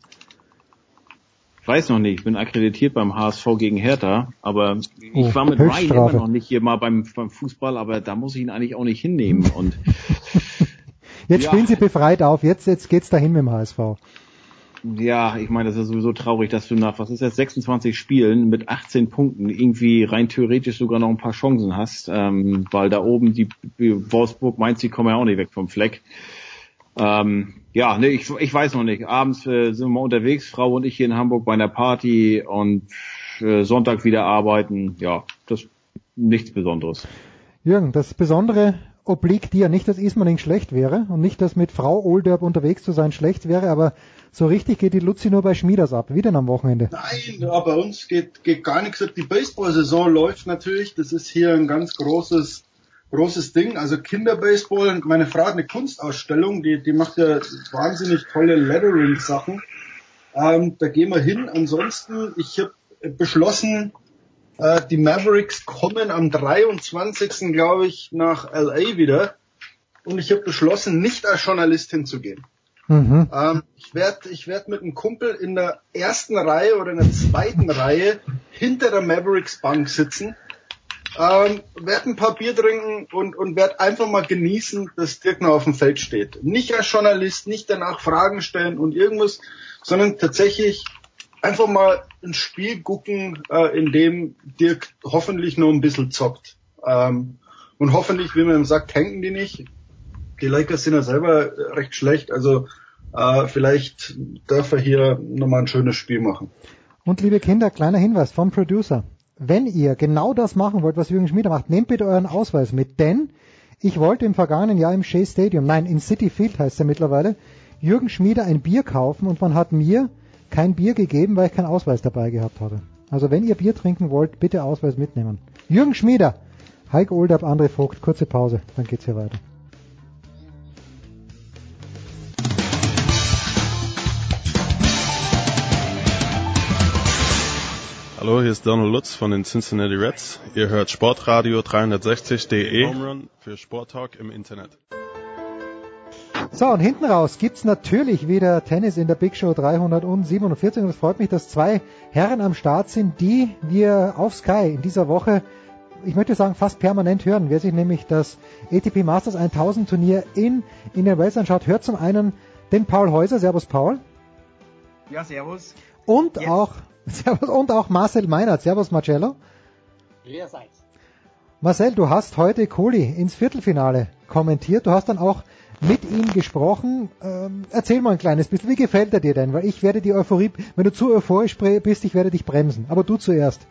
Ich weiß noch nicht, ich bin akkreditiert beim HSV gegen Hertha, aber ich Oh, war mit Ryan immer noch nicht hier mal beim, beim Fußball, aber da muss ich ihn eigentlich auch nicht hinnehmen und Jetzt Ja. spielen sie befreit auf, jetzt, jetzt geht's dahin mit dem HSV. Ja, ich meine, das ist sowieso traurig, dass du nach, was ist jetzt, 26 Spielen mit 18 Punkten irgendwie rein theoretisch sogar noch ein paar Chancen hast, ähm, weil da oben die, die Wolfsburg, Mainz, die kommen ja auch nicht weg vom Fleck. Ähm, ja, nee, ich, ich weiß noch nicht. Abends äh, sind wir mal unterwegs, Frau und ich hier in Hamburg bei einer Party und äh, Sonntag wieder arbeiten. Ja, das nichts Besonderes. Jürgen, das Besondere obliegt dir nicht, dass Ismaning schlecht wäre und nicht, dass mit Frau Olderb unterwegs zu sein schlecht wäre, aber so richtig geht die Luzi nur bei Schmieders ab. Wie denn am Wochenende? Nein, ja, bei uns geht, geht gar nichts. Die Baseball-Saison läuft natürlich. Das ist hier ein ganz großes, großes Ding. Also Kinderbaseball. Meine Frau hat eine Kunstausstellung, die, die macht ja wahnsinnig tolle Lettering-Sachen. Ähm, da gehen wir hin. Ansonsten, ich habe beschlossen, äh, die Mavericks kommen am 23. glaube ich nach LA wieder. Und ich habe beschlossen, nicht als Journalist hinzugehen. Mhm. Ähm, ich werde ich werd mit einem Kumpel in der ersten Reihe oder in der zweiten Reihe hinter der Mavericks Bank sitzen, ähm, werde ein paar Bier trinken und, und werde einfach mal genießen, dass Dirk noch auf dem Feld steht. Nicht als Journalist, nicht danach Fragen stellen und irgendwas, sondern tatsächlich einfach mal ein Spiel gucken, äh, in dem Dirk hoffentlich nur ein bisschen zockt. Ähm, und hoffentlich, wie man ihm sagt, tanken die nicht. Die Lakers sind ja selber recht schlecht. Also Äh, vielleicht darf er hier nochmal ein schönes Spiel machen. Und liebe Kinder, kleiner Hinweis vom Producer. Wenn ihr genau das machen wollt, was Jürgen Schmieder macht, nehmt bitte euren Ausweis mit, denn ich wollte im vergangenen Jahr im Shea Stadium, nein, in City Field heißt er mittlerweile, Jürgen Schmieder ein Bier kaufen und man hat mir kein Bier gegeben, weil ich keinen Ausweis dabei gehabt habe. Also wenn ihr Bier trinken wollt, bitte Ausweis mitnehmen. Jürgen Schmieder, Heiko Oldab, André Vogt, kurze Pause, dann geht's hier weiter. Hallo, hier ist Donald Lutz von den Cincinnati Reds. Ihr hört Sportradio 360.de. Home Run für Sporttalk im Internet. So, und hinten raus gibt's natürlich wieder Tennis in der Big Show 347 und es freut mich, dass zwei Herren am Start sind, die wir auf Sky in dieser Woche, ich möchte sagen, fast permanent hören. Wer sich nämlich das ATP Masters 1000 Turnier in, in den Wales anschaut, hört zum einen den Paul Häuser. Servus, Paul. Ja, servus. Und yes. auch, servus, und auch Marcel Meinert. Servus, Marcello. Grüßerseits. Marcel, du hast heute Kohli ins Viertelfinale kommentiert. Du hast dann auch mit ihm gesprochen. Ähm, erzähl mal ein kleines bisschen, wie gefällt er dir denn? Weil ich werde die Euphorie, wenn du zu euphorisch bist, ich werde dich bremsen. Aber du zuerst.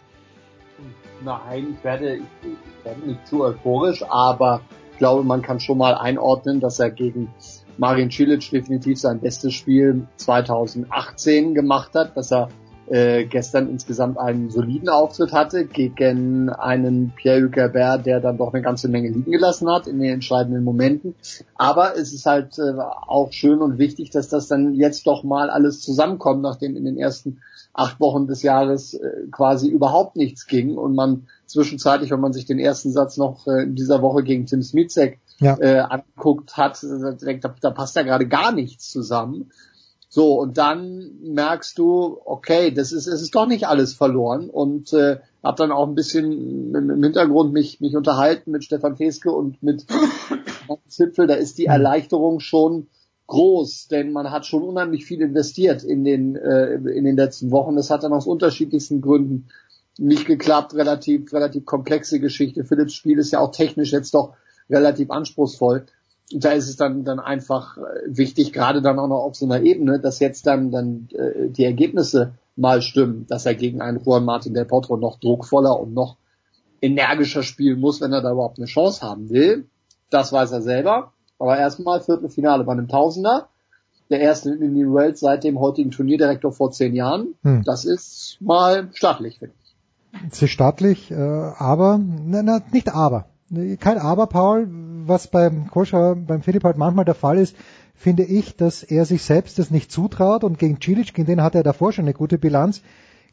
Nein, ich werde, ich, ich werde nicht zu euphorisch, aber ich glaube, man kann schon mal einordnen, dass er gegen Marin Cilic definitiv sein bestes Spiel 2018 gemacht hat, dass er äh, gestern insgesamt einen soliden Auftritt hatte gegen einen Pierre-Hugues Herbert, der dann doch eine ganze Menge liegen gelassen hat in den entscheidenden Momenten. Aber es ist halt äh, auch schön und wichtig, dass das dann jetzt doch mal alles zusammenkommt, nachdem in den ersten acht Wochen des Jahres äh, quasi überhaupt nichts ging und man zwischenzeitlich, wenn man sich den ersten Satz noch äh, in dieser Woche gegen Tim Smizek ja. äh, anguckt hat, äh, da, da passt ja gerade gar nichts zusammen. So, und dann merkst du, okay, das ist, es ist doch nicht alles verloren und äh, habe dann auch ein bisschen im Hintergrund mich, mich unterhalten mit Stefan Feske und mit Zipfel, da ist die mhm. Erleichterung schon groß, denn man hat schon unheimlich viel investiert in den, äh, in den letzten Wochen. Das hat dann aus unterschiedlichsten Gründen nicht geklappt, relativ, relativ komplexe Geschichte. Philips Spiel ist ja auch technisch jetzt doch relativ anspruchsvoll da ist es dann dann einfach äh, wichtig, gerade dann auch noch auf so einer Ebene, dass jetzt dann dann äh, die Ergebnisse mal stimmen, dass er gegen einen Juan Martin del Potro noch druckvoller und noch energischer spielen muss, wenn er da überhaupt eine Chance haben will. Das weiß er selber. Aber erstmal Viertelfinale bei einem Tausender. Der erste in den Welt seit dem heutigen Turnierdirektor vor zehn Jahren. Hm. Das ist mal stattlich, finde ich. Es ist stattlich, äh, aber, na, na, nicht aber. Kein Aber, Paul, was beim Koscher, beim Philipp halt manchmal der Fall ist, finde ich, dass er sich selbst das nicht zutraut und gegen Cilic, gegen den hat er davor schon eine gute Bilanz,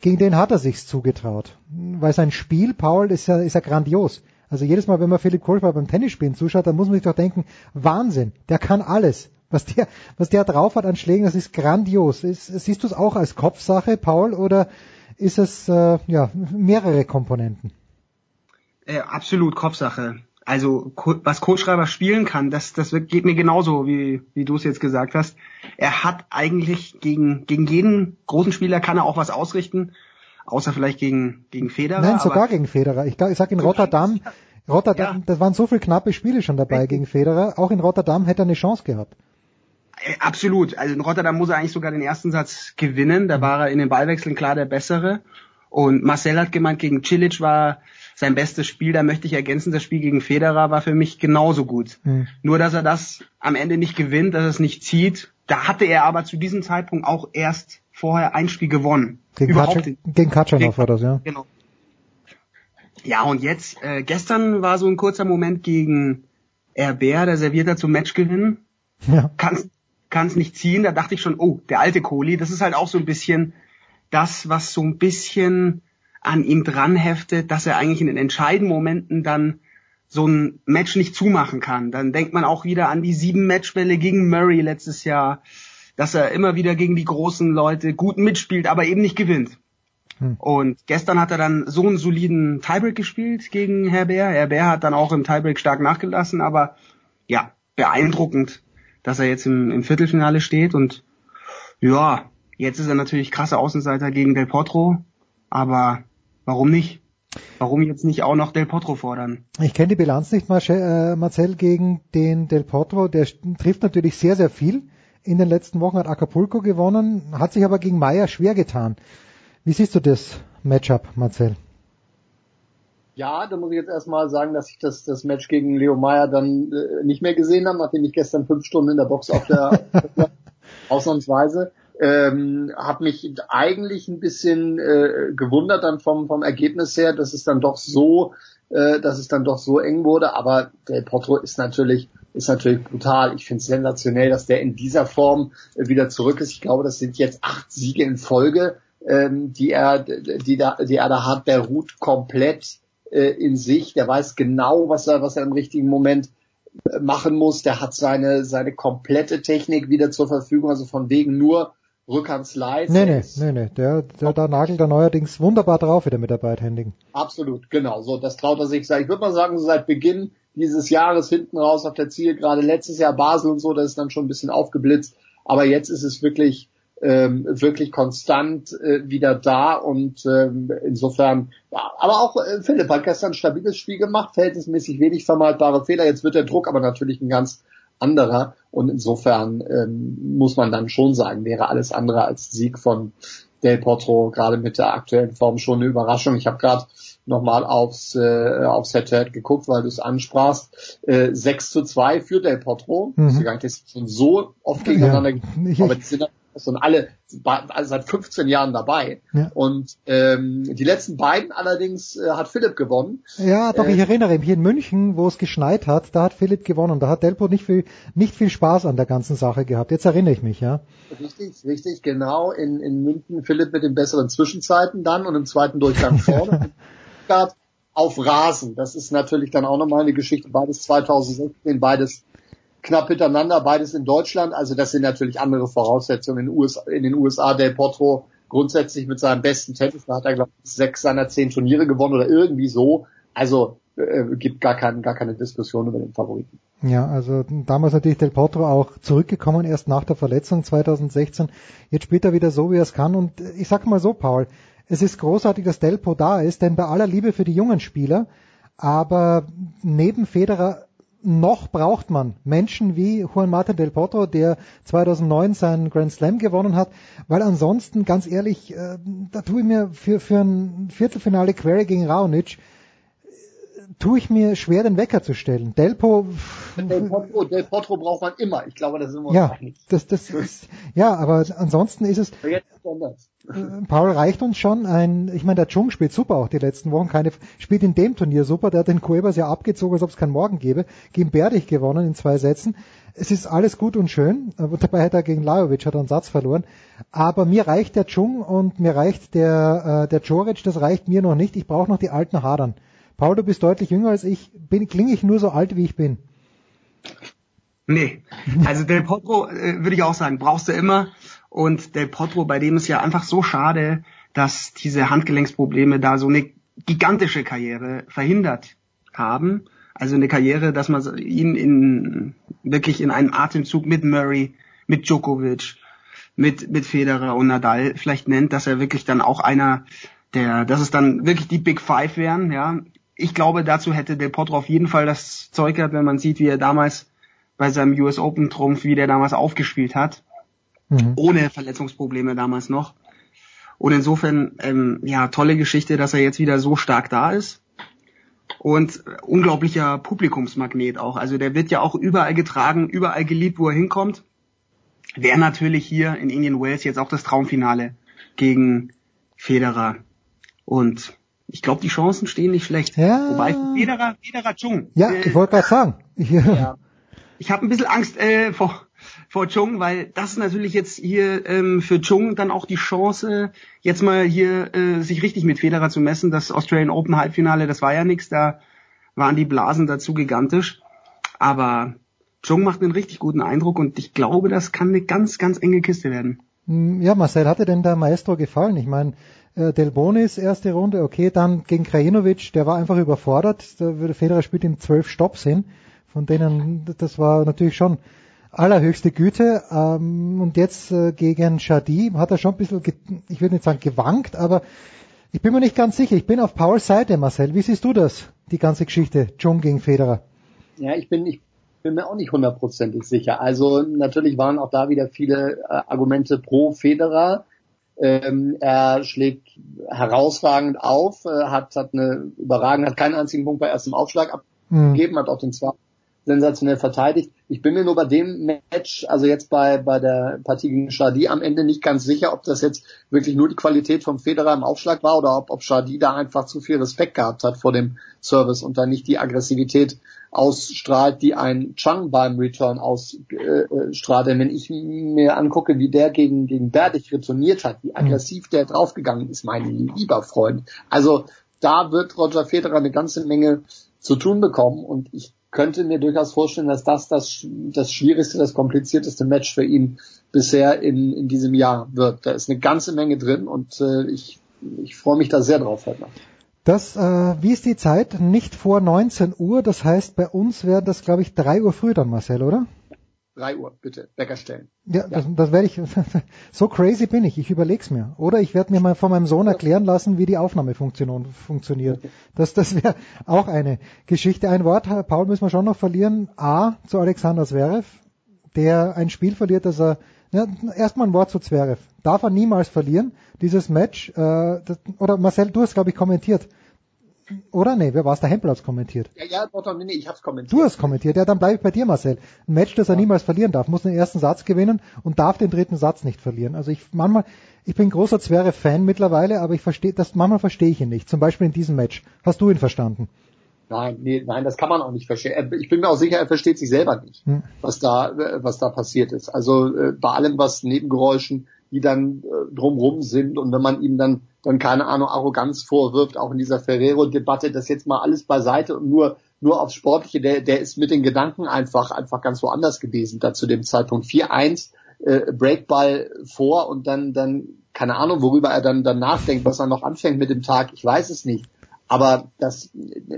gegen den hat er sich's zugetraut. Weil sein Spiel, Paul, ist ja, ist ja grandios. Also jedes Mal, wenn man Philipp Kohlschreiber beim Tennisspielen zuschaut, dann muss man sich doch denken, Wahnsinn, der kann alles. Was der, was der drauf hat an Schlägen, das ist grandios. Ist, siehst du es auch als Kopfsache, Paul, oder ist es äh, ja mehrere Komponenten? Äh, absolut Kopfsache. Also was Co-Schreiber spielen kann, das, das geht mir genauso, wie, wie du es jetzt gesagt hast. Er hat eigentlich gegen, gegen jeden großen Spieler kann er auch was ausrichten, außer vielleicht gegen, gegen Federer. Nein, sogar gegen Federer. Ich, ich sag in Rotterdam, Rotterdam, ja. das waren so viele knappe Spiele schon dabei Richtig. gegen Federer. Auch in Rotterdam hätte er eine Chance gehabt. Äh, absolut. Also in Rotterdam muss er eigentlich sogar den ersten Satz gewinnen. Da mhm. war er in den Ballwechseln klar der Bessere. Und Marcel hat gemeint, gegen Cilic war sein bestes Spiel, da möchte ich ergänzen, das Spiel gegen Federer war für mich genauso gut. Mhm. Nur, dass er das am Ende nicht gewinnt, dass er es nicht zieht. Da hatte er aber zu diesem Zeitpunkt auch erst vorher ein Spiel gewonnen. Gegen, Kaczyn, gegen Katschanov war das, ja. Genau. Ja, und jetzt, äh, gestern war so ein kurzer Moment gegen RBR, der serviert er zum Matchgewinn. Ja. Kann's, kann's nicht ziehen, da dachte ich schon, oh, der alte Kohli, das ist halt auch so ein bisschen das, was so ein bisschen an ihm dran heftet, dass er eigentlich in den entscheidenden Momenten dann so ein Match nicht zumachen kann. Dann denkt man auch wieder an die sieben Matchbälle gegen Murray letztes Jahr, dass er immer wieder gegen die großen Leute gut mitspielt, aber eben nicht gewinnt. Hm. Und gestern hat er dann so einen soliden Tiebreak gespielt gegen Herbert. Herbert hat dann auch im Tiebreak stark nachgelassen, aber ja, beeindruckend, dass er jetzt im, im Viertelfinale steht und ja, jetzt ist er natürlich krasser Außenseiter gegen Del Potro, aber Warum nicht? Warum jetzt nicht auch noch Del Potro fordern? Ich kenne die Bilanz nicht, äh, Marcel, gegen den Del Potro. Der trifft natürlich sehr, sehr viel. in den letzten Wochen, hat Acapulco gewonnen, hat sich aber gegen Meier schwer getan. Wie siehst du das Matchup, Marcel? Ja, da muss ich jetzt erstmal sagen, dass ich das, das Match gegen Leo Meyer dann äh, nicht mehr gesehen habe, nachdem ich gestern fünf Stunden in der Box auf der ausnahmsweise. Ähm, habe mich eigentlich ein bisschen äh, gewundert dann vom, vom Ergebnis her, dass es dann doch so, äh, dass es dann doch so eng wurde. Aber der Potro ist natürlich ist natürlich brutal. Ich finde es sensationell, dass der in dieser Form äh, wieder zurück ist. Ich glaube, das sind jetzt acht Siege in Folge, ähm, die er, die, da, die er da hat. Der ruht komplett äh, in sich. Der weiß genau, was er, was er im richtigen Moment äh, machen muss. Der hat seine, seine komplette Technik wieder zur Verfügung. Also von wegen nur Rückhandslides. Nee, nee, nee, nee. Der, der, da nagelt er neuerdings wunderbar drauf wieder mit der Beidhändigen. Absolut, genau. So, das traut er sich. Ich würde mal sagen, so seit Beginn dieses Jahres hinten raus auf der Ziel, gerade letztes Jahr Basel und so, das ist dann schon ein bisschen aufgeblitzt. Aber jetzt ist es wirklich, ähm, wirklich konstant äh, wieder da und ähm, insofern, ja, aber auch äh, Philipp hat gestern ein stabiles Spiel gemacht, verhältnismäßig wenig vermeidbare Fehler. Jetzt wird der Druck aber natürlich ein ganz anderer. Und insofern ähm, muss man dann schon sagen, wäre alles andere als Sieg von Del Potro gerade mit der aktuellen Form schon eine Überraschung. Ich habe gerade nochmal aufs, äh, aufs Head-to-Head geguckt, weil du es ansprachst. Äh, 6 zu 2 für Del Potro. Mhm. Das ist schon so oft gegeneinander. Ja. Aber die sind sind alle also seit 15 Jahren dabei. Ja. Und ähm, die letzten beiden allerdings äh, hat Philipp gewonnen. Ja, doch, äh, ich erinnere mich, hier in München, wo es geschneit hat, da hat Philipp gewonnen. Da hat Delpo nicht viel, nicht viel Spaß an der ganzen Sache gehabt. Jetzt erinnere ich mich, ja. Richtig, richtig, genau. In, in München Philipp mit den besseren Zwischenzeiten dann und im zweiten Durchgang vorne. auf Rasen. Das ist natürlich dann auch nochmal eine Geschichte. Beides 2016, beides knapp hintereinander, beides in Deutschland. Also das sind natürlich andere Voraussetzungen. In den USA, in den USA Del Potro grundsätzlich mit seinem besten Tennis, da hat er glaube ich sechs seiner zehn Turniere gewonnen oder irgendwie so. Also äh, gibt gar, kein, gar keine Diskussion über den Favoriten. Ja, also damals natürlich Del Potro auch zurückgekommen, erst nach der Verletzung 2016. Jetzt spielt er wieder so, wie er es kann. Und ich sag mal so, Paul, es ist großartig, dass Delpo da ist, denn bei aller Liebe für die jungen Spieler, aber neben Federer noch braucht man Menschen wie Juan Martin del Potro, der 2009 seinen Grand Slam gewonnen hat, weil ansonsten, ganz ehrlich, äh, da tue ich mir für, für ein Viertelfinale Query gegen Raonic, tue ich mir schwer, den Wecker zu stellen. Delpo. Del Potro, Del Potro braucht man immer. Ich glaube, das sind wir ja, das, das ist, ja, aber ansonsten ist es. Jetzt anders. Äh, Paul reicht uns schon ein, ich meine, der Chung spielt super auch die letzten Wochen, keine, spielt in dem Turnier super, der hat den Cuevas ja abgezogen, als ob es keinen Morgen gäbe, gegen Berdich gewonnen in zwei Sätzen. Es ist alles gut und schön, dabei hat er gegen Lajovic hat einen Satz verloren. Aber mir reicht der Chung und mir reicht der, äh, der Joric, das reicht mir noch nicht, ich brauche noch die alten Hadern. Paul, du bist deutlich jünger als ich. Bin, klinge ich nur so alt, wie ich bin? Nee. Also Del Potro äh, würde ich auch sagen, brauchst du immer. Und Del Potro, bei dem ist ja einfach so schade, dass diese Handgelenksprobleme da so eine gigantische Karriere verhindert haben. Also eine Karriere, dass man ihn in, wirklich in einem Atemzug mit Murray, mit Djokovic, mit, mit Federer und Nadal vielleicht nennt, dass er wirklich dann auch einer der, dass es dann wirklich die Big Five wären, ja ich glaube, dazu hätte Del Potro auf jeden Fall das Zeug gehabt, wenn man sieht, wie er damals bei seinem US Open Trumpf, wie der damals aufgespielt hat. Mhm. Ohne Verletzungsprobleme damals noch. Und insofern, ähm, ja, tolle Geschichte, dass er jetzt wieder so stark da ist. Und unglaublicher Publikumsmagnet auch. Also der wird ja auch überall getragen, überall geliebt, wo er hinkommt. Wäre natürlich hier in Indian Wells jetzt auch das Traumfinale gegen Federer. Und ich glaube, die Chancen stehen nicht schlecht. Ja. Wobei Federer, Federer Chung. Ja, äh, ich wollte gerade sagen. Ja. Ich habe ein bisschen Angst äh, vor, vor Chung, weil das ist natürlich jetzt hier ähm, für Chung dann auch die Chance, jetzt mal hier äh, sich richtig mit Federer zu messen. Das Australian Open Halbfinale, das war ja nichts, da waren die Blasen dazu gigantisch. Aber Chung macht einen richtig guten Eindruck und ich glaube, das kann eine ganz, ganz enge Kiste werden. Hm, ja, Marcel, hatte denn der Maestro gefallen? Ich meine, äh, Del Bonis erste Runde, okay, dann gegen Krajinovic, der war einfach überfordert. Der Federer spielt ihm zwölf Stops hin, von denen, das war natürlich schon allerhöchste Güte. Ähm, und jetzt äh, gegen Shadi hat er schon ein bisschen, ich würde nicht sagen gewankt, aber ich bin mir nicht ganz sicher. Ich bin auf Pauls Seite, Marcel. Wie siehst du das, die ganze Geschichte, Jung gegen Federer? Ja, ich bin, ich bin mir auch nicht hundertprozentig sicher. Also natürlich waren auch da wieder viele äh, Argumente pro Federer. Ähm, er schlägt herausragend auf, äh, hat, hat eine überragend, hat keinen einzigen Punkt bei erstem Aufschlag abgegeben, mhm. hat auch den zweiten sensationell verteidigt. Ich bin mir nur bei dem Match, also jetzt bei, bei der Partie gegen Shadi am Ende nicht ganz sicher, ob das jetzt wirklich nur die Qualität vom Federer im Aufschlag war oder ob, ob Shadi da einfach zu viel Respekt gehabt hat vor dem Service und dann nicht die Aggressivität ausstrahlt, die ein Chang beim Return ausstrahlt. Denn wenn ich mir angucke, wie der gegen, gegen Berdich retourniert hat, wie aggressiv der draufgegangen ist, mein lieber Freund. Also da wird Roger Federer eine ganze Menge zu tun bekommen und ich könnte mir durchaus vorstellen, dass das das, das schwierigste, das komplizierteste Match für ihn bisher in, in diesem Jahr wird. Da ist eine ganze Menge drin und äh, ich, ich freue mich da sehr drauf heute Nacht. Das, äh, wie ist die Zeit? Nicht vor 19 Uhr, das heißt bei uns wäre das, glaube ich, 3 Uhr früh dann, Marcel, oder? 3 Uhr, bitte, Wecker stellen. Ja, ja. das, das werde ich, so crazy bin ich, ich überleg's mir. Oder ich werde mir mal von meinem Sohn erklären lassen, wie die Aufnahmefunktion funktioniert. Das, das wäre auch eine Geschichte. Ein Wort, Paul, müssen wir schon noch verlieren. A, zu Alexander Zverev, der ein Spiel verliert, das er, ja, erstmal ein Wort zu Zverev. Darf er niemals verlieren, dieses Match, äh, das, oder Marcel, du hast, glaube ich, kommentiert oder? Nee, wer war es? Der Hempel hat's kommentiert. Ja, ja, doch, nee, nee, ich hab's kommentiert. Du hast kommentiert. Ja, dann bleibe ich bei dir, Marcel. Ein Match, das er ja. niemals verlieren darf, muss den ersten Satz gewinnen und darf den dritten Satz nicht verlieren. Also ich manchmal, ich bin großer Zverev-Fan mittlerweile, aber ich verstehe, das manchmal verstehe ich ihn nicht. Zum Beispiel in diesem Match. Hast du ihn verstanden? Nein, nee, nein, das kann man auch nicht verstehen. Ich bin mir auch sicher, er versteht sich selber nicht, hm. was da, was da passiert ist. Also äh, bei allem, was Nebengeräuschen, die dann äh, drumrum sind und wenn man ihm dann dann keine Ahnung Arroganz vorwirft, auch in dieser Ferrero-Debatte, das jetzt mal alles beiseite und nur nur aufs Sportliche, der, der ist mit den Gedanken einfach einfach ganz woanders gewesen, da zu dem Zeitpunkt 4-1 äh, Breakball vor und dann dann keine Ahnung, worüber er dann dann nachdenkt, was er noch anfängt mit dem Tag, ich weiß es nicht. Aber das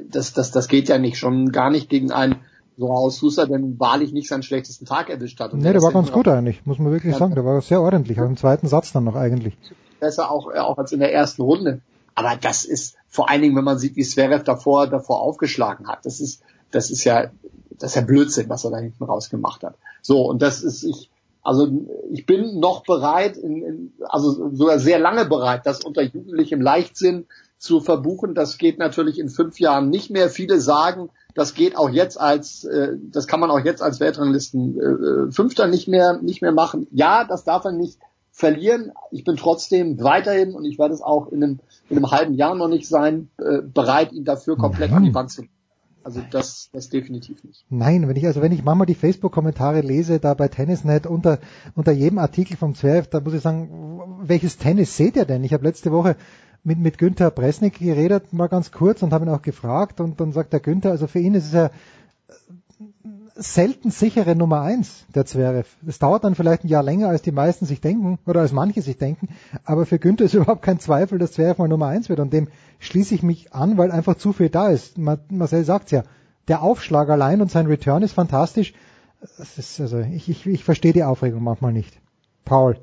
das das das geht ja nicht schon gar nicht gegen einen so aus Huster, denn wahrlich nicht seinen schlechtesten Tag erwischt hat. Und nee, der war ganz gut eigentlich, muss man wirklich sagen. Der war sehr ordentlich, auch im zweiten Satz dann noch eigentlich besser auch, äh, auch als in der ersten Runde. Aber das ist vor allen Dingen, wenn man sieht, wie Zverev davor, davor aufgeschlagen hat. Das ist, das ist ja, das ist ja Blödsinn, was er da hinten rausgemacht hat. So, und das ist, ich, also ich bin noch bereit, in, in, also sogar sehr lange bereit, das unter jugendlichem Leichtsinn zu verbuchen. Das geht natürlich in fünf Jahren nicht mehr. Viele sagen, das geht auch jetzt als, äh, das kann man auch jetzt als Weltranglisten äh, Fünfter nicht mehr, nicht mehr machen. Ja, das darf er nicht verlieren. Ich bin trotzdem weiterhin, und ich werde es auch in einem, in einem halben Jahr noch nicht sein, äh, bereit, ihn dafür komplett an die Wand zu also das, das definitiv nicht. Nein, wenn ich, also wenn ich manchmal die Facebook-Kommentare lese, da bei Tennisnet unter, unter jedem Artikel vom Zwerf, da muss ich sagen, welches Tennis seht ihr denn? Ich habe letzte Woche mit, mit Günther Bresnik geredet, mal ganz kurz und habe ihn auch gefragt und dann sagt der Günther, also für ihn ist es ja selten sichere Nummer eins, der Zverev. Es dauert dann vielleicht ein Jahr länger, als die meisten sich denken oder als manche sich denken, aber für Günther ist überhaupt kein Zweifel, dass Zverev mal Nummer eins wird und dem schließe ich mich an, weil einfach zu viel da ist. Marcel sagt's ja, der Aufschlag allein und sein Return ist fantastisch. Das ist, also ich, ich, ich verstehe die Aufregung manchmal nicht. Paul.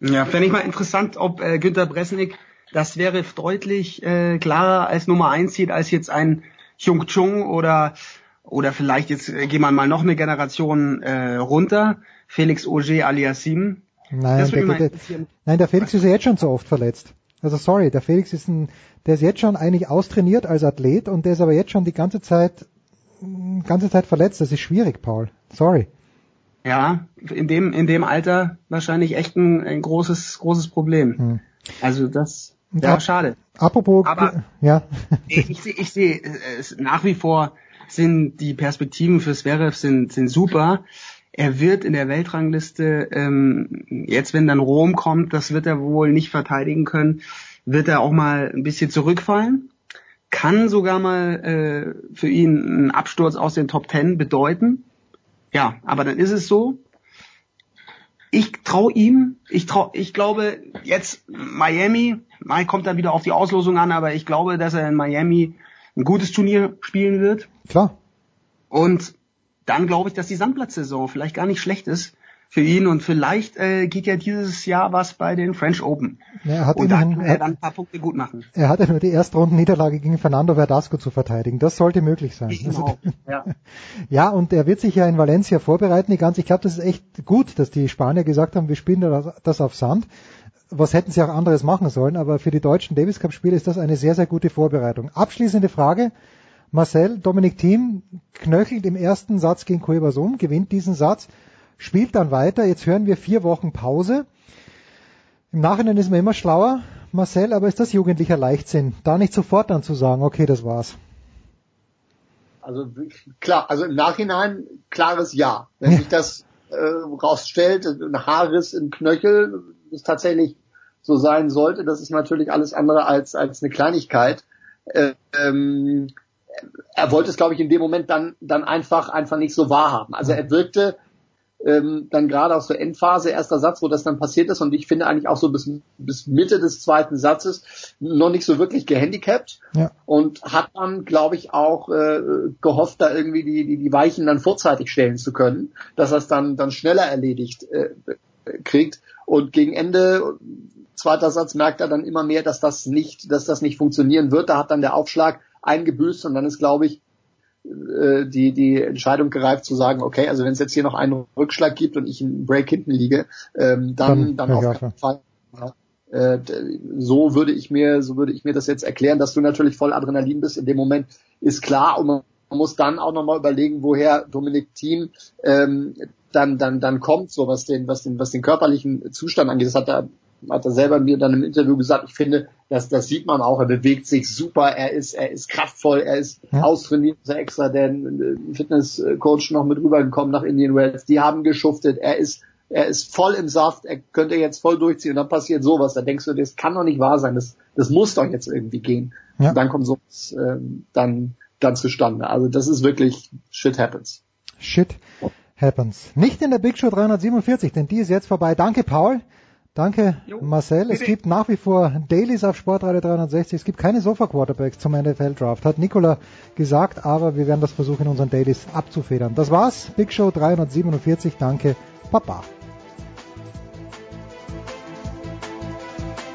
Ja, fände ich mal interessant, ob äh, Günter Bresnik das Zverev deutlich äh, klarer als Nummer eins sieht, als jetzt ein Jung Chung oder oder vielleicht jetzt äh, gehen wir mal noch eine Generation äh, runter. Felix Auger aliasim. Nein, der, der, nein, der Felix ist ja jetzt schon so oft verletzt. Also sorry, der Felix ist ein, der ist jetzt schon eigentlich austrainiert als Athlet und der ist aber jetzt schon die ganze Zeit, ganze Zeit verletzt. Das ist schwierig, Paul. Sorry. Ja, in dem, in dem Alter wahrscheinlich echt ein, ein großes, großes Problem. Hm. Also das, ja, schade. Apropos, aber ja. ich, sehe, ich sehe nach wie vor sind die Perspektiven für Zverev sind, sind super. Er wird in der Weltrangliste, ähm, jetzt wenn dann Rom kommt, das wird er wohl nicht verteidigen können, wird er auch mal ein bisschen zurückfallen. Kann sogar mal äh, für ihn einen Absturz aus den Top Ten bedeuten. Ja, aber dann ist es so. Ich traue ihm, ich trau, ich glaube jetzt Miami, Mai kommt dann wieder auf die Auslosung an, aber ich glaube, dass er in Miami ein gutes Turnier spielen wird. Klar. Und dann glaube ich, dass die Sandplatzsaison vielleicht gar nicht schlecht ist für ihn und vielleicht äh, geht ja dieses Jahr was bei den French Open. Ja, er hat und da immerhin, kann er dann ein paar Punkte gut machen. Er hatte nur die Erstrundenniederlage gegen Fernando Verdasco zu verteidigen. Das sollte möglich sein. Genau. ja. ja, und er wird sich ja in Valencia vorbereiten. Die ganze, ich glaube, das ist echt gut, dass die Spanier gesagt haben, wir spielen das auf Sand. Was hätten sie auch anderes machen sollen, aber für die deutschen Davis Cup Spiele ist das eine sehr, sehr gute Vorbereitung. Abschließende Frage. Marcel, Dominik Thiem knöchelt im ersten Satz gegen Cuevas um, gewinnt diesen Satz spielt dann weiter. Jetzt hören wir vier Wochen Pause. Im Nachhinein ist man immer schlauer, Marcel, aber ist das jugendlicher Leichtsinn, da nicht sofort dann zu sagen, okay, das war's? Also klar, also im Nachhinein klares Ja. Wenn sich das äh, rausstellt, ein Haarriss im Knöchel, das tatsächlich so sein sollte, das ist natürlich alles andere als als eine Kleinigkeit. Ähm, er wollte es, glaube ich, in dem Moment dann dann einfach einfach nicht so wahrhaben. Also er wirkte ähm, dann gerade aus der Endphase, erster Satz, wo das dann passiert ist. Und ich finde eigentlich auch so bis, bis Mitte des zweiten Satzes noch nicht so wirklich gehandicapt. Ja. Und hat dann, glaube ich, auch äh, gehofft, da irgendwie die, die, die Weichen dann vorzeitig stellen zu können, dass er es dann, dann schneller erledigt äh, kriegt. Und gegen Ende, zweiter Satz, merkt er dann immer mehr, dass das nicht, dass das nicht funktionieren wird. Da hat dann der Aufschlag eingebüßt und dann ist, glaube ich, äh, die, die Entscheidung gereift zu sagen, okay, also wenn es jetzt hier noch einen Rückschlag gibt und ich einen Break hinten liege, ähm, dann, dann, dann auf keinen Fall. Äh, so würde ich mir, so würde ich mir das jetzt erklären, dass du natürlich voll Adrenalin bist. In dem Moment ist klar und man muss dann auch nochmal überlegen, woher Dominik Thiem ähm, dann, dann, dann kommt, so was den, was den, was den körperlichen Zustand angeht. Das hat er hat er selber mir dann im Interview gesagt, ich finde, dass das sieht man auch, er bewegt sich super, er ist, er ist kraftvoll, er ist ja. austrainiert, ist er extra den Fitnesscoach noch mit rübergekommen nach Indian Wells, die haben geschuftet, er ist, er ist voll im Saft, er könnte jetzt voll durchziehen und dann passiert sowas, da denkst du, das kann doch nicht wahr sein, das, das muss doch jetzt irgendwie gehen. Ja. Und dann kommt sowas ähm, dann, dann zustande. Also das ist wirklich shit happens. Shit happens. Nicht in der Big Show 347, denn die ist jetzt vorbei. Danke, Paul. Danke, jo, Marcel. Bitte. Es gibt nach wie vor Dailies auf Sportradio 360. Es gibt keine Sofa-Quarterbacks zum NFL-Draft, hat Nicola gesagt, aber wir werden das versuchen, in unseren Dailies abzufedern. Das war's. Big Show 347. Danke, Papa.